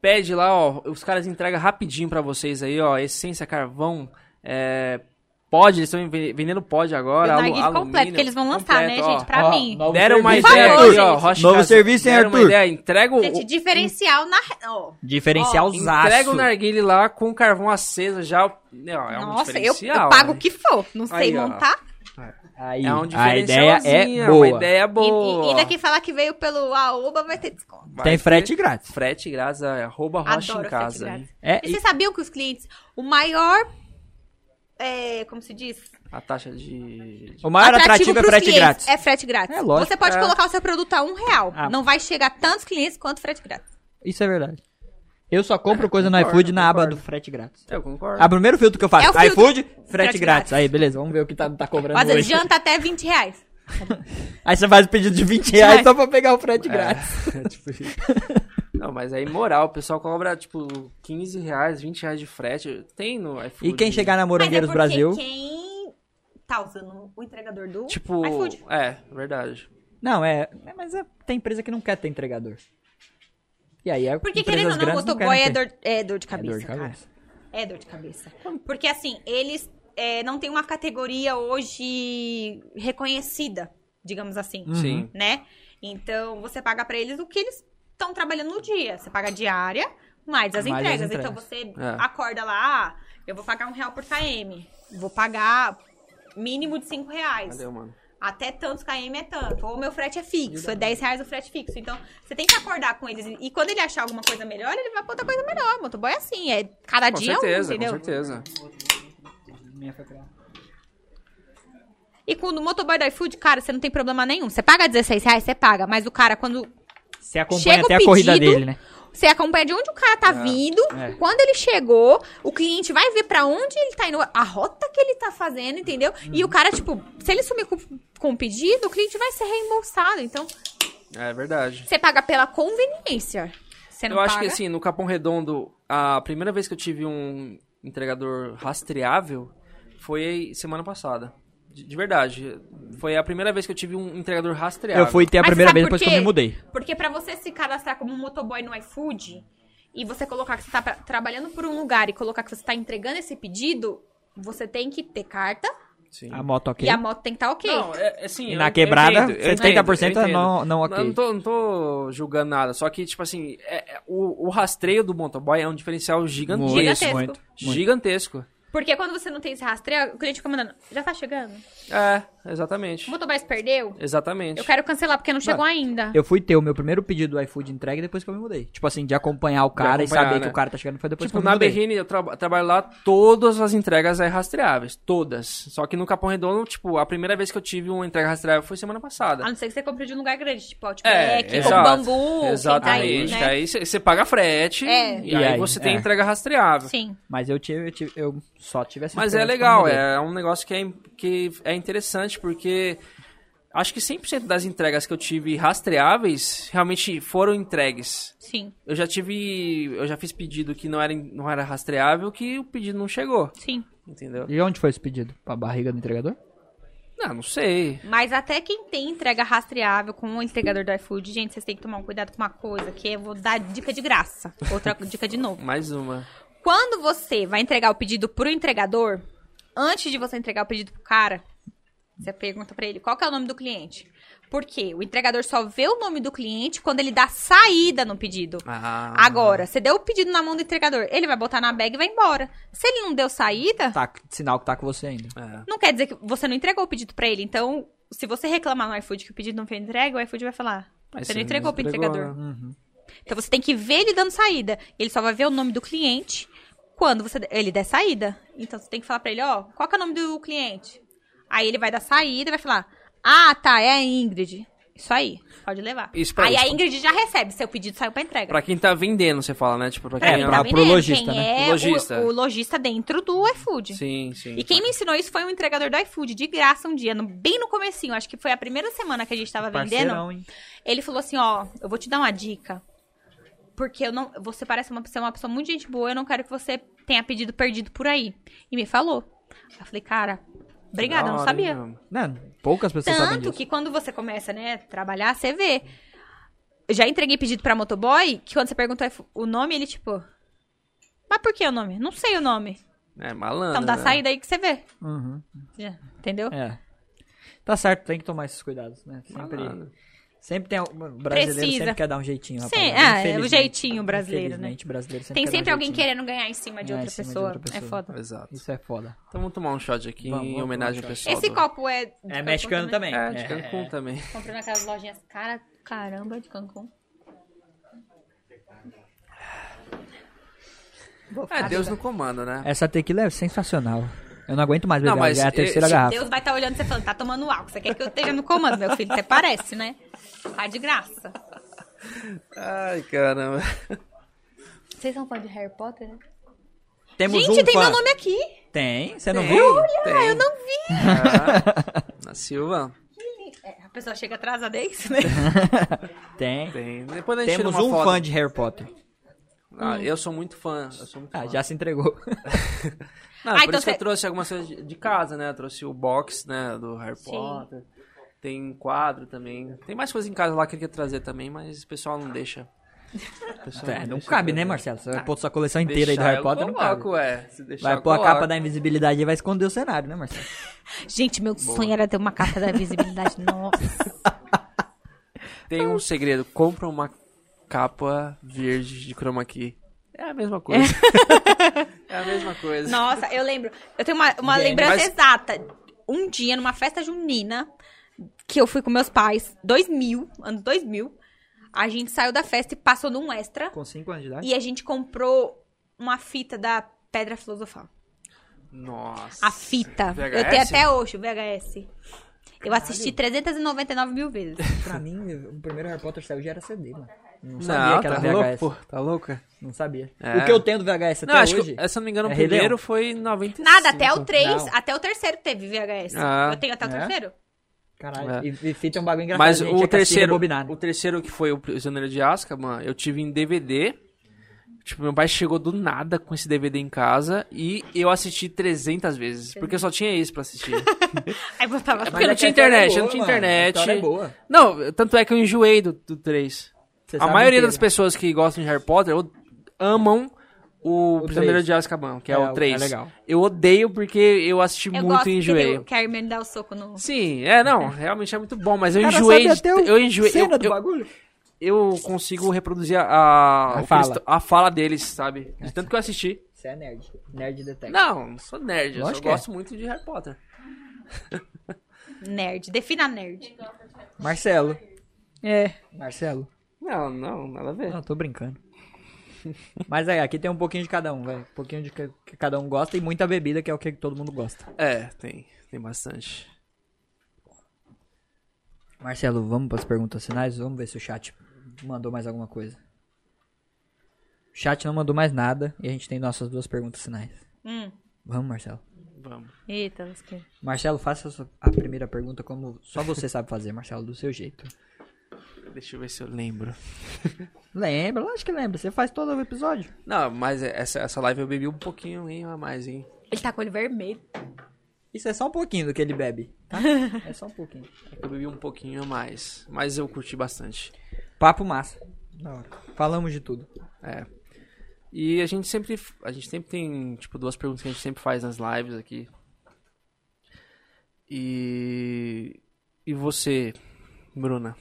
pede lá, ó. Os caras entregam rapidinho pra vocês aí, ó. Essência, carvão, é... Pod, eles estão vendendo pod agora. Alu- completo que eles vão lançar, completo, né, ó. gente? Pra Ó, mim. novo Deram uma serviço, ideia favor, aqui, ó. Rocha em Novo Casa, serviço, hein, deram uma Arthur? ideia. Entrega o, Gente, diferencial na... Ó, Diferencial Entrega o narguile lá com carvão aceso já. ó, É um Nossa, eu, diferencial. eu pago né? o que for. Não sei Aí, ó. montar. Aí, É um a ideia é diferencialzinho, boa. Uma ideia E, boa. e, e daqui falar que veio pelo Aoba vai ter desconto. Vai Tem frete grátis. Frete grátis, é, arroba rocha Adoro em casa. É, E e- vocês sabiam que os clientes... O maior é, como se diz? A taxa de. O maior atrativo, é pros frete clientes. grátis. É frete grátis. É, lógico. Você pode É. colocar o seu produto a um real. Ah. Não vai chegar tantos clientes quanto frete grátis. Isso é verdade. Eu só compro coisa no concordo, iFood na aba do frete grátis. Eu concordo. Ah, o primeiro filtro que eu faço, É iFood, frete, Frete grátis. grátis. Aí, beleza, vamos ver o que tá, tá cobrando vezes hoje. janta até 20 reais. [laughs] Aí você faz o pedido de 20 reais só pra pegar o frete grátis. [laughs] É, tipo isso. [laughs] Não, mas aí moral, o pessoal cobra tipo 15 reais, 20 reais de frete. Tem no iFood. E quem chegar na Mas é Morangueiros porque Brasil... quem tá usando o entregador do Tipo. iFood. É, verdade. Não, é... é, Mas é- tem empresa que não quer ter entregador. E aí, é Porque querendo ou não, motoboy é dor, é dor de É cabeça, dor de cara. cabeça. É dor de cabeça. Porque assim, eles é, não têm uma categoria hoje reconhecida, digamos assim. Sim. né? Então você paga pra eles o que eles estão trabalhando no dia. Você paga diária, mais as Mais as entregas. Então entregas. você É. acorda lá, ah, eu vou pagar um real por KM. Vou pagar mínimo de cinco reais. Cadê, mano? Até tantos KM é tanto. Ou meu frete é fixo, é 10 reais o frete fixo. Então, você tem que acordar com eles. E quando ele achar alguma coisa melhor, ele vai pra outra coisa melhor. Motoboy é assim, é cada Com dia certeza, um, entendeu? com certeza. Foi pra- E com o motoboy do iFood, cara, você não tem problema nenhum. Você paga 16 reais, você paga. Mas o cara, quando Você acompanha Chega até a corrida pedido, dele, né? você acompanha de onde o cara tá vindo, é. quando ele chegou, o cliente vai ver pra onde ele tá indo, a rota que ele tá fazendo, entendeu? E o cara, tipo, se ele sumir com, com o pedido, o cliente vai ser reembolsado. Então, É verdade. você paga pela conveniência. Você não Eu acho paga... que assim, no Capão Redondo, a primeira vez que eu tive um entregador rastreável foi semana passada. De, de verdade. Foi a primeira vez que eu tive um entregador rastreável. Eu fui ter a Mas primeira vez depois que eu me mudei. Porque pra você se cadastrar como motoboy no iFood e você colocar que você tá pra- trabalhando por um lugar e colocar que você tá entregando esse pedido, você tem que ter carta Sim. A moto ok. e a moto tem que estar ok. Não, é, é assim, E na eu quebrada, entendo, eu 70% entendo, eu entendo. não- não ok. Não tô, não tô julgando nada, só que, tipo assim, é- é- o, o rastreio do motoboy é um diferencial gigantesco. Gigantesco. muito. Gigantesco. Porque quando você não tem esse rastreio, o cliente fica mandando, já tá chegando? É, O exatamente. motoboy se perdeu? Exatamente. Eu quero cancelar porque não chegou ainda. Eu fui ter o meu primeiro pedido do iFood entregue depois que eu me mudei. Tipo assim, de acompanhar o cara e acompanhar, saber né? que o cara tá chegando foi depois Tipo, que eu me na mudei. Berrine, eu traba- trabalho lá, todas as entregas é rastreáveis. Todas. Só que no Capão Redondo, tipo, a primeira vez que eu tive uma entrega rastreável foi semana passada. A não ser que você compre de um lugar grande, tipo É, Outback, exato. ou Bambu, Exatamente. tá aí, né? Você paga frete É. e, E aí, aí, você tem é. entrega rastreável. Sim. Mas eu tive, eu tive- eu só tive essa Mas é legal, é um negócio que é, que é interessante, porque acho que 100% das entregas que eu tive rastreáveis realmente foram entregues. Sim, Eu já tive. Eu já fiz pedido que não era, não era rastreável, que o pedido não chegou. sim. Entendeu? E onde foi esse pedido? Pra barriga do entregador? Não, não sei. Mas até quem tem entrega rastreável com o entregador do iFood, gente, vocês têm que tomar um cuidado com uma coisa, que eu vou dar dica de graça. Outra [laughs] dica de novo. Mais uma. Quando você vai entregar o pedido pro entregador, antes de você entregar o pedido pro cara, você pergunta pra ele qual que é o nome do cliente. Por quê? O entregador só vê o nome do cliente quando ele dá saída no pedido. Ah, Agora, você deu o pedido na mão do entregador, ele vai botar na bag e vai embora. Se ele não deu saída, Tá, sinal que tá com você ainda. É. não quer dizer que você não entregou o pedido pra ele. Então, se você reclamar no iFood que o pedido não foi entregue, o iFood vai falar: Mas você não entregou não pro entregou, entregador. né? Então você tem que ver ele dando saída. Ele só vai ver o nome do cliente quando você ele der saída. Então você tem que falar pra ele, ó, qual que é o nome do cliente? Aí ele vai dar saída e vai falar: "Ah, tá, é a Ingrid". Isso aí, pode levar. Isso pra aí isso. a Ingrid já recebe, seu pedido saiu pra entrega. Pra quem tá vendendo, você fala, né? Tipo, pra Pra quem É, quem pra- tá pro vendendo, lojista, quem né? é Lojista. O, o lojista dentro do iFood. Sim, sim. E quem me ensinou isso foi um entregador do iFood, de graça um dia, no- bem no comecinho, acho que foi a primeira semana que a gente tava vendendo. Parceirão, hein? Ele falou assim, ó, eu vou te dar uma dica. Porque eu não, você parece uma, ser uma pessoa muito gente boa, eu não quero que você tenha pedido perdido por aí. E me falou. Eu falei, cara, obrigada, eu não sabia. Não, poucas pessoas sabem Tanto disso. que quando você começa, né, a trabalhar, você vê. Eu já entreguei pedido pra motoboy, que quando você perguntou o nome, ele tipo... Mas por que o nome? Não sei o nome. É, malandro. Então dá né? saída aí que você vê. Uhum. Já, entendeu? É. Tá certo, tem que tomar esses cuidados, né? Sempre, Malandro. Sempre tem um brasileiro Precisa. sempre quer dar um jeitinho, Sim, rapaziada. é, é o jeitinho brasileiro, né? Brasileiro sempre Tem quer dar sempre alguém jeitinho. querendo ganhar em cima de Ganhar outra em cima de pessoa. outra pessoa. É foda. Exato. Isso é foda. Então vamos tomar um shot aqui Vamos, em homenagem ao um shot. pessoal. Esse do- copo é. de É mexicano também. É, de É, Cancún é. também. Comprei naquelas lojinhas cara, caramba de Cancún. É, Deus no comando, né? Essa tequila é sensacional. Eu não aguento mais Não, beber, mas já é a eu- terceira se garrafa. Deus vai estar olhando você falando, tá tomando álcool. Você quer que eu esteja no comando, meu filho? Você parece, né? Tá de graça. Ai, caramba. Vocês são fã de Harry Potter, né? Temos Gente, um tem fã. meu nome aqui. Tem, você não Tem, viu? tem. Ah, eu não vi. Ah, na Silva. É, a pessoa chega atrasada, é isso, né? [laughs] Tem. Tem. Depois a gente Temos um foto. fã de Harry Potter. Ah, eu sou muito fã. Eu sou muito Ah, fã. já se entregou. [laughs] Não, Ah, por então isso que você- eu trouxe algumas coisas de- de casa, né? Eu trouxe o box, né, do Harry Sim. Potter. Tem quadro também. Tem mais coisas em casa lá que eu queria trazer também, mas o pessoal não deixa. [laughs] Pessoal É, não deixa cabe, né. Marcelo? Você vai pôr sua coleção inteira aí do Harry eu Potter, não cabe. coloco, é. Se deixar, Vai eu pôr a capa da invisibilidade e vai esconder o cenário, né, Marcelo? [laughs] Gente, meu sonho era ter uma capa da visibilidade. [laughs] Nossa. Tem um segredo. Compra uma capa verde de chroma key. É a mesma coisa. é a mesma coisa. Nossa, eu lembro. Eu tenho uma, uma Gente, lembrança mas- exata. Um dia, numa festa junina, que eu fui com meus pais, 2000, anos 2000, a gente saiu da festa e passou num extra. Com 5 anos de idade? E a gente comprou uma fita da Pedra Filosofal. Nossa. A fita. VHS? Eu tenho até hoje o VHS. Eu assisti 399 mil vezes. [laughs] Pra mim, o primeiro Harry Potter saiu já era CD, mano. Não Não, sabia que era tá VHS. louco, pô. Tá louca? Não sabia. É. O que eu tenho do VHS até Não, acho hoje... que, se eu não me engano, é o primeiro Leão. foi em 95. Nada, até o 3, Não. até o terceiro teve VHS. Ah. eu tenho até o É? terceiro. Caralho, É. e, e fita é um bagulho engraçado. Mas gente o que assistir e terceiro, né? o terceiro que foi o Prisioneiro de Azkaban, eu tive em DVD. Tipo, meu pai chegou do nada com esse DVD em casa e eu assisti 300 vezes, porque eu só tinha isso pra assistir. [laughs] Aí botava porque não é tinha história é internet, boa, não tinha internet. é boa. Não, tanto é que eu enjoei do, do 3. Você A maioria inteiro. das pessoas que gostam de Harry Potter o- amam o, O Prisioneiro de Azkaban, que é, É, o 3. é legal. Eu odeio porque eu assisti Eu muito e enjoei. o- que a Hermione dá o soco no... Sim, é, não, [laughs] realmente é muito bom, mas eu Cara, enjoei. até o eu enjoei. cena eu- do eu- bagulho? eu consigo reproduzir a, a, fala. a fala deles, sabe? De tanto que eu assisti. Você é nerd. Nerd detective. Não, não sou nerd, eu só é. gosto muito de Harry Potter. Nerd. Defina nerd. Marcelo. É. Marcelo. Não, não, nada a ver. Não, tô brincando. [laughs] Mas aí, aqui tem um pouquinho de cada um, velho. Um pouquinho de que, cada um gosta e muita bebida, que é o que todo mundo gosta. É, tem, tem bastante. Marcelo, vamos para as perguntas finais? Vamos ver se o chat mandou mais alguma coisa. O chat não mandou mais nada e a gente tem nossas duas perguntas finais. Hum. Vamos, Marcelo. Vamos. Eita. Marcelo, faça a sua- a primeira pergunta como só você sabe fazer, Marcelo, do seu jeito. Deixa eu ver se eu lembro. [laughs] Lembra? Lógico que lembra. Você faz todo o episódio. Não, mas essa, essa live eu bebi um pouquinho hein, a mais, hein? Ele tá com o olho vermelho. Isso é só um pouquinho do que ele bebe, tá? [laughs] É só um pouquinho. Eu bebi um pouquinho a mais, mas eu curti bastante. Papo massa. Da hora. Falamos de tudo. É. E a gente sempre. A gente sempre tem, tipo, duas perguntas que a gente sempre faz nas lives aqui. E. E você, Bruna?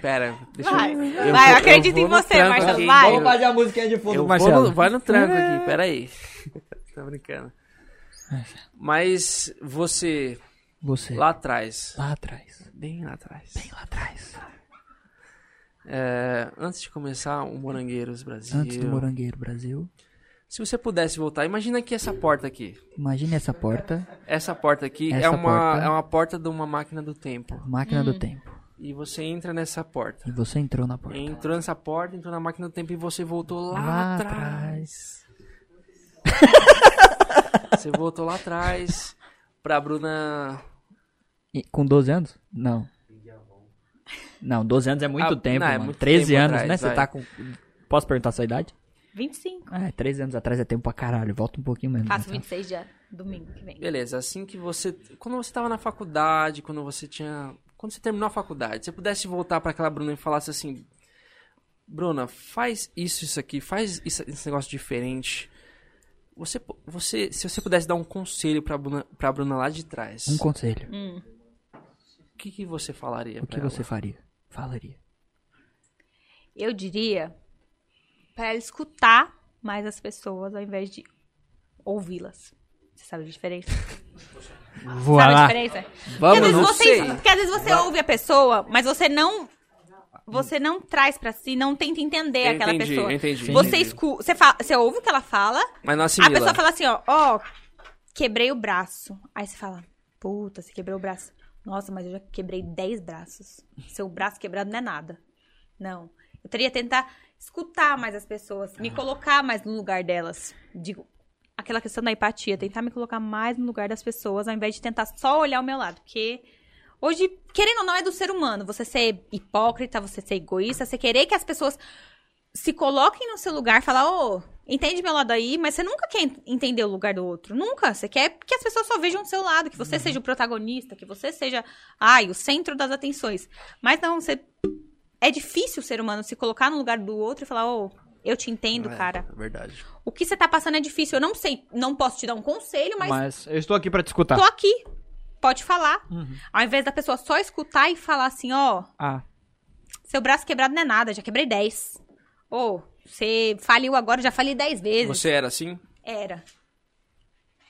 Pera, deixa Vai, eu. vai, eu eu vou- acredito eu em vou você, Marcelo, aqui, vai. Vamos fazer a musiquinha de fundo, Eu vou Marcelo. no, vai no tranco aqui, pera aí. Tô brincando. Mas você, Você. lá atrás, Lá atrás. bem lá atrás, Bem lá atrás. é, antes de começar o Morangueiros Brasil, Antes do Morangueiro Brasil. Se você pudesse voltar, imagina aqui essa porta aqui. Imagine essa porta. Essa porta aqui Essa é, uma, porta. é uma porta de uma máquina do tempo. Máquina do tempo. E você entra nessa porta. E você entrou na porta. Entrou nessa porta, entrou na máquina do tempo e você voltou lá, Lá atrás. você voltou lá atrás pra Bruna. E- com 12 anos? Não. Não, 12 anos é muito Ah, tempo, não, é mano. muito 13 tempo anos, atrás, né? Você vai. tá com. Posso perguntar a sua idade? 25. Ah, é, 13 anos atrás é tempo pra caralho. Volta um pouquinho mesmo. Faço né? 26 já, domingo que vem. Beleza, assim que você. Quando você tava na faculdade, quando você tinha. Quando você terminou a faculdade, se você pudesse voltar pra aquela Bruna e falasse assim: Bruna, faz isso, isso aqui, faz isso- esse negócio diferente. Você, você, se você pudesse dar um conselho pra Bruna, pra Bruna lá de trás, Um conselho. Hum. o que, que você falaria O pra que ela? você faria? Falaria. Eu diria pra ela escutar mais as pessoas ao invés de ouvi-las. Você sabe a diferença? Voa [laughs] sabe a lá. diferença? Vamos, porque, às vezes não você, sei. porque às vezes você ouve a pessoa, mas você não você não traz pra si, não tenta entender Eu aquela entendi, pessoa. entendi, Você entendi. escuta, você, fala, você ouve o que ela fala, Mas não a assimila. pessoa fala assim, ó, ó, quebrei o braço. Aí você fala, puta, você quebrou o braço. Nossa, mas eu já quebrei 10 braços. Seu braço quebrado não é nada. Não. Eu teria que tentar escutar mais as pessoas, me colocar mais no lugar delas. Digo, aquela questão da empatia, tentar me colocar mais no lugar das pessoas, ao invés de tentar só olhar o meu lado. Porque hoje, querendo ou não, é do ser humano. Você ser hipócrita, você ser egoísta, você querer que as pessoas se coloquem no seu lugar, falar, ô, entende meu lado aí, mas você nunca quer en- entender o lugar do outro. Nunca. Você quer que as pessoas só vejam o seu lado, que você seja o protagonista, que você seja, ai, o centro das atenções. Mas não, você. É difícil o ser humano se colocar no lugar do outro e falar, ô, eu te entendo, É, cara. É verdade. O que você tá passando é difícil. Eu não sei, não posso te dar um conselho, mas Mas eu estou aqui pra te escutar. tô aqui. Pode falar. Uhum. Ao invés da pessoa só escutar e falar assim, ó, Ah, seu braço quebrado não é nada, já quebrei 10. Ou, você faliu agora, já falei 10 vezes. Você era assim? Era.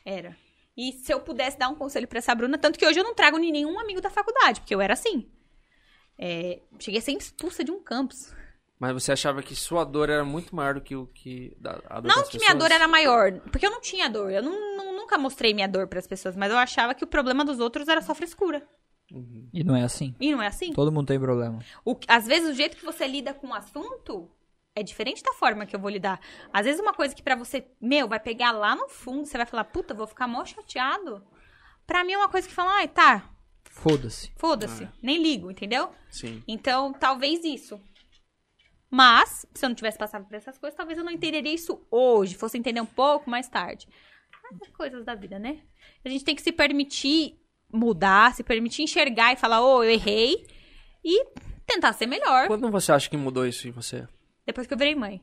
Era. E se eu pudesse dar um conselho pra essa Bruna, tanto que hoje eu não trago nenhum amigo da faculdade, porque eu era assim. É, cheguei a ser expulsa de um campus. Mas você achava que sua dor era muito maior do que o que da, a dor Não das que minha pessoas? dor era maior, porque eu não tinha dor. Eu não- não- nunca mostrei minha dor pras pessoas, mas eu achava que o problema dos outros era só frescura. e não é assim. E não é assim. Todo mundo tem problema. O- às vezes o jeito que você lida com o assunto é diferente da forma que eu vou lidar. Às vezes uma coisa que pra você, meu, vai pegar lá no fundo, você vai falar, puta, vou ficar mó chateado. Pra mim é uma coisa que fala, ai, tá, Foda-se. foda-se, É. nem ligo, entendeu? Sim. Então, talvez isso. Mas, se eu não tivesse passado por essas coisas, talvez eu não entenderia isso hoje, fosse entender um pouco mais tarde. É coisas da vida, né? A gente tem que se permitir mudar, se permitir enxergar e falar, ô, eu errei, e tentar ser melhor. Quando você acha que mudou isso em você? Depois que eu virei mãe.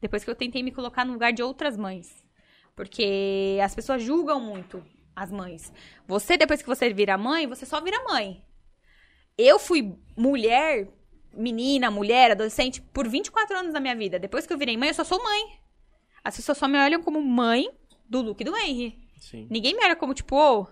Depois que eu tentei me colocar no lugar de outras mães. Porque as pessoas julgam muito as mães. Você, depois que você vira mãe, você só vira mãe. Eu fui mulher, menina, mulher, adolescente, por 24 anos da minha vida. Depois que eu virei mãe, eu só sou mãe. As pessoas só me olham como mãe do Luke e do Henry. Sim. Ninguém me olha como, tipo, ô,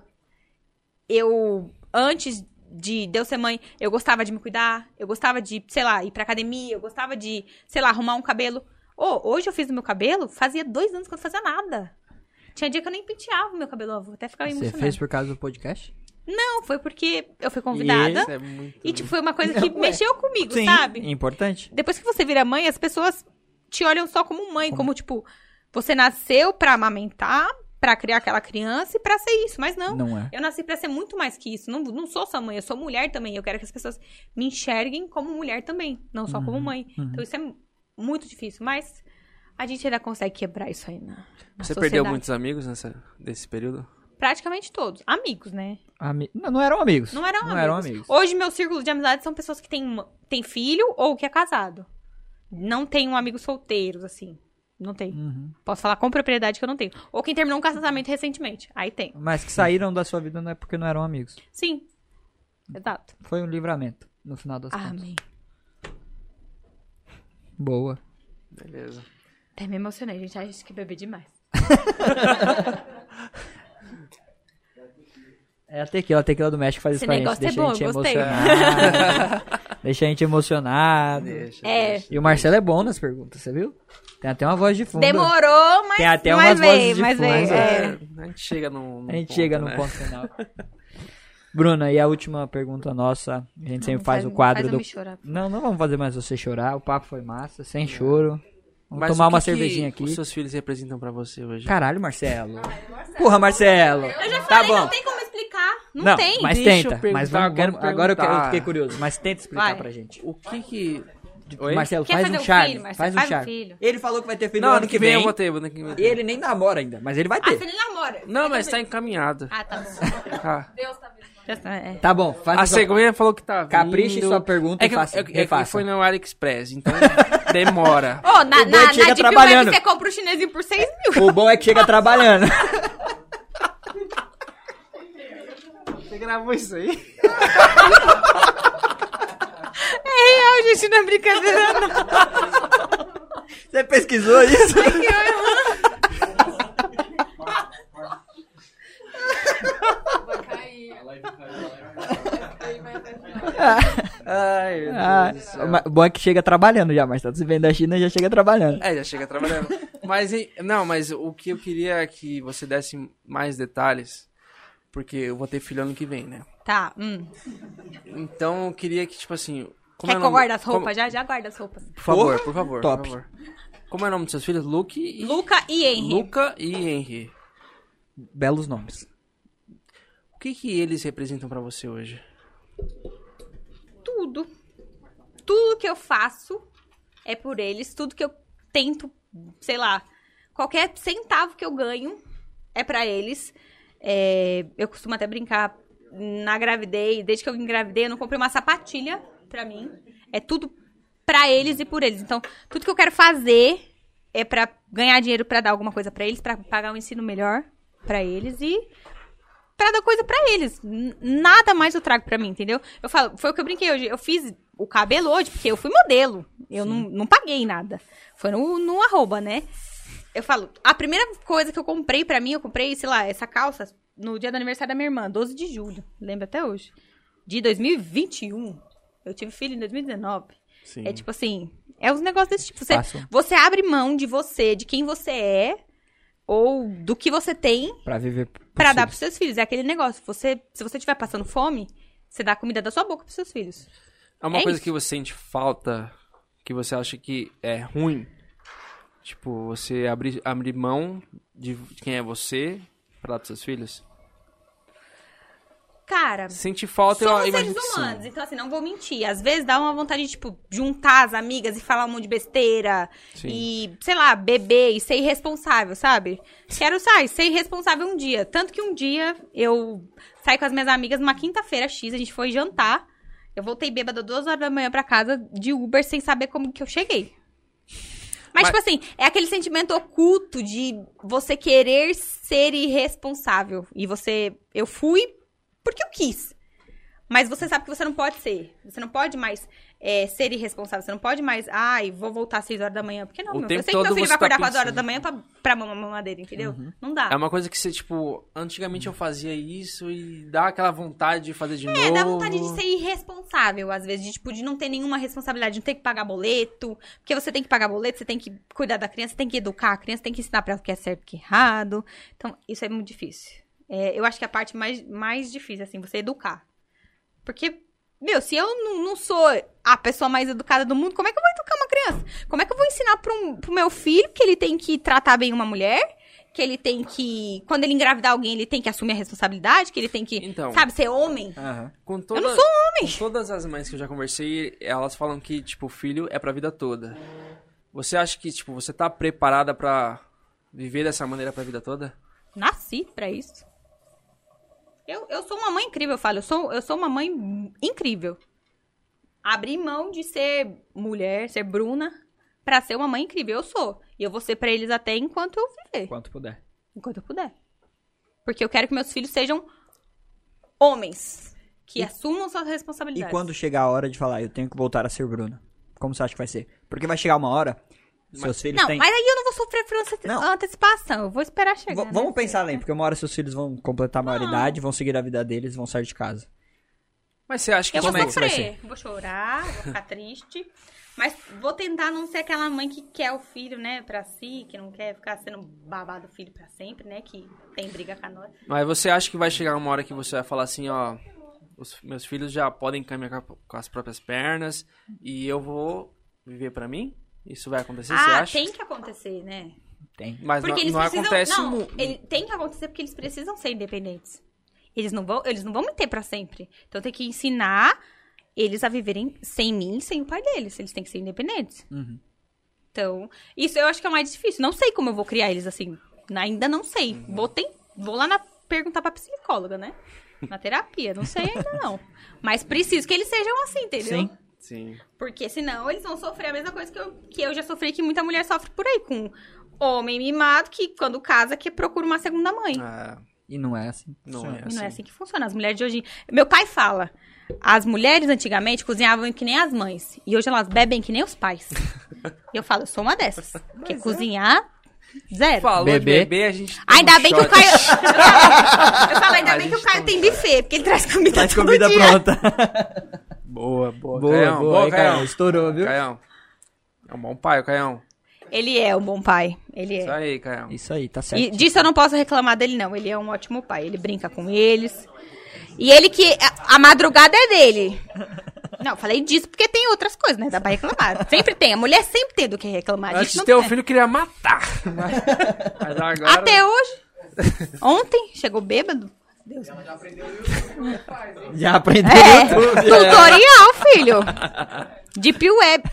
eu, antes de, de eu ser mãe, eu gostava de me cuidar, eu gostava de, sei lá, ir pra academia, eu gostava de, sei lá, arrumar um cabelo. Ô, hoje eu fiz o meu cabelo, fazia dois anos que eu não fazia nada. Tinha dia que eu nem penteava o meu cabelo, vou até ficar Você emocionada. fez por causa do podcast? Não, foi porque eu fui convidada. Isso é muito... E, tipo, foi uma coisa que [laughs] Ué. mexeu comigo, Sim. sabe? Importante. Depois que você vira mãe, as pessoas te olham só como mãe, como, tipo, você nasceu pra amamentar, pra criar aquela criança e pra ser isso, mas não. Não é. Eu nasci pra ser muito mais que isso. Não, não sou só mãe, eu sou mulher também. Eu quero que as pessoas me enxerguem como mulher também, não só como mãe. Então isso é muito difícil, mas a gente ainda consegue quebrar isso aí na, na Você sociedade. perdeu muitos amigos nessa, nesse período? Praticamente todos. Amigos, né? Ami- Não, não eram amigos. Não eram não amigos. Eram amigos. Hoje, meu círculo de amizade são pessoas que têm, têm filho ou que é casado. Não tenho amigos solteiros, assim. Não tenho. Uhum. Posso falar com propriedade que eu não tenho. Ou quem terminou um casamento recentemente. Aí tem. Mas que saíram da sua vida não é porque não eram amigos. Sim. Exato. Foi um livramento, no final das contas. Amém. Boa. Beleza. Até me emocionei, gente. Ai, Acho que beber demais. [laughs] É a tequila, a tequila do México faz Esse isso pra gente. negócio é Deixa bom, a gente gostei. emocionado. [laughs] deixa a gente emocionado. Deixa, É. deixa. E o Marcelo é bom nas perguntas, você viu? Tem até uma voz de fundo. Demorou, mas, Tem até mas umas vozes veio, de mas fundo, veio. mas É. A gente chega num, num A gente ponto, chega no né? ponto final. Bruna, e a última pergunta nossa, a gente sempre Não faz, faz- o quadro faz eu do... me chorar. Não, não vamos fazer mais você chorar, o papo foi massa, sem choro. Vamos tomar uma que cervejinha aqui. os seus filhos representam pra você hoje? Caralho, Marcelo. Porra, Marcelo. Eu já tá falei, bom. não tem como explicar. Não, tem. mas Deixa tenta. Mas vamos, quero- agora eu, quero, eu fiquei curioso. Mas tenta explicar Vai. pra gente. O que que... Oi? Marcelo, Quer faz um um charme. filho, Marcelo? faz um Faz um charme. filho. Ele falou que vai ter filho Não, no ano que vem eu vou ter, ano que vem eu vou ter. Ele nem namora ainda, mas ele vai Ah, ter. você nem namora. Não, mas tá encaminhado. Ah, tá bom. [laughs] Tá. Já tá, é. Tá bom, faz A cegonha falou que tá vindo. Capriche sua pergunta é e que, faça- é, que- é que foi no AliExpress, então demora. [laughs] Ô, na, O na, na chega Deep trabalhando. Web você compra o chinesinho por 6 mil. O bom é que chega trabalhando. [laughs] Você gravou isso aí? [laughs] É real, gente, não é brincadeira, não. Você pesquisou isso? Vai cair. A live caiu. A live caiu. Vai até [laughs] o final. Ai, mas o bom é que chega trabalhando já, mas tá se vendo da China já chega trabalhando. É, já chega trabalhando. mas, não, mas o que eu queria é que você desse mais detalhes, porque eu vou ter filho ano que vem, né? Tá, hum. Então eu queria que, tipo assim. Como Quer é que eu guarde as roupas? como- Já, já guarda as roupas. Por favor, por favor. Top. Por favor. Como é o nome dos seus filhos? Luke e. Luca e Henry. Luca e Henry. Belos nomes. Que que eles representam pra você hoje? Tudo. Tudo que eu faço é por eles. Tudo que eu tento, sei lá, qualquer centavo que eu ganho é pra eles. É, eu costumo até brincar na gravidez, desde que eu engravidei, eu não comprei uma sapatilha pra mim. É tudo pra eles e por eles. Então, tudo que eu quero fazer é pra ganhar dinheiro pra dar alguma coisa pra eles, pra pagar um ensino melhor pra eles e pra dar coisa pra eles. Nada mais eu trago pra mim, entendeu? Eu falo, foi o que eu brinquei hoje. Eu fiz o cabelo hoje porque eu fui modelo. Eu não, não paguei nada. Foi no, no arroba, né? Eu falo, a primeira coisa que eu comprei pra mim, eu comprei, sei lá, essa calça no dia do aniversário da minha irmã, 12 de julho. Lembro até hoje. De 2021. Eu tive filho em 2019. Sim. É tipo assim, é uns negócios desse tipo. Você, Fácil. você abre mão de você, de quem você é, ou do que você tem Pra viver. pra dar pros seus filhos. É aquele negócio. Você, se você estiver passando fome, você dá a comida da sua boca pros seus filhos. É uma É coisa isso. que você sente falta, que você acha que é ruim. Tipo, você abrir, abrir mão de quem é você pra dar pros seus filhos. Cara, Sente falta, somos eu seres imagino humanos, sim. então assim, não vou mentir. Às vezes dá uma vontade de, tipo, juntar as amigas e falar um monte de besteira. Sim. E, sei lá, beber e ser irresponsável, sabe? Quero sair, ser irresponsável um dia. Tanto que um dia eu saí com as minhas amigas numa quinta-feira X, a gente foi jantar. Eu voltei bêbada duas horas da manhã pra casa de Uber sem saber como que eu cheguei. Mas, Mas- tipo assim, é aquele sentimento oculto de você querer ser irresponsável. E você. Eu fui porque eu quis. Mas você sabe que você não pode ser. Você não pode mais é, ser irresponsável. Você não pode mais. Ai, vou voltar às 6 horas da manhã. Porque não, O meu, tempo eu sei que meu todo filho vai acordar tá 4 horas da manhã pra, pra mamar mamadeira, entendeu? Não dá. É uma coisa que você, tipo, antigamente eu fazia isso e dá aquela vontade de fazer de novo. É, dá vontade de ser irresponsável, às vezes, de, tipo, de não ter nenhuma responsabilidade, de não ter que pagar boleto, porque você tem que pagar boleto, você tem que cuidar da criança, você tem que educar a criança, tem que ensinar pra ela o que é certo e o que é errado. Então, isso é muito difícil. É, eu acho que é a parte mais, mais difícil, assim, você educar. Porque, meu, se eu não, não sou a pessoa mais educada do mundo, como é que eu vou educar uma criança? Como é que eu vou ensinar pro, um- pro meu filho que ele tem que tratar bem uma mulher? Que ele tem que. Quando ele engravidar alguém, ele tem que assumir a responsabilidade, que ele tem que, Então. sabe, ser homem. Aham. Com toda, Eu não sou homem. Com todas as mães que eu já conversei, elas falam que, tipo, filho é pra vida toda. Você acha que, tipo, você tá preparada pra viver dessa maneira pra vida toda? Nasci pra isso. Eu, eu sou uma mãe incrível, eu falo. Eu sou, eu sou uma mãe incrível. Abri mão de ser mulher, ser Bruna, pra ser uma mãe incrível. Eu sou. E eu vou ser pra eles até enquanto eu viver. Quanto puder. Enquanto eu puder. Porque eu quero que meus filhos sejam homens. Que assumam suas E responsabilidades. quando chegar a hora de falar, eu tenho que voltar a ser Bruna? Como você acha que vai ser? Porque vai chegar uma hora, seus filhos Não, têm... mas aí eu não vou sofrer por ante- Não. antecipação. Eu vou esperar chegar. V- né? vamos pensar além, porque uma hora seus filhos vão completar a maioridade, vão seguir a vida deles, vão sair de casa. Mas você acha que, Eu vou Como é que vai sofrer, vou chorar, vou ficar triste. Mas vou tentar não ser aquela mãe que quer o filho, né, pra si, que não quer ficar sendo babado do filho pra sempre, né, que tem briga com a nós. Mas você acha que vai chegar uma hora que você vai falar assim, ó, os meus filhos já podem caminhar com as próprias pernas e eu vou viver pra mim? Isso vai acontecer, você ah, acha? tem que acontecer, né? Tem. Mas Porque não, eles não precisam... acontece não, mu- ele tem que acontecer porque eles precisam ser independentes. Eles não vão, eles não vão me ter pra sempre. Então tem que ensinar eles a viverem sem mim, sem o pai deles. Eles têm que ser independentes. Uhum. Então, isso eu acho que é o mais difícil. Não sei como eu vou criar eles assim. Ainda não sei. Uhum. Vou, tem, vou lá na, perguntar pra psicóloga, né? Na terapia. Não sei ainda não. [laughs] Mas preciso que eles sejam assim, entendeu? Sim. Sim. Porque senão eles vão sofrer a mesma coisa que eu, que eu já sofri, que muita mulher sofre por aí, com homem mimado que quando casa que procura uma segunda mãe. Ah, E não é assim. Não Funciona. é. E não é assim. assim que funciona. As mulheres de hoje. Meu pai fala. As mulheres antigamente cozinhavam que nem as mães. E hoje elas bebem que nem os pais. e eu falo, eu sou uma dessas. Porque cozinhar, zero. falou Bebê. de bebê, a gente Ainda um bem que o shot. Caio. [laughs] Eu falo, ainda A bem que o Caio tem buffet, porque ele traz comida Traz todo comida dia. pronta. [laughs] Boa, boa. Boa, Caião, boa, boa, aí, Caião. Caião. Estourou, viu? Caião. É um bom pai, o Caião. Ele é um bom pai. Ele Isso é. aí, Caião. Isso aí, tá certo. E disso eu não posso reclamar dele, não. Ele é um ótimo pai. Ele brinca com eles. E ele que. A, a madrugada é dele. Não, falei disso porque tem outras coisas, né? Dá pra reclamar. Sempre tem. A mulher sempre tem do que reclamar. Antes de ter o tem. filho, queria matar. [laughs] Mas, mas agora... Até hoje. [laughs] Ontem, chegou bêbado. [laughs] Já aprendeu É, tudo. tutorial, filho. [laughs] Deep Web.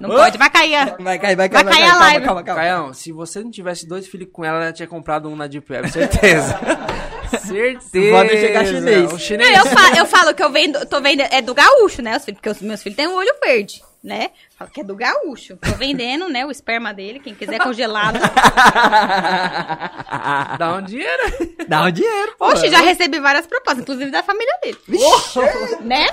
Não pode, vai cair. a- Vai cair, vai cair, Vai cair a live. calma, calma. Caião, se você não tivesse dois filhos com ela, ela tinha comprado um na Deep Web, certeza. [laughs] certeza. Podem chegar chinês. O Não, chinês. eu, falo, eu falo que eu vendo, tô vendendo, é do gaúcho, né? Os filhos, porque os meus filhos têm o olho verde, né? Falo que é do gaúcho. Tô vendendo, né? O esperma dele, quem quiser congelado. [laughs] Dá um dinheiro. Dá um dinheiro, pô. Oxe, já recebi várias propostas, inclusive da família dele. né?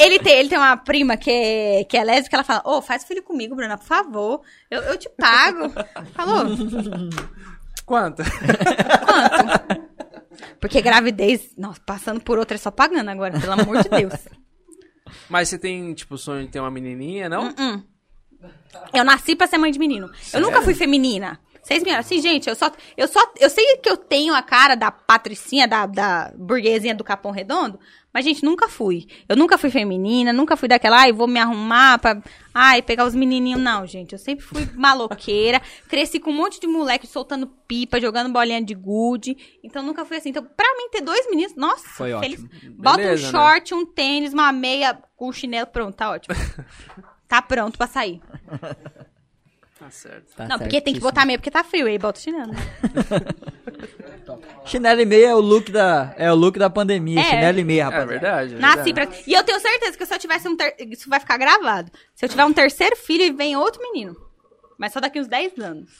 Ele tem, ele tem uma prima que é, que é lésbica, ela fala, ô, faz filho comigo, Bruna, por favor. Eu, eu te pago. Falou, [laughs] Quanto? quanto? Porque gravidez, nossa, passando por outra é só pagando agora, pelo amor de Deus. Mas você tem, tipo, sonho de ter uma menininha, não? Hum. Eu nasci pra ser mãe de menino. Eu nunca fui feminina. Vocês me olham assim, gente, eu só, eu só, eu sei que eu tenho a cara da patricinha, da, da burguesinha do Capão Redondo, mas, gente, nunca fui. Eu nunca fui feminina, nunca fui daquela, ai, vou me arrumar pra, ai, pegar os menininhos. Não, gente, eu sempre fui maloqueira, [laughs] cresci com um monte de moleque soltando pipa, jogando bolinha de gude, então nunca fui assim. Então, pra mim, ter dois meninos, nossa, Foi feliz. ótimo. Bota Beleza, um né? short, um tênis, uma meia, com o chinelo, pronto, tá ótimo. [laughs] Tá pronto pra sair. Tá certo. Tá não, porque tem que botar meia porque tá frio, aí bota o chinelo. né? [laughs] Chinelo e meia é o look da, é o look da pandemia. É. Chinelo e meia, É rapaz. verdade. é Nasci verdade. pra... E eu tenho certeza que se eu tivesse um ter... Isso vai ficar gravado. Se eu tiver um terceiro filho, vem outro menino. Mas só daqui uns 10 anos.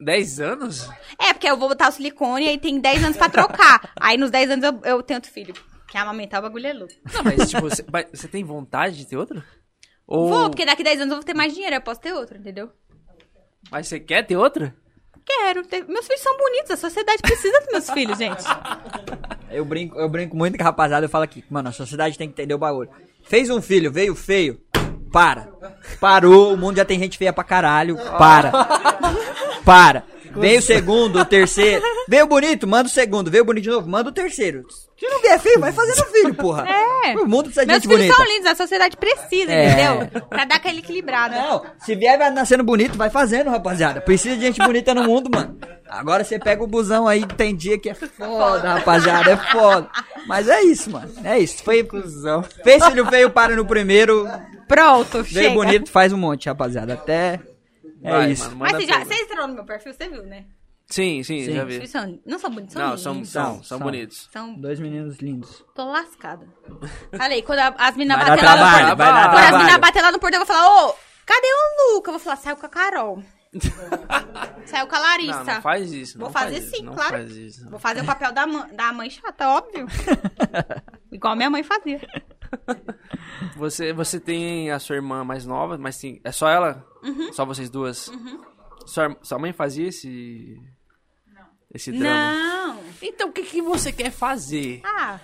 10 anos? É, porque eu vou botar o silicone e aí tem 10 anos pra trocar. aí nos 10 anos eu, eu tenho outro filho. Que amamentar o bagulho é louco. Não, mas, tipo, você, você tem vontade de ter outro? Ou... Vou, porque daqui 10 anos eu vou ter mais dinheiro, eu posso ter outro, entendeu? Mas você quer ter outro? Quero. ter- Meus filhos são bonitos, a sociedade precisa dos meus [laughs] filhos, gente. Eu brinco, eu brinco muito com a rapaziada, eu falo aqui, mano, a sociedade tem que entender o bagulho. Fez um filho, veio feio, para. Parou, o mundo já tem gente feia pra caralho, para. Para. Veio o segundo, o terceiro. Veio bonito, manda o segundo. Veio bonito de novo, manda o terceiro. Se não vier filho, vai fazendo filho, porra. É. O mundo precisa de Meus gente filhos bonita. são lindos, a sociedade precisa, É. entendeu? Pra dar aquela equilibrada. Não, se vier vai nascendo bonito, vai fazendo, rapaziada. Precisa de gente bonita no mundo, mano. Agora você pega o busão aí, tem dia que é foda, rapaziada, é foda. Mas é isso, mano. É isso. Foi cuzão. Fez filho feio, para no primeiro. Pronto, Veio chega. bonito, faz um monte, rapaziada. Até. É Vai, isso. mano, Mas você já, tudo. você entrou no meu perfil, você viu, né? Sim, sim, Sim. já vi. são, não são bonitos, são Não, lindos. são, são, São, são são. bonitos. São- Dois meninos lindos. Tô lascada. Falei, quando a- as meninas batem lá no portão. vai dar Quando as trabalho. meninas batem lá no portão, eu vou falar, ô, cadê o Luca? Eu vou falar, saiu com a Carol. [laughs] saiu com a Larissa. Não, não faz isso. Vou fazer faz isso, sim, não claro. Faz isso. Vou fazer o papel da, mãe- da mãe chata, óbvio. [laughs] Igual minha mãe fazia. [laughs] Você, você tem a sua irmã mais nova, mas sim, é só ela? Uhum. Só vocês duas? Sua, sua mãe fazia esse. Esse drama? Não. Então o que, que você quer fazer? Ah,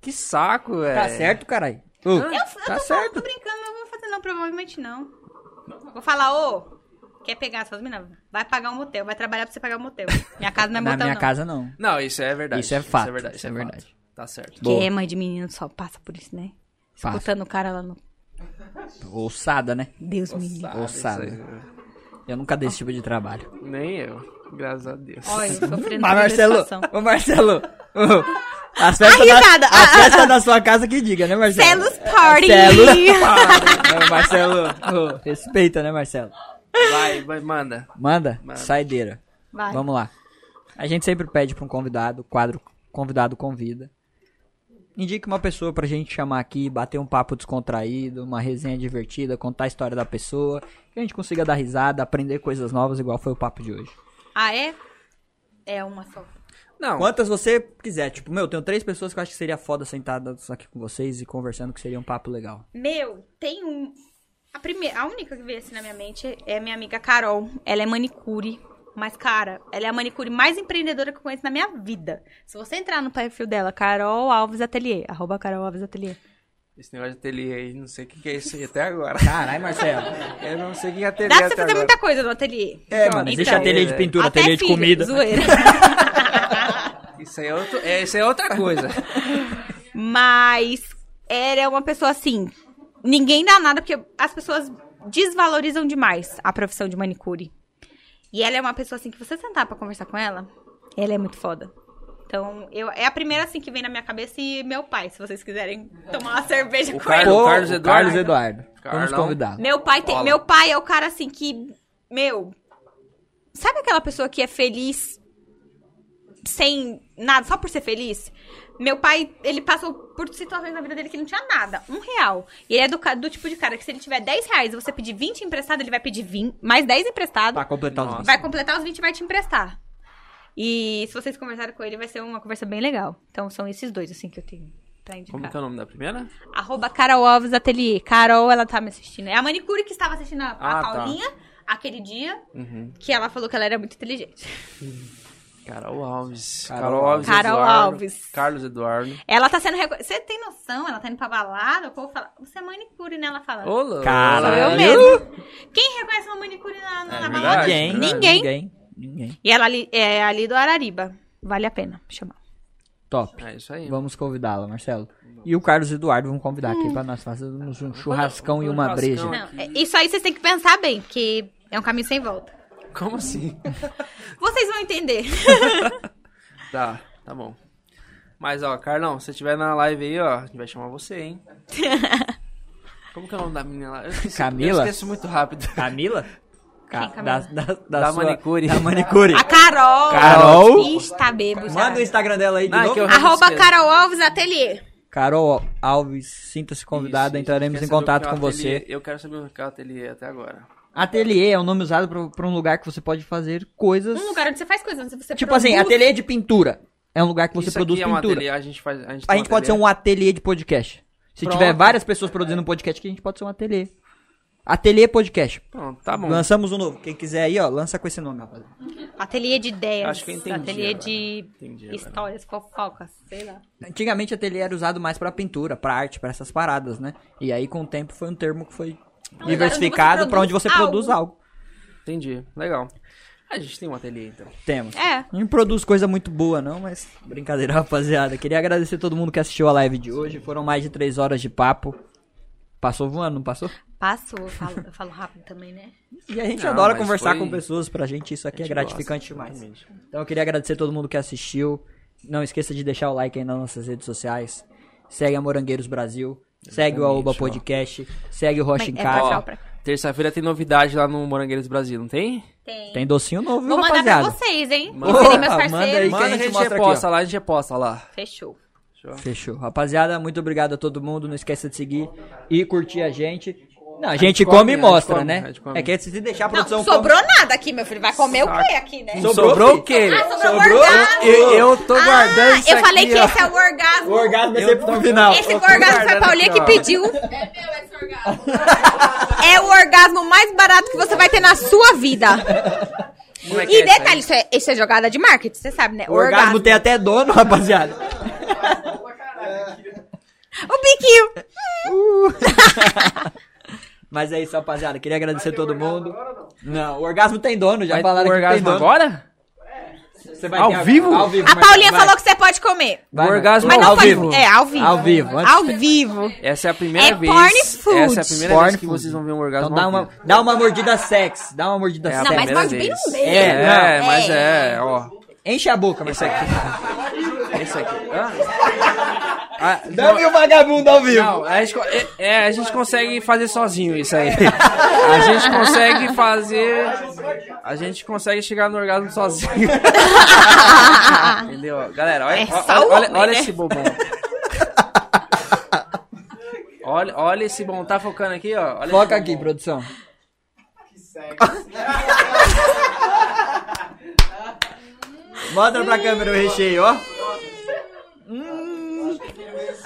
Que saco, velho. Tá certo, caralho? Ô, eu, eu tá tô, falando, certo. tô brincando, mas eu vou fazer não, provavelmente não. Vou falar, ô, quer pegar suas meninas? Vai pagar um motel, vai trabalhar pra você pagar um motel. Minha casa não é [laughs] Na motel, minha não. casa, não. Não, isso é verdade. Isso é fato, Isso é verdade. isso é fato. verdade. Tá certo. Boa. Porque mãe de menino só passa por isso, né? Passa. Escutando o cara lá no... Ossada, né? Deus me livre. Ossada. Eu nunca dei esse tipo de trabalho. Nem eu. Graças a Deus. Olha, sofrendo Mas, Marcelo, ô Marcelo, ô, as festas, A as a- a- festas da sua casa que diga, né, Marcelo? Celos Party! Celos Party. É, Marcelo, ô, respeita, né, Marcelo? Vai, vai, manda. Manda, Manda. saideira. Vai. Vamos lá. A gente sempre pede pra um convidado, quadro convidado convida. Indique uma pessoa pra gente chamar aqui, bater um papo descontraído, uma resenha divertida, contar a história da pessoa, que a gente consiga dar risada, aprender coisas novas, igual foi o papo de hoje. Ah, é? É uma só. Não, Quantas você quiser. Tipo, meu, tenho três pessoas que eu acho que seria foda sentadas aqui com vocês e conversando, que seria um papo legal. Meu, tem um... A, primeira, a única que veio assim na minha mente é a minha amiga Carol. Ela é manicure. Mas, cara, ela é a manicure mais empreendedora que eu conheço na minha vida. Se você entrar no perfil dela, Carol Alves Atelier, arroba Carol Alves Atelier. Esse negócio de ateliê aí, não sei o que, que é isso aí até agora. Caralho, Marcelo. [laughs] Eu não sei o que é ateliê Dá pra você fazer agora. muita coisa no ateliê. É, mano, existe Então. ateliê de pintura, Até ateliê de filho, comida. Zoeira. [laughs] Isso aí é, outro, é, isso aí é outra coisa. Mas era uma pessoa assim. Ninguém dá nada, porque as pessoas desvalorizam demais a profissão de manicure. E ela é uma pessoa assim que você sentar pra conversar com ela, ela é muito foda. Então, eu, é a primeira assim que vem na minha cabeça e meu pai, se vocês quiserem tomar uma cerveja O com Carlos- ele. Pô, Carlos o Eduardo. Carlos Eduardo. Vamos convidá-lo. Meu pai, tem, meu pai é o cara assim que, meu, sabe aquela pessoa que é feliz sem nada, só por ser feliz? Meu pai, ele passou por situações na vida dele que não tinha nada, um real. E ele é do, do tipo de cara que se ele tiver 10 reais e você pedir 20 emprestado, ele vai pedir 20, mais 10 emprestado, Pra completar os Nossa. vídeos. vai completar os 20 e vai te emprestar. E se vocês conversarem com ele, vai ser uma conversa bem legal. Então são esses dois, assim, que eu tenho pra indicar. Como que é o nome da primeira? Arroba Carol Alves Ateliê. Carol, ela tá me assistindo. É a manicure que estava assistindo a, a Ah, tá. Paulinha aquele dia, Uhum. que ela falou que ela era muito inteligente. [laughs] Carol Alves. Carol Carol Alves. Carol Eduardo. Alves. Carlos Eduardo. Ela tá sendo. Você tem noção? Ela tá indo pra balada, o povo fala. Você é manicure, né? Ela fala. Ô, louco. Caralho. Sou eu mesmo. Quem reconhece uma manicure na, na, É na verdade. balada? Ninguém. Ninguém. Ninguém. Ninguém. E ela ali, é ali do Arariba. Vale a pena chamar. Top. É isso aí. Vamos convidá-la, Marcelo. E o Carlos Eduardo vamos convidar aqui pra nós fazermos um churrascão e uma breja. Não, é- isso aí vocês têm que pensar bem, porque é um caminho sem volta. Como assim? [laughs] Vocês vão entender. [laughs] Tá, tá bom. Mas, ó, Carlão, se você estiver na live aí, ó, a gente vai chamar você, hein? [laughs] Como que é o nome da menina lá? Eu esqueci, Camila? Eu esqueço muito rápido. Camila? Quem, da, da, da, Da sua- manicure. Da [laughs] manicure. A Carol. Carol. Tá já. Manda o Instagram dela aí de Não, é novo. que eu- Arroba. Carol Alves Ateliê. Carol Alves, sinta-se convidada, Isso, entraremos em contato que é com o ateliê? você. Eu quero saber o que é o ateliê até agora. Ateliê é um nome usado para um lugar que você pode fazer coisas. Um lugar onde você faz coisas, onde você tipo assim, produz. ateliê de pintura. É um lugar que você Isso produz aqui é um pintura. ateliê, a gente faz... A gente, A gente pode ser um ateliê de podcast. Se Pronto. tiver várias pessoas produzindo um podcast aqui, a gente pode ser um ateliê. Ateliê podcast. Pronto, tá bom. Lançamos um novo. Quem quiser aí, ó, lança com esse nome, rapaz. Ateliê de ideias. Acho que eu entendi Ateliê agora. de Entendi histórias, fofocas, sei lá. Antigamente ateliê era usado mais pra pintura, pra arte, pra essas paradas, né? E aí com o tempo foi um termo que foi onde diversificado pra onde você produz produz algo. algo. Entendi, legal. A gente tem um ateliê, então. Temos. É. Não produz coisa muito boa, não, mas brincadeira, [laughs] rapaziada. Queria agradecer todo mundo que assistiu a live de hoje. Foram mais de três horas de papo. Passou voando, não passou? Passou, eu falo, eu falo rápido também, né? E a gente Não, adora conversar foi- com pessoas. Pra gente isso aqui A é gente gratificante gosta, demais. realmente. Então eu queria agradecer todo mundo que assistiu. Não esqueça de deixar o like aí nas nossas redes sociais. Segue a Morangueiros Brasil. Segue o Aoba ó. Podcast. Segue o Rocha em é Casa. Ó, terça-feira tem novidade lá no Morangueiros Brasil, não tem? Tem. Tem docinho novo, Vou mandar rapaziada? pra vocês, hein? Manda. Vocês serem meus Opa, manda parceiros. aí. Manda a que a gente gente reposta ó. lá, a gente reposta lá. Fechou. Fechou. Rapaziada, muito obrigado a todo mundo. Não esqueça de seguir e curtir a gente. Não, a gente come, come, e mostra, come, né? come. É que se deixar a Não, produção... sobrou nada aqui, meu filho. Vai comer o quê aqui, né? Sobrou, Sobrou o quê? Ah, sobrou, Sobrou? orgasmo. Eu, eu tô Ah, guardando isso eu falei aqui, que ó. esse é o orgasmo. O orgasmo é sempre no final. Esse orgasmo foi a Paulinha aqui, que pediu. É meu esse orgasmo. É o orgasmo mais barato que você vai ter na sua vida. É E é detalhe, isso é, isso é jogada de marketing, você sabe, né? O orgasmo tem até dono, rapaziada. O biquinho. [laughs] Mas é isso, rapaziada. Queria agradecer todo mundo. Não, o orgasmo tem dono, já Vai falaram o que tem orgasmo dono. agora? Você vai Ao ter vivo? Ao vivo. A Marcelo, Paulinha vai. falou que você pode comer. Vai, O orgasmo Mas não ao pode. vivo. É, ao vivo. Ao vivo. Antes- Ao vivo. Essa é a primeira É vez. porn food. Essa é a primeira Porn vez que food. vocês vão ver um orgasmo Então dá uma, dá uma mordida sex. Dá uma mordida É a Não, mas morde bem no meio. É, É, não. mas é, ó. Enche a boca, Esse Marcelo. aqui. Esse aqui. Hã? Ah, Dame o vagabundo ao vivo. Não, a gente, é, é, a gente consegue fazer sozinho isso aí. A gente consegue fazer. A gente consegue chegar no orgasmo sozinho. [laughs] Entendeu? Galera, olha, É olha, o olha, olha né? esse bobão. Olha, olha esse bom. Tá focando aqui, ó. Olha Foca aqui, produção. Mostra pra câmera o recheio, ó.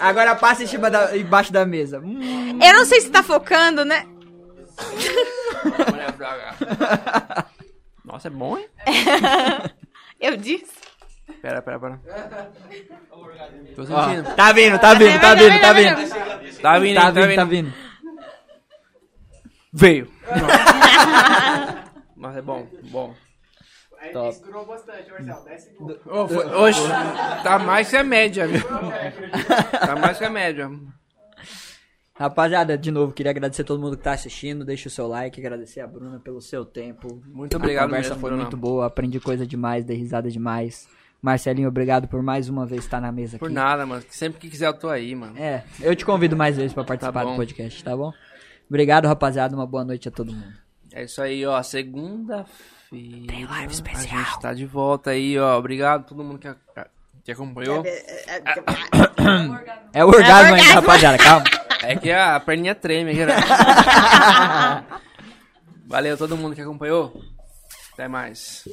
Agora passa em cima da, embaixo da mesa. Hum. Eu não sei se tá focando, né? [laughs] Nossa, é bom, hein? [laughs] Eu disse. Pera, pera, pera. Tô Ó, sentindo. tá vindo, tá vindo, tá vindo, tá vindo. Tá vindo, Tá hein, vindo, tá vindo. Veio. Mas é bom, bom. Aí Top. isso durou bastante, Marcelo. 10 segundos. Ô, foi- Oxe, tá mais que a média, viu? Tá mais que a média. Rapaziada, de novo, queria agradecer a todo mundo que tá assistindo. Deixa o seu like, agradecer a Bruna pelo seu tempo. Muito obrigado A conversa mesmo, foi Bruna. muito boa, aprendi coisa demais, dei risada demais. Marcelinho, obrigado por mais uma vez estar na mesa Por aqui. nada, mano. Sempre que quiser eu tô aí, mano. É, eu te convido mais vezes pra participar bom. do podcast, tá bom? Obrigado, rapaziada. Uma boa noite a todo mundo. É isso aí, ó. Segunda-feira. Tem live especial. A gente tá de volta aí, ó. Obrigado a todo mundo que, a- que acompanhou. É o orgasmo ainda, rapaziada. Calma. [laughs] É que a perninha treme aqui, né? [laughs] Valeu todo mundo que acompanhou. Até mais.